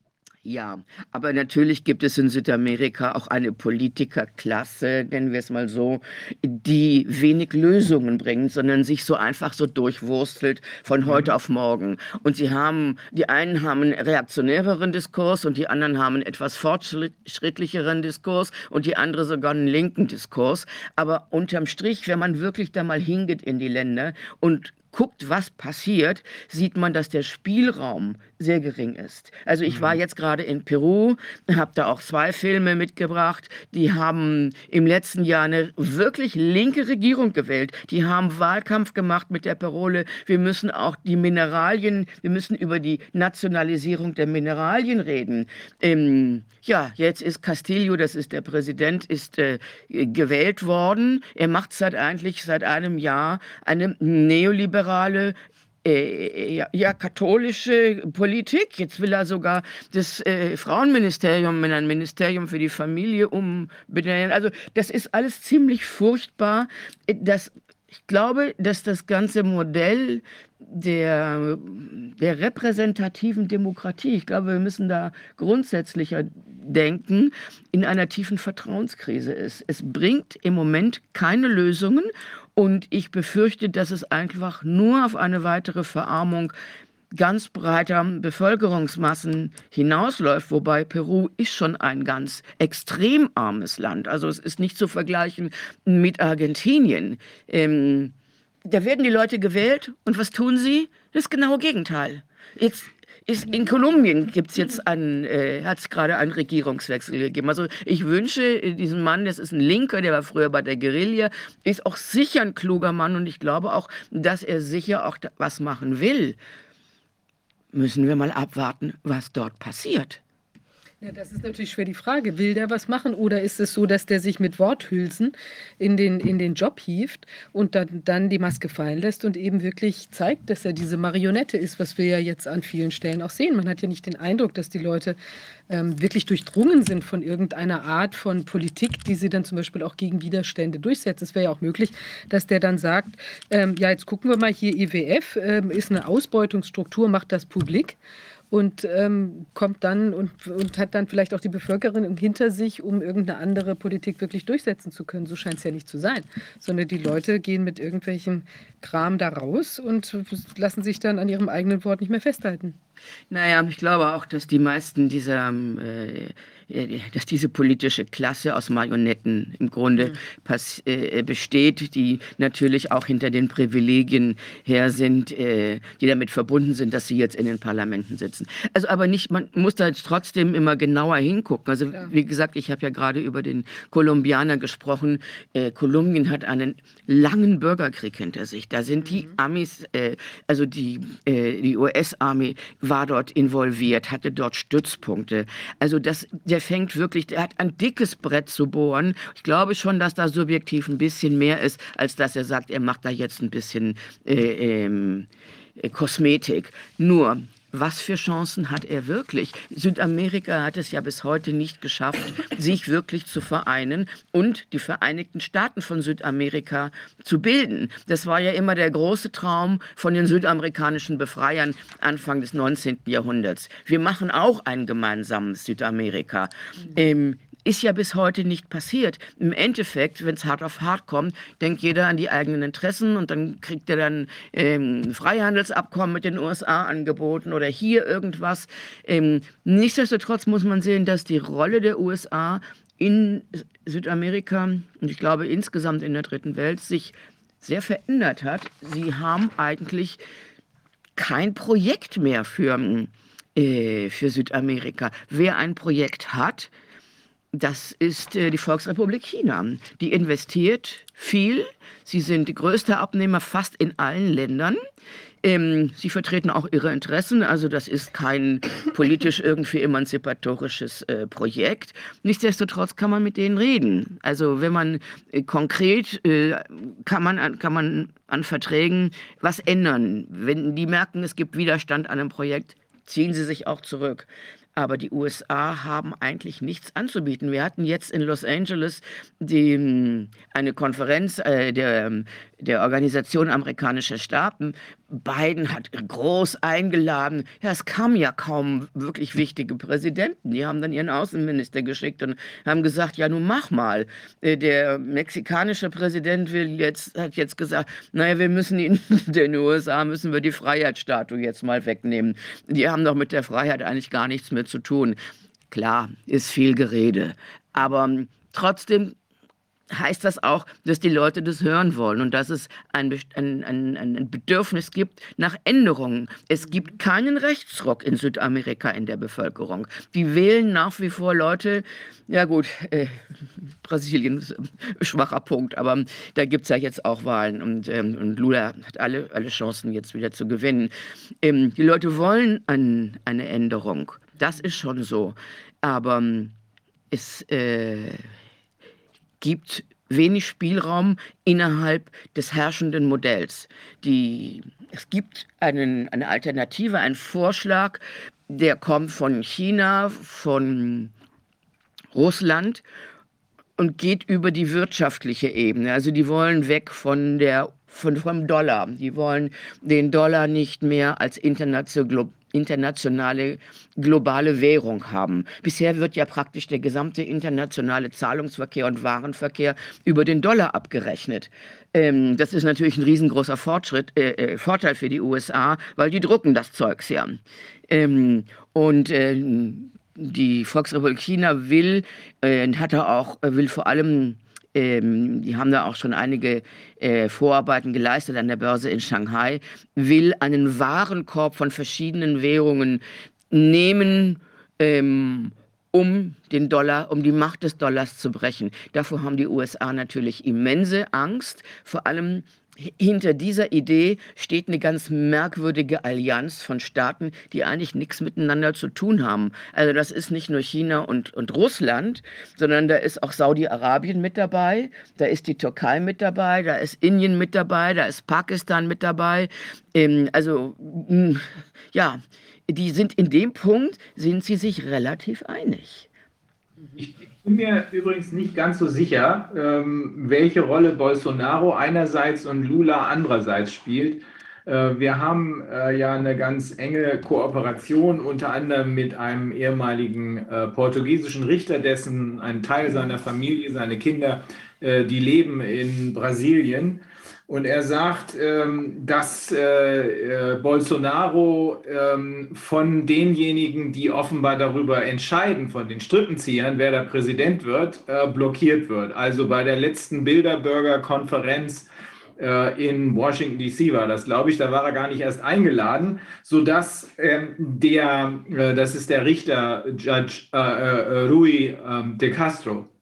Ja, aber natürlich gibt es in Südamerika auch eine Politikerklasse, nennen wir es mal so, die wenig Lösungen bringt, sondern sich so einfach so durchwurstelt von mhm. heute auf morgen. Und sie haben, die einen haben einen reaktionäreren Diskurs und die anderen haben einen etwas fortschrittlicheren Diskurs und die andere sogar einen linken Diskurs. Aber unterm Strich, wenn man wirklich da mal hingeht in die Länder und guckt, was passiert, sieht man, dass der Spielraum sehr gering ist. Also ich war jetzt gerade in Peru, habe da auch zwei Filme mitgebracht, die haben im letzten Jahr eine wirklich linke Regierung gewählt. Die haben Wahlkampf gemacht mit der Parole, wir müssen auch die Mineralien, wir müssen über die Nationalisierung der Mineralien reden. Ähm, ja, jetzt ist Castillo, das ist der Präsident, ist äh, gewählt worden. Er macht seit eigentlich seit einem Jahr eine neoliberale äh, ja, ja, katholische Politik. Jetzt will er sogar das äh, Frauenministerium in ein Ministerium für die Familie umbenennen. Also das ist alles ziemlich furchtbar. Das, ich glaube, dass das ganze Modell der, der repräsentativen Demokratie, ich glaube, wir müssen da grundsätzlicher denken, in einer tiefen Vertrauenskrise ist. Es bringt im Moment keine Lösungen und ich befürchte, dass es einfach nur auf eine weitere Verarmung ganz breiter Bevölkerungsmassen hinausläuft, wobei Peru ist schon ein ganz extrem armes Land. Also es ist nicht zu vergleichen mit Argentinien. Ähm, da werden die Leute gewählt und was tun sie? Das genaue Gegenteil. Jetzt ist in Kolumbien gibt es jetzt einen, äh, hat es gerade einen Regierungswechsel gegeben. Also ich wünsche äh, diesem Mann, das ist ein Linker, der war früher bei der Guerilla, ist auch sicher ein kluger Mann und ich glaube auch, dass er sicher auch was machen will. Müssen wir mal abwarten, was dort passiert. Ja, das ist natürlich schwer die Frage. Will der was machen oder ist es so, dass der sich mit Worthülsen in den, in den Job hieft und dann, dann die Maske fallen lässt und eben wirklich zeigt, dass er diese Marionette ist, was wir ja jetzt an vielen Stellen auch sehen. Man hat ja nicht den Eindruck, dass die Leute ähm, wirklich durchdrungen sind von irgendeiner Art von Politik, die sie dann zum Beispiel auch gegen Widerstände durchsetzt. Es wäre ja auch möglich, dass der dann sagt, ähm, ja, jetzt gucken wir mal hier, IWF ähm, ist eine Ausbeutungsstruktur, macht das publik und ähm, kommt dann und, und hat dann vielleicht auch die Bevölkerung hinter sich, um irgendeine andere Politik wirklich durchsetzen zu können. So scheint es ja nicht zu sein, sondern die Leute gehen mit irgendwelchen Kram da raus und lassen sich dann an ihrem eigenen Wort nicht mehr festhalten. Naja, ich glaube auch, dass die meisten dieser äh, äh, dass diese politische Klasse aus Marionetten im Grunde mhm. äh, besteht, die natürlich auch hinter den Privilegien her sind, äh, die damit verbunden sind, dass sie jetzt in den Parlamenten sitzen. Also aber nicht, man muss da jetzt trotzdem immer genauer hingucken. Also ja. wie gesagt, ich habe ja gerade über den Kolumbianer gesprochen. Äh, Kolumbien hat einen langen Bürgerkrieg hinter sich. Da sind mhm. die Amis, äh, also die, äh, die US-Armee war dort involviert, hatte dort Stützpunkte. Also das, der der fängt wirklich, der hat ein dickes Brett zu bohren. Ich glaube schon, dass da subjektiv ein bisschen mehr ist, als dass er sagt, er macht da jetzt ein bisschen äh, ähm, äh, Kosmetik. Nur, was für Chancen hat er wirklich? Südamerika hat es ja bis heute nicht geschafft, sich wirklich zu vereinen und die Vereinigten Staaten von Südamerika zu bilden. Das war ja immer der große Traum von den südamerikanischen Befreiern Anfang des 19. Jahrhunderts. Wir machen auch ein gemeinsames Südamerika. Ähm, ist ja bis heute nicht passiert. Im Endeffekt, wenn es hart auf hart kommt, denkt jeder an die eigenen Interessen und dann kriegt er dann ähm, Freihandelsabkommen mit den USA angeboten oder hier irgendwas. Ähm, nichtsdestotrotz muss man sehen, dass die Rolle der USA in Südamerika und ich glaube insgesamt in der dritten Welt sich sehr verändert hat. Sie haben eigentlich kein Projekt mehr für, äh, für Südamerika. Wer ein Projekt hat, das ist äh, die Volksrepublik China. Die investiert viel. Sie sind die größte Abnehmer fast in allen Ländern. Ähm, sie vertreten auch ihre Interessen, also das ist kein politisch irgendwie emanzipatorisches äh, Projekt. Nichtsdestotrotz kann man mit denen reden. Also wenn man äh, konkret kann man kann man an Verträgen was ändern. Wenn die merken, es gibt Widerstand an einem Projekt, ziehen sie sich auch zurück. Aber die USA haben eigentlich nichts anzubieten. Wir hatten jetzt in Los Angeles die, eine Konferenz äh, der, der Organisation amerikanischer Staaten. Biden hat groß eingeladen. Ja, es kamen ja kaum wirklich wichtige Präsidenten. Die haben dann ihren Außenminister geschickt und haben gesagt, ja, nun mach mal. Äh, der mexikanische Präsident will jetzt, hat jetzt gesagt, naja, wir müssen in den USA müssen wir die Freiheitsstatue jetzt mal wegnehmen. Die haben doch mit der Freiheit eigentlich gar nichts mehr zu tun. Klar, ist viel Gerede. Aber hm, trotzdem heißt das auch, dass die Leute das hören wollen und dass es ein, ein, ein, Bedürfnis gibt nach Änderungen. Es gibt keinen Rechtsruck in Südamerika in der Bevölkerung. Die wählen nach wie vor Leute, ja gut, äh, Brasilien ist ein schwacher Punkt, aber da gibt es ja jetzt auch Wahlen und, ähm, und Lula hat alle, alle Chancen jetzt wieder zu gewinnen. Ähm, die Leute wollen ein, eine Änderung, das ist schon so, aber ähm, es... Äh, gibt wenig Spielraum innerhalb des herrschenden Modells. Die, es gibt einen, eine Alternative, einen Vorschlag, der kommt von China, von Russland und geht über die wirtschaftliche Ebene. Also die wollen weg von der von, vom Dollar. Die wollen den Dollar nicht mehr als international, internationale globale Währung haben. Bisher wird ja praktisch der gesamte internationale Zahlungsverkehr und Warenverkehr über den Dollar abgerechnet. Ähm, das ist natürlich ein riesengroßer Fortschritt, äh, äh, Vorteil für die USA, weil die drucken das Zeugs ja. Ähm, und äh, die Volksrepublik China will, äh, hat er auch, will vor allem ähm, die haben da auch schon einige äh, Vorarbeiten geleistet an der Börse in Shanghai, will einen Warenkorb von verschiedenen Währungen nehmen, ähm, um den Dollar, um die Macht des Dollars zu brechen. Davor haben die USA natürlich immense Angst, vor allem hinter dieser Idee steht eine ganz merkwürdige Allianz von Staaten, die eigentlich nichts miteinander zu tun haben. Also das ist nicht nur China und, und Russland, sondern da ist auch Saudi-Arabien mit dabei, da ist die Türkei mit dabei, da ist Indien mit dabei, da ist Pakistan mit dabei. Ähm, also ja, die sind in dem Punkt, sind sie sich relativ einig. Ich bin mir übrigens nicht ganz so sicher, ähm, welche Rolle Bolsonaro einerseits und Lula andererseits spielt. Äh, wir haben äh, ja eine ganz enge Kooperation, unter anderem mit einem ehemaligen äh, portugiesischen Richter, dessen ein Teil seiner Familie, seine Kinder, die leben in Brasilien. Und er sagt, ähm, dass äh, äh, Bolsonaro ähm, von denjenigen, die offenbar darüber entscheiden, von den Strippenziehern, wer der Präsident wird, äh, blockiert wird. Also bei der letzten Bilderberger-Konferenz in Washington DC war das, glaube ich, da war er gar nicht erst eingeladen, sodass ähm, der, das ist der Richter, Judge Rui de Castro, äh,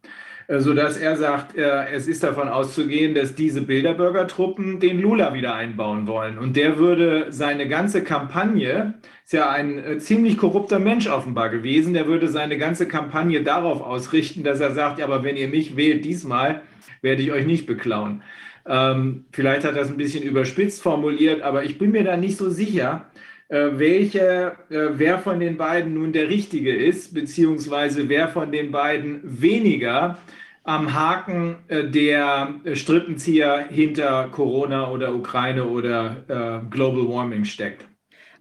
sodass er sagt, äh, es ist davon auszugehen, dass diese Bilderberger-Truppen den Lula wieder einbauen wollen. Und der würde seine ganze Kampagne, ist ja ein äh, ziemlich korrupter Mensch offenbar gewesen, der würde seine ganze Kampagne darauf ausrichten, dass er sagt, aber wenn ihr mich wählt diesmal, werde ich euch nicht beklauen. Ähm, vielleicht hat er das ein bisschen überspitzt formuliert, aber ich bin mir da nicht so sicher, äh, welche, äh, wer von den beiden nun der Richtige ist, beziehungsweise wer von den beiden weniger am Haken äh, der Strippenzieher hinter Corona oder Ukraine oder äh, Global Warming steckt.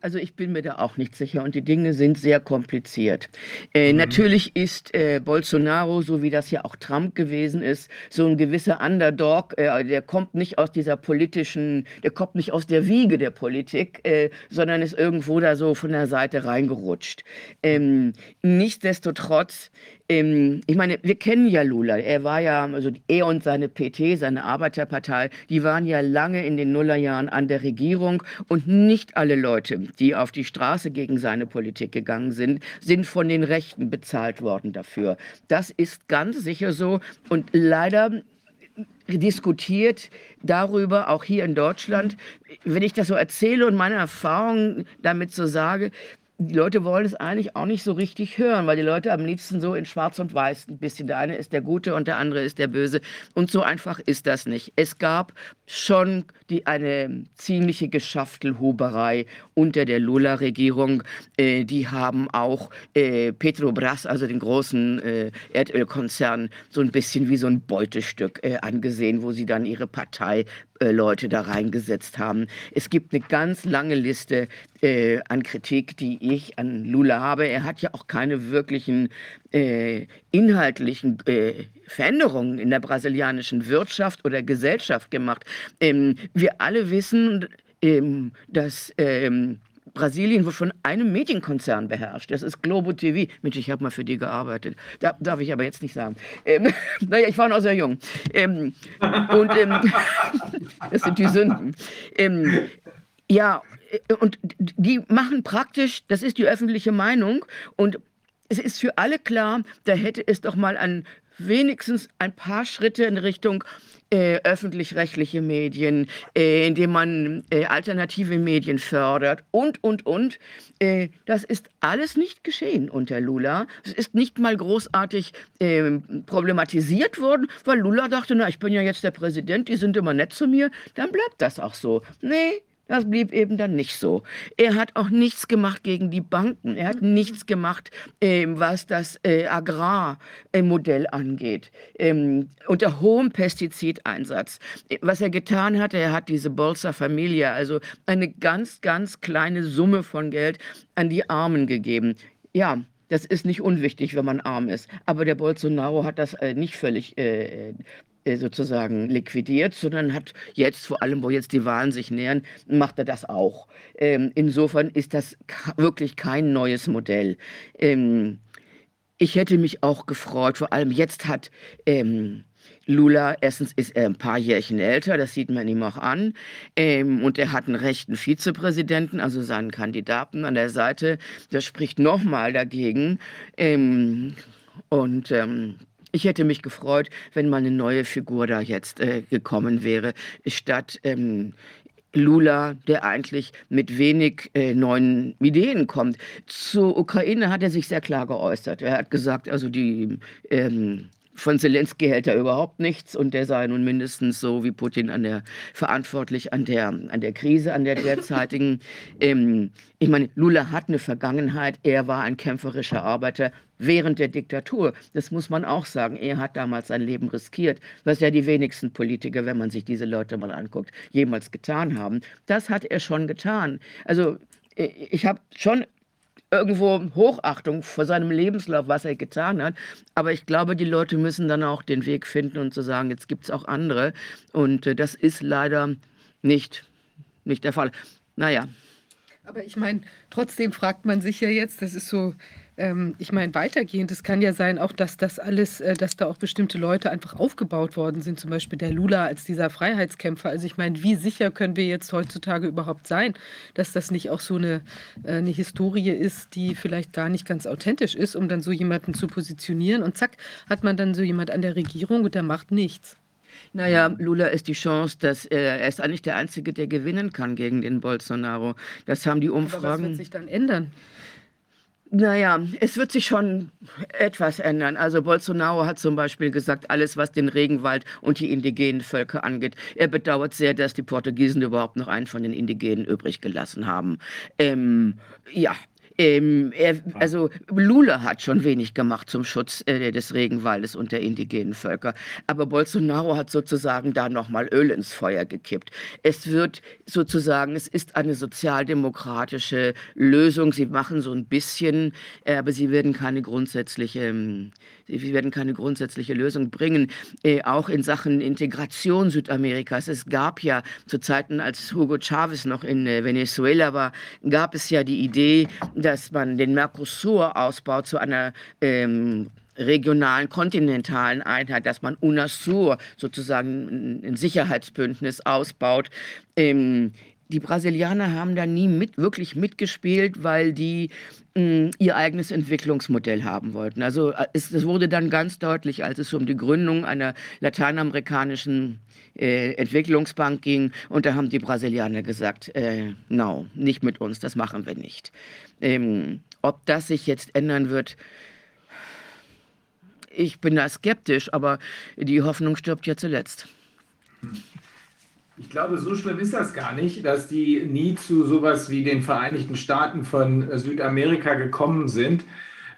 Also ich bin mir da auch nicht sicher und die Dinge sind sehr kompliziert. Äh, mhm. Natürlich ist äh, Bolsonaro, so wie das ja auch Trump gewesen ist, so ein gewisser Underdog. Äh, der kommt nicht aus dieser politischen, der kommt nicht aus der Wiege der Politik, äh, sondern ist irgendwo da so von der Seite reingerutscht. Ähm, nichtsdestotrotz ähm, ich meine, wir kennen ja Lula. Er war ja, also er und seine PT, seine Arbeiterpartei, die waren ja lange in den Nullerjahren an der Regierung und nicht alle Leute, die auf die Straße gegen seine Politik gegangen sind, sind von den Rechten bezahlt worden dafür. Das ist ganz sicher so und leider diskutiert darüber, auch hier in Deutschland. Wenn ich das so erzähle und meine Erfahrungen damit so sage, die Leute wollen es eigentlich auch nicht so richtig hören, weil die Leute am liebsten so in Schwarz und Weiß ein bisschen. Der eine ist der Gute und der andere ist der Böse. Und so einfach ist das nicht. Es gab schon die, eine ziemliche Geschaftelhuberei unter der Lula-Regierung. Äh, die haben auch äh, Petrobras, also den großen äh, Erdölkonzern, so ein bisschen wie so ein Beutestück äh, angesehen, wo sie dann ihre Partei Leute da reingesetzt haben. Es gibt eine ganz lange Liste äh, an Kritik, die ich an Lula habe. Er hat ja auch keine wirklichen äh, inhaltlichen äh, Veränderungen in der brasilianischen Wirtschaft oder Gesellschaft gemacht. Ähm, wir alle wissen, ähm, dass ähm, Brasilien wird von einem Medienkonzern beherrscht. Das ist Globo TV. Mensch, ich habe mal für die gearbeitet. Da, darf ich aber jetzt nicht sagen. Ähm, naja, ich war noch sehr jung. Ähm, und ähm, das sind die Sünden. Ähm, ja, äh, und die machen praktisch, das ist die öffentliche Meinung und es ist für alle klar, da hätte es doch mal an wenigstens ein paar Schritte in Richtung äh, öffentlich-rechtliche Medien, äh, indem man äh, alternative Medien fördert und, und, und. Äh, das ist alles nicht geschehen unter Lula. Es ist nicht mal großartig ähm, problematisiert worden, weil Lula dachte, na, ich bin ja jetzt der Präsident, die sind immer nett zu mir, dann bleibt das auch so. Nee, das blieb eben dann nicht so. Er hat auch nichts gemacht gegen die Banken. Er hat nichts gemacht, ähm, was das äh, Agrarmodell angeht. Ähm, unter hohem Pestizideinsatz. Was er getan hat, er hat diese Bolsa Familia, also eine ganz, ganz kleine Summe von Geld an die Armen gegeben. Ja, das ist nicht unwichtig, wenn man arm ist. Aber der Bolsonaro hat das äh, nicht völlig äh, äh, sozusagen liquidiert, sondern hat jetzt, vor allem wo jetzt die Wahlen sich nähern, macht er das auch. Ähm, insofern ist das wirklich kein neues Modell. Ähm, ich hätte mich auch gefreut, vor allem jetzt hat ähm, Lula, erstens ist er ein paar Jährchen älter, das sieht man ihm auch an. Ähm, und er hat einen rechten Vizepräsidenten, also seinen Kandidaten an der Seite. Das spricht nochmal dagegen. Ähm, und ähm, ich hätte mich gefreut, wenn mal eine neue Figur da jetzt äh, gekommen wäre, statt ähm, Lula, der eigentlich mit wenig äh, neuen Ideen kommt. Zur Ukraine hat er sich sehr klar geäußert. Er hat gesagt, also die ähm, von Zelensky hält er überhaupt nichts und der sei nun mindestens so wie Putin an der verantwortlich an der an der Krise, an der derzeitigen. ähm, ich meine, Lula hat eine Vergangenheit. Er war ein kämpferischer Arbeiter während der Diktatur. Das muss man auch sagen. Er hat damals sein Leben riskiert, was ja die wenigsten Politiker, wenn man sich diese Leute mal anguckt, jemals getan haben. Das hat er schon getan. Also äh, ich habe schon irgendwo Hochachtung vor seinem Lebenslauf, was er getan hat. Aber ich glaube, die Leute müssen dann auch den Weg finden und zu sagen, jetzt gibt es auch andere. Und äh, das ist leider nicht, nicht der Fall. Naja. Aber ich meine, trotzdem fragt man sich ja jetzt, das ist so ähm, ich meine, weitergehend, es kann ja sein, auch dass das alles, äh, dass da auch bestimmte Leute einfach aufgebaut worden sind, zum Beispiel der Lula als dieser Freiheitskämpfer. Also ich meine, wie sicher können wir jetzt heutzutage überhaupt sein, dass das nicht auch so eine, äh, eine Historie ist, die vielleicht gar nicht ganz authentisch ist, um dann so jemanden zu positionieren. Und zack, hat man dann so jemand an der Regierung und der macht nichts. Naja, Lula ist die Chance, dass äh, er ist eigentlich der Einzige, der gewinnen kann gegen den Bolsonaro. Das haben die Umfragen. Aber was wird sich dann ändern? Naja, es wird sich schon etwas ändern. Also Bolsonaro hat zum Beispiel gesagt, alles, was den Regenwald und die indigenen Völker angeht, er bedauert sehr, dass die Portugiesen überhaupt noch einen von den Indigenen übrig gelassen haben. Ähm, ja, ähm, er, also Lula hat schon wenig gemacht zum Schutz äh, des Regenwaldes und der indigenen Völker, aber Bolsonaro hat sozusagen da nochmal Öl ins Feuer gekippt. Es wird sozusagen, es ist eine sozialdemokratische Lösung. Sie machen so ein bisschen, äh, aber sie werden keine grundsätzliche ähm, wir werden keine grundsätzliche Lösung bringen, äh, auch in Sachen Integration Südamerikas. Es gab ja zu Zeiten, als Hugo Chavez noch in äh, Venezuela war, gab es ja die Idee, dass man den Mercosur ausbaut zu einer ähm, regionalen, kontinentalen Einheit, dass man UNASUR sozusagen ein Sicherheitsbündnis ausbaut. Ähm, die Brasilianer haben da nie mit, wirklich mitgespielt, weil die ihr eigenes Entwicklungsmodell haben wollten. Also äh, es, es, wurde dann ganz deutlich, als es um die Gründung einer lateinamerikanischen äh, Entwicklungsbank ging, und da haben die Brasilianer gesagt, äh, no, nicht mit uns, das machen wir nicht. Ähm, ob das sich jetzt ändern wird, ich bin da skeptisch, aber die Hoffnung stirbt ja zuletzt. Hm. Ich glaube, so schlimm ist das gar nicht, dass die nie zu sowas wie den Vereinigten Staaten von Südamerika gekommen sind.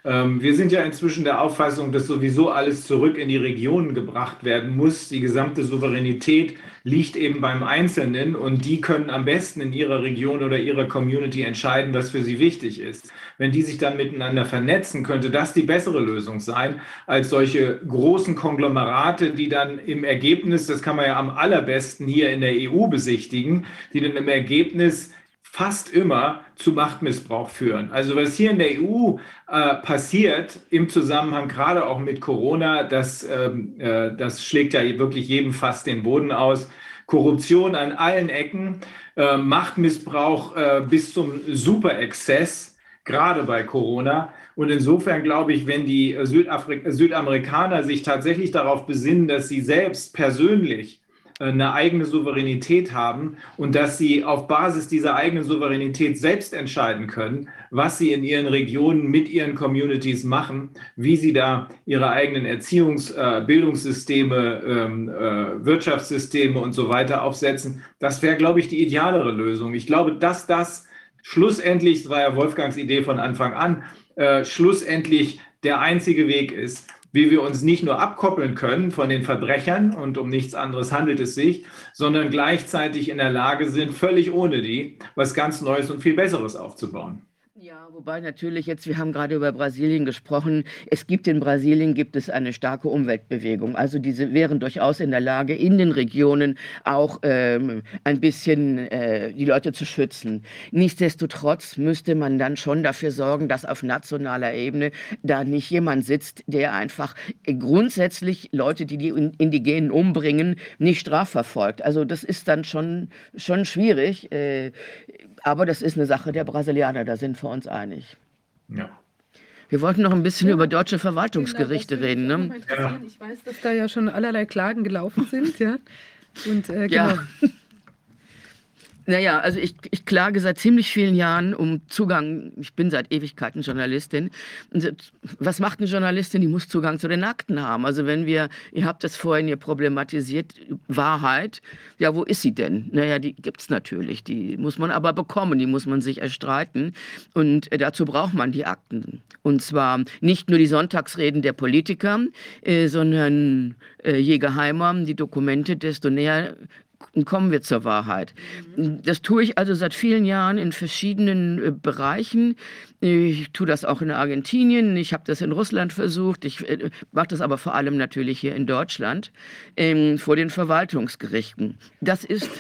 Ähm, wir sind ja inzwischen der Auffassung, dass sowieso alles zurück in die Regionen gebracht werden muss. Die gesamte Souveränität liegt eben beim Einzelnen und die können am besten in ihrer Region oder ihrer Community entscheiden, was für sie wichtig ist. Wenn die sich dann miteinander vernetzen, könnte das die bessere Lösung sein als solche großen Konglomerate, die dann im Ergebnis, das kann man ja am allerbesten hier in der EU besichtigen, die dann im Ergebnis fast immer zu Machtmissbrauch führen. Also was hier in der EU äh, passiert im Zusammenhang gerade auch mit Corona, das, ähm, äh, das schlägt ja wirklich jedem fast den Boden aus. Korruption an allen Ecken, äh, Machtmissbrauch äh, bis zum Superexzess, gerade bei Corona. Und insofern glaube ich, wenn die Südafrik Südamerikaner sich tatsächlich darauf besinnen, dass sie selbst persönlich eine eigene Souveränität haben und dass sie auf Basis dieser eigenen Souveränität selbst entscheiden können, was sie in ihren Regionen mit ihren Communities machen, wie sie da ihre eigenen Erziehungs-, äh, Bildungssysteme, ähm, äh, Wirtschaftssysteme und so weiter aufsetzen. Das wäre, glaube ich, die idealere Lösung. Ich glaube, dass das schlussendlich, das war ja Wolfgangs Idee von Anfang an, schlussendlich der einzige Weg ist, wie wir uns nicht nur abkoppeln können von den Verbrechern und um nichts anderes handelt es sich, sondern gleichzeitig in der Lage sind, völlig ohne die was ganz Neues und viel Besseres aufzubauen. Ja, wobei natürlich jetzt, wir haben gerade über Brasilien gesprochen, es gibt in Brasilien gibt es eine starke Umweltbewegung. Also diese wären durchaus in der Lage, in den Regionen auch ähm, ein bisschen äh, die Leute zu schützen. Nichtsdestotrotz müsste man dann schon dafür sorgen, dass auf nationaler Ebene da nicht jemand sitzt, der einfach grundsätzlich Leute, die die Indigenen umbringen, nicht strafverfolgt. Also das ist dann schon, schon schwierig. Äh, aber das ist eine Sache der Brasilianer, da sind wir uns einig. Ja. Wir wollten noch ein bisschen ja, über deutsche Verwaltungsgerichte genau, reden. Ne? Ja. Ich weiß, dass da ja schon allerlei Klagen gelaufen sind. Ja. Und, äh, genau. ja. Naja, also ich, ich klage seit ziemlich vielen Jahren um Zugang. Ich bin seit Ewigkeiten Journalistin. Was macht eine Journalistin? Die muss Zugang zu den Akten haben. Also wenn wir, ihr habt das vorhin hier problematisiert, Wahrheit, ja, wo ist sie denn? Naja, die gibt es natürlich. Die muss man aber bekommen, die muss man sich erstreiten. Und äh, dazu braucht man die Akten. Und zwar nicht nur die Sonntagsreden der Politiker, äh, sondern äh, je geheimer die Dokumente, desto näher kommen wir zur Wahrheit. Das tue ich also seit vielen Jahren in verschiedenen äh, Bereichen. Ich tue das auch in Argentinien, ich habe das in Russland versucht, ich äh, mache das aber vor allem natürlich hier in Deutschland ähm, vor den Verwaltungsgerichten. Das ist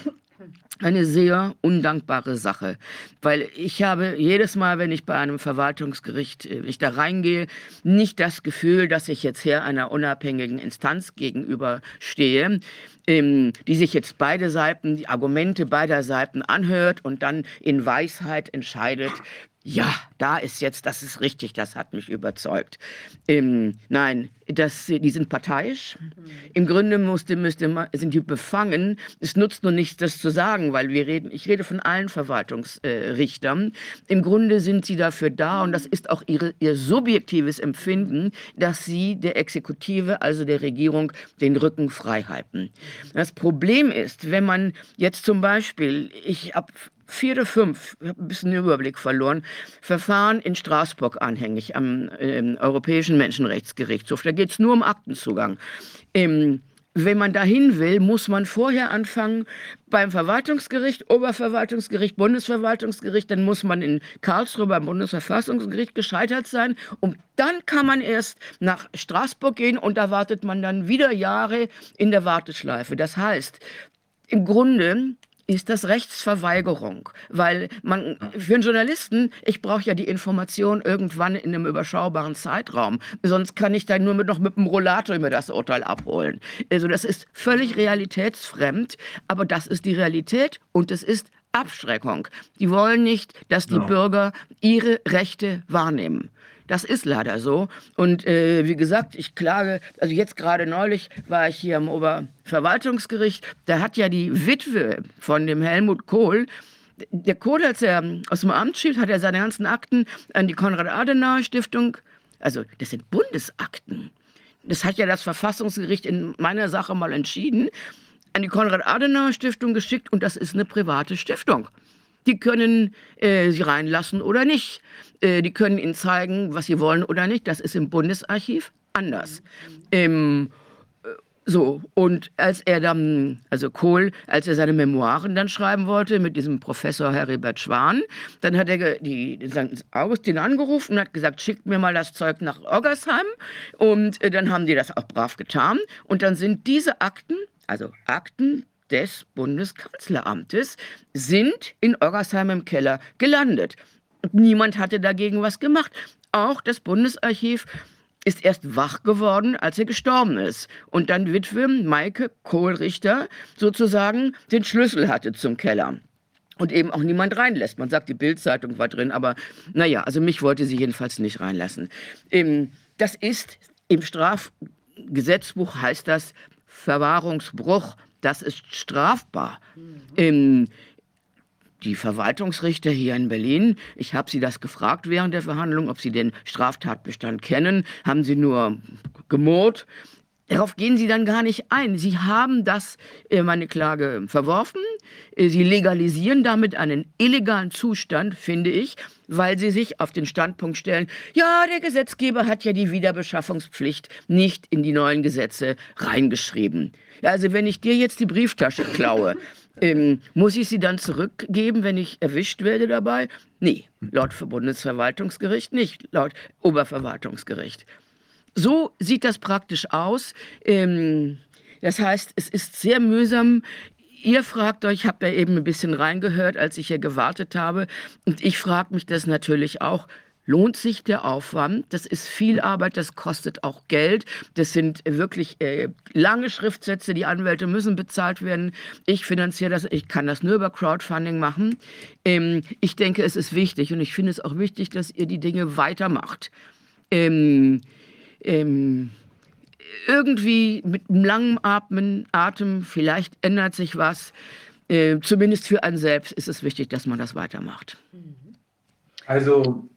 eine sehr undankbare Sache, weil ich habe jedes Mal, wenn ich bei einem Verwaltungsgericht, wenn ich da reingehe, nicht das Gefühl, dass ich jetzt hier einer unabhängigen Instanz gegenüberstehe, ähm, die sich jetzt beide Seiten, die Argumente beider Seiten anhört und dann in Weisheit entscheidet, ja, da ist jetzt, das ist richtig, das hat mich überzeugt. Ähm, nein, das, die sind parteiisch. Mhm. Im Grunde musste, müsste, sind die befangen. Es nutzt nur nichts, das zu sagen, weil wir reden, ich rede von allen Verwaltungsrichtern. Äh, Im Grunde sind sie dafür da und das ist auch ihre, ihr subjektives Empfinden, dass sie der Exekutive, also der Regierung, den Rücken frei halten. Das Problem ist, wenn man jetzt zum Beispiel, ich habe vier oder fünf, ich habe ein bisschen den Überblick verloren, Verfahren in Straßburg anhängig am äh, Europäischen Menschenrechtsgerichtshof. Da geht es nur um Aktenzugang. Ähm, wenn man dahin will, muss man vorher anfangen beim Verwaltungsgericht, Oberverwaltungsgericht, Bundesverwaltungsgericht, dann muss man in Karlsruhe beim Bundesverfassungsgericht gescheitert sein und dann kann man erst nach Straßburg gehen und da wartet man dann wieder Jahre in der Warteschleife. Das heißt, im Grunde ist das Rechtsverweigerung, weil man für einen Journalisten, ich brauche ja die Information irgendwann in einem überschaubaren Zeitraum, sonst kann ich dann nur mit, noch mit dem Rollator mir das Urteil abholen. Also das ist völlig realitätsfremd, aber das ist die Realität und es ist Abschreckung. Die wollen nicht, dass die no. Bürger ihre Rechte wahrnehmen. Das ist leider so. Und äh, wie gesagt, ich klage, also jetzt gerade neulich war ich hier am Oberverwaltungsgericht, da hat ja die Witwe von dem Helmut Kohl, der Kohl, als er aus dem Amt schied, hat er seine ganzen Akten an die Konrad-Adenauer-Stiftung, also das sind Bundesakten. Das hat ja das Verfassungsgericht in meiner Sache mal entschieden, an die Konrad-Adenauer-Stiftung geschickt und das ist eine private Stiftung. Die können äh, sie reinlassen oder nicht. Äh, die können ihnen zeigen, was sie wollen oder nicht. Das ist im Bundesarchiv anders. Ähm, äh, so, und als er dann, also Kohl, als er seine Memoiren dann schreiben wollte mit diesem Professor Heribert Schwan, dann hat er die, die St. Augustin angerufen und hat gesagt, schickt mir mal das Zeug nach Oggersheim. Und äh, dann haben die das auch brav getan. Und dann sind diese Akten, also Akten des Bundeskanzleramtes sind in Oggersheim im Keller gelandet. Niemand hatte dagegen was gemacht. Auch das Bundesarchiv ist erst wach geworden, als er gestorben ist. Und dann Witwe Maike Kohlrichter sozusagen den Schlüssel hatte zum Keller. Und eben auch niemand reinlässt. Man sagt, die Bildzeitung war drin, aber naja, also mich wollte sie jedenfalls nicht reinlassen. Ähm, das ist im Strafgesetzbuch heißt das Verwahrungsbruch. Das ist strafbar. Ähm, die Verwaltungsrichter hier in Berlin, ich habe sie das gefragt während der Verhandlung, ob sie den Straftatbestand kennen, haben sie nur gemurrt. Darauf gehen sie dann gar nicht ein. Sie haben das, äh, meine Klage, verworfen. Äh, sie legalisieren damit einen illegalen Zustand, finde ich, weil sie sich auf den Standpunkt stellen, ja, der Gesetzgeber hat ja die Wiederbeschaffungspflicht nicht in die neuen Gesetze reingeschrieben. Also wenn ich dir jetzt die Brieftasche klaue, ähm, muss ich sie dann zurückgeben, wenn ich erwischt werde dabei? Nee, laut Bundesverwaltungsgericht nicht, laut Oberverwaltungsgericht. So sieht das praktisch aus. Ähm, das heißt, es ist sehr mühsam. Ihr fragt euch, ich habe ja eben ein bisschen reingehört, als ich hier gewartet habe. Und ich frage mich das natürlich auch, lohnt sich der Aufwand. Das ist viel Arbeit, das kostet auch Geld. Das sind wirklich äh, lange Schriftsätze, die Anwälte müssen bezahlt werden. Ich finanziere das, ich kann das nur über Crowdfunding machen. Ähm, ich denke, es ist wichtig und ich finde es auch wichtig, dass ihr die Dinge weitermacht. Ähm, ähm, irgendwie mit langem Atmen, Atem, vielleicht ändert sich was. Äh, zumindest für einen selbst ist es wichtig, dass man das weitermacht. Also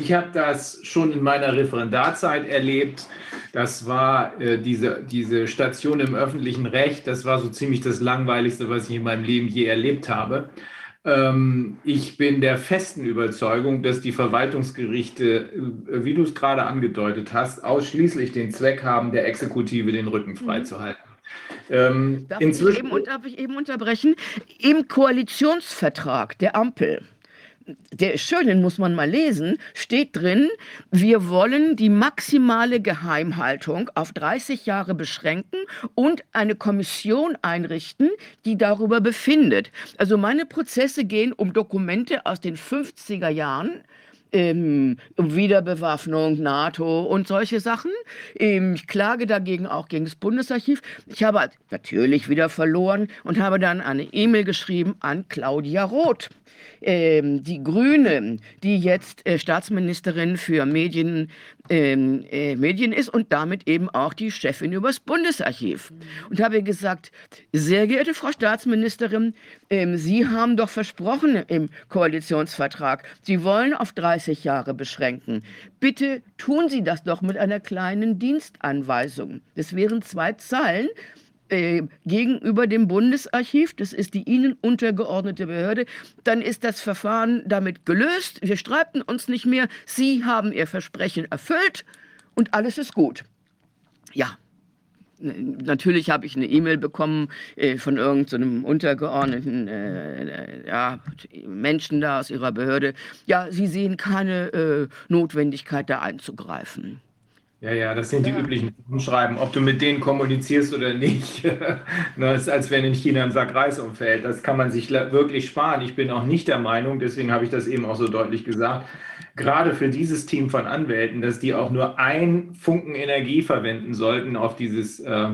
ich habe das schon in meiner Referendarzeit erlebt. Das war äh, diese, diese Station im öffentlichen Recht. Das war so ziemlich das Langweiligste, was ich in meinem Leben je erlebt habe. Ähm, ich bin der festen Überzeugung, dass die Verwaltungsgerichte, äh, wie du es gerade angedeutet hast, ausschließlich den Zweck haben, der Exekutive den Rücken freizuhalten. Ähm, Darf, ich eben, darf ich eben unterbrechen? Im Koalitionsvertrag der Ampel der ist schön, den muss man mal lesen, steht drin, wir wollen die maximale Geheimhaltung auf 30 Jahre beschränken und eine Kommission einrichten, die darüber befindet. Also meine Prozesse gehen um Dokumente aus den 50er Jahren, ähm, Wiederbewaffnung, NATO und solche Sachen. Ähm, ich klage dagegen auch gegen das Bundesarchiv. Ich habe natürlich wieder verloren und habe dann eine E-Mail geschrieben an Claudia Roth ähm, die Grüne, die jetzt äh, Staatsministerin für Medien, ähm, äh, Medien ist und damit eben auch die Chefin übers Bundesarchiv. Und habe gesagt, sehr geehrte Frau Staatsministerin, ähm, Sie haben doch versprochen im Koalitionsvertrag, Sie wollen auf 30 Jahre beschränken. Bitte tun Sie das doch mit einer kleinen Dienstanweisung. Das wären zwei Zeilen, äh, gegenüber dem Bundesarchiv, das ist die Ihnen untergeordnete Behörde, dann ist das Verfahren damit gelöst. Wir streiten uns nicht mehr. Sie haben Ihr Versprechen erfüllt und alles ist gut. Ja. Natürlich habe ich eine E-Mail bekommen äh, von irgendeinem so untergeordneten äh, ja, Menschen da aus ihrer Behörde. Ja, sie sehen keine äh, Notwendigkeit, da einzugreifen. Ja, ja, das sind die ja. üblichen Umschreiben. Ob du mit denen kommunizierst oder nicht, das ist, als wenn in China ein Sack Reis umfällt. Das kann man sich wirklich sparen. Ich bin auch nicht der Meinung, deswegen habe ich das eben auch so deutlich gesagt, gerade für dieses Team von Anwälten, dass die auch nur ein Funken Energie verwenden sollten auf dieses äh,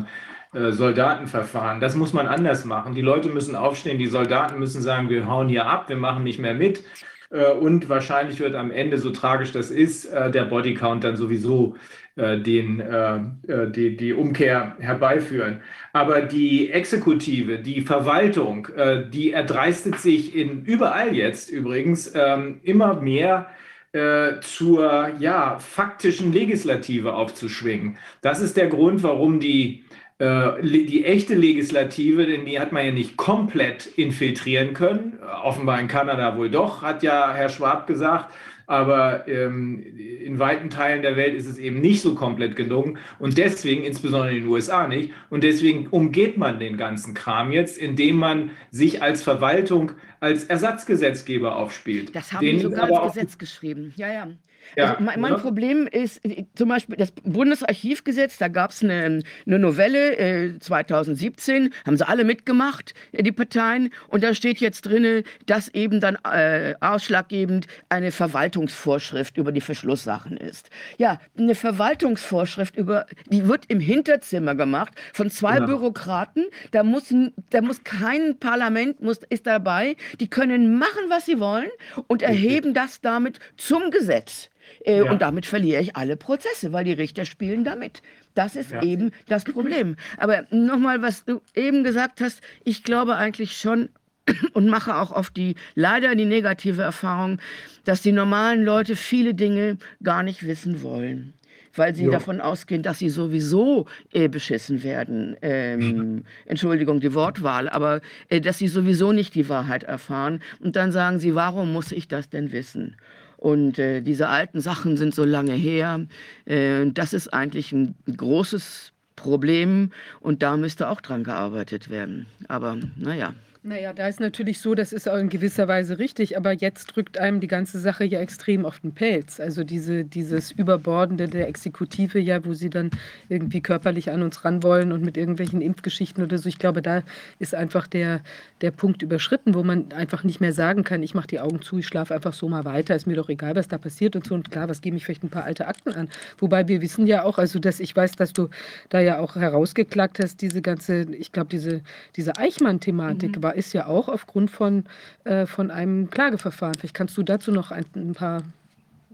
äh, Soldatenverfahren. Das muss man anders machen. Die Leute müssen aufstehen, die Soldaten müssen sagen, wir hauen hier ab, wir machen nicht mehr mit. Äh, und wahrscheinlich wird am Ende, so tragisch das ist, äh, der Bodycount dann sowieso den, äh, äh, die, die Umkehr herbeiführen. Aber die Exekutive, die Verwaltung, äh, die erdreistet sich in, überall jetzt übrigens ähm, immer mehr äh, zur ja, faktischen Legislative aufzuschwingen. Das ist der Grund, warum die die echte Legislative, denn die hat man ja nicht komplett infiltrieren können, offenbar in Kanada wohl doch, hat ja Herr Schwab gesagt, aber ähm, in weiten Teilen der Welt ist es eben nicht so komplett gelungen und deswegen, insbesondere in den USA nicht, und deswegen umgeht man den ganzen Kram jetzt, indem man sich als Verwaltung als Ersatzgesetzgeber aufspielt. Das haben die sogar ins Gesetz geschrieben. Ja, ja. Ja, also mein, mein ne? Problem ist äh, zum Beispiel das Bundesarchivgesetz, da gab es eine, eine Novelle äh, 2017, haben sie alle mitgemacht, äh, die Parteien, und da steht jetzt drin, dass eben dann äh, ausschlaggebend eine Verwaltungsvorschrift über die Verschlusssachen ist. Ja, eine Verwaltungsvorschrift über, die wird im Hinterzimmer gemacht von zwei Genau. Bürokraten, da muss, da muss kein Parlament muss, ist dabei, die können machen, was sie wollen und erheben das damit zum Gesetz. Äh, Ja. Und damit verliere ich alle Prozesse, weil die Richter spielen damit. Das ist Ja. eben das Problem. Aber nochmal, was du eben gesagt hast, ich glaube eigentlich schon und mache auch auf die leider die negative Erfahrung, dass die normalen Leute viele Dinge gar nicht wissen wollen. Weil sie Jo. davon ausgehen, dass sie sowieso äh, beschissen werden. Ähm, Entschuldigung, die Wortwahl, aber äh, dass sie sowieso nicht die Wahrheit erfahren. Und dann sagen sie, warum muss ich das denn wissen? Und äh, diese alten Sachen sind so lange her. Äh, das ist eigentlich ein großes Problem und da müsste auch dran gearbeitet werden. Aber naja. Naja, da ist natürlich so, das ist auch in gewisser Weise richtig, aber jetzt drückt einem die ganze Sache ja extrem auf den Pelz. Also diese, dieses Überbordende der Exekutive, ja, wo sie dann irgendwie körperlich an uns ran wollen und mit irgendwelchen Impfgeschichten oder so. Ich glaube, da ist einfach der, der Punkt überschritten, wo man einfach nicht mehr sagen kann, ich mache die Augen zu, ich schlafe einfach so mal weiter, ist mir doch egal, was da passiert und so. Und klar, was gebe ich vielleicht ein paar alte Akten an. Wobei wir wissen ja auch, also dass ich weiß, dass du da ja auch herausgeklagt hast, diese ganze, ich glaube, diese, diese Eichmann-Thematik Mhm. Ist ja auch aufgrund von, äh, von einem Klageverfahren. Vielleicht kannst du dazu noch ein, ein paar.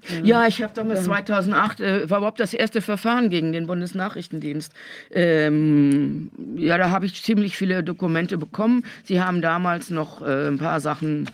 äh, Ja, ich habe damals ähm, 2008, äh, war überhaupt das erste Verfahren gegen den Bundesnachrichtendienst. Ähm, ja, da habe ich ziemlich viele Dokumente bekommen. Sie haben damals noch äh, ein paar Sachen,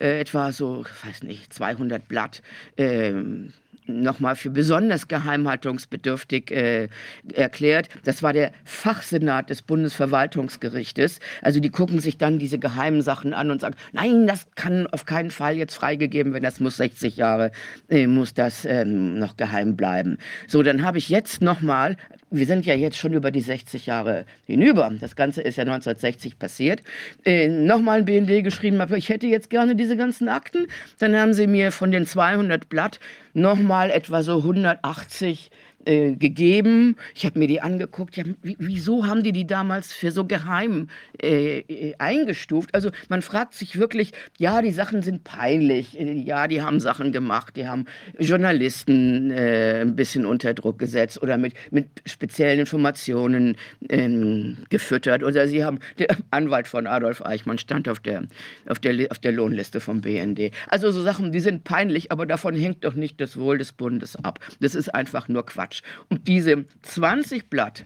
äh, etwa so, ich weiß nicht, 200 Blatt, ähm, nochmal für besonders geheimhaltungsbedürftig äh, erklärt. Das war der Fachsenat des Bundesverwaltungsgerichtes. Also die gucken sich dann diese geheimen Sachen an und sagen, nein, das kann auf keinen Fall jetzt freigegeben werden, das muss 60 Jahre, äh, muss das ähm, noch geheim bleiben. So, dann habe ich jetzt nochmal, wir sind ja jetzt schon über die 60 Jahre hinüber, das Ganze ist ja 1960 passiert, äh, nochmal ein BND geschrieben, ich hätte jetzt gerne diese ganzen Akten. Dann haben sie mir von den 200 Blatt nochmal etwa so 180 äh, gegeben. Ich habe mir die angeguckt. Ja, wie- wieso haben die die damals für so geheim äh, äh, eingestuft? Also man fragt sich wirklich, ja, die Sachen sind peinlich. Äh, Ja, die haben Sachen gemacht. Die haben Journalisten äh, ein bisschen unter Druck gesetzt oder mit, mit speziellen Informationen ähm, gefüttert. Oder sie haben, der Anwalt von Adolf Eichmann stand auf der, auf der, auf der Lohnliste vom BND. Also so Sachen, die sind peinlich, aber davon hängt doch nicht das Wohl des Bundes ab. Das ist einfach nur Quatsch. Und diese 20 Blatt,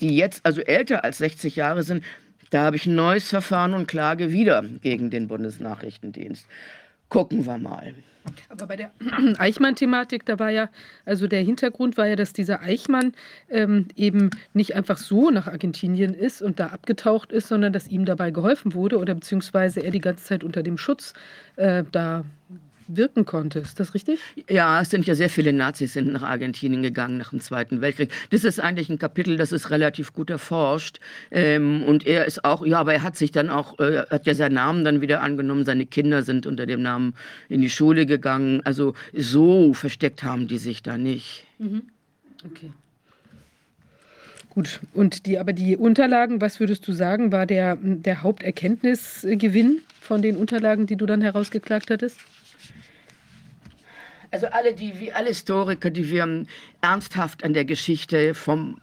die jetzt also älter als 60 Jahre sind, da habe ich ein neues Verfahren und Klage wieder gegen den Bundesnachrichtendienst. Gucken wir mal. Aber bei der Eichmann-Thematik, da war ja, also der Hintergrund war ja, dass dieser Eichmann ähm, eben nicht einfach so nach Argentinien ist und da abgetaucht ist, sondern dass ihm dabei geholfen wurde oder beziehungsweise er die ganze Zeit unter dem Schutz äh, da wirken konnte. Ist das richtig? Ja, es sind ja sehr viele Nazis sind nach Argentinien gegangen nach dem Zweiten Weltkrieg. Das ist eigentlich ein Kapitel, das ist relativ gut erforscht. Ähm, und er ist auch, ja, aber er hat sich dann auch, äh, hat ja seinen Namen dann wieder angenommen. Seine Kinder sind unter dem Namen in die Schule gegangen. Also so versteckt haben die sich da nicht. Mhm. Okay. Gut, und die, aber die Unterlagen, was würdest du sagen, war der, der Haupterkenntnisgewinn von den Unterlagen, die du dann herausgeklagt hattest? Also alle, die, wie alle Historiker, die wir ähm, ernsthaft an der Geschichte vom,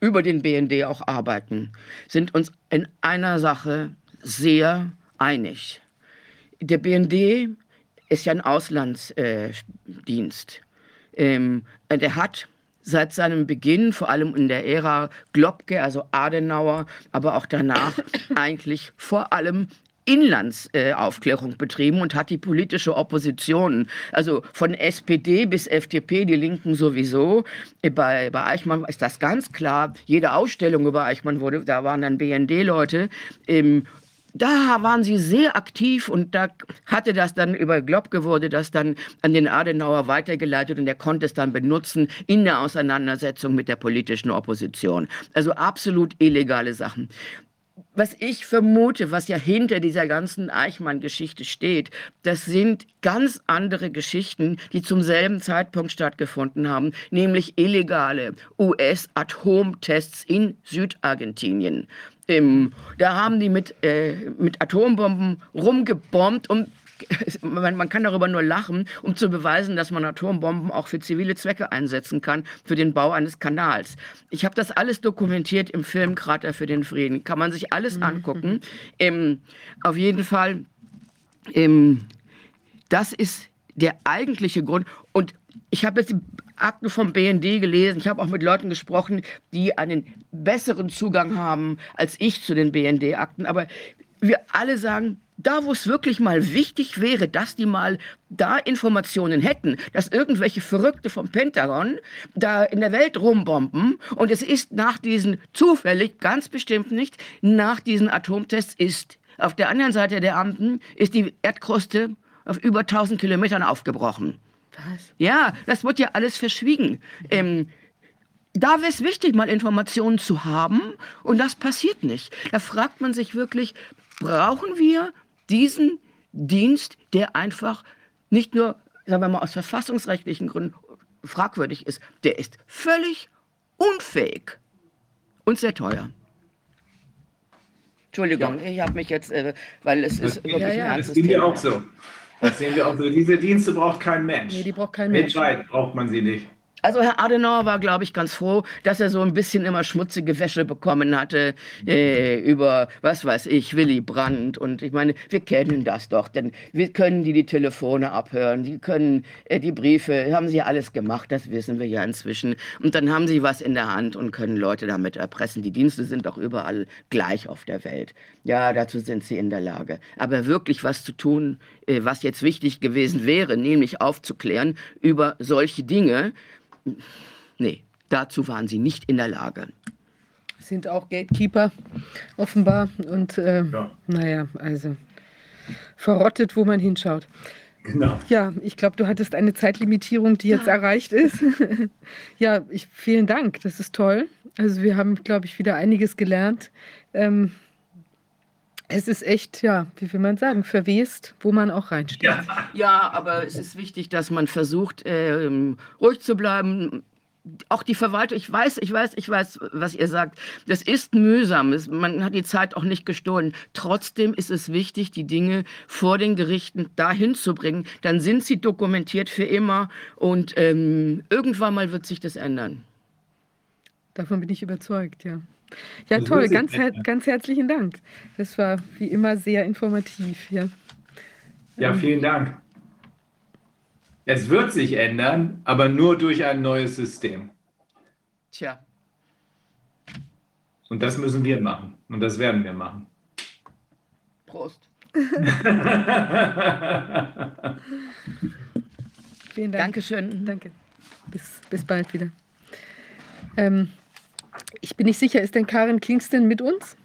über den BND auch arbeiten, sind uns in einer Sache sehr einig. Der BND ist ja ein Auslandsdienst. Äh, Dienst. ähm, der hat seit seinem Beginn, vor allem in der Ära Globke, also Adenauer, aber auch danach eigentlich vor allem Inlandsaufklärung äh, betrieben und hat die politische Opposition, also von SPD bis FDP, die Linken sowieso. Bei, bei Eichmann ist das ganz klar. Jede Ausstellung über Eichmann wurde, da waren dann BND-Leute. Ähm, da waren sie sehr aktiv und da hatte das dann über Globke wurde das dann an den Adenauer weitergeleitet und er konnte es dann benutzen in der Auseinandersetzung mit der politischen Opposition. Also absolut illegale Sachen was ich vermute, was ja hinter dieser ganzen Eichmann-Geschichte steht, das sind ganz andere Geschichten, die zum selben Zeitpunkt stattgefunden haben, nämlich illegale US-Atomtests in Südargentinien. Ähm, da haben die mit, äh, mit Atombomben rumgebombt, um man, man, kann darüber nur lachen, um zu beweisen, dass man Atombomben auch für zivile Zwecke einsetzen kann, für den Bau eines Kanals. Ich habe das alles dokumentiert im Film Krater für den Frieden. Kann man sich alles mhm. angucken. Ähm, auf jeden Fall, ähm, das ist der eigentliche Grund. Und ich habe jetzt die Akten vom BND gelesen. Ich habe auch mit Leuten gesprochen, die einen besseren Zugang haben als ich zu den BND-Akten. Aber wir alle sagen, da, wo es wirklich mal wichtig wäre, dass die mal da Informationen hätten, dass irgendwelche Verrückte vom Pentagon da in der Welt rumbomben und es ist nach diesen, zufällig, ganz bestimmt nicht, nach diesen Atomtests ist auf der anderen Seite der Anden ist die Erdkruste auf über 1000 Kilometern aufgebrochen. Was? Ja, das wird ja alles verschwiegen. Ähm, da wäre es wichtig, mal Informationen zu haben und das passiert nicht. Da fragt man sich wirklich, brauchen wir diesen Dienst, der einfach nicht nur, sagen wir mal, aus verfassungsrechtlichen Gründen fragwürdig ist, der ist völlig unfähig und sehr teuer. Entschuldigung, ja. ich habe mich jetzt, äh, weil es das ist wirklich ja, ja. ein Das sehen wir auch so. Das sehen wir auch so. Diese Dienste braucht kein Mensch. Nee, die braucht kein Mensch. Weltweit braucht man sie nicht. Also Herr Adenauer war, glaube ich, ganz froh, dass er so ein bisschen immer schmutzige Wäsche bekommen hatte äh, über, was weiß ich, Willy Brandt. Und ich meine, wir kennen das doch, denn wir können die die Telefone abhören, die können äh, die Briefe, haben sie alles gemacht, das wissen wir ja inzwischen. Und dann haben sie was in der Hand und können Leute damit erpressen. Die Dienste sind doch überall gleich auf der Welt. Ja, dazu sind sie in der Lage. Aber wirklich was zu tun, äh, was jetzt wichtig gewesen wäre, nämlich aufzuklären über solche Dinge, Nee, dazu waren sie nicht in der Lage. Sind auch Gatekeeper offenbar und äh, ja. naja, also verrottet, wo man hinschaut. Genau. Ja, ich glaube, du hattest eine Zeitlimitierung, die jetzt erreicht ist. ja, ich, vielen Dank, das ist toll. Also wir haben, glaube ich, wieder einiges gelernt. Ähm, es ist echt, ja, wie will man sagen, verwest, wo man auch reinsteht. Ja, ja aber es ist wichtig, dass man versucht, ähm, ruhig zu bleiben. Auch die Verwaltung, ich weiß, ich weiß, ich weiß, was ihr sagt. Das ist mühsam. Man hat die Zeit auch nicht gestohlen. Trotzdem ist es wichtig, die Dinge vor den Gerichten dahin zu bringen. Dann sind sie dokumentiert für immer und ähm, irgendwann mal wird sich das ändern. Davon bin ich überzeugt, ja. Ja, toll, ganz, her ganz herzlichen Dank. Das war wie immer sehr informativ. Ja, ja ähm. vielen Dank. Es wird sich ändern, aber nur durch ein neues System. Tja. Und das müssen wir machen. Und das werden wir machen. Prost. Vielen Dank. Dankeschön. Danke. Bis, bis bald wieder. Ähm, ich bin nicht sicher, ist denn Karen Kingston mit uns?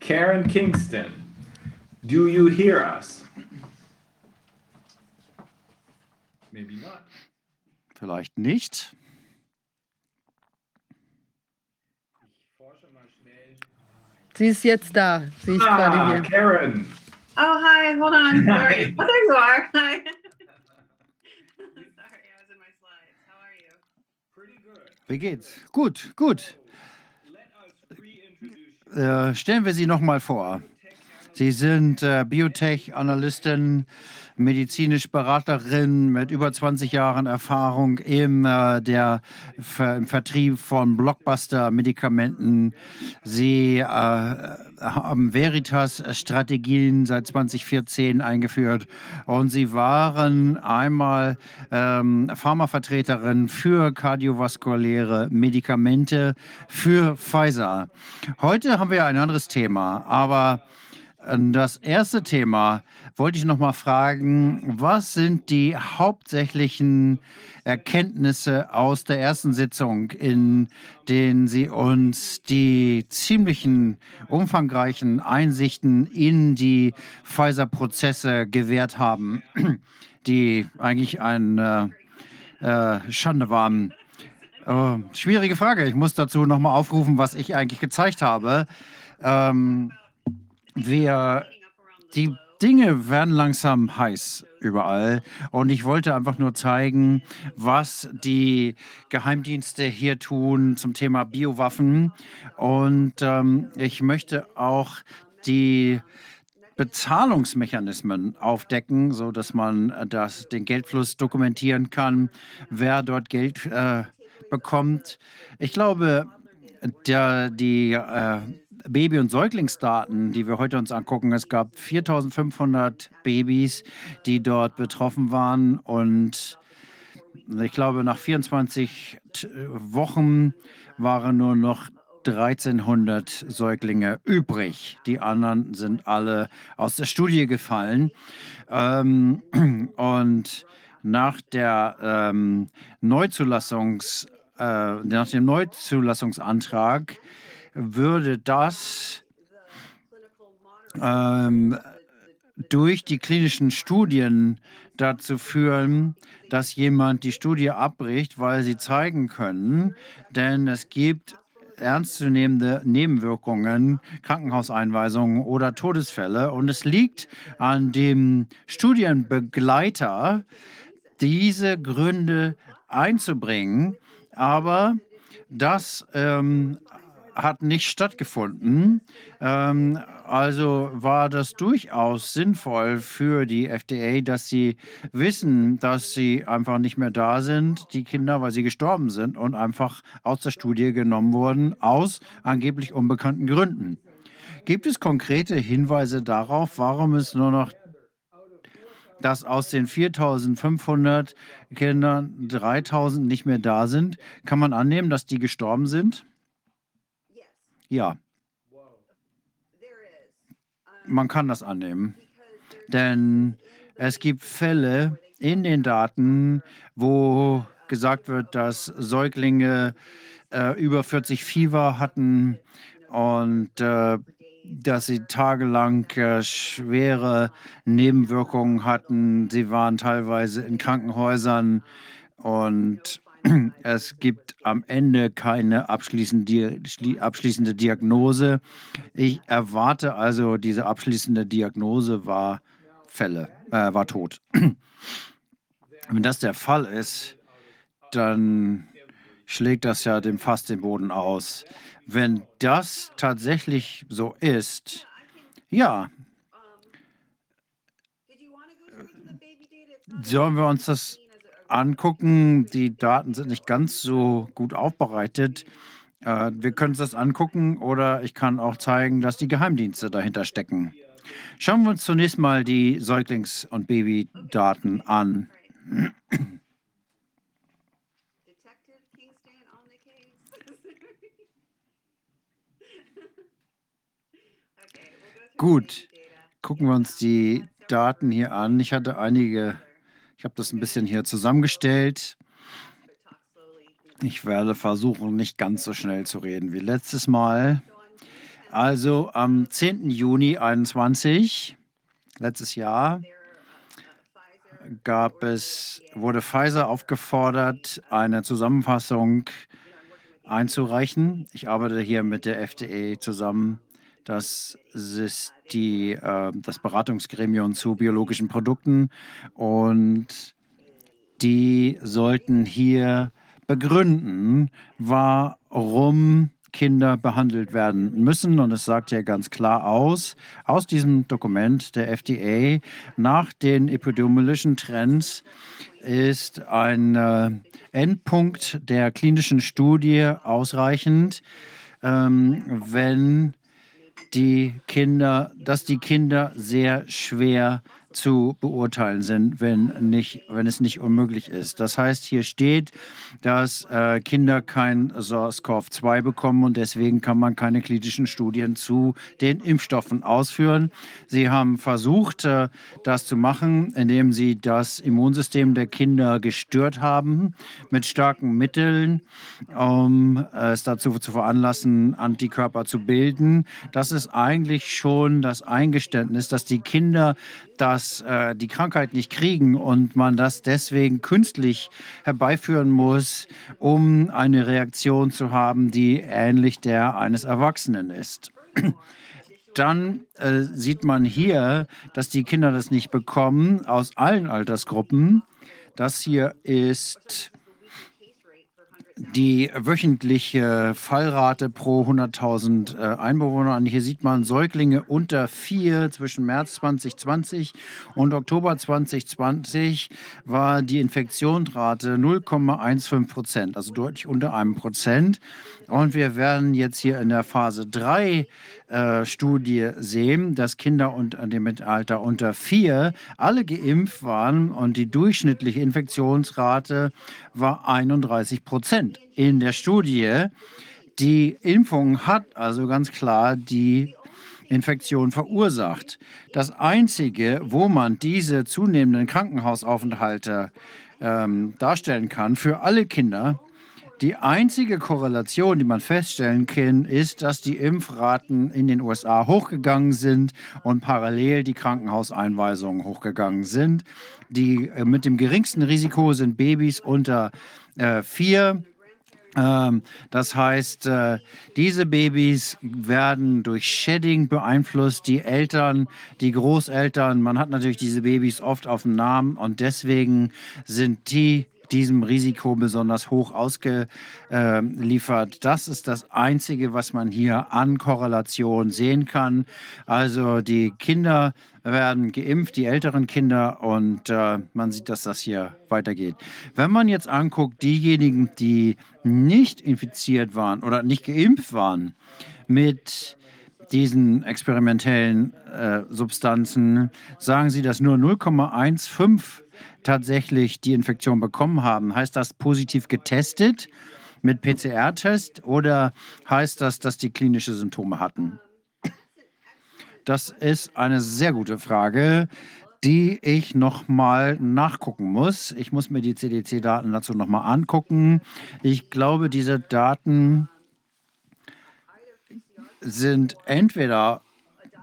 Karen Kingston, do you hear us? Maybe not. Vielleicht nicht. Sie ist jetzt da. Sie ist ah, gerade hier. Karen. Oh, hi. Hold on. Sorry. oh, there you are. Hi. Wie geht's? Gut, gut. Äh, stellen wir Sie noch mal vor. Sie sind äh, Biotech-Analystin, medizinisch Beraterin mit über 20 Jahren Erfahrung im, äh, der, im Vertrieb von Blockbuster-Medikamenten. Sie äh, haben Veritas-Strategien seit 2014 eingeführt und sie waren einmal ähm, Pharmavertreterin für kardiovaskuläre Medikamente für Pfizer. Heute haben wir ein anderes Thema, aber Das erste Thema wollte ich noch mal fragen, was sind die hauptsächlichen Erkenntnisse aus der ersten Sitzung, in denen Sie uns die ziemlichen umfangreichen Einsichten in die Pfizer-Prozesse gewährt haben, die eigentlich eine äh, Schande waren? Äh, schwierige Frage. Ich muss dazu noch mal aufrufen, was ich eigentlich gezeigt habe. Ähm, wir, die Dinge werden langsam heiß überall. Und ich wollte einfach nur zeigen, was die Geheimdienste hier tun zum Thema Biowaffen. Und ähm, ich möchte auch die Bezahlungsmechanismen aufdecken, so dass man äh, das, den Geldfluss dokumentieren kann, wer dort Geld äh, bekommt. Ich glaube, der, die äh, Baby- und Säuglingsdaten, die wir heute uns angucken, es gab 4500 Babys, die dort betroffen waren und ich glaube, nach 24 Wochen waren nur noch 1300 Säuglinge übrig. Die anderen sind alle aus der Studie gefallen. Ähm, und nach der ähm, Neuzulassungs, äh, nach dem Neuzulassungsantrag würde das ähm, durch die klinischen Studien dazu führen, dass jemand die Studie abbricht, weil sie zeigen können, denn es gibt ernstzunehmende Nebenwirkungen, Krankenhauseinweisungen oder Todesfälle. Und es liegt an dem Studienbegleiter, diese Gründe einzubringen. Aber das ähm, hat nicht stattgefunden. Ähm, also war das durchaus sinnvoll für die FDA, dass sie wissen, dass sie einfach nicht mehr da sind, die Kinder, weil sie gestorben sind und einfach aus der Studie genommen wurden, aus angeblich unbekannten Gründen. Gibt es konkrete Hinweise darauf, warum es nur noch dass aus den 4500 Kindern 3000 nicht mehr da sind? Kann man annehmen, dass die gestorben sind? Ja. Man kann das annehmen, denn es gibt Fälle in den Daten, wo gesagt wird, dass Säuglinge äh, über 40 Fieber hatten und äh, dass sie tagelang äh, schwere Nebenwirkungen hatten. Sie waren teilweise in Krankenhäusern und es gibt am Ende keine abschließende, Diagnose. Ich erwarte also, diese abschließende Diagnose war Fälle, äh, war tot. Wenn das der Fall ist, dann schlägt das ja dem Fass den Boden aus. Wenn das tatsächlich so ist, ja, sollen wir uns das angucken. Die Daten sind nicht ganz so gut aufbereitet. Äh, wir können uns das angucken oder ich kann auch zeigen, dass die Geheimdienste dahinter stecken. Schauen wir uns zunächst mal die Säuglings- und Babydaten an. Gut, gucken wir uns die Daten hier an. Ich hatte einige ich habe das ein bisschen hier zusammengestellt. Ich werde versuchen, nicht ganz so schnell zu reden wie letztes Mal. Also am 10. Juni 2021, letztes Jahr, gab es, wurde Pfizer aufgefordert, eine Zusammenfassung einzureichen. Ich arbeite hier mit der FDA zusammen. Das ist die, äh, das Beratungsgremium zu biologischen Produkten und die sollten hier begründen, warum Kinder behandelt werden müssen. Und es sagt ja ganz klar aus, aus diesem Dokument der FDA, nach den epidemiologischen Trends ist ein äh, Endpunkt der klinischen Studie ausreichend, ähm, wenn die Kinder, dass die Kinder sehr schwer zu beurteilen sind, wenn, nicht, wenn es nicht unmöglich ist. Das heißt, hier steht, dass äh, Kinder kein SARS-CoV-2 bekommen und deswegen kann man keine klinischen Studien zu den Impfstoffen ausführen. Sie haben versucht, äh, das zu machen, indem sie das Immunsystem der Kinder gestört haben mit starken Mitteln, um es dazu zu veranlassen, Antikörper zu bilden. Das ist eigentlich schon das Eingeständnis, dass die Kinder das, äh, die Krankheit nicht kriegen und man das deswegen künstlich herbeiführen muss, um eine Reaktion zu haben, die ähnlich der eines Erwachsenen ist. Dann äh, sieht man hier, dass die Kinder das nicht bekommen aus allen Altersgruppen. Das hier ist die wöchentliche Fallrate pro 100.000 äh, Einbewohner. Und hier sieht man Säuglinge unter vier zwischen März 2020 und Oktober 2020 war die Infektionsrate 0,15 Prozent, also deutlich unter einem Prozent. Und wir werden jetzt hier in der Phase 3 äh, Studie sehen, dass Kinder unter dem Alter unter vier alle geimpft waren und die durchschnittliche Infektionsrate war 31 Prozent. In der Studie, die Impfung hat also ganz klar die Infektion verursacht. Das Einzige, wo man diese zunehmenden Krankenhausaufenthalte ähm, darstellen kann für alle Kinder, die einzige Korrelation, die man feststellen kann, ist, dass die Impfraten in den USA hochgegangen sind und parallel die Krankenhauseinweisungen hochgegangen sind. Die äh, mit dem geringsten Risiko sind Babys unter äh, vier. Ähm, das heißt, äh, diese Babys werden durch Shedding beeinflusst. Die Eltern, die Großeltern, man hat natürlich diese Babys oft auf dem Namen und deswegen sind die diesem Risiko besonders hoch ausgeliefert. Das ist das Einzige, was man hier an Korrelation sehen kann. Also die Kinder werden geimpft, die älteren Kinder, und äh, man sieht, dass das hier weitergeht. Wenn man jetzt anguckt, diejenigen, die nicht infiziert waren oder nicht geimpft waren mit diesen experimentellen äh, Substanzen, sagen sie, dass nur 0,15 tatsächlich die Infektion bekommen haben. Heißt das positiv getestet mit PCR-Test oder heißt das, dass die klinische Symptome hatten? Das ist eine sehr gute Frage, die ich nochmal nachgucken muss. Ich muss mir die CDC-Daten dazu nochmal angucken. Ich glaube, diese Daten sind entweder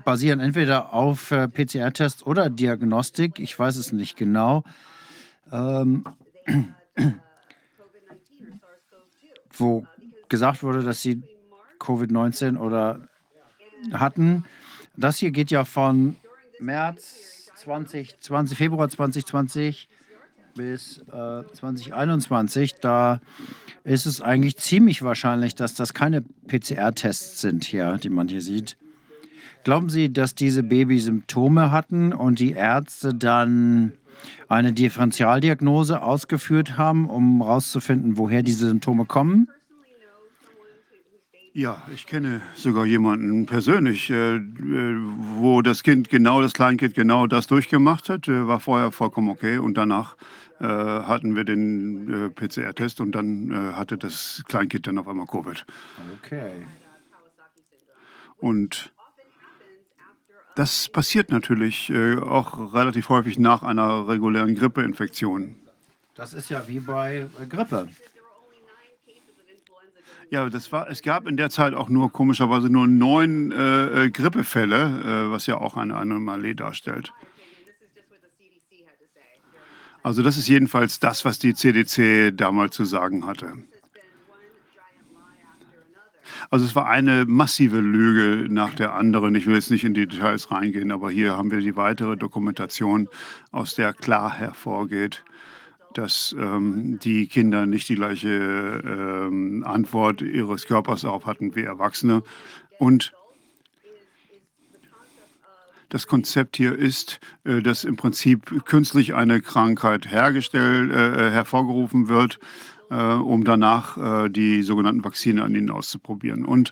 basieren entweder auf äh, PCR-Tests oder Diagnostik. Ich weiß es nicht genau. Ähm, wo gesagt wurde, dass sie Covid-19 oder hatten. Das hier geht ja von März 2020, Februar 2020 bis äh, 2021. Da ist es eigentlich ziemlich wahrscheinlich, dass das keine PCR-Tests sind hier, die man hier sieht. Glauben Sie, dass diese Babys Symptome hatten und die Ärzte dann eine Differentialdiagnose ausgeführt haben, um herauszufinden, woher diese Symptome kommen? Ja, ich kenne sogar jemanden persönlich, äh, äh, wo das Kind genau, das Kleinkind genau das durchgemacht hat, äh, war vorher vollkommen okay und danach äh, hatten wir den äh, PCR-Test und dann hatte das Kleinkind dann auf einmal Covid. Okay. Und das passiert natürlich äh, auch relativ häufig nach einer regulären Grippeinfektion. Das ist ja wie bei äh, Grippe. Ja, das war, es gab in der Zeit auch nur komischerweise nur neun äh, äh Grippefälle, was ja auch eine Anomalie darstellt. Also das ist jedenfalls das, was die CDC damals zu sagen hatte. Also es war eine massive Lüge nach der anderen. Ich will jetzt nicht in die Details reingehen, aber hier haben wir die weitere Dokumentation, aus der klar hervorgeht, dass ähm, die Kinder nicht die gleiche ähm, Antwort ihres Körpers darauf hatten wie Erwachsene. Und das Konzept hier ist, äh, dass im Prinzip künstlich eine Krankheit hergestellt, äh, hervorgerufen wird äh, um danach äh, die sogenannten Vakzine an ihnen auszuprobieren. Und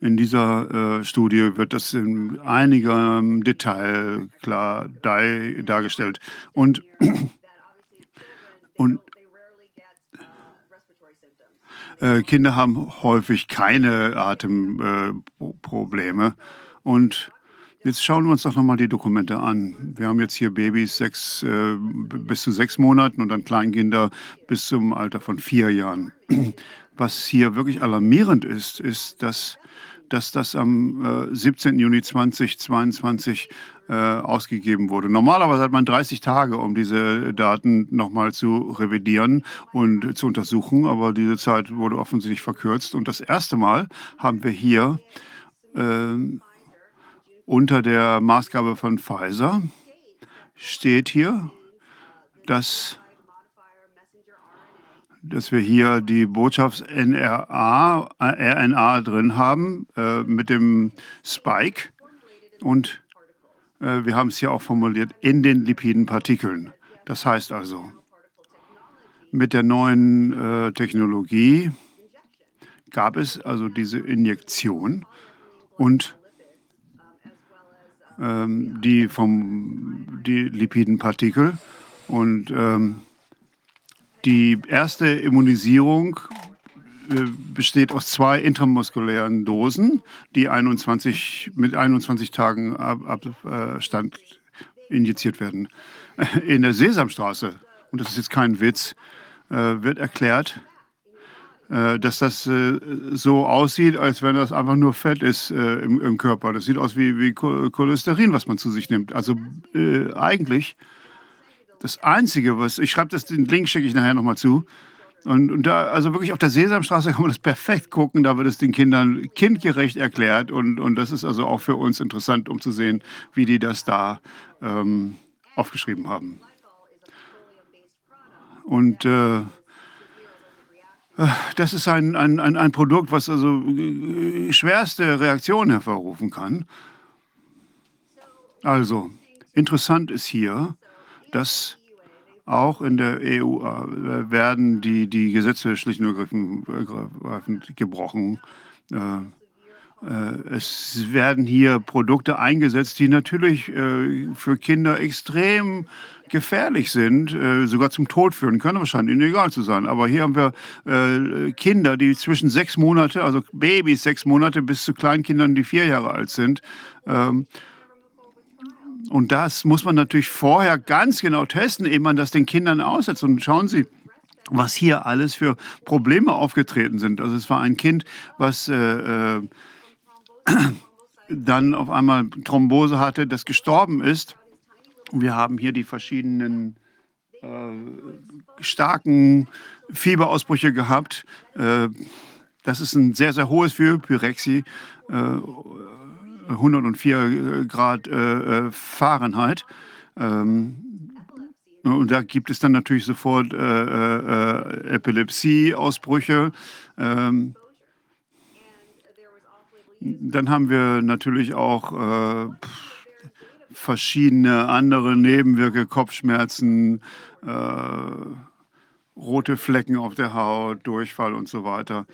In dieser äh, Studie wird das in einigem Detail klar dargestellt. Und, und äh, Kinder haben häufig keine Atemprobleme. Äh, und jetzt schauen wir uns doch nochmal die Dokumente an. Wir haben jetzt hier Babys sechs, äh, bis zu sechs Monaten und dann Kleinkinder bis zum Alter von vier Jahren. Was hier wirklich alarmierend ist, ist, dass, dass das am äh, 17. Juni 2022 äh, ausgegeben wurde. Normalerweise hat man 30 Tage, um diese Daten nochmal zu revidieren und zu untersuchen, aber diese Zeit wurde offensichtlich verkürzt. Und das erste Mal haben wir hier äh, unter der Maßgabe von Pfizer steht hier, dass dass wir hier die Botschafts-RNA äh, drin haben äh, mit dem Spike und äh, wir haben es hier auch formuliert, in den Lipidenpartikeln. Das heißt also, mit der neuen äh, Technologie gab es also diese Injektion und ähm, die vom die Lipidenpartikel und ähm, die erste Immunisierung äh, besteht aus zwei intramuskulären Dosen, die 21, mit 21 Tagen Abstand äh, injiziert werden. In der Sesamstraße, und das ist jetzt kein Witz, äh, wird erklärt, dass das so aussieht, als wenn das einfach nur Fett ist im, im Körper. Das sieht aus wie, Cholesterin, was man zu sich nimmt. Also äh, eigentlich das Einzige, was ich schreibe, das den Link schicke ich nachher nochmal zu. Und, und, da, also wirklich auf der Sesamstraße kann man das perfekt gucken. Da wird es den Kindern kindgerecht erklärt. Und, und das ist also auch für uns interessant, um zu sehen, wie die das da ähm, aufgeschrieben haben. Und äh, das ist ein, ein, ein, ein Produkt, was also äh, schwerste Reaktionen hervorrufen kann. Also, interessant ist hier, dass auch in der EU äh, werden die, die Gesetze schlicht und ergreifend gebrochen. Äh, es werden hier Produkte eingesetzt, die natürlich für Kinder extrem gefährlich sind, sogar zum Tod führen können, wahrscheinlich ihnen egal zu sein. Aber hier haben wir Kinder, die zwischen sechs Monate, also Babys sechs Monate bis zu Kleinkindern, die vier Jahre alt sind, ähm, und das muss man natürlich vorher ganz genau testen, ehe man das den Kindern aussetzt. Und schauen Sie, was hier alles für Probleme aufgetreten sind. Also es war ein Kind, was äh, äh, dann auf einmal Thrombose hatte, das gestorben ist. Wir haben hier die verschiedenen äh, starken Fieberausbrüche gehabt. Äh, das ist ein sehr, sehr hohes für Pyrexie. Äh, 104 Grad äh, Fahrenheit. Ähm, und da gibt es dann natürlich sofort äh, äh, Epilepsie-Ausbrüche. Ähm, dann haben wir natürlich auch verschiedene andere Nebenwirke, Kopfschmerzen, äh, rote Flecken auf der Haut, Durchfall und so weiter.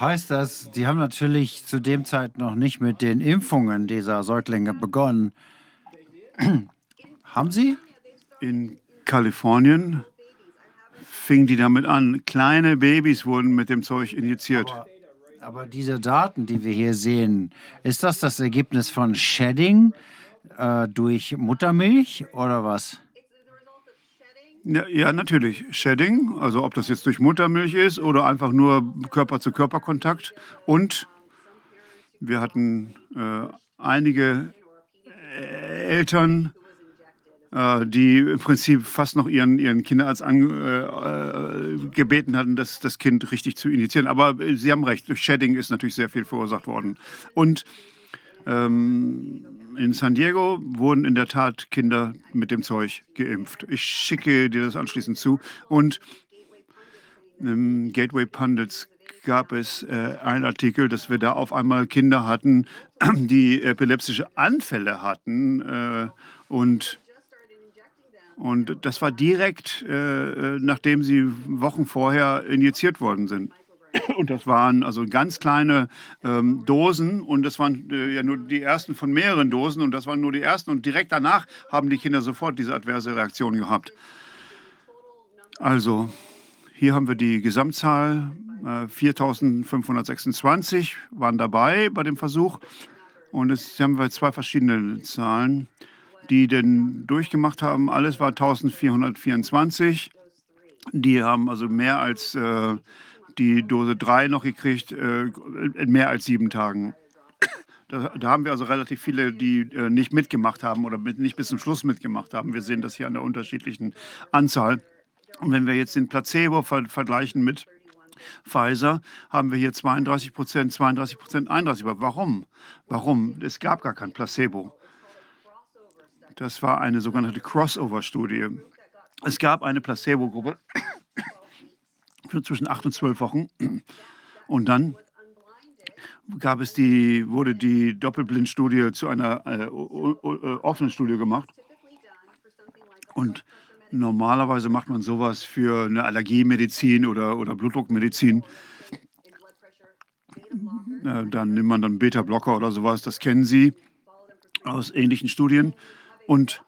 Heißt das, die haben natürlich zu dem Zeit noch nicht mit den Impfungen dieser Säuglinge begonnen. haben sie? In Kalifornien fingen die damit an. Kleine Babys wurden mit dem Zeug injiziert. Aber, aber diese Daten, die wir hier sehen, ist das das Ergebnis von Shedding äh, durch Muttermilch oder was? Ja, ja, natürlich. Shedding, also ob das jetzt durch Muttermilch ist oder einfach nur Körper-zu-Körper-Kontakt. Und wir hatten äh, einige äh, Eltern, äh, die im Prinzip fast noch ihren, ihren Kinderarzt angebeten äh, äh, hatten, das, das Kind richtig zu initiieren. Aber äh, Sie haben recht, durch Shedding ist natürlich sehr viel verursacht worden. Und ähm, in San Diego wurden in der Tat Kinder mit dem Zeug geimpft. Ich schicke dir das anschließend zu. Und im Gateway Pundits gab es äh, einen Artikel, dass wir da auf einmal Kinder hatten, die epileptische Anfälle hatten. Äh, und, und das war direkt, äh, nachdem sie Wochen vorher injiziert worden sind. Und das waren also ganz kleine ähm, Dosen und das waren äh, ja nur die ersten von mehreren Dosen und das waren nur die ersten und direkt danach haben die Kinder sofort diese adverse Reaktion gehabt. Also hier haben wir die Gesamtzahl. Äh, 4.526 waren dabei bei dem Versuch. Und jetzt haben wir zwei verschiedene Zahlen, die denn durchgemacht haben. Alles war 1.424. Die haben also mehr als äh, die Dose 3 noch gekriegt, äh, in mehr als sieben Tagen. Da, da, haben wir also relativ viele, die äh, nicht mitgemacht haben oder mit, nicht bis zum Schluss mitgemacht haben. Wir sehen das hier an der unterschiedlichen Anzahl. Und wenn wir jetzt den Placebo ver vergleichen mit Pfizer, haben wir hier 32 Prozent, 32 Prozent, 31. Aber warum? Warum? Es gab gar kein Placebo. Das war eine sogenannte Crossover-Studie. Es gab eine Placebo-Gruppe für zwischen acht und zwölf Wochen. Und dann gab es die, wurde die Doppelblindstudie zu einer äh, offenen Studie gemacht. Und normalerweise macht man sowas für eine Allergiemedizin oder, oder Blutdruckmedizin. Äh, dann nimmt man dann Beta-Blocker oder sowas, das kennen Sie aus ähnlichen Studien. Und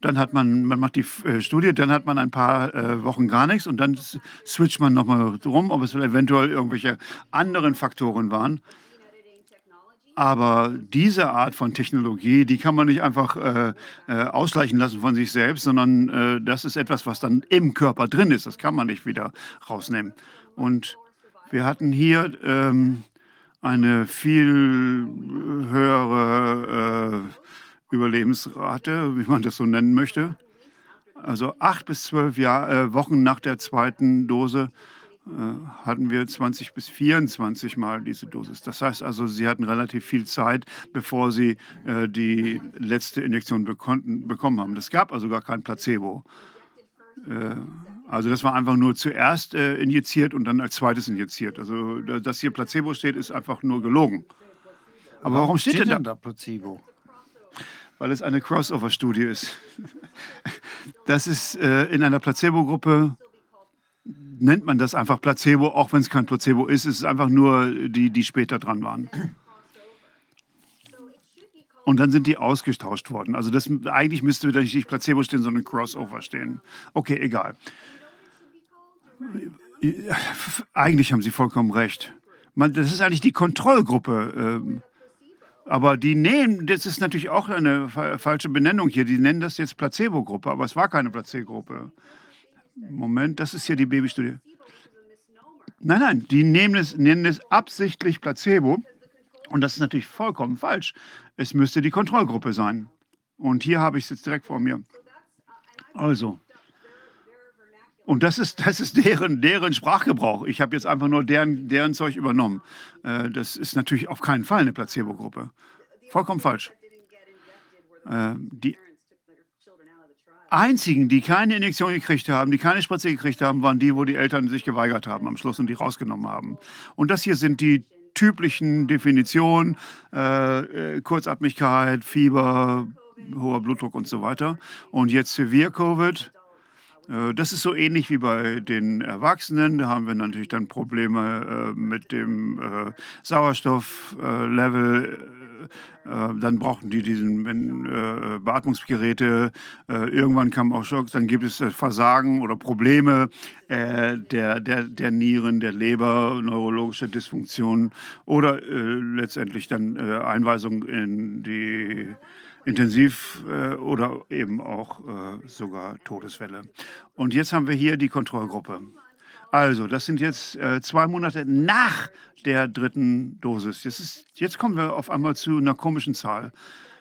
dann hat man, man macht die äh, Studie, dann hat man ein paar äh, Wochen gar nichts und dann switcht man nochmal rum, ob es eventuell irgendwelche anderen Faktoren waren. Aber diese Art von Technologie, die kann man nicht einfach äh, äh, ausgleichen lassen von sich selbst, sondern äh, das ist etwas, was dann im Körper drin ist. Das kann man nicht wieder rausnehmen. Und wir hatten hier ähm, eine viel höhere äh, Überlebensrate, wie man das so nennen möchte. Also acht bis zwölf Jahr, äh, Wochen nach der zweiten Dose äh, hatten wir 20 bis 24 Mal diese Dosis. Das heißt also, sie hatten relativ viel Zeit, bevor sie äh, die letzte Injektion bekommen haben. Es gab also gar kein Placebo. Äh, also das war einfach nur zuerst äh, injiziert und dann als zweites injiziert. Also dass hier Placebo steht, ist einfach nur gelogen. Aber warum, warum steht, steht denn da Placebo? Weil es eine Crossover-Studie ist. Das ist äh, in einer Placebo-Gruppe nennt man das einfach Placebo, auch wenn es kein Placebo ist. Es ist einfach nur die, die später dran waren. Und dann sind die ausgetauscht worden. Also das, eigentlich müsste da nicht Placebo stehen, sondern Crossover stehen. Okay, egal. Eigentlich haben Sie vollkommen recht. Man, das ist eigentlich die Kontrollgruppe. Ähm, aber die nehmen, das ist natürlich auch eine falsche Benennung hier. Die nennen das jetzt Placebo-Gruppe, aber es war keine Placebo-Gruppe. Moment, das ist hier die Babystudie. Nein, nein, die nehmen es, nennen es absichtlich Placebo. Und das ist natürlich vollkommen falsch. Es müsste die Kontrollgruppe sein. Und hier habe ich es jetzt direkt vor mir. Also. Und das ist, das ist deren, deren Sprachgebrauch. Ich habe jetzt einfach nur deren, deren Zeug übernommen. Äh, das ist natürlich auf keinen Fall eine Placebo-Gruppe. Vollkommen falsch. Äh, die einzigen, die keine Injektion gekriegt haben, die keine Spritze gekriegt haben, waren die, wo die Eltern sich geweigert haben am Schluss und die rausgenommen haben. Und das hier sind die typischen Definitionen, äh, äh Kurzatmigkeit, Fieber, hoher Blutdruck und so weiter. Und jetzt Severe Covid. Äh, das ist so ähnlich wie bei den Erwachsenen. Da haben wir natürlich dann Probleme äh, mit dem äh, Sauerstofflevel dann brauchten die diesen Beatmungsgeräte. Irgendwann kam auch Schock, dann gibt es Versagen oder Probleme der, der, der Nieren, der Leber, neurologische Dysfunktionen oder letztendlich dann Einweisung in die Intensiv oder eben auch sogar Todesfälle. Und jetzt haben wir hier die Kontrollgruppe. Also, das sind jetzt äh, zwei Monate nach der dritten Dosis. Jetzt, ist, jetzt kommen wir auf einmal zu einer komischen Zahl.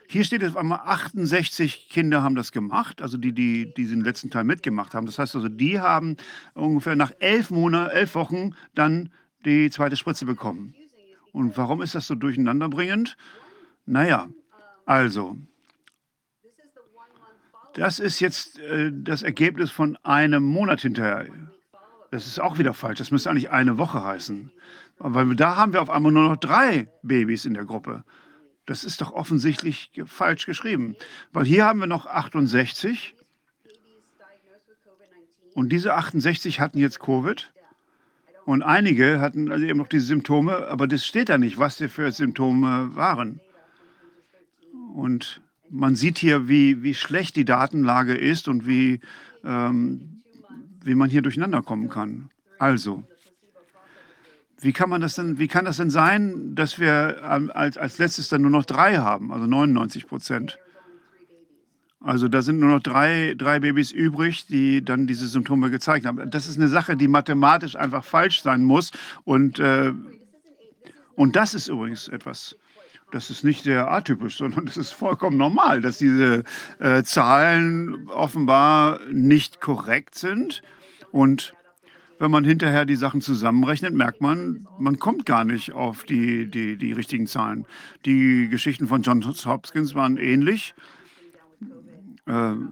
Hier steht auf einmal 68 Kinder haben das gemacht, also die, die diesen letzten Teil mitgemacht haben. Das heißt also, die haben ungefähr nach elf Monaten, elf Wochen dann die zweite Spritze bekommen. Und warum ist das so durcheinanderbringend? Naja, also, das ist jetzt äh, das Ergebnis von einem Monat hinterher. Das ist auch wieder falsch. Das müsste eigentlich eine Woche heißen. Weil da haben wir auf einmal nur noch drei Babys in der Gruppe. Das ist doch offensichtlich falsch geschrieben. Weil hier haben wir noch 68. Und diese 68 hatten jetzt Covid. Und einige hatten also eben noch diese Symptome, aber das steht da nicht, was die für Symptome waren. Und man sieht hier, wie, wie schlecht die Datenlage ist und wie, ähm, wie man hier durcheinander kommen kann. Also, wie kann man das denn, wie kann das denn sein, dass wir ähm, als, als letztes dann nur noch drei haben, also 99 Prozent? Also da sind nur noch drei, drei Babys übrig, die dann diese Symptome gezeigt haben. Das ist eine Sache, die mathematisch einfach falsch sein muss. Und, äh, und das ist übrigens etwas, das ist nicht sehr atypisch, sondern das ist vollkommen normal, dass diese äh, Zahlen offenbar nicht korrekt sind. Und wenn man hinterher die Sachen zusammenrechnet, merkt man, man kommt gar nicht auf die, die, die richtigen Zahlen. Die Geschichten von Johns Hopkins waren ähnlich. Ähm,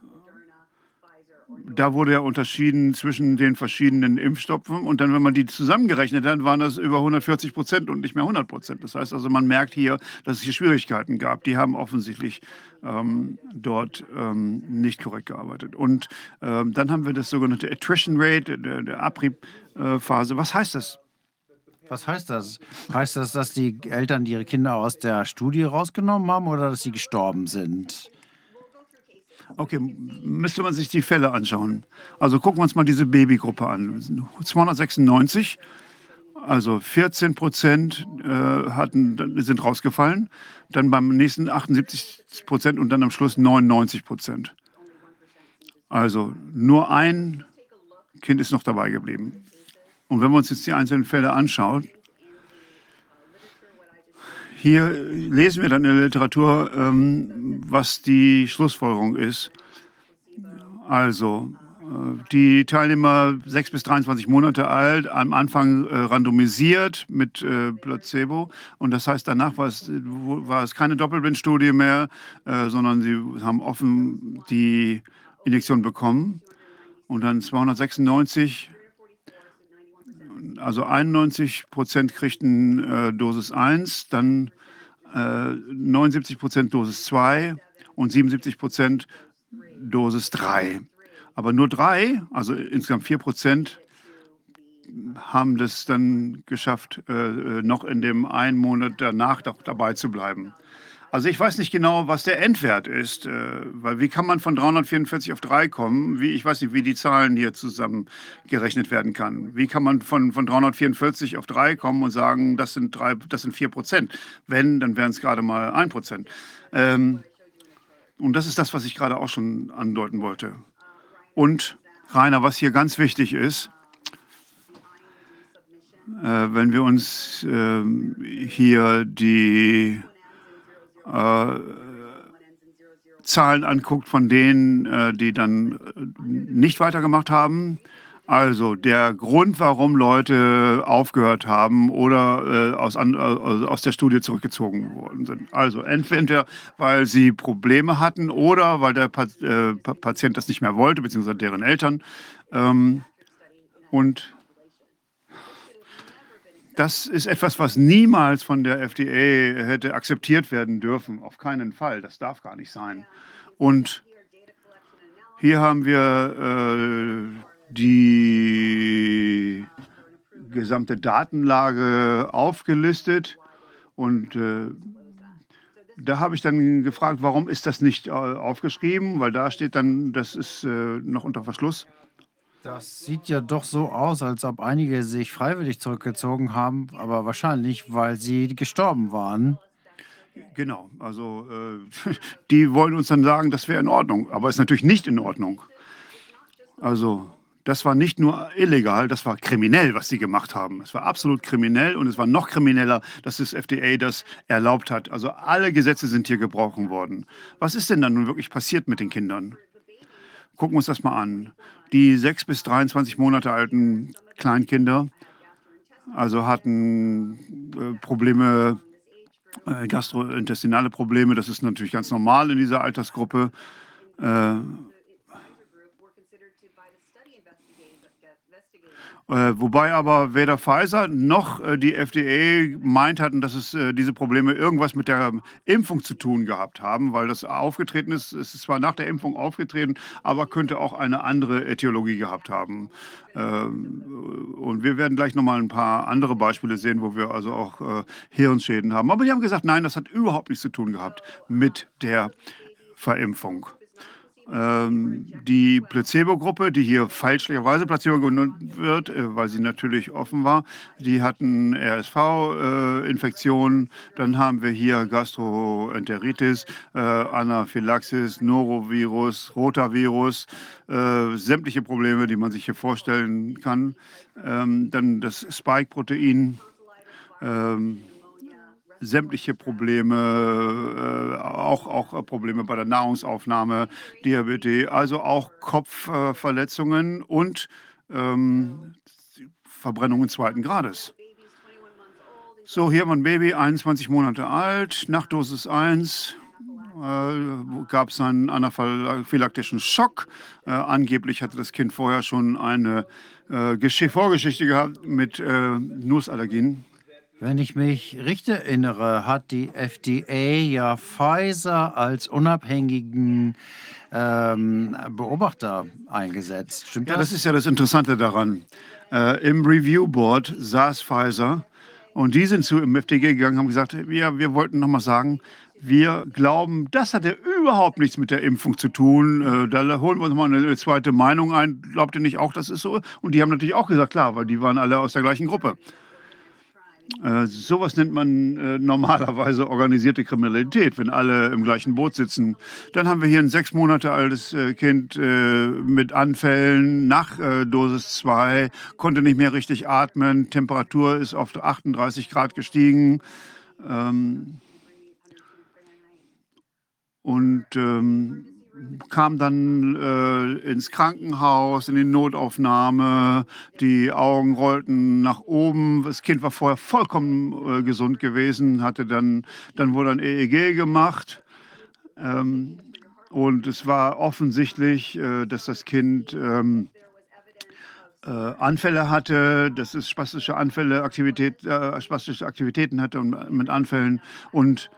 da wurde ja unterschieden zwischen den verschiedenen Impfstoffen und dann, wenn man die zusammengerechnet hat, waren das über 140 Prozent und nicht mehr 100 Prozent. Das heißt also, man merkt hier, dass es hier Schwierigkeiten gab. Die haben offensichtlich ähm, dort ähm, nicht korrekt gearbeitet. Und ähm, dann haben wir das sogenannte Attrition Rate, der, der Abriebphase. Was heißt das? Was heißt das? Heißt das, dass die Eltern ihre Kinder aus der Studie rausgenommen haben oder dass sie gestorben sind? Okay, müsste man sich die Fälle anschauen. Also gucken wir uns mal diese Babygruppe an. 296, also 14 Prozent äh, sind rausgefallen. Dann beim nächsten 78 Prozent und dann am Schluss 99 Prozent. Also nur ein Kind ist noch dabei geblieben. Und wenn wir uns jetzt die einzelnen Fälle anschauen, hier lesen wir dann in der Literatur, ähm, was die Schlussfolgerung ist. Also, äh, die Teilnehmer 6 bis 23 Monate alt, am Anfang äh, randomisiert mit äh, Placebo. Und das heißt, danach war es, war es keine Doppelblindstudie mehr, äh, sondern sie haben offen die Injektion bekommen. Und dann 296 also 91 Prozent kriegten äh, Dosis 1, dann äh, 79 Prozent Dosis 2 und 77 Prozent Dosis 3. Aber nur drei, also insgesamt 4 Prozent, haben das dann geschafft, äh, noch in dem einen Monat danach dabei zu bleiben. Also ich weiß nicht genau, was der Endwert ist, äh, weil wie kann man von 344 auf 3 kommen? Wie, ich weiß nicht, wie die Zahlen hier zusammengerechnet werden kann. Wie kann man von, von 344 auf 3 kommen und sagen, das sind, drei, das sind 4 Prozent? Wenn, dann wären es gerade mal 1 Prozent. Ähm, und das ist das, was ich gerade auch schon andeuten wollte. Und Rainer, was hier ganz wichtig ist, äh, wenn wir uns äh, hier die äh, Zahlen anguckt von denen, äh, die dann äh, nicht weitergemacht haben. Also der Grund, warum Leute aufgehört haben oder äh, aus, an, also aus der Studie zurückgezogen worden sind. Also entweder weil sie Probleme hatten oder weil der pa äh, Patient das nicht mehr wollte, beziehungsweise deren Eltern. Ähm, und das ist etwas, was niemals von der FDA hätte akzeptiert werden dürfen. Auf keinen Fall. Das darf gar nicht sein. Und hier haben wir äh, die gesamte Datenlage aufgelistet. Und äh, da habe ich dann gefragt, warum ist das nicht äh, aufgeschrieben? Weil da steht dann, das ist äh, noch unter Verschluss. Das sieht ja doch so aus, als ob einige sich freiwillig zurückgezogen haben, aber wahrscheinlich, weil sie gestorben waren. Genau, also äh, die wollen uns dann sagen, das wäre in Ordnung, aber ist natürlich nicht in Ordnung. Also das war nicht nur illegal, das war kriminell, was sie gemacht haben. Es war absolut kriminell und es war noch krimineller, dass das FDA das erlaubt hat. Also alle Gesetze sind hier gebrochen worden. Was ist denn dann nun wirklich passiert mit den Kindern? Gucken wir uns das mal an die 6 bis 23 Monate alten Kleinkinder, also hatten äh, Probleme, äh, gastrointestinale Probleme. Das ist natürlich ganz normal in dieser Altersgruppe. Äh, wobei aber weder Pfizer noch äh, die FDA meint hatten, dass es äh, diese Probleme irgendwas mit der Impfung zu tun gehabt haben, weil das aufgetreten ist. Es ist zwar nach der Impfung aufgetreten, aber könnte auch eine andere Äthiologie gehabt haben. Ähm, und wir werden gleich nochmal ein paar andere Beispiele sehen, wo wir also auch äh, Hirnschäden haben. Aber die haben gesagt, nein, das hat überhaupt nichts zu tun gehabt mit der Verimpfung. Ähm, die Placebo-Gruppe, die hier fälschlicherweise Placebo genannt wird, äh, weil sie natürlich offen war, die hatten RSV-Infektionen. Äh, Dann haben wir hier Gastroenteritis, äh, Anaphylaxis, Norovirus, Rotavirus, sämtliche Probleme, die man sich hier vorstellen kann. Ähm, dann das Spike-Protein. Ähm, sämtliche Probleme, äh, auch, auch Probleme bei der Nahrungsaufnahme, Diabetes, also auch Kopfverletzungen äh, und ähm, Verbrennungen zweiten Grades. So, hier mein Baby, 21 Monate alt, Nachtdosis 1, äh, gab es einen anaphylaktischen Schock. Äh, angeblich hatte das Kind vorher schon eine äh, Vorgeschichte gehabt mit äh, Nussallergien. Wenn ich mich richtig erinnere, hat die FDA ja Pfizer als unabhängigen ähm, Beobachter eingesetzt. Stimmt ja, das? das ist ja das Interessante daran. Äh, Im Review Board saß Pfizer und die sind zu im FDA gegangen und haben gesagt, ja, wir wollten noch mal sagen, wir glauben, das hat ja überhaupt nichts mit der Impfung zu tun. Äh, da holen wir uns mal eine zweite Meinung ein. Glaubt ihr nicht auch, das ist so? Und die haben natürlich auch gesagt, klar, weil die waren alle aus der gleichen Gruppe. Äh, sowas nennt man äh, normalerweise organisierte Kriminalität, wenn alle im gleichen Boot sitzen. Dann haben wir hier ein sechs Monate altes äh, Kind äh, mit Anfällen nach äh, Dosis 2, konnte nicht mehr richtig atmen, Temperatur ist auf 38 Grad gestiegen. Ähm, und ähm, kam dann äh, ins Krankenhaus, in die Notaufnahme. Die Augen rollten nach oben. Das Kind war vorher vollkommen äh, gesund gewesen, hatte dann, dann wurde ein EEG gemacht. Ähm, und es war offensichtlich, äh, dass das Kind ähm, äh, Anfälle hatte, dass es spastische Anfälle, Aktivität, äh, spastische Aktivitäten hatte und, mit Anfällen und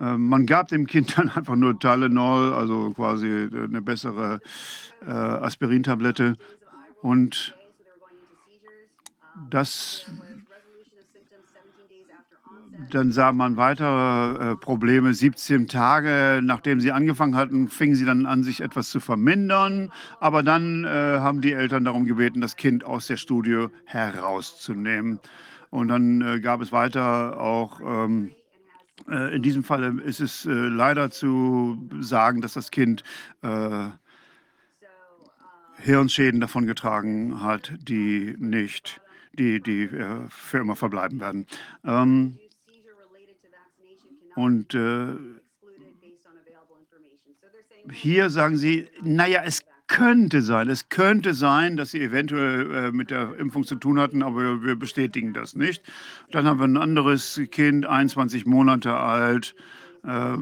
man gab dem Kind dann einfach nur Tylenol, also quasi eine bessere äh, Aspirintablette. Und das, dann sah man weitere äh, Probleme. 17 Tage nachdem sie angefangen hatten, fingen sie dann an, sich etwas zu vermindern. Aber dann äh, haben die Eltern darum gebeten, das Kind aus der Studie herauszunehmen. Und dann äh, gab es weiter auch ähm, äh, in diesem Fall ist es äh, leider zu sagen, dass das Kind äh, Hirnschäden davongetragen hat, die nicht, die, die äh, für immer verbleiben werden. Ähm, und äh, hier sagen sie, naja, es könnte sein, es könnte sein, dass sie eventuell äh, mit der Impfung zu tun hatten, aber wir bestätigen das nicht. Dann haben wir ein anderes Kind, 21 Monate alt, äh,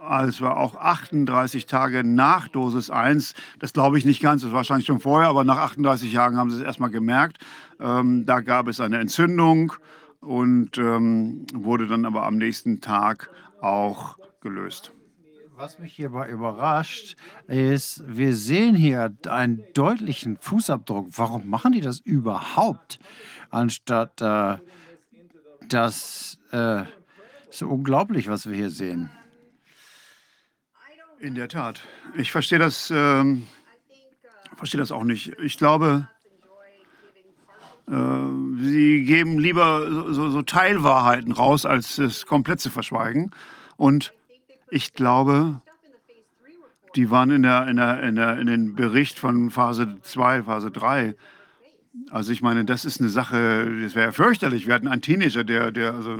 also auch 38 Tage nach Dosis 1. Das glaube ich nicht ganz, das war wahrscheinlich schon vorher, aber nach 38 Tagen haben sie es erstmal gemerkt. Ähm, da gab es eine Entzündung und ähm, wurde dann aber am nächsten Tag auch gelöst. Was mich hierbei überrascht, ist, wir sehen hier einen deutlichen Fußabdruck. Warum machen die das überhaupt? Anstatt äh, das äh, so unglaublich, was wir hier sehen. In der Tat. Ich verstehe das, ähm, verstehe das auch nicht. Ich glaube, äh, sie geben lieber so, so Teilwahrheiten raus, als es komplett zu verschweigen. Und ich glaube, die waren in, der, in, der, in, der, in den Bericht von Phase 2, Phase 3. Also ich meine, das ist eine Sache, das wäre fürchterlich. Wir hatten einen Teenager, der, der also,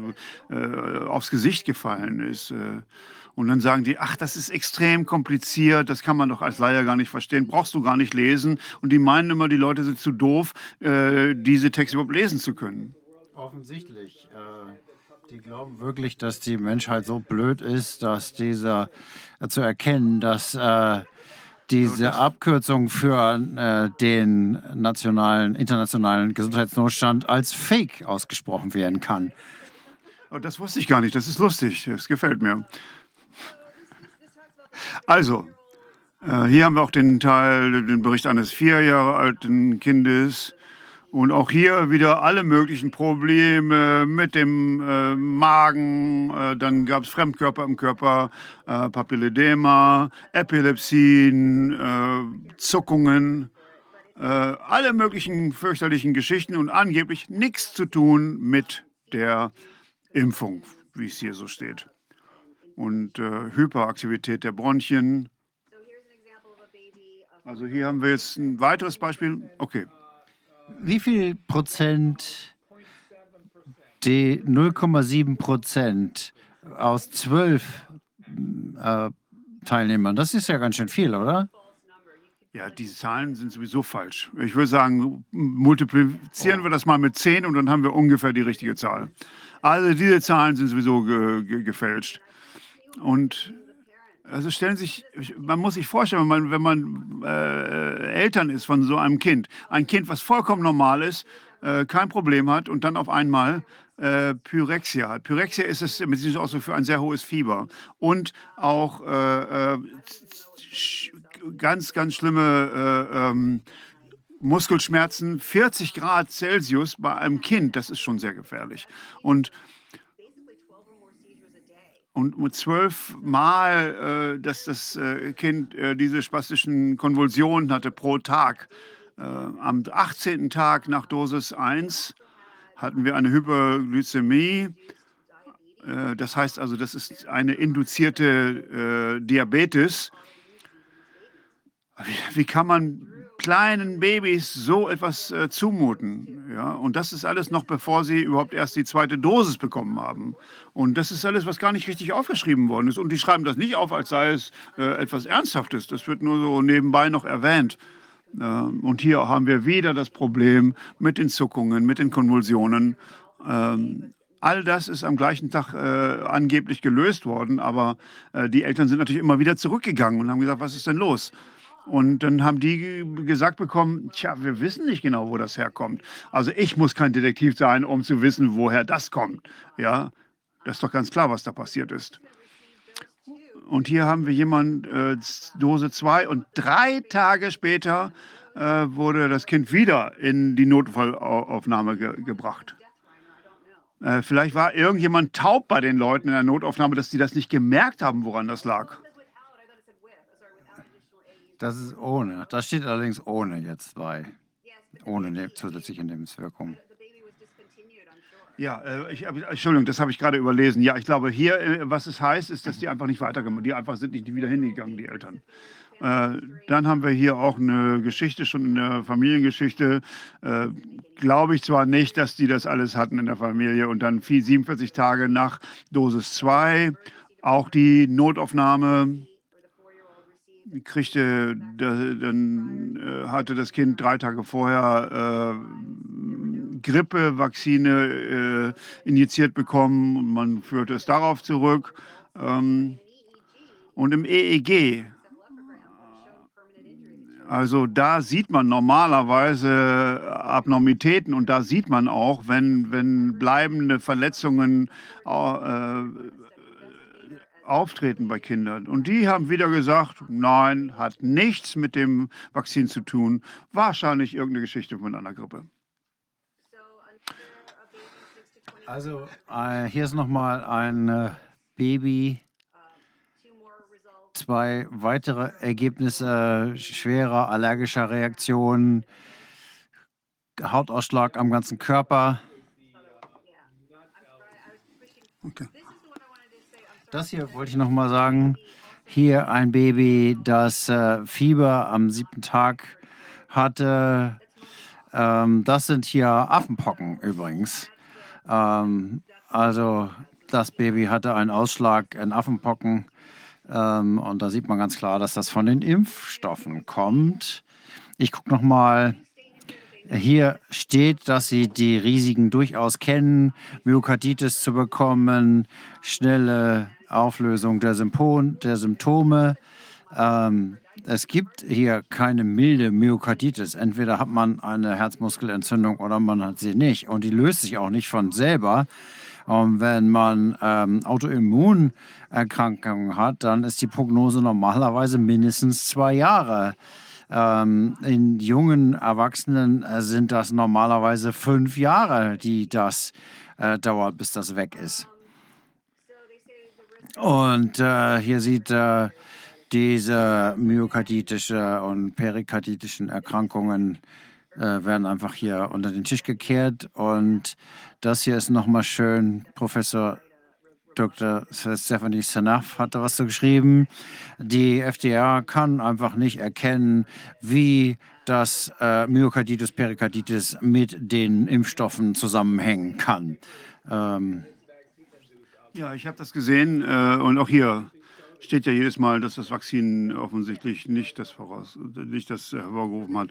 äh, aufs Gesicht gefallen ist. Äh, und dann sagen die, ach, das ist extrem kompliziert, das kann man doch als Laie gar nicht verstehen, brauchst du gar nicht lesen. Und die meinen immer, die Leute sind zu doof, äh, diese Texte überhaupt lesen zu können. Offensichtlich. Äh die glauben wirklich, dass die Menschheit so blöd ist, dass dieser äh, zu erkennen, dass äh, diese Abkürzung für äh, den nationalen, internationalen Gesundheitsnotstand als Fake ausgesprochen werden kann. Oh, das wusste ich gar nicht. Das ist lustig. Das gefällt mir. Also, äh, hier haben wir auch den Teil, den Bericht eines vier Jahre alten Kindes. Und auch hier wieder alle möglichen Probleme mit dem äh, Magen. Äh, dann gab es Fremdkörper im Körper, äh, Papilledema, Epilepsien, äh, Zuckungen. Äh, alle möglichen fürchterlichen Geschichten und angeblich nichts zu tun mit der Impfung, wie es hier so steht. Und äh, Hyperaktivität der Bronchien. Also hier haben wir jetzt ein weiteres Beispiel. Okay. Wie viel Prozent die 0,7 Prozent aus zwölf äh, Teilnehmern, das ist ja ganz schön viel, oder? Ja, diese Zahlen sind sowieso falsch. Ich würde sagen, multiplizieren wir das mal mit 10 und dann haben wir ungefähr die richtige Zahl. Also diese Zahlen sind sowieso ge ge gefälscht. Und also stellen sich, man muss sich vorstellen, wenn man, wenn man äh, Eltern ist von so einem Kind, ein Kind, was vollkommen normal ist, äh, kein Problem hat und dann auf einmal äh, Pyrexia hat. Pyrexia ist es mit auch so für ein sehr hohes Fieber und auch äh, äh, ganz, ganz schlimme äh, ähm, Muskelschmerzen, 40 Grad Celsius bei einem Kind, das ist schon sehr gefährlich. Und und zwölf Mal, äh, dass das äh, Kind äh, diese spastischen Konvulsionen hatte pro Tag. Äh, am 18. Tag nach Dosis 1 hatten wir eine Hyperglykämie. Das heißt also, das ist eine induzierte Diabetes. Wie kann man kleinen Babys so etwas äh, zumuten. Ja? Und das ist alles noch bevor sie überhaupt erst die zweite Dosis bekommen haben. Und das ist alles, was gar nicht richtig aufgeschrieben worden ist. Und die schreiben das nicht auf, als sei es äh, etwas Ernsthaftes. Das wird nur so nebenbei noch erwähnt. Äh, und hier haben wir wieder das Problem mit den Zuckungen, mit den Konvulsionen. Ähm, All das ist am gleichen Tag äh, angeblich gelöst worden, aber äh, die Eltern sind natürlich immer wieder zurückgegangen und haben gesagt, was ist denn los? Und dann haben die gesagt bekommen, tja, wir wissen nicht genau, wo das herkommt. Also ich muss kein Detektiv sein, um zu wissen, woher das kommt. Ja, das ist doch ganz klar, was da passiert ist. Und hier haben wir jemanden, äh, Dose 2, und drei Tage später äh, wurde das Kind wieder in die Notfallaufnahme ge gebracht. Äh, vielleicht war irgendjemand taub bei den Leuten in der Notaufnahme, dass sie das nicht gemerkt haben, woran das lag. Das ist ohne. Das steht allerdings ohne jetzt bei. Ohne ne zusätzliche Nebenwirkungen. Ja, äh, ich, Entschuldigung, das habe ich gerade überlesen. Ja, ich glaube, hier, äh, was es heißt, ist, dass die einfach nicht weitergemacht Die einfach sind nicht wieder hingegangen, die Eltern. Äh, dann haben wir hier auch eine Geschichte, schon in der Familiengeschichte. Äh, glaube ich zwar nicht, dass die das alles hatten in der Familie. Und dann 47 Tage nach Dosis 2 auch die Notaufnahme kriegte, dann äh, hatte das Kind drei Tage vorher äh, Grippevakzine äh, injiziert bekommen und man führte es darauf zurück. Ähm, und im EEG, also da sieht man normalerweise Abnormitäten und da sieht man auch, wenn, wenn bleibende Verletzungen äh, auftreten bei Kindern. Und die haben wieder gesagt, nein, hat nichts mit dem Vakzin zu tun. Wahrscheinlich irgendeine Geschichte von einer Grippe. Also äh, hier ist nochmal ein äh, Baby. Zwei weitere Ergebnisse schwerer allergischer Reaktionen, Hautausschlag am ganzen Körper. Okay. Das hier wollte ich noch mal sagen. Hier ein Baby, das äh, Fieber am siebten Tag hatte. Ähm, das sind hier Affenpocken übrigens. Ähm, also das Baby hatte einen Ausschlag in Affenpocken. Ähm, und da sieht man ganz klar, dass das von den Impfstoffen kommt. Ich gucke noch mal hier steht, dass Sie die Risiken durchaus kennen, Myokarditis zu bekommen, schnelle Auflösung der, Symptom, der Symptome, Ähm, es gibt hier keine milde Myokarditis. Entweder hat man eine Herzmuskelentzündung oder man hat sie nicht. Und die löst sich auch nicht von selber. Und wenn man ähm, Autoimmunerkrankungen hat, dann ist die Prognose normalerweise mindestens zwei Jahre. Ähm, in jungen Erwachsenen äh, sind das normalerweise fünf Jahre, die das äh, dauert, bis das weg ist. Und äh, hier sieht äh, diese myokarditische und perikarditischen Erkrankungen äh, werden einfach hier unter den Tisch gekehrt. Und das hier ist nochmal schön. Professor Dr. Stephanie Sanaf hatte was so geschrieben. Die FDA kann einfach nicht erkennen, wie das äh, Myokarditis, Perikarditis mit den Impfstoffen zusammenhängen kann. Ähm, Ja, ich habe das gesehen äh, und auch hier steht ja jedes Mal, dass das Vakzin offensichtlich nicht das, voraus, nicht das hervorgerufen hat.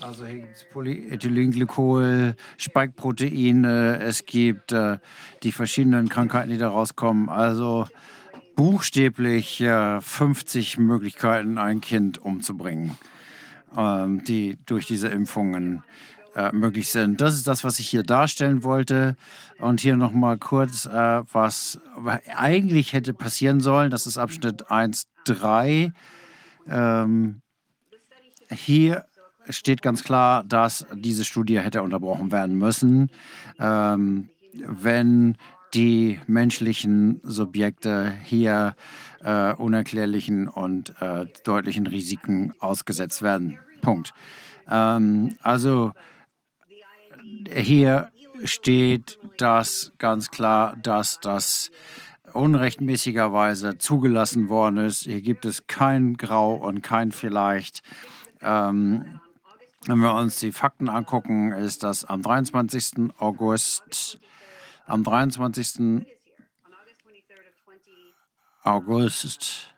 Also hier gibt es Polyethylenglykol, Spike-Proteine, es gibt äh, die verschiedenen Krankheiten, die da rauskommen. Also buchstäblich äh, 50 Möglichkeiten, ein Kind umzubringen, ähm, die durch diese Impfungen äh, möglich sind. Das ist das, was ich hier darstellen wollte. Und hier nochmal kurz, äh, was eigentlich hätte passieren sollen. Das ist Abschnitt 1.3. Ähm, hier steht ganz klar, dass diese Studie hätte unterbrochen werden müssen, ähm, wenn die menschlichen Subjekte hier äh, unerklärlichen und äh, deutlichen Risiken ausgesetzt werden. Punkt. Ähm, also hier steht das ganz klar, dass das unrechtmäßigerweise zugelassen worden ist. Hier gibt es kein Grau und kein Vielleicht. Ähm, wenn wir uns die Fakten angucken, ist das am 23. August, am 23. August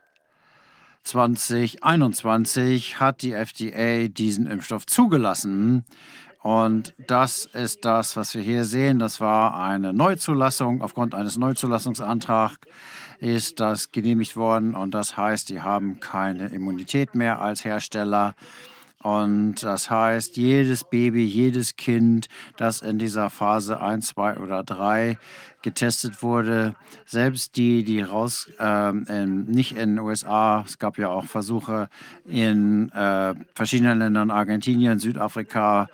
2021 hat die FDA diesen Impfstoff zugelassen. Und das ist das, was wir hier sehen. Das war eine Neuzulassung. Aufgrund eines Neuzulassungsantrags ist das genehmigt worden. Und das heißt, die haben keine Immunität mehr als Hersteller. Und das heißt, jedes Baby, jedes Kind, das in dieser Phase 1, 2 oder 3 getestet wurde, selbst die, die raus, ähm, in, nicht in den USA, es gab ja auch Versuche in äh, verschiedenen Ländern, Argentinien, Südafrika,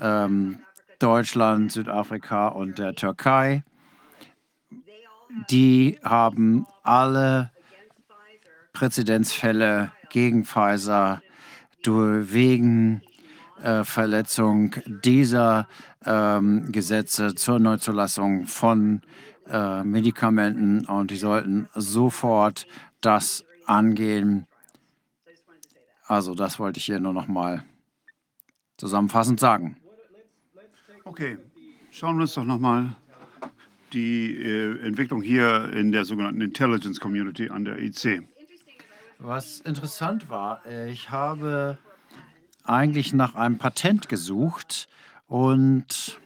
ähm, Deutschland, Südafrika und der Türkei, die haben alle Präzedenzfälle gegen Pfizer wegen äh, Verletzung dieser ähm, Gesetze zur Neuzulassung von äh, Medikamenten und die sollten sofort das angehen. Also das wollte ich hier nur noch mal zusammenfassend sagen. Okay, schauen wir uns doch nochmal die äh, Entwicklung hier in der sogenannten Intelligence Community an der IC. Was interessant war, ich habe eigentlich nach einem Patent gesucht und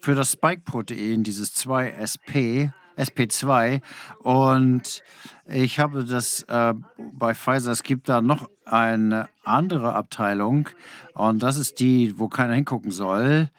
für das Spike-Protein, dieses 2SP, SP2, und ich habe das äh, bei Pfizer, es gibt da noch eine andere Abteilung und das ist die, wo keiner hingucken soll.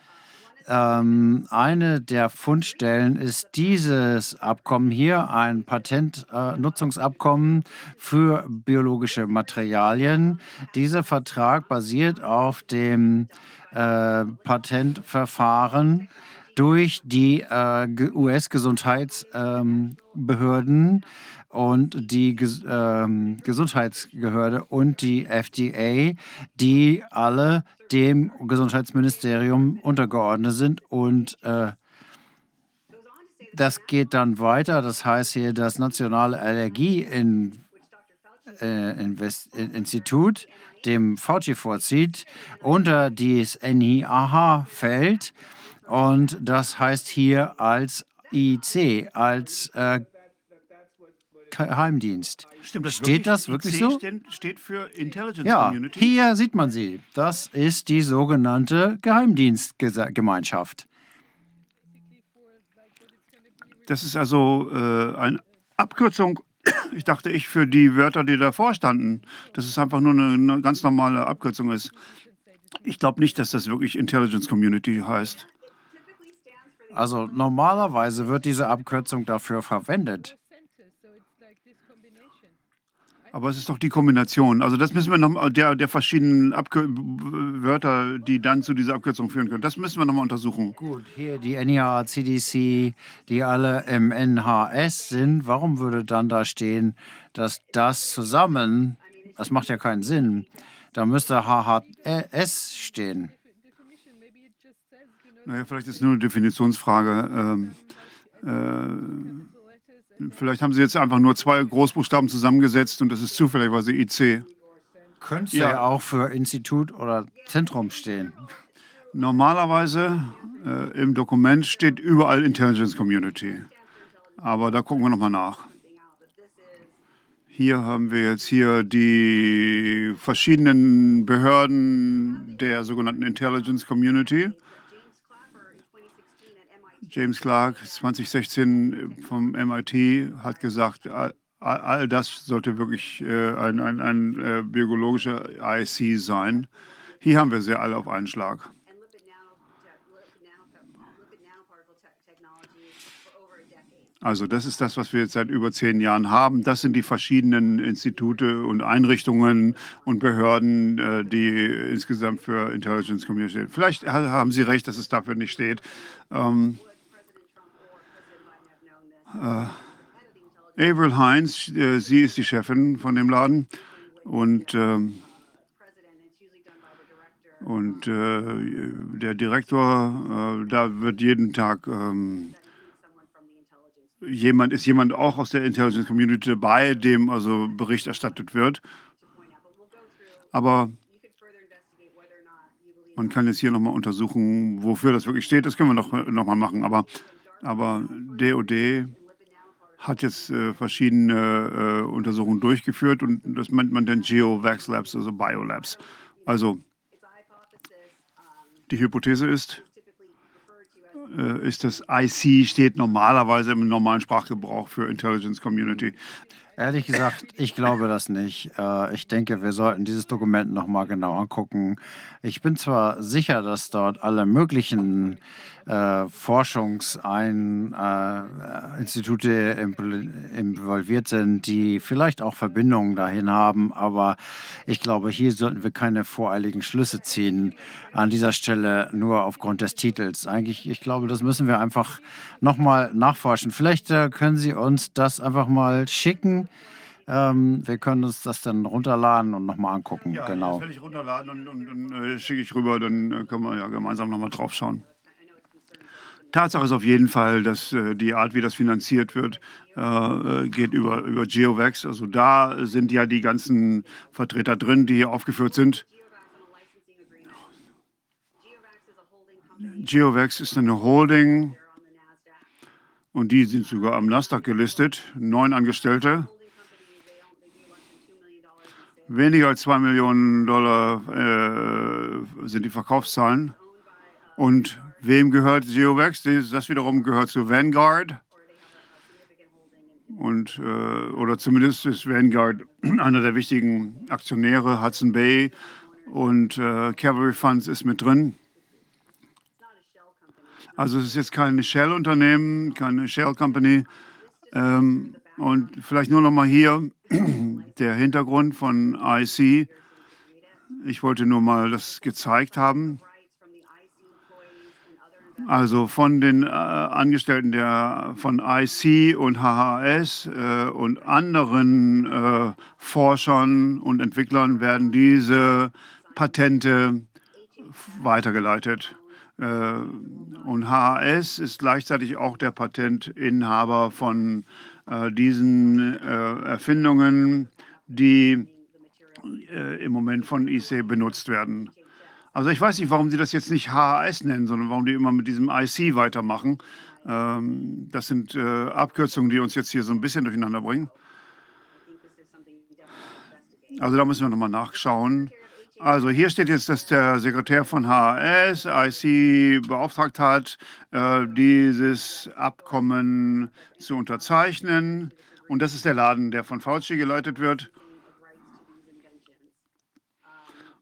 Ähm, eine der Fundstellen ist dieses Abkommen hier, ein Patentnutzungsabkommen äh, für biologische Materialien. Dieser Vertrag basiert auf dem äh, Patentverfahren durch die äh, US-Gesundheitsbehörden und die Ges ähm, Gesundheitsbehörde und die FDA, die alle dem Gesundheitsministerium untergeordnet sind. Und äh, das geht dann weiter. Das heißt hier das Nationale Allergieinstitut, äh, dem Fauci vorzieht, unter das NIAH fällt. Und das heißt hier als IC, als äh, Geheimdienst. Stimmt das Steht wirklich? das wirklich IC so? Steht, steht für Intelligence Ja, Community. hier sieht man sie. Das ist die sogenannte Geheimdienstgemeinschaft. Das ist also äh, eine Abkürzung Ich dachte, ich für die Wörter, die davor standen, dass es einfach nur eine, eine ganz normale Abkürzung ist. Ich glaube nicht, dass das wirklich Intelligence Community heißt. Also normalerweise wird diese Abkürzung dafür verwendet. Aber es ist doch die Kombination. Also das müssen wir noch der, der verschiedenen Abkür Wörter, die dann zu dieser Abkürzung führen können. Das müssen wir noch mal untersuchen. Gut, hier die NIA, CDC, die alle im NHS sind. Warum würde dann da stehen, dass das zusammen, das macht ja keinen Sinn. Da müsste HHS stehen. Naja, vielleicht ist es nur eine Definitionsfrage. Ähm, äh, Vielleicht haben Sie jetzt einfach nur zwei Großbuchstaben zusammengesetzt und das ist zufälligerweise IC. Könnte ja. ja auch für Institut oder Zentrum stehen. Normalerweise äh, im Dokument steht überall Intelligence Community. Aber da gucken wir nochmal nach. Hier haben wir jetzt hier die verschiedenen Behörden der sogenannten Intelligence Community. James Clark 2016 vom MIT hat gesagt, all, all das sollte wirklich äh, ein, ein, ein äh, biologischer IC sein. Hier haben wir sie alle auf einen Schlag. Also das ist das, was wir jetzt seit über zehn Jahren haben. Das sind die verschiedenen Institute und Einrichtungen und Behörden, äh, die insgesamt für Intelligence Community stehen. Vielleicht haben Sie recht, dass es dafür nicht steht. Ähm, äh, Avril Heinz, äh, sie ist die Chefin von dem Laden und, ähm, und äh, der Direktor, äh, da wird jeden Tag ähm, jemand, ist jemand auch aus der Intelligence Community dabei, dem also Bericht erstattet wird. Aber man kann jetzt hier nochmal untersuchen, wofür das wirklich steht. Das können wir noch, noch machen. Aber, aber DOD hat jetzt äh, verschiedene äh, Untersuchungen durchgeführt und das nennt man dann GeoVax Labs, also Biolabs. Also die Hypothese ist, äh, ist das IC steht normalerweise im normalen Sprachgebrauch für Intelligence Community. Ehrlich gesagt, ich glaube das nicht. Äh, ich denke, wir sollten dieses Dokument noch mal genau angucken. Ich bin zwar sicher, dass dort alle möglichen äh, Forschungsinstitute äh, involviert sind, die vielleicht auch Verbindungen dahin haben. Aber ich glaube, hier sollten wir keine voreiligen Schlüsse ziehen an dieser Stelle nur aufgrund des Titels. Eigentlich, ich glaube, das müssen wir einfach nochmal nachforschen. Vielleicht äh, können Sie uns das einfach mal schicken. Ähm, wir können uns das dann runterladen und nochmal angucken. Ja, genau. das werde ich runterladen und, und, und äh, schicke ich rüber, dann äh, können wir ja gemeinsam nochmal drauf schauen. Tatsache ist auf jeden Fall, dass äh, die Art, wie das finanziert wird, äh, geht über, über GeoVax. Also da sind ja die ganzen Vertreter drin, die hier aufgeführt sind. GeoVax ist eine Holding und die sind sogar am Nasdaq gelistet. Neun Angestellte. Weniger als zwei Millionen Dollar äh, sind die Verkaufszahlen. Und Wem gehört GeoVax? Das wiederum gehört zu Vanguard. Und, äh, oder zumindest ist Vanguard einer der wichtigen Aktionäre, Hudson Bay und äh, Cavalry Funds ist mit drin. Also es ist jetzt kein Shell-Unternehmen, keine Shell-Company. Ähm, und vielleicht nur noch mal hier der Hintergrund von IC. Ich wollte nur mal das gezeigt haben. Also von den äh, Angestellten der, von IC und HHS äh, und anderen äh, Forschern und Entwicklern werden diese Patente weitergeleitet. Äh, und HHS ist gleichzeitig auch der Patentinhaber von äh, diesen äh, Erfindungen, die im Moment von IC benutzt werden. Also ich weiß nicht, warum Sie das jetzt nicht HAS nennen, sondern warum die immer mit diesem IC weitermachen. Ähm, das sind äh, Abkürzungen, die uns jetzt hier so ein bisschen durcheinander bringen. Also da müssen wir nochmal nachschauen. Also hier steht jetzt, dass der Sekretär von HAS IC beauftragt hat, äh, dieses Abkommen zu unterzeichnen. Und das ist der Laden, der von Fauci geleitet wird.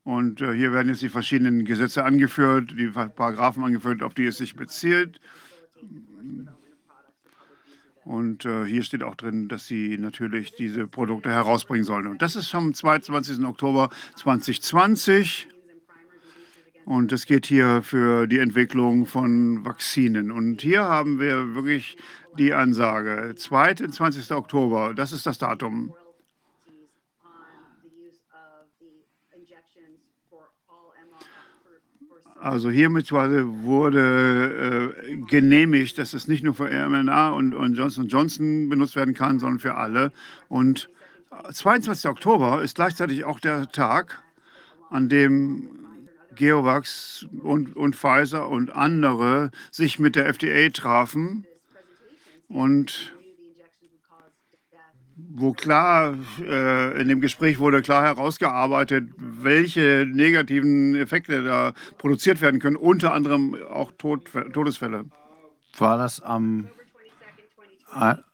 Und äh, hier werden jetzt die verschiedenen Gesetze angeführt, die Paragraphen angeführt, auf die es sich bezieht. Und äh, hier steht auch drin, dass sie natürlich diese Produkte herausbringen sollen. Und das ist vom 22. Oktober 2020. Und es geht hier für die Entwicklung von Vakzinen. Und hier haben wir wirklich die Ansage. 22. Oktober, das ist das Datum. Also hiermit wurde äh, genehmigt, dass es nicht nur für mRNA und, und Johnson Johnson benutzt werden kann, sondern für alle. Und 22. Oktober ist gleichzeitig auch der Tag, an dem Geovax und, und Pfizer und andere sich mit der FDA trafen und wo klar äh, in dem Gespräch wurde klar herausgearbeitet, welche negativen Effekte da produziert werden können, unter anderem auch Tod, Todesfälle. War das am,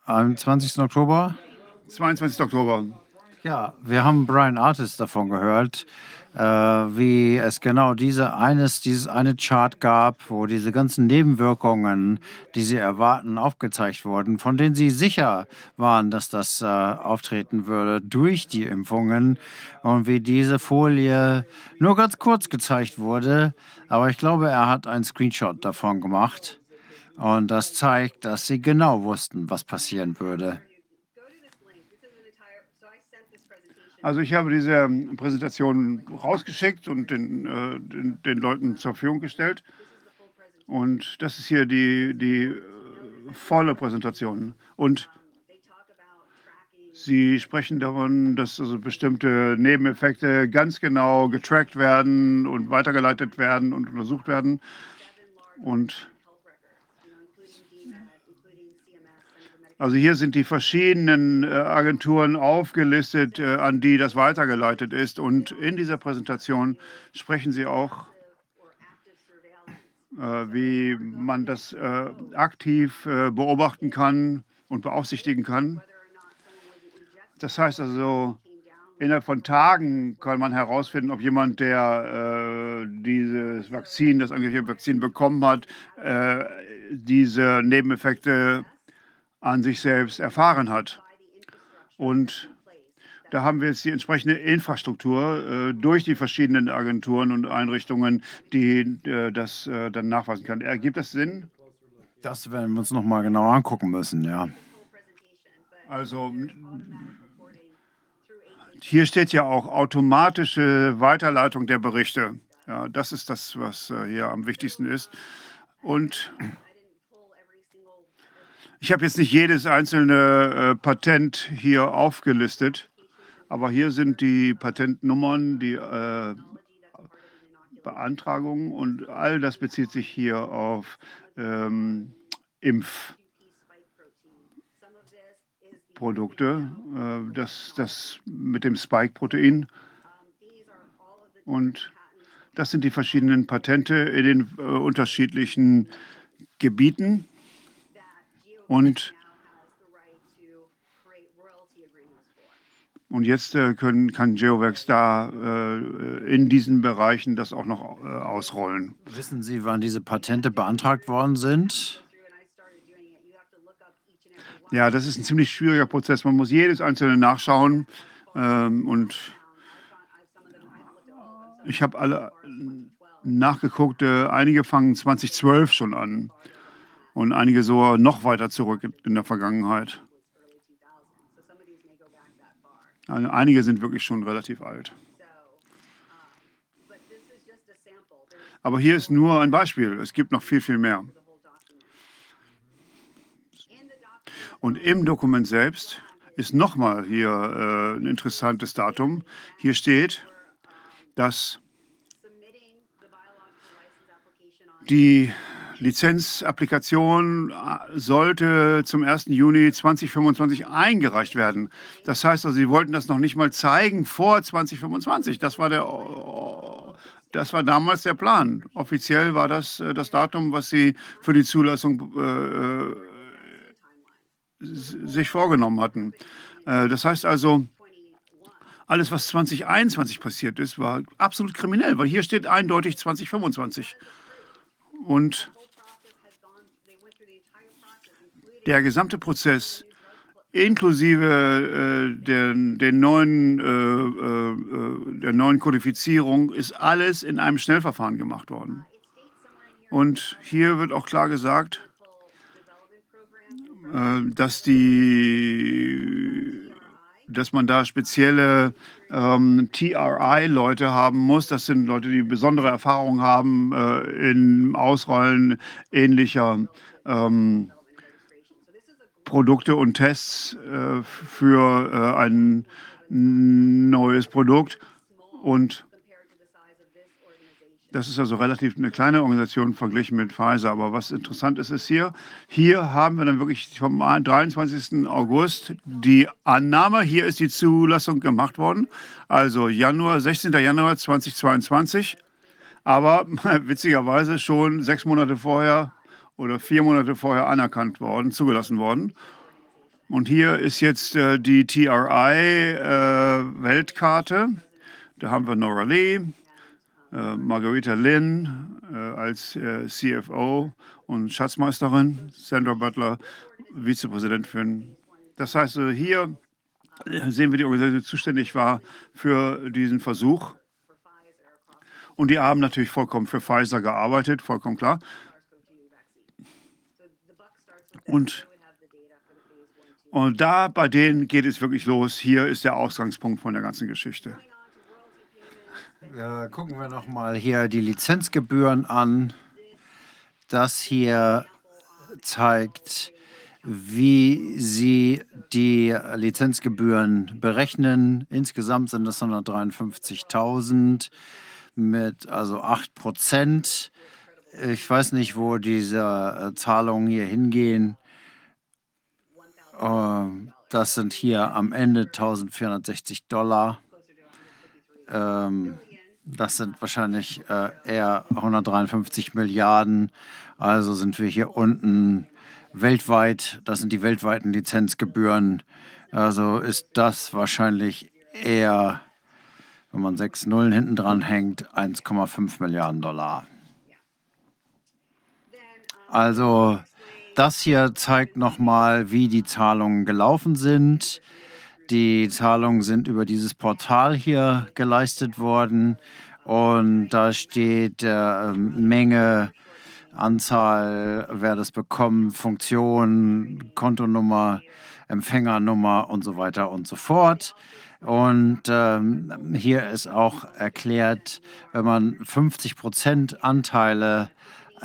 am 20. Oktober? 22. Oktober. Ja, wir haben Brian Artist davon gehört, äh, wie es genau diese eines, dieses eine Chart gab, wo diese ganzen Nebenwirkungen, die sie erwarten, aufgezeigt wurden, von denen sie sicher waren, dass das äh, auftreten würde durch die Impfungen und wie diese Folie nur ganz kurz gezeigt wurde. Aber ich glaube, er hat einen Screenshot davon gemacht und das zeigt, dass sie genau wussten, was passieren würde. Also ich habe diese ähm, Präsentation rausgeschickt und den, äh, den, den, Leuten zur Verfügung gestellt. Und das ist hier die, die äh, volle Präsentation. Und Sie sprechen davon, dass also bestimmte Nebeneffekte ganz genau getrackt werden und weitergeleitet werden und untersucht werden. Und Also hier sind die verschiedenen äh, Agenturen aufgelistet, äh, an die das weitergeleitet ist. Und in dieser Präsentation sprechen Sie auch, äh, wie man das aktiv beobachten kann und beaufsichtigen kann. Das heißt also, innerhalb von Tagen kann man herausfinden, ob jemand, der dieses Vakzin, das angebliche Vakzin bekommen hat, diese Nebeneffekte an sich selbst erfahren hat. Und da haben wir jetzt die entsprechende Infrastruktur äh, durch die verschiedenen Agenturen und Einrichtungen, die äh, das äh, dann nachweisen können. Ergibt das Sinn? Das werden wir uns noch mal genau angucken müssen, ja. Also hier steht ja auch automatische Weiterleitung der Berichte. Ja, das ist das, was äh, hier am wichtigsten ist. Und ich habe jetzt nicht jedes einzelne äh, Patent hier aufgelistet, aber hier sind die Patentnummern, die äh, Beantragungen und all das bezieht sich hier auf ähm, Impfprodukte, äh, das, das mit dem Spike-Protein. Und das sind die verschiedenen Patente in den äh, unterschiedlichen Gebieten. Und, und jetzt äh, können, kann GeoVax da äh, in diesen Bereichen das auch noch äh, ausrollen. Wissen Sie, wann diese Patente beantragt worden sind? Ja, das ist ein ziemlich schwieriger Prozess. Man muss jedes einzelne nachschauen. Ähm, und ich habe alle nachgeguckt. Äh, einige fangen 2012 schon an und einige so noch weiter zurück in der Vergangenheit. Also einige sind wirklich schon relativ alt. Aber hier ist nur ein Beispiel. Es gibt noch viel, viel mehr. Und im Dokument selbst ist nochmal hier äh, ein interessantes Datum. Hier steht, dass die Lizenzapplikation äh, sollte zum 1. Juni 2025 eingereicht werden. Das heißt also, Sie wollten das noch nicht mal zeigen vor 2025. Das war, der, das war damals der Plan. Offiziell war das äh, das Datum, was Sie für die Zulassung äh, sich vorgenommen hatten. Äh, das heißt also, alles, was 2021 passiert ist, war absolut kriminell, weil hier steht eindeutig 2025. Und der gesamte Prozess inklusive äh, der, den neuen, äh, äh, der neuen Kodifizierung ist alles in einem Schnellverfahren gemacht worden. Und hier wird auch klar gesagt, äh, dass die dass man da spezielle ähm, TRI-Leute haben muss. Das sind Leute, die besondere Erfahrung haben äh, im Ausrollen ähnlicher ähm, Produkte und Tests äh, für äh, ein neues Produkt. Und das ist also relativ eine kleine Organisation verglichen mit Pfizer. Aber was interessant ist, ist hier, hier haben wir dann wirklich vom 23. August die Annahme, hier ist die Zulassung gemacht worden, also Januar, 16. Januar 2022. Aber witzigerweise schon sechs Monate vorher oder vier Monate vorher anerkannt worden, zugelassen worden. Und hier ist jetzt äh, die TRI-Weltkarte. Äh, da haben wir Nora Lee, äh, Margarita Lin äh, als äh, CFO und Schatzmeisterin, Sandra Butler, Vizepräsident für. Das heißt, hier sehen wir die Organisation, die zuständig war für diesen Versuch. Und die haben natürlich vollkommen für Pfizer gearbeitet, vollkommen klar. Und, und da bei denen geht es wirklich los. Hier ist der Ausgangspunkt von der ganzen Geschichte. Ja, gucken wir noch mal hier die Lizenzgebühren an. Das hier zeigt, wie sie die Lizenzgebühren berechnen. Insgesamt sind das 153.000 mit also 8 Prozent. Ich weiß nicht, wo diese äh, Zahlungen hier hingehen. Ähm, das sind hier am Ende 1460 Dollar. Ähm, das sind wahrscheinlich äh, eher 153 Milliarden. Also sind wir hier unten weltweit. Das sind die weltweiten Lizenzgebühren. Also ist das wahrscheinlich eher, wenn man sechs Nullen hinten dran hängt, 1,5 Milliarden Dollar. Also das hier zeigt nochmal, wie die Zahlungen gelaufen sind. Die Zahlungen sind über dieses Portal hier geleistet worden und da steht äh, Menge, Anzahl, wer das bekommt, Funktion, Kontonummer, Empfängernummer und so weiter und so fort. Und ähm, hier ist auch erklärt, wenn man 50 Prozent Anteile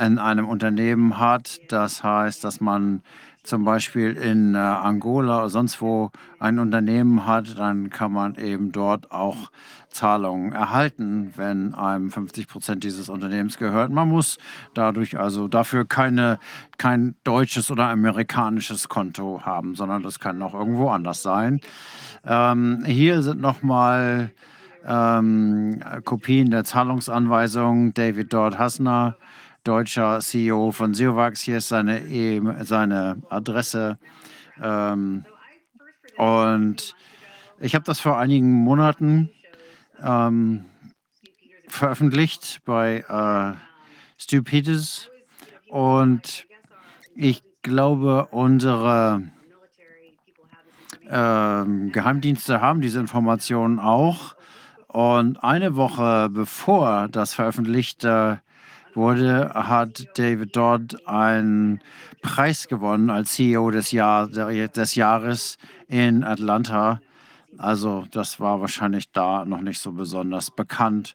in einem Unternehmen hat, das heißt, dass man zum Beispiel in äh, Angola oder sonst wo ein Unternehmen hat, dann kann man eben dort auch Zahlungen erhalten, wenn einem 50 Prozent dieses Unternehmens gehört. Man muss dadurch also dafür keine, kein deutsches oder amerikanisches Konto haben, sondern das kann auch irgendwo anders sein. Ähm, hier sind nochmal ähm, Kopien der Zahlungsanweisungen. David Dort Hassner deutscher CEO von Siovax. Hier ist seine, e seine Adresse. Ähm, und ich habe das vor einigen Monaten ähm, veröffentlicht bei äh, Stu Peters. Und ich glaube, unsere ähm, Geheimdienste haben diese Informationen auch. Und eine Woche bevor das veröffentlichte wurde, hat David Dodd einen Preis gewonnen als CEO des, Jahr, des Jahres in Atlanta. Also das war wahrscheinlich da noch nicht so besonders bekannt.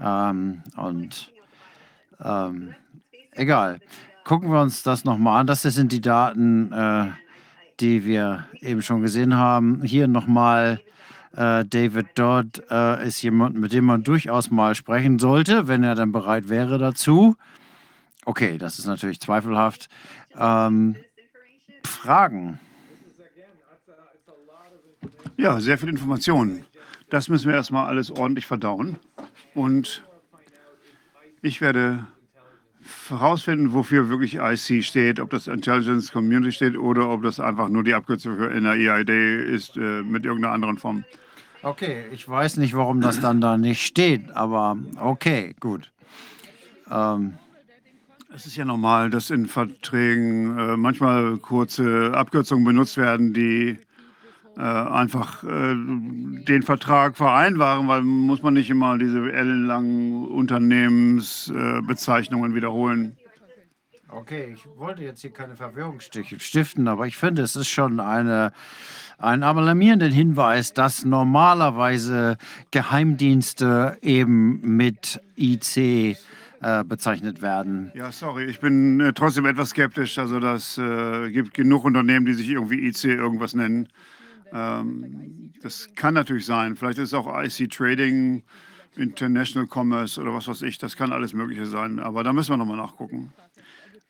Ähm, und ähm, egal. Gucken wir uns das nochmal an. Das sind die Daten, äh, die wir eben schon gesehen haben. Hier nochmal äh, David Dodd äh, ist jemand, mit dem man durchaus mal sprechen sollte, wenn er dann bereit wäre dazu. Okay, das ist natürlich zweifelhaft. Ähm, Fragen? Ja, sehr viel Informationen. Das müssen wir erstmal alles ordentlich verdauen. Und ich werde herausfinden, wofür wirklich IC steht, ob das Intelligence Community steht oder ob das einfach nur die Abkürzung für NREID ist äh, mit irgendeiner anderen Form. Okay, ich weiß nicht, warum das dann da nicht steht, aber okay, gut. Ähm, Es ist ja normal, dass in Verträgen äh, manchmal kurze Abkürzungen benutzt werden, die einfach äh, den Vertrag vereinbaren, weil muss man nicht immer diese ellenlangen Unternehmensbezeichnungen wiederholen. Okay, ich wollte jetzt hier keine Verwirrung stiften, aber ich finde, es ist schon eine, ein alarmierender Hinweis, dass normalerweise Geheimdienste eben mit IC äh, bezeichnet werden. Ja, sorry, ich bin äh, trotzdem etwas skeptisch. Also das äh, gibt genug Unternehmen, die sich irgendwie IC irgendwas nennen. Ähm, das kann natürlich sein. Vielleicht ist es auch IC Trading, International Commerce oder was weiß ich. Das kann alles Mögliche sein. Aber da müssen wir nochmal nachgucken.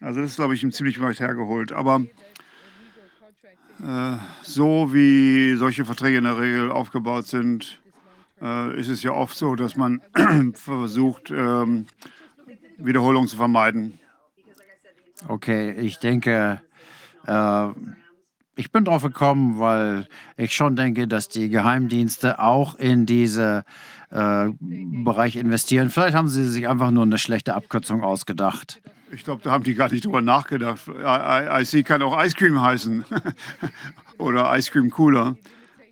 Also das ist, glaube ich, ziemlich weit hergeholt. Aber äh, so wie solche Verträge in der Regel aufgebaut sind, äh, ist es ja oft so, dass man versucht, ähm, Wiederholungen zu vermeiden. Okay, ich denke, äh, ich bin drauf gekommen, weil ich schon denke, dass die Geheimdienste auch in diese äh, Bereich investieren. Vielleicht haben sie sich einfach nur eine schlechte Abkürzung ausgedacht. Ich glaube, da haben die gar nicht drüber nachgedacht. IC kann auch Ice Cream heißen oder Ice Cream Cooler.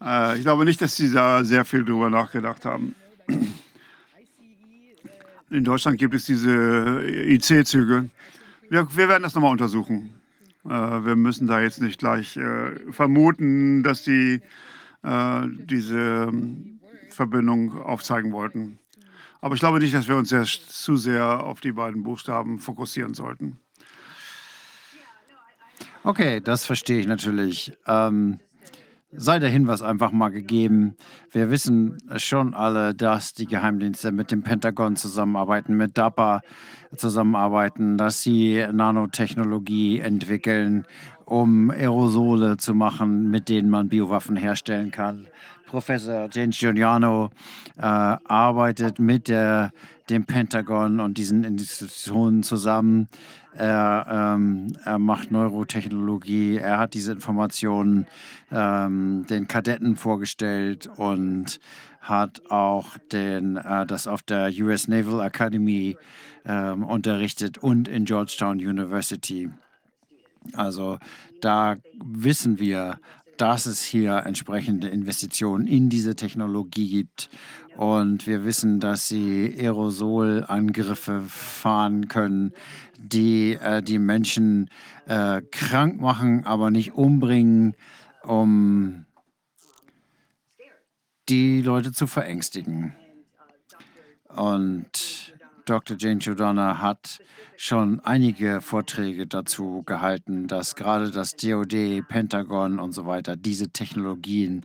Äh, ich glaube nicht, dass sie da sehr viel drüber nachgedacht haben. In Deutschland gibt es diese IC-Züge. Wir, wir werden das nochmal untersuchen. Äh, wir müssen da jetzt nicht gleich äh, vermuten, dass die äh, diese ähm, Verbindung aufzeigen wollten. Aber ich glaube nicht, dass wir uns sehr, zu sehr auf die beiden Buchstaben fokussieren sollten. Okay, das verstehe ich natürlich. Ähm, sei der Hinweis einfach mal gegeben. Wir wissen schon alle, dass die Geheimdienste mit dem Pentagon zusammenarbeiten, mit DAPA zusammenarbeiten, dass sie Nanotechnologie entwickeln, um Aerosole zu machen, mit denen man Biowaffen herstellen kann. Professor James Giuliano äh, arbeitet mit der, dem Pentagon und diesen Institutionen zusammen. Er, ähm, er macht Neurotechnologie. Er hat diese Informationen ähm, den Kadetten vorgestellt und hat auch den, äh, das auf der US Naval Academy ähm, unterrichtet und in Georgetown University. Also da wissen wir, dass es hier entsprechende Investitionen in diese Technologie gibt. Und wir wissen, dass sie Aerosolangriffe fahren können, die äh, die Menschen äh, krank machen, aber nicht umbringen, um die Leute zu verängstigen. Und Dr. Jane Giordana hat schon einige Vorträge dazu gehalten, dass gerade das DoD, Pentagon und so weiter diese Technologien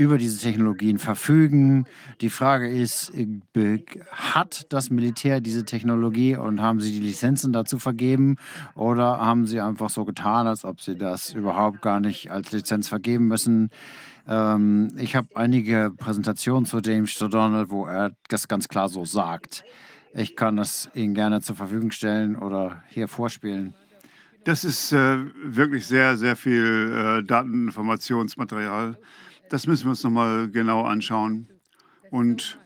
über diese Technologien verfügen. Die Frage ist, äh, hat das Militär diese Technologie und haben sie die Lizenzen dazu vergeben oder haben sie einfach so getan, als ob sie das überhaupt gar nicht als Lizenz vergeben müssen? Ähm, ich habe einige Präsentationen zu James Donald, wo er das ganz klar so sagt. Ich kann das Ihnen gerne zur Verfügung stellen oder hier vorspielen. Das ist äh, wirklich sehr, sehr viel äh, Dateninformationsmaterial. Das müssen wir uns nochmal genau anschauen. Und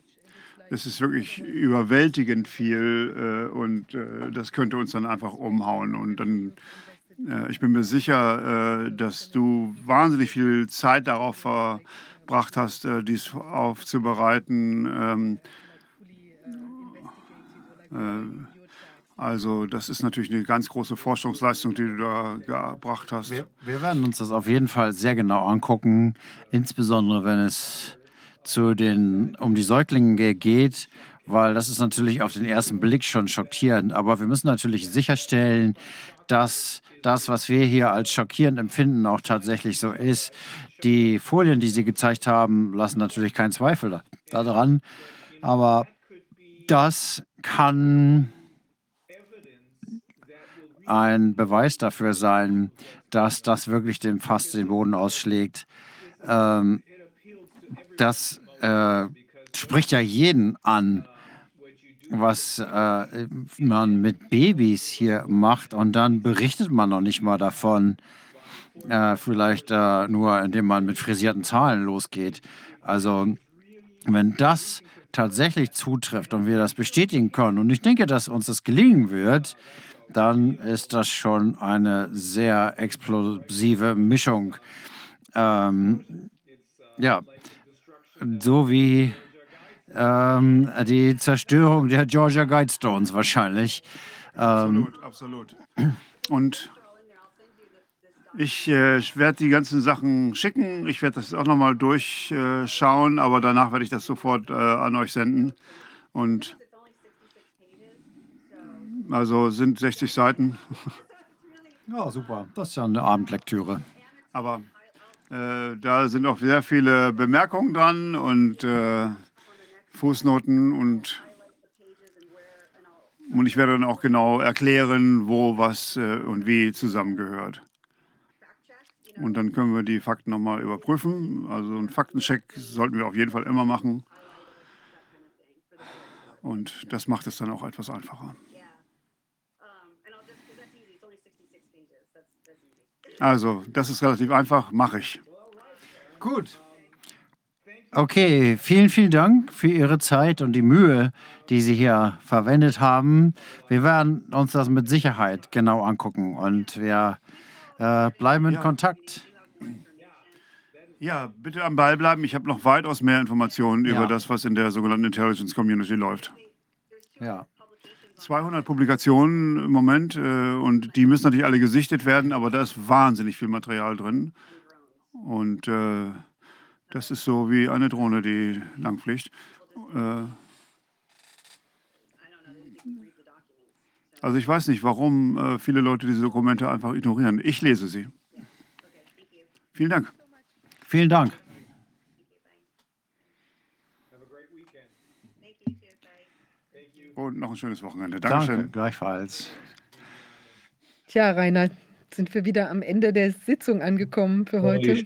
es ist wirklich überwältigend viel äh, und äh, das könnte uns dann einfach umhauen. Und dann, äh, ich bin mir sicher, äh, dass du wahnsinnig viel Zeit darauf verbracht hast, äh, dies aufzubereiten. Ähm, äh, also das ist natürlich eine ganz große Forschungsleistung, die du da gebracht hast. Wir, wir werden uns das auf jeden Fall sehr genau angucken, insbesondere wenn es zu den, um die Säuglinge ge- geht, weil das ist natürlich auf den ersten Blick schon schockierend. Aber wir müssen natürlich sicherstellen, dass das, was wir hier als schockierend empfinden, auch tatsächlich so ist. Die Folien, die Sie gezeigt haben, lassen natürlich keinen Zweifel da- daran. Aber das kann ein Beweis dafür sein, dass das wirklich dem Fass den Boden ausschlägt. Ähm, das äh, spricht ja jeden an, was äh, man mit Babys hier macht und dann berichtet man noch nicht mal davon. Äh, vielleicht äh, nur, indem man mit frisierten Zahlen losgeht. Also, wenn das tatsächlich zutrifft und wir das bestätigen können, und ich denke, dass uns das gelingen wird, dann ist das schon eine sehr explosive Mischung. Ähm, ja, so wie ähm, die Zerstörung der Georgia Guidestones wahrscheinlich. Ähm, Absolut, absolut. Und ich äh, werde die ganzen Sachen schicken. Ich werde das auch nochmal durchschauen, aber danach werde ich das sofort äh, an euch senden. Und also sind 60 Seiten. Ja, super. Das ist ja eine Abendlektüre. Aber äh, da sind auch sehr viele Bemerkungen dran und äh, Fußnoten und, und ich werde dann auch genau erklären, wo was äh, und wie zusammengehört. Und dann können wir die Fakten nochmal überprüfen. Also einen Faktencheck sollten wir auf jeden Fall immer machen. Und das macht es dann auch etwas einfacher. Also, das ist relativ einfach, mache ich. Gut. Okay, vielen, vielen Dank für Ihre Zeit und die Mühe, die Sie hier verwendet haben. Wir werden uns das mit Sicherheit genau angucken und wir äh, bleiben in Ja. Kontakt. Ja, bitte am Ball bleiben. Ich habe noch weitaus mehr Informationen Ja. über das, was in der sogenannten Intelligence Community läuft. Ja. 200 Publikationen im Moment äh, und die müssen natürlich alle gesichtet werden, aber da ist wahnsinnig viel Material drin. Und äh, das ist so wie eine Drohne, die langfliegt. Äh, also ich weiß nicht, warum äh, viele Leute diese Dokumente einfach ignorieren. Ich lese sie. Vielen Dank. Vielen Dank. Und noch ein schönes Wochenende. Danke, Dankeschön. gleichfalls. Tja, Rainer, sind wir wieder am Ende der Sitzung angekommen für heute.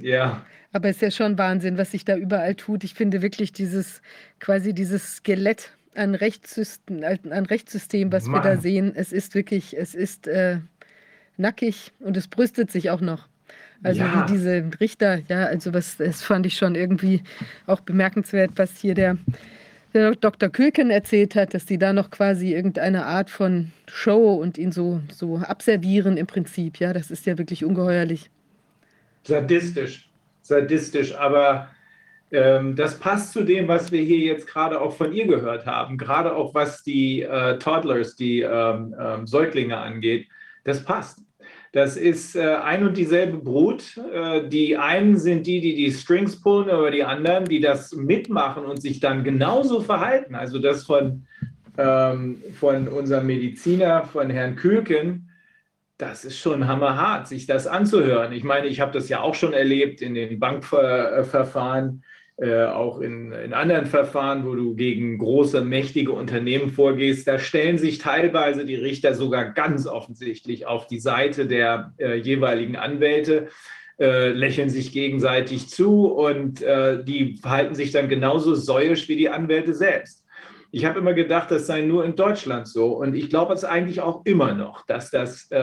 Ja. Aber es ist ja schon Wahnsinn, was sich da überall tut. Ich finde wirklich dieses, quasi dieses Skelett an Rechtssystem, an Rechtssystem, was wir da Mann. sehen, es ist wirklich, es ist äh, nackig und es brüstet sich auch noch. Also Ja. wie diese Richter, ja, also was, das fand ich schon irgendwie auch bemerkenswert, was hier der, der Dr. Külken erzählt hat, dass die da noch quasi irgendeine Art von Show und ihn so, so abservieren im Prinzip. Ja, das ist ja wirklich ungeheuerlich. Sadistisch, sadistisch, aber ähm, das passt zu dem, was wir hier jetzt gerade auch von ihr gehört haben, gerade auch was die äh, Toddlers, die ähm, ähm, Säuglinge angeht. Das passt. Das ist äh, ein und dieselbe Brut. Äh, die einen sind die, die die Strings pullen, aber die anderen, die das mitmachen und sich dann genauso verhalten. Also das von, ähm, von unserem Mediziner, von Herrn Kühlken, das ist schon hammerhart, sich das anzuhören. Ich meine, ich habe das ja auch schon erlebt in den Bankverfahren, äh, auch in, in anderen Verfahren, wo du gegen große, mächtige Unternehmen vorgehst. Da stellen sich teilweise die Richter sogar ganz offensichtlich auf die Seite der äh, jeweiligen Anwälte, äh, lächeln sich gegenseitig zu und äh, die verhalten sich dann genauso säuisch wie die Anwälte selbst. Ich habe immer gedacht, das sei nur in Deutschland so. Und ich glaube es eigentlich auch immer noch, dass das äh,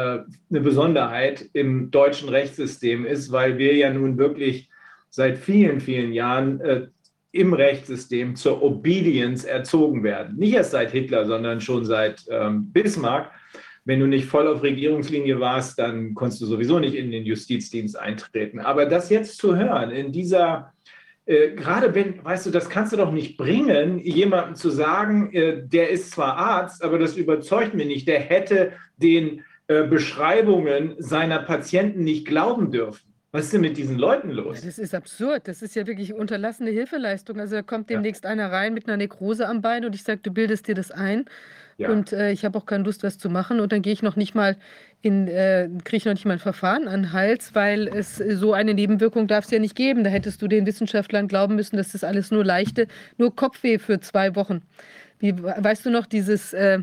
eine Besonderheit im deutschen Rechtssystem ist, weil wir ja nun wirklich seit vielen, vielen Jahren äh, im Rechtssystem zur Obedience erzogen werden. Nicht erst seit Hitler, sondern schon seit ähm, Bismarck. Wenn du nicht voll auf Regierungslinie warst, dann konntest du sowieso nicht in den Justizdienst eintreten. Aber das jetzt zu hören, in dieser äh, gerade wenn, weißt du, das kannst du doch nicht bringen, jemandem zu sagen, äh, der ist zwar Arzt, aber das überzeugt mich nicht, der hätte den äh, Beschreibungen seiner Patienten nicht glauben dürfen. Was ist denn mit diesen Leuten los? Das ist absurd. Das ist ja wirklich unterlassene Hilfeleistung. Also da kommt demnächst einer rein mit einer Nekrose am Bein und ich sage, du bildest dir das ein. Ja. Und äh, ich habe auch keine Lust, was zu machen. Und dann gehe ich noch nicht mal in, äh, kriege ich noch nicht mal ein Verfahren an den Hals, weil es so eine Nebenwirkung darf es ja nicht geben. Da hättest du den Wissenschaftlern glauben müssen, dass das alles nur leichte, nur Kopfweh für zwei Wochen. Wie, weißt du noch, dieses, äh,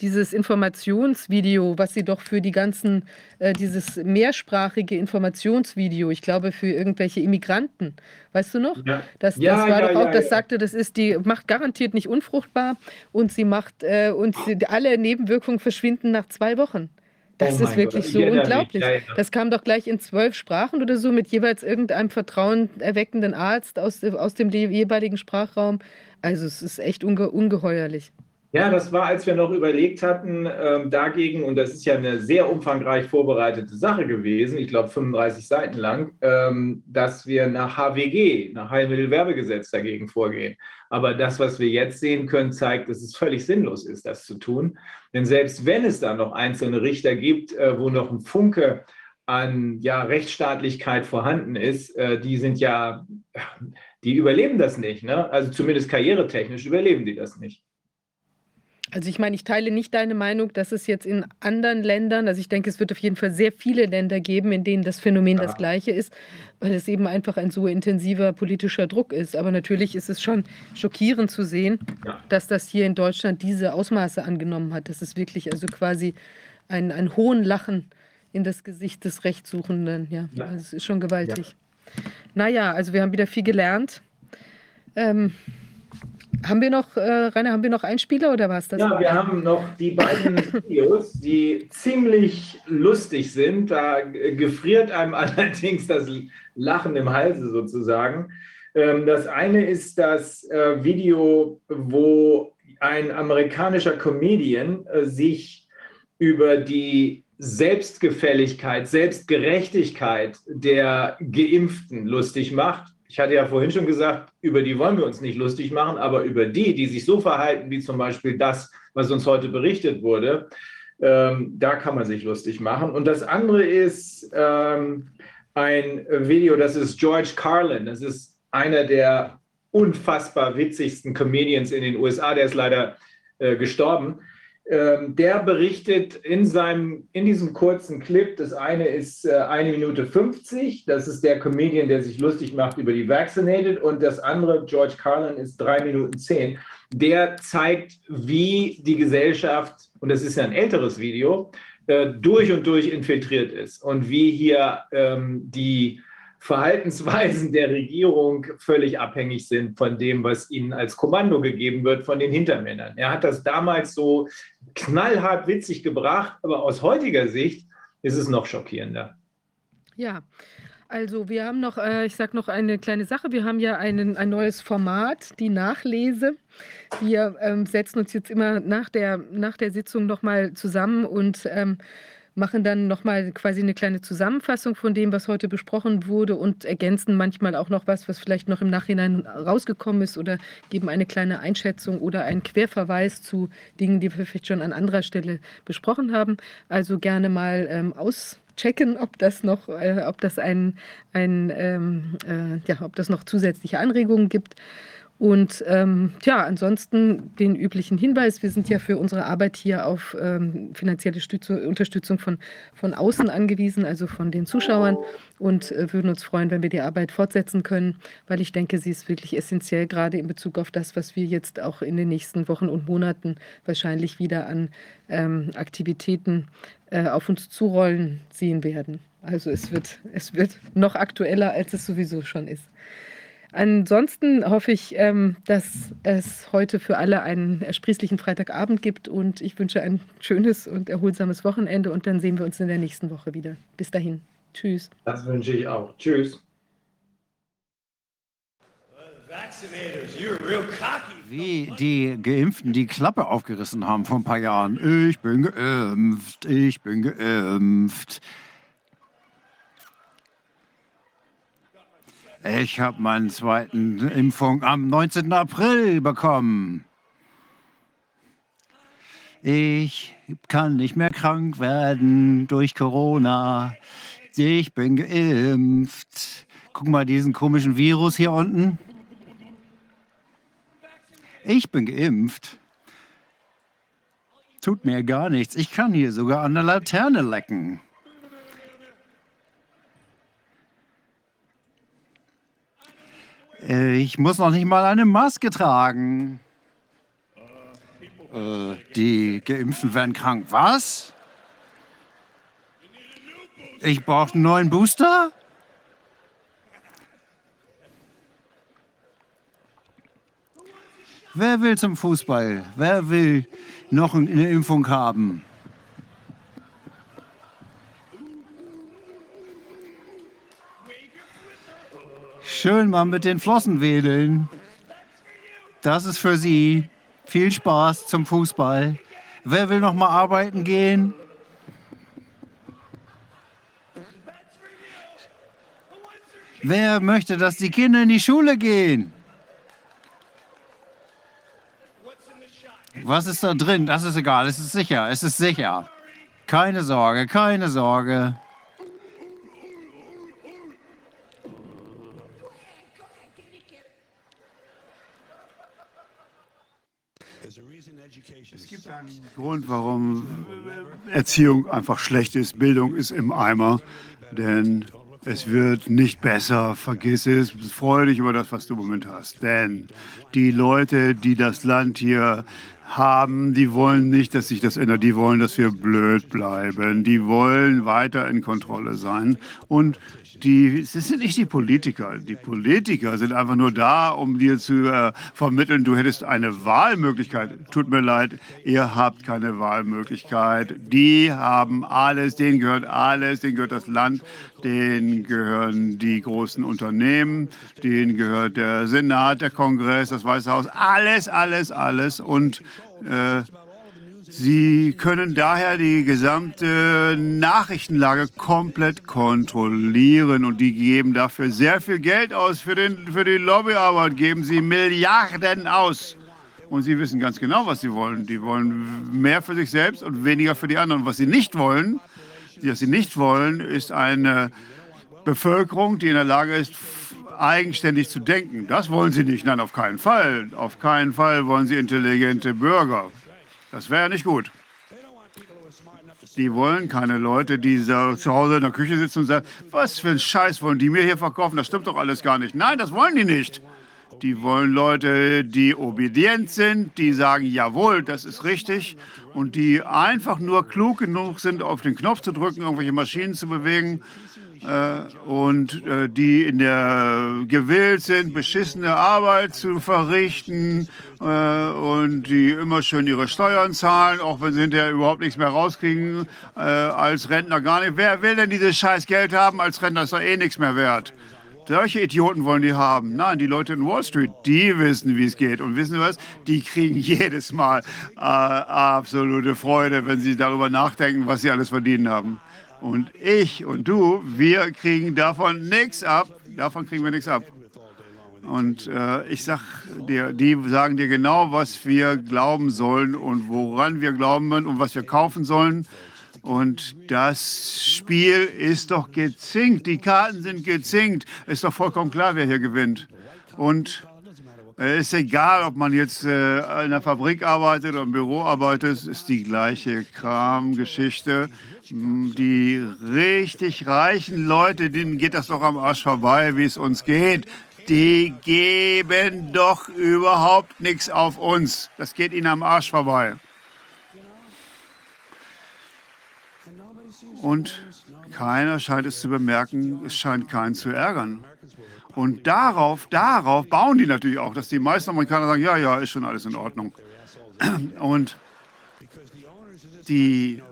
dieses Informationsvideo, was sie doch für die ganzen, äh, dieses mehrsprachige Informationsvideo, ich glaube für irgendwelche Immigranten, weißt du noch? Ja. Das, Ja, das war ja, doch auch, das sagte, das ist die, macht garantiert nicht unfruchtbar und sie macht, äh, und sie, alle Nebenwirkungen verschwinden nach zwei Wochen. Das Oh ist wirklich Gott, so mich, unglaublich. ja. Das kam doch gleich in zwölf Sprachen oder so mit jeweils irgendeinem vertrauenerweckenden Arzt aus, aus dem jeweiligen Sprachraum. Also es ist echt unge ungeheuerlich. Ja, das war, als wir noch überlegt hatten, ähm, dagegen, und das ist ja eine sehr umfangreich vorbereitete Sache gewesen, ich glaube 35 Seiten lang, ähm, dass wir nach HWG, nach Heilmittelwerbegesetz dagegen vorgehen. Aber das, was wir jetzt sehen können, zeigt, dass es völlig sinnlos ist, das zu tun. Denn selbst wenn es da noch einzelne Richter gibt, äh, wo noch ein Funke an ja, Rechtsstaatlichkeit vorhanden ist, äh, die sind ja, die überleben das nicht. Ne? Also zumindest karrieretechnisch überleben die das nicht. Also ich meine, ich teile nicht deine Meinung, dass es jetzt in anderen Ländern, also ich denke, es wird auf jeden Fall sehr viele Länder geben, in denen das Phänomen das gleiche ist, weil es eben einfach ein so intensiver politischer Druck ist. Aber natürlich ist es schon schockierend zu sehen, dass das hier in Deutschland diese Ausmaße angenommen hat. Das ist wirklich also quasi ein, ein hohen Lachen in das Gesicht des Rechtssuchenden. Ja, Ja. also es ist schon gewaltig. Naja, also wir haben wieder viel gelernt. Ähm, haben wir noch, äh, Rainer, haben wir noch Einspieler oder was das? Ja, wir haben noch die beiden Videos, die ziemlich lustig sind. Da gefriert einem allerdings das Lachen im Halse sozusagen. Ähm, Das eine ist das äh, Video, wo ein amerikanischer Comedian äh, sich über die Selbstgefälligkeit, Selbstgerechtigkeit der Geimpften lustig macht. Ich hatte ja vorhin schon gesagt, über die wollen wir uns nicht lustig machen, aber über die, die sich so verhalten, wie zum Beispiel das, was uns heute berichtet wurde, ähm, da kann man sich lustig machen. Und das andere ist ähm, ein Video, das ist George Carlin. Das ist einer der unfassbar witzigsten Comedians in den USA. Der ist leider äh, gestorben. Ähm, der berichtet in, seinem, in diesem kurzen Clip, das eine ist äh, eine Minute 50, das ist der Comedian, der sich lustig macht über die Vaccinated. Und das andere, George Carlin, ist drei Minuten zehn. Der zeigt, wie die Gesellschaft, und das ist ja ein älteres Video, äh, durch und durch infiltriert ist. Und wie hier ähm, die Verhaltensweisen der Regierung völlig abhängig sind von dem, was ihnen als Kommando gegeben wird von den Hintermännern. Er hat das damals so knallhart witzig gebracht, aber aus heutiger Sicht ist es noch schockierender. Ja, also wir haben noch, äh, ich sage noch eine kleine Sache. Wir haben ja einen, ein neues Format, die Nachlese. Wir ähm, setzen uns jetzt immer nach der, nach der Sitzung nochmal zusammen und ähm, machen dann nochmal quasi eine kleine Zusammenfassung von dem, was heute besprochen wurde und ergänzen manchmal auch noch was, was vielleicht noch im Nachhinein rausgekommen ist oder geben eine kleine Einschätzung oder einen Querverweis zu Dingen, die wir vielleicht schon an anderer Stelle besprochen haben. Also gerne mal ähm, auschecken, ob das noch, äh, ob das ein, ein ähm, äh, ja, ob das noch zusätzliche Anregungen gibt. Und ähm, ja, ansonsten den üblichen Hinweis, wir sind ja für unsere Arbeit hier auf ähm, finanzielle Stütze, Unterstützung von, von außen angewiesen, also von den Zuschauern und äh, würden uns freuen, wenn wir die Arbeit fortsetzen können, weil ich denke, sie ist wirklich essentiell, gerade in Bezug auf das, was wir jetzt auch in den nächsten Wochen und Monaten wahrscheinlich wieder an ähm, Aktivitäten äh, auf uns zurollen sehen werden. Also es wird, es wird noch aktueller, als es sowieso schon ist. Ansonsten hoffe ich, ähm, dass es heute für alle einen ersprießlichen Freitagabend gibt und ich wünsche ein schönes und erholsames Wochenende und dann sehen wir uns in der nächsten Woche wieder. Bis dahin. Tschüss. Das wünsche ich auch. Tschüss. Wie die Geimpften die Klappe aufgerissen haben vor ein paar Jahren. Ich bin geimpft, ich bin geimpft. Ich habe meinen zweiten Impfung am 19. April bekommen. Ich kann nicht mehr krank werden durch Corona. Ich bin geimpft. Guck mal diesen komischen Virus hier unten. Ich bin geimpft. Tut mir gar nichts. Ich kann hier sogar an der Laterne lecken. Äh, Ich muss noch nicht mal eine Maske tragen. Äh, die Geimpften werden krank. Was? Ich brauche einen neuen Booster? Wer will zum Fußball? Wer will noch eine Impfung haben? Schön mal mit den Flossen wedeln. Das ist für Sie. Viel Spaß zum Fußball. Wer will noch mal arbeiten gehen? Wer möchte, dass die Kinder in die Schule gehen? Was ist da drin? Das ist egal. Es ist sicher. Es ist sicher. Keine Sorge, keine Sorge. Es gibt einen Grund, warum Erziehung einfach schlecht ist. Bildung ist im Eimer, denn es wird nicht besser. Vergiss es. Freue dich über das, was du im Moment hast. Denn die Leute, die das Land hier haben, die wollen nicht, dass sich das ändert. Die wollen, dass wir blöd bleiben. Die wollen weiter in Kontrolle sein. Und die, es sind nicht die Politiker. Die Politiker sind einfach nur da, um dir zu äh, vermitteln, du hättest eine Wahlmöglichkeit. Tut mir leid, ihr habt keine Wahlmöglichkeit. Die haben alles, denen gehört alles, denen gehört das Land, denen gehören die großen Unternehmen, denen gehört der Senat, der Kongress, das Weiße Haus, alles, alles, alles. Und äh, Sie können daher die gesamte Nachrichtenlage komplett kontrollieren und die geben dafür sehr viel Geld aus. Für, den, für die Lobbyarbeit geben sie Milliarden aus. Und sie wissen ganz genau, was sie wollen. Die wollen mehr für sich selbst und weniger für die anderen. Was sie nicht wollen, was sie nicht wollen, ist eine Bevölkerung, die in der Lage ist, eigenständig zu denken. Das wollen sie nicht. Nein, auf keinen Fall. Auf keinen Fall wollen sie intelligente Bürger. Das wäre ja nicht gut. Die wollen keine Leute, die so zu Hause in der Küche sitzen und sagen, was für ein Scheiß wollen die mir hier verkaufen? Das stimmt doch alles gar nicht. Nein, das wollen die nicht. Die wollen Leute, die obedient sind, die sagen, jawohl, das ist richtig und die einfach nur klug genug sind, auf den Knopf zu drücken, irgendwelche Maschinen zu bewegen und äh, die in der gewillt sind, beschissene Arbeit zu verrichten äh, und die immer schön ihre Steuern zahlen, auch wenn sie hinterher überhaupt nichts mehr rauskriegen, äh, als Rentner gar nicht. Wer will denn dieses scheiß Geld haben? Als Rentner ist doch eh nichts mehr wert. Solche Idioten wollen die haben. Nein, die Leute in Wall Street, die wissen, wie es geht. Und wissen Sie was? Die kriegen jedes Mal äh, absolute Freude, wenn sie darüber nachdenken, was sie alles verdient haben. Und ich und du, wir kriegen davon nichts ab. Davon kriegen wir nichts ab. Und äh, ich sag dir, die sagen dir genau, was wir glauben sollen und woran wir glauben und was wir kaufen sollen. Und das Spiel ist doch gezinkt. Die Karten sind gezinkt. Ist doch vollkommen klar, wer hier gewinnt. Und es ist egal, ob man jetzt äh, in einer Fabrik arbeitet oder im Büro arbeitet, es ist die gleiche Kramgeschichte. Die richtig reichen Leute, denen geht das doch am Arsch vorbei, wie es uns geht. Die geben doch überhaupt nichts auf uns. Das geht ihnen am Arsch vorbei. Und keiner scheint es zu bemerken, es scheint keinen zu ärgern. Und darauf, darauf bauen die natürlich auch, dass die meisten Amerikaner sagen, ja, ja, ist schon alles in Ordnung. Und die,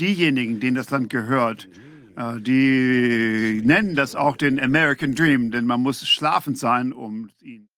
diejenigen, denen das Land gehört, äh, die nennen das auch den American Dream, denn man muss schlafend sein, um ihn